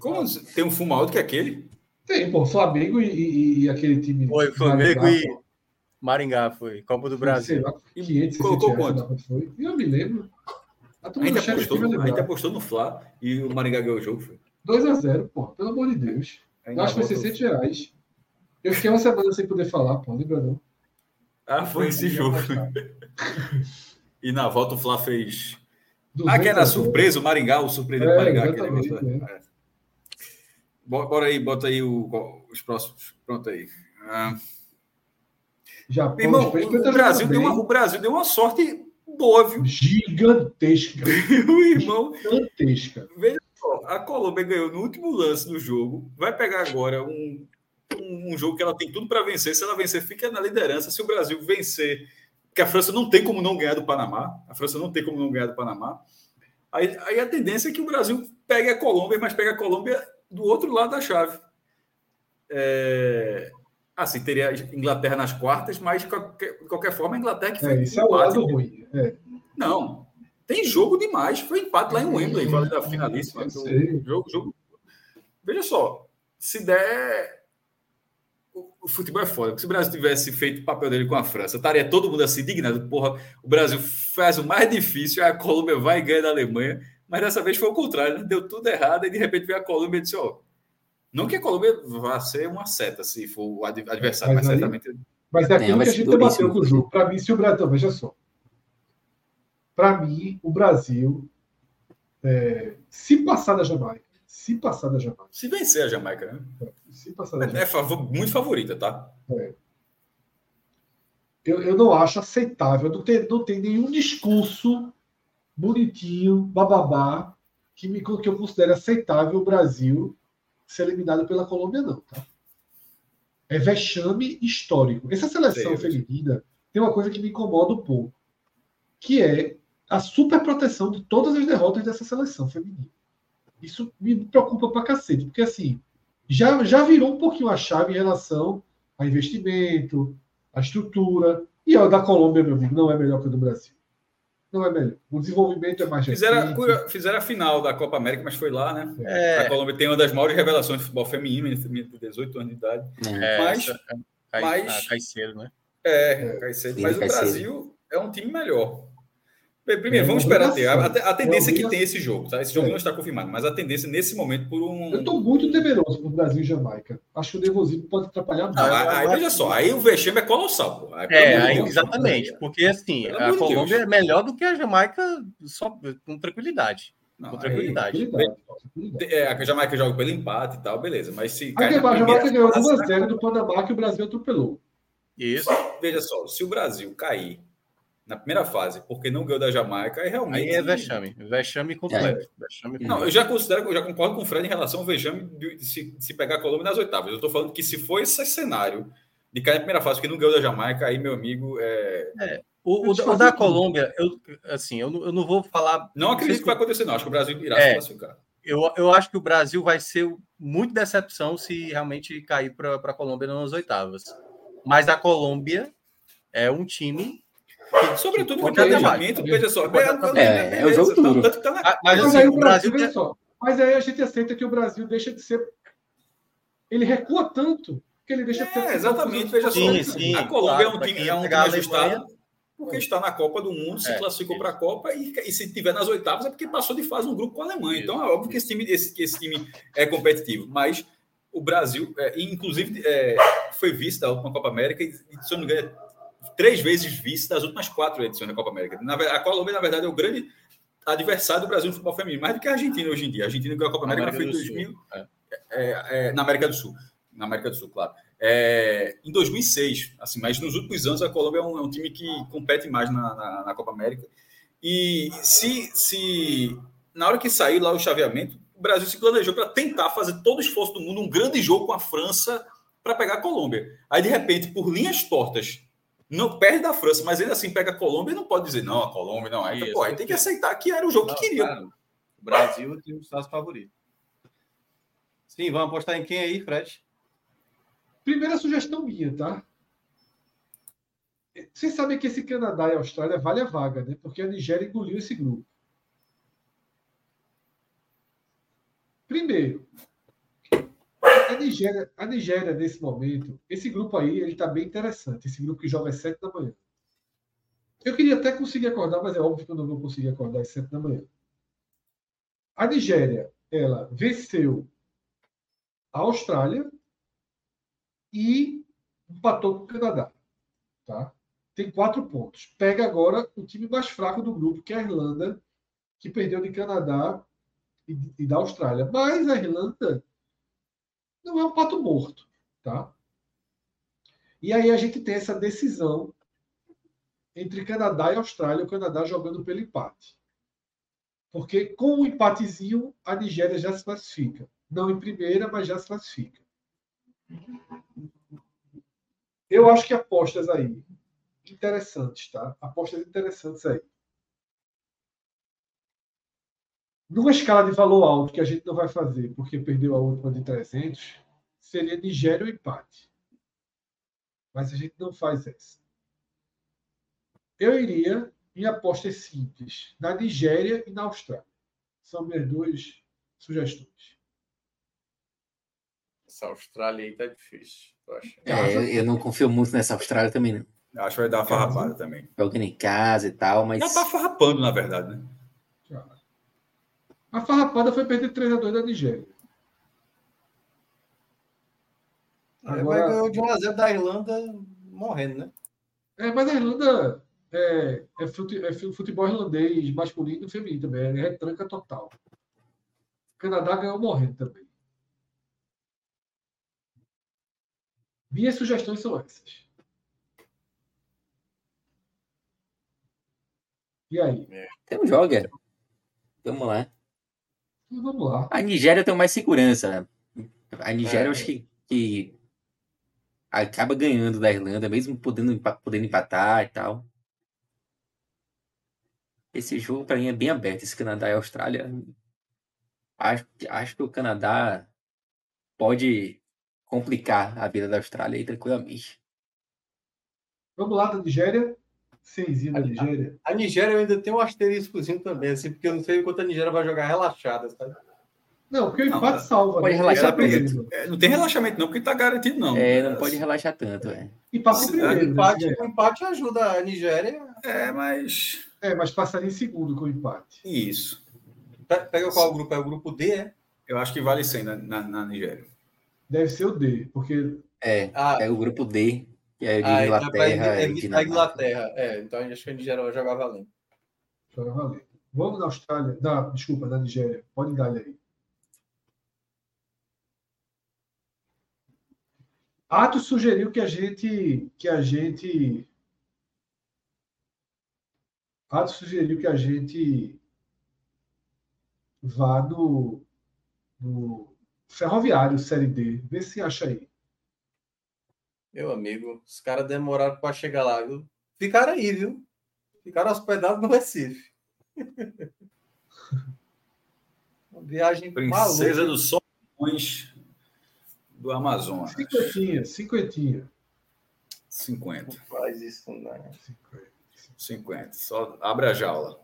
Como tem um fumo alto que aquele? Tem, pô. Flamengo e, e, e aquele time. Foi, Flamengo Maringá, e Maringá foi. Copa do Brasil. Sei lá, 500, colocou quanto? Foi. Eu me lembro. A, a, gente apostou, a gente apostou no Flá e o Maringá ganhou o jogo. Foi. 2x0, pô. Pelo amor de Deus. Eu acho que foi 600 reais. Eu fiquei uma semana sem poder falar, pô, lembra não? Ah, foi esse jogo. e na volta o Flá fez. Ah, que era surpresa, o Maringá, o surpreendeu é, o Maringá. Negócio, é. É. Bora aí, bota aí o, os próximos. Pronto aí. Ah. Japão, Irmão, o, Brasil deu uma, o Brasil deu uma sorte boa, viu? Gigantesca. o irmão. Gigantesca. Veja a Colômbia ganhou no último lance do jogo. Vai pegar agora um, um, um jogo que ela tem tudo para vencer. Se ela vencer, fica na liderança. Se o Brasil vencer, que a França não tem como não ganhar do Panamá. A França não tem como não ganhar do Panamá. Aí, aí a tendência é que o Brasil pegue a Colômbia, mas pegue a Colômbia do outro lado da chave. É... Assim, teria Inglaterra nas quartas, mas de qualquer, de qualquer forma, a Inglaterra que foi. É, isso é o lado ruim. É. Não, tem jogo demais. Foi empate lá em Wembley, vale da finalíssima. Jogo, jogo. Veja só, se der. O, futebol é foda. Se o Brasil tivesse feito o papel dele com a França, estaria todo mundo assim, indignado. Porra, o Brasil faz o mais difícil, a Colômbia vai e ganha da Alemanha. Mas dessa vez foi o contrário, né? deu tudo errado e de repente veio a Colômbia e disse: Ó, não que a Colômbia vá ser uma seta se for o adversário, mas, mas aí, certamente. Mas é aquilo que a gente debateu com o jogo. Para mim, se o Brasil. Então, veja só. Para mim, o Brasil, é, se passar da Jamaica, se passar da Jamaica. Se vencer a Jamaica, né? Se passar da é, Jamaica. É, favor, muito favorita, tá? É. Eu, eu não acho aceitável, não tem, não tem nenhum discurso bonitinho, bababá, que, me, que eu considero aceitável o Brasil ser eliminado pela Colômbia, não, tá? É vexame histórico. Essa seleção feminina tem uma coisa que me incomoda um pouco, que é a superproteção de todas as derrotas dessa seleção feminina. Isso me preocupa pra cacete, porque assim, já, já virou um pouquinho a chave em relação a investimento, a estrutura. E a da Colômbia, meu amigo, não é melhor que a do Brasil não é melhor. O desenvolvimento é mais fizeram, fizeram a final da Copa América, mas foi lá, né? É. A Colômbia tem uma das maiores revelações de futebol feminino, de 18 anos de idade. É, mas, é, mas Caicedo, né? É, é. Caicedo. Mas o Brasil é um time melhor. Primeiro, é, vamos esperar ter. A, a tendência é que tem esse jogo, tá? Esse jogo é. não está confirmado, mas a tendência nesse momento por um. Eu estou muito temeroso para o Brasil e Jamaica. Acho que o nervosismo pode atrapalhar muito. aí, veja só, aí o vexame é colossal. Aí, é, aí, exatamente. Porque assim, a Colômbia é melhor do que a Jamaica só, com tranquilidade. Não, com tranquilidade. É, a Jamaica joga pelo empate e tal, beleza. Mas se. A, a Jamaica ganhou 2x0 do Panamá que o Brasil atropelou. Isso. Veja só, se o Brasil cair na primeira fase, porque não ganhou da Jamaica, é realmente. Aí é vexame, vexame completo. É. Vexame não, eu já considero, eu já concordo com o Fred em relação ao vexame de, se, se pegar a Colômbia nas oitavas. Eu estou falando que se for esse cenário de cair na primeira fase, porque não ganhou da Jamaica, aí, meu amigo. É... é. O, o, o, da Colômbia, eu, assim, eu, eu não vou falar. Não acredito que vai acontecer, não. Acho que o Brasil irá é, se classificar. Eu, eu acho que o Brasil vai ser muito decepção se realmente cair para a Colômbia nas oitavas. Mas a Colômbia é um time Sobretudo com o planejamento, veja só. É, é o jogo tudo. Ah, mas, assim, aí o Brasil, veja só. Mas aí a gente aceita que o Brasil deixa de ser. Ele recua tanto que ele deixa de ser. É, exatamente, veja só. Sim, sim, a Colômbia claro, é um time, é um time ajustado porque está na Copa do Mundo, se é, classificou para a Copa e, e, se tiver nas oitavas é porque passou de fase um grupo com a Alemanha. Então é óbvio que esse time, esse, que esse time é competitivo. Mas o Brasil, é, inclusive, é, foi visto da última Copa América e, se eu não me engano, três vezes vice das últimas quatro edições da Copa América. Na, a Colômbia, na verdade, é o grande adversário do Brasil no futebol feminino, mais do que a Argentina hoje em dia. A Argentina ganhou a Copa América, América foi em 2000, é. É, é, na América do Sul. Na América do Sul, claro. É, em 2006, assim, mas nos últimos anos a Colômbia é um, é um time que compete mais na, na, na, Copa América. E se, se na hora que sair lá o chaveamento, o Brasil se planejou para tentar fazer todo o esforço do mundo, um grande jogo com a França para pegar a Colômbia. Aí, de repente, por linhas tortas, não perde da França, mas ele assim pega a Colômbia e não pode dizer, não, a Colômbia não. Aí, pô, aí tem que aceitar que era o jogo não, que queria. Cara, o Brasil tem os seus favoritos. Sim, vamos apostar em quem aí, Fred? Primeira sugestão minha, tá? Vocês sabem que esse Canadá e Austrália vale a vaga, né? Porque a Nigéria engoliu esse grupo. Primeiro, a Nigéria, a Nigéria, nesse momento, esse grupo aí, ele está bem interessante. Esse grupo que joga às sete da manhã. Eu queria até conseguir acordar, mas é óbvio que eu não vou conseguir acordar às sete da manhã. A Nigéria, ela venceu a Austrália e empatou com o Canadá. Tá? Tem quatro pontos. Pega agora o time mais fraco do grupo, que é a Irlanda, que perdeu de Canadá e, e da Austrália. Mas a Irlanda não é um pato morto. Tá? E aí a gente tem essa decisão entre Canadá e Austrália, o Canadá jogando pelo empate. Porque com o empatezinho, a Nigéria já se classifica. Não em primeira, mas já se classifica. Eu acho que apostas aí interessantes, tá? Apostas interessantes aí. Numa escala de valor alto, que a gente não vai fazer porque perdeu a última de 300, seria Nigéria ou empate. Mas a gente não faz essa. Eu iria em apostas simples na Nigéria e na Austrália. São minhas duas sugestões. Essa Austrália aí tá difícil, eu acho. É, eu não confio muito nessa Austrália também, não. Acho que vai dar uma farrapada também. Jogando em casa e tal, mas. Já tá farrapando, na verdade, né? A farrapada foi perder 3 a 2 da Nigéria. Agora... ganhou de 1x0 da Irlanda morrendo, né? É, mas a Irlanda é, é, fute, é futebol irlandês masculino e feminino também. É retranca total. O Canadá ganhou morrendo também. Minhas sugestões são essas. E aí? Tem um joga. Vamos lá. Vamos lá. A Nigéria tem mais segurança. A Nigéria, é. eu acho que, que acaba ganhando da Irlanda, mesmo podendo, podendo empatar e tal. Esse jogo, para mim, é bem aberto. Esse Canadá e Austrália. Acho, acho que o Canadá pode complicar a vida da Austrália aí tranquilamente. Vamos lá da Nigéria. Seizinho da Nigéria. A, a, Nigéria ainda tem um asteriscozinho também, assim, porque eu não sei quanto a Nigéria vai jogar relaxada, sabe? Não, porque o empate não, salva. Pode né? relaxar tanto. É, não tem relaxamento, não, porque tá garantido, não. É, não pode relaxar tanto, é. E passa primeiro. O empate, né? o empate ajuda a Nigéria. É, mas. É, mas passaria em segundo com o empate. Isso. Pega qual grupo? É o grupo D, é? Eu acho que vale 100 na, na, na Nigéria. Deve ser o D, porque. É, ah, é o grupo D, que é de ah, Inglaterra. Então é, é, Inglaterra, é. Então acho que a Nigéria vai jogar valendo. Joga valendo. Vamos na Austrália. Da, desculpa, na Nigéria. Pode dar aí. Atos sugeriu que a gente que a gente Atos sugeriu que a gente vá no, no Ferroviário Série D. Vê se acha aí. Meu amigo, os caras demoraram para chegar lá, viu? Ficaram aí, viu? Ficaram hospedados no Recife. Uma viagem Princesa maluca. dos Sonhos do Amazonas. Cinquentinha, cinquentinha. 50. Não faz isso, não. 50. 50. Só abre a jaula.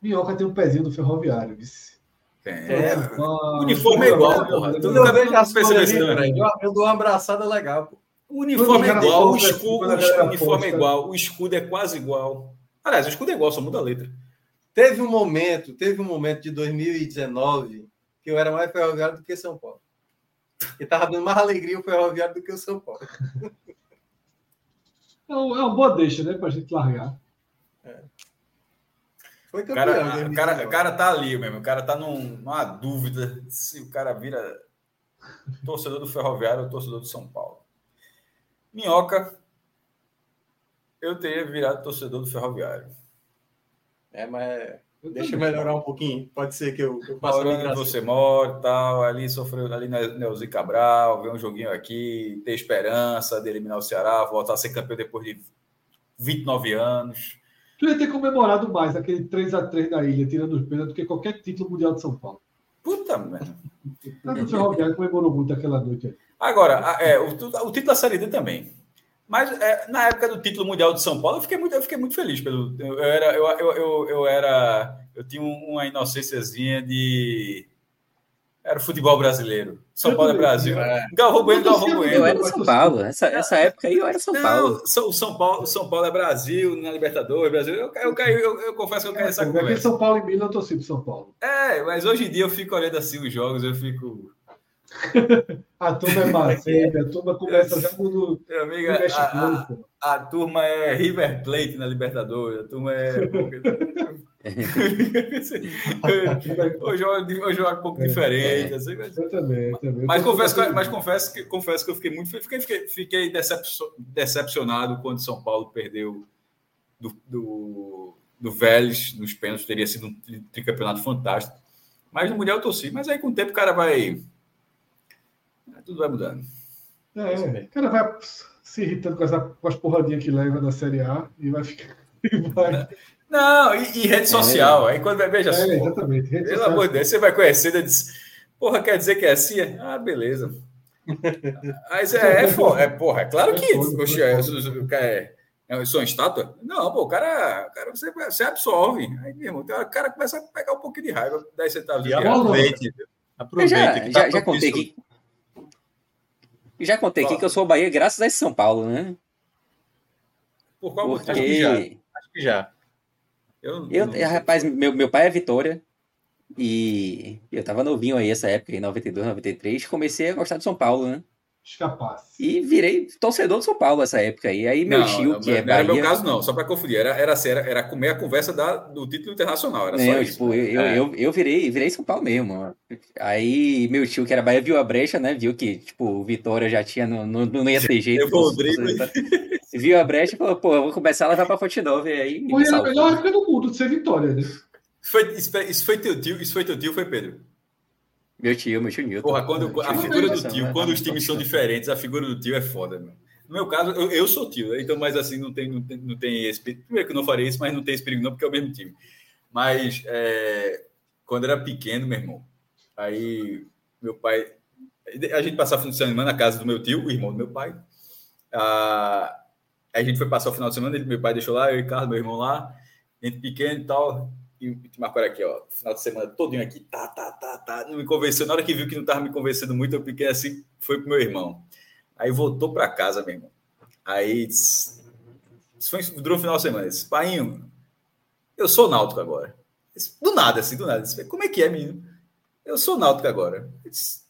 Minhoca tem um pezinho do ferroviário, vice. Tem. É, o uniforme é igual, porra. Vejo as pessoas Eu dou uma abraçada legal, pô. O uniforme é igual, o escudo, o uniforme é igual, o escudo é quase igual. Aliás, o escudo é igual, só muda a letra. Teve um momento, teve um momento de 2019 que eu era mais ferroviário do que São Paulo. Que tava dando mais alegria o ferroviário do que o São Paulo. É, uma boa deixa, né, pra gente largar. É. Foi campeão. Cara, o cara, cara tá ali mesmo, o cara tá num, numa dúvida se o cara vira torcedor do Ferroviário ou torcedor do São Paulo. Minhoca, eu teria virado torcedor do Ferroviário. É, mas deixa eu melhorar um pouquinho. Pode ser que eu, eu passe onde você mora tal, ali sofreu ali na Neuzi Cabral, ver um joguinho aqui, ter esperança de eliminar o Ceará, voltar a ser campeão depois de 29 anos. Tu ia ter comemorado mais aquele 3x3 da ilha, tirando os pênaltis, do que qualquer título mundial de São Paulo. Puta merda. O Ferroviário comemorou muito aquela noite aí. Agora, é, o, o título da Série D também. Mas é, na época do título mundial de São Paulo, eu fiquei muito, eu fiquei muito feliz. Pelo, eu, era, eu, eu, eu, eu era. Eu tinha uma inocênciazinha de. Era o futebol brasileiro. São Paulo é Brasil. É. Galvão Bueno, Galvão Bueno. Eu era São Paulo. Essa, essa época aí eu era São Paulo. Não, o São Paulo, São Paulo é Brasil, na Libertadores, Brasil. Eu, eu, eu, eu, eu confesso que eu caí nessa é, conversa. São Paulo e Milan, eu torci pro São Paulo. É, mas hoje em dia eu fico olhando assim os jogos, eu fico. a turma é Mazembe, a turma começa já no, Meu amigo, no a, a, a, turma é River Plate na Libertadores, a turma é. hoje eu jogo um pouco é, diferente. É, assim, mas, eu também, eu também. Mas, confesso, que, mas confesso, que, confesso que eu fiquei muito fiquei, fiquei, fiquei decepcionado quando São Paulo perdeu do, do, do Vélez nos pênaltis. Teria sido um tricampeonato fantástico. Mas no Mundial eu torci. Mas aí com o tempo o cara vai. Tudo vai mudando. É, o cara vai se irritando com, essa, com as porradinhas que leva na Série A e vai ficar. Vai... Não, e, e, rede social. É. Aí quando vai, veja é, só. Exatamente. Rede pelo social. amor de Deus, você vai conhecer, diz, porra, quer dizer que é assim? Ah, beleza. Mas é, é, é, é porra, é claro que. Oxe, é, é, eu sou uma estátua? Não, pô, o cara, cara você, você absorve. Aí, mesmo, o cara começa a pegar um pouquinho de raiva, daí você tá vendo. Aproveite. Aproveite. Já, tá já, já contei aqui. Já contei aqui que eu sou Bahia graças a esse São Paulo, né? Por qual Porque... Acho que já. Acho que já. Eu, eu, eu rapaz, meu, meu pai é Vitória. E eu tava novinho aí essa época, em 92, 93. Comecei a gostar de São Paulo, né? Capaz. E virei torcedor do São Paulo nessa época aí. Aí meu não, tio, não, que é não Bahia... era meu caso, não. Só para confundir. Era, era, era, era comer a conversa da, do título internacional. Era não, só isso. Tipo, né? eu, é. eu, eu, virei, virei São Paulo mesmo. Aí meu tio, que era Bahia, viu a brecha, né? Viu que, tipo, o Vitória já tinha... Não, não, não ia ter jeito. Eu vou Rodrigo. Viu a brecha e falou, pô, eu vou começar a levar pra Fonte Nova. E aí... Foi a melhor época do mundo de ser Vitória, né? Foi, isso, foi, isso foi teu tio? Isso foi teu tio foi Pedro? Meu tio, meu tio Newton. Porra, quando, a figura do tio, quando os times são diferentes, a figura do tio é foda, meu. No meu caso, eu, eu sou tio, né? então, mas assim, não tem, não tem, não tem esse Primeiro que eu não faria isso, mas não tem esse perigo, não, porque é o mesmo time. Mas é, quando era pequeno, meu irmão, aí meu pai. A gente passava o final de semana na casa do meu tio, o irmão do meu pai. Ah, a gente foi passar o final de semana, ele, meu pai deixou lá, eu e Ricardo, meu irmão lá, gente pequeno e tal e te marcou aqui, ó, final de semana todinho aqui, tá, tá, tá, tá, não me convenceu. Na hora que viu que não tava me convencendo muito, eu fiquei assim, foi pro meu irmão. Aí voltou para casa, meu irmão. Aí isso foi, durou o final de semana. Disse, Painho, eu sou náutico agora. Disse, do nada, assim, do nada. Disse, Como é que é, menino? Eu sou náutico agora. Disse,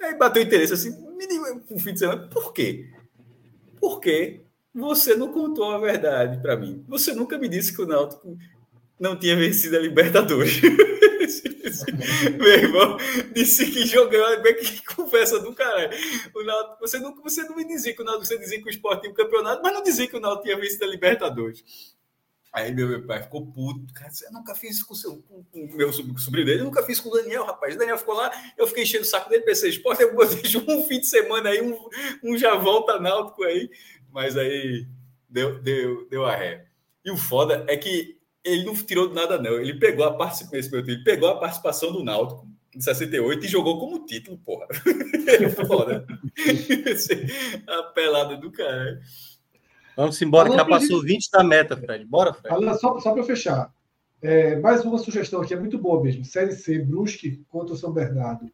aí bateu interesse assim, menino, um fim de semana. Por quê? Porque você não contou a verdade para mim. Você nunca me disse que o Náutico não tinha vencido a Libertadores. Meu irmão disse que jogou, que conversa do caralho. O Náutico, você, não, você não me dizia que o Náutico, você dizia que o Sport tinha o campeonato, mas não dizia que o Náutico tinha vencido a Libertadores. Aí meu, pai ficou puto. Cara, eu nunca fiz isso com, seu, com, o meu sobrinho dele, eu nunca fiz com o Daniel, rapaz. O Daniel ficou lá, eu fiquei enchendo o saco dele, pensei, esporte, eu deixo um fim de semana aí, um, um já volta náutico aí. Mas aí deu, deu, deu a ré. E o foda é que ele não tirou nada, não. Ele pegou a participação, ele pegou a participação do Náutico em 68 e jogou como título, porra. É foda. a pelada do cara. Vamos embora, que já passou 20 da meta, Fred. Bora, Fred. só só para fechar. É, mais uma sugestão aqui, é muito boa mesmo. Série C, Brusque contra o São Bernardo.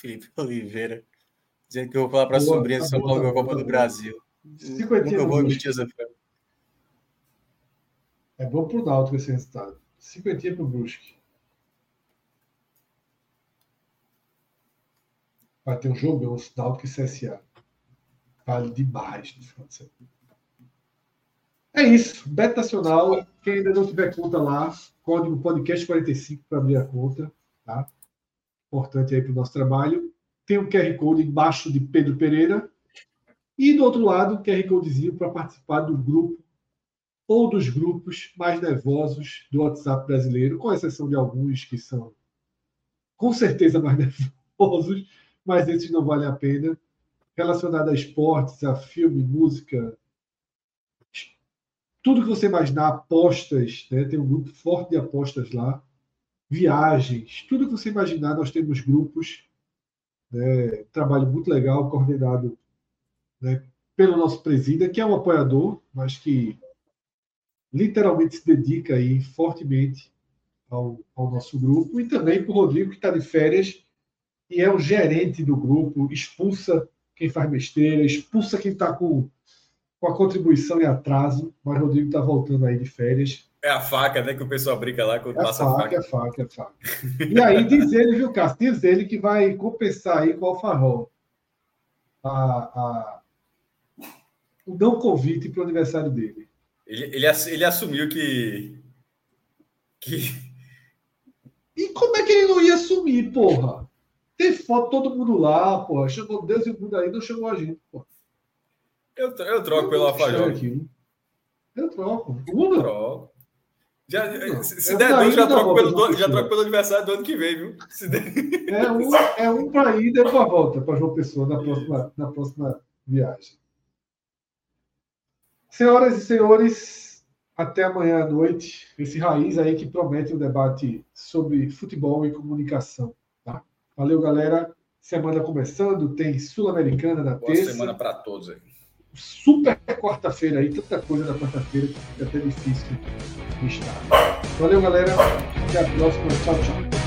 Felipe Oliveira, dizendo que eu vou falar para a sobrinha tá São Paulo tá Copa do Brasil. Nunca eu vou emitir essa É bom para o Náutico esse resultado. Cinquentinha para o Brusque. Vai ter um jogo, o Náutico e CSA. Vale demais no final de semana. É isso. Beto Nacional. Quem ainda não tiver conta lá, código podcast 45 para abrir a conta. Tá? Importante aí para o nosso trabalho. Tem um QR Code embaixo de Pedro Pereira. E do outro lado, um QR Codezinho para participar do grupo ou dos grupos mais nervosos do WhatsApp brasileiro, com exceção de alguns que são com certeza mais nervosos, mas esses não valem a pena. Relacionado a esportes, a filme, música, tudo que você imaginar, apostas, né? tem um grupo forte de apostas lá viagens, tudo que você imaginar, nós temos grupos, né, trabalho muito legal, coordenado né, pelo nosso presida, que é um apoiador, mas que literalmente se dedica aí fortemente ao, ao nosso grupo, e também para o Rodrigo, que está de férias e é o gerente do grupo, expulsa quem faz besteira, expulsa quem está com com a contribuição em atraso, mas Rodrigo está voltando aí de férias. É a faca, né? Que o pessoal brinca lá quando é passa a faca. É faca, é faca. E aí diz ele, viu, Cássio? Diz ele que vai compensar aí com o Alfarrol a, a, o não convite para o aniversário dele. Ele, ele, ele assumiu que, que. E como é que ele não ia assumir, porra? Tem foto todo mundo lá, porra. Chamou Deus e o mundo aí, não chamou a gente, porra. Eu, eu troco eu pelo Alfajor. Eu troco. Uma? Troco. Já, não, se, se der dois, já troco, pelo, já troco pelo aniversário do ano que vem, viu? É um, é um para ir e para volta para João Pessoa na próxima, na próxima viagem. Senhoras e senhores, até amanhã à noite. Esse raiz aí que promete um debate sobre futebol e comunicação. Tá? Valeu, galera. Semana começando, tem Sul-Americana na Boa terça. semana para todos aí super quarta-feira aí, tanta coisa na quarta-feira que fica até difícil de estar. Valeu, galera. Até a próxima. Tchau, tchau.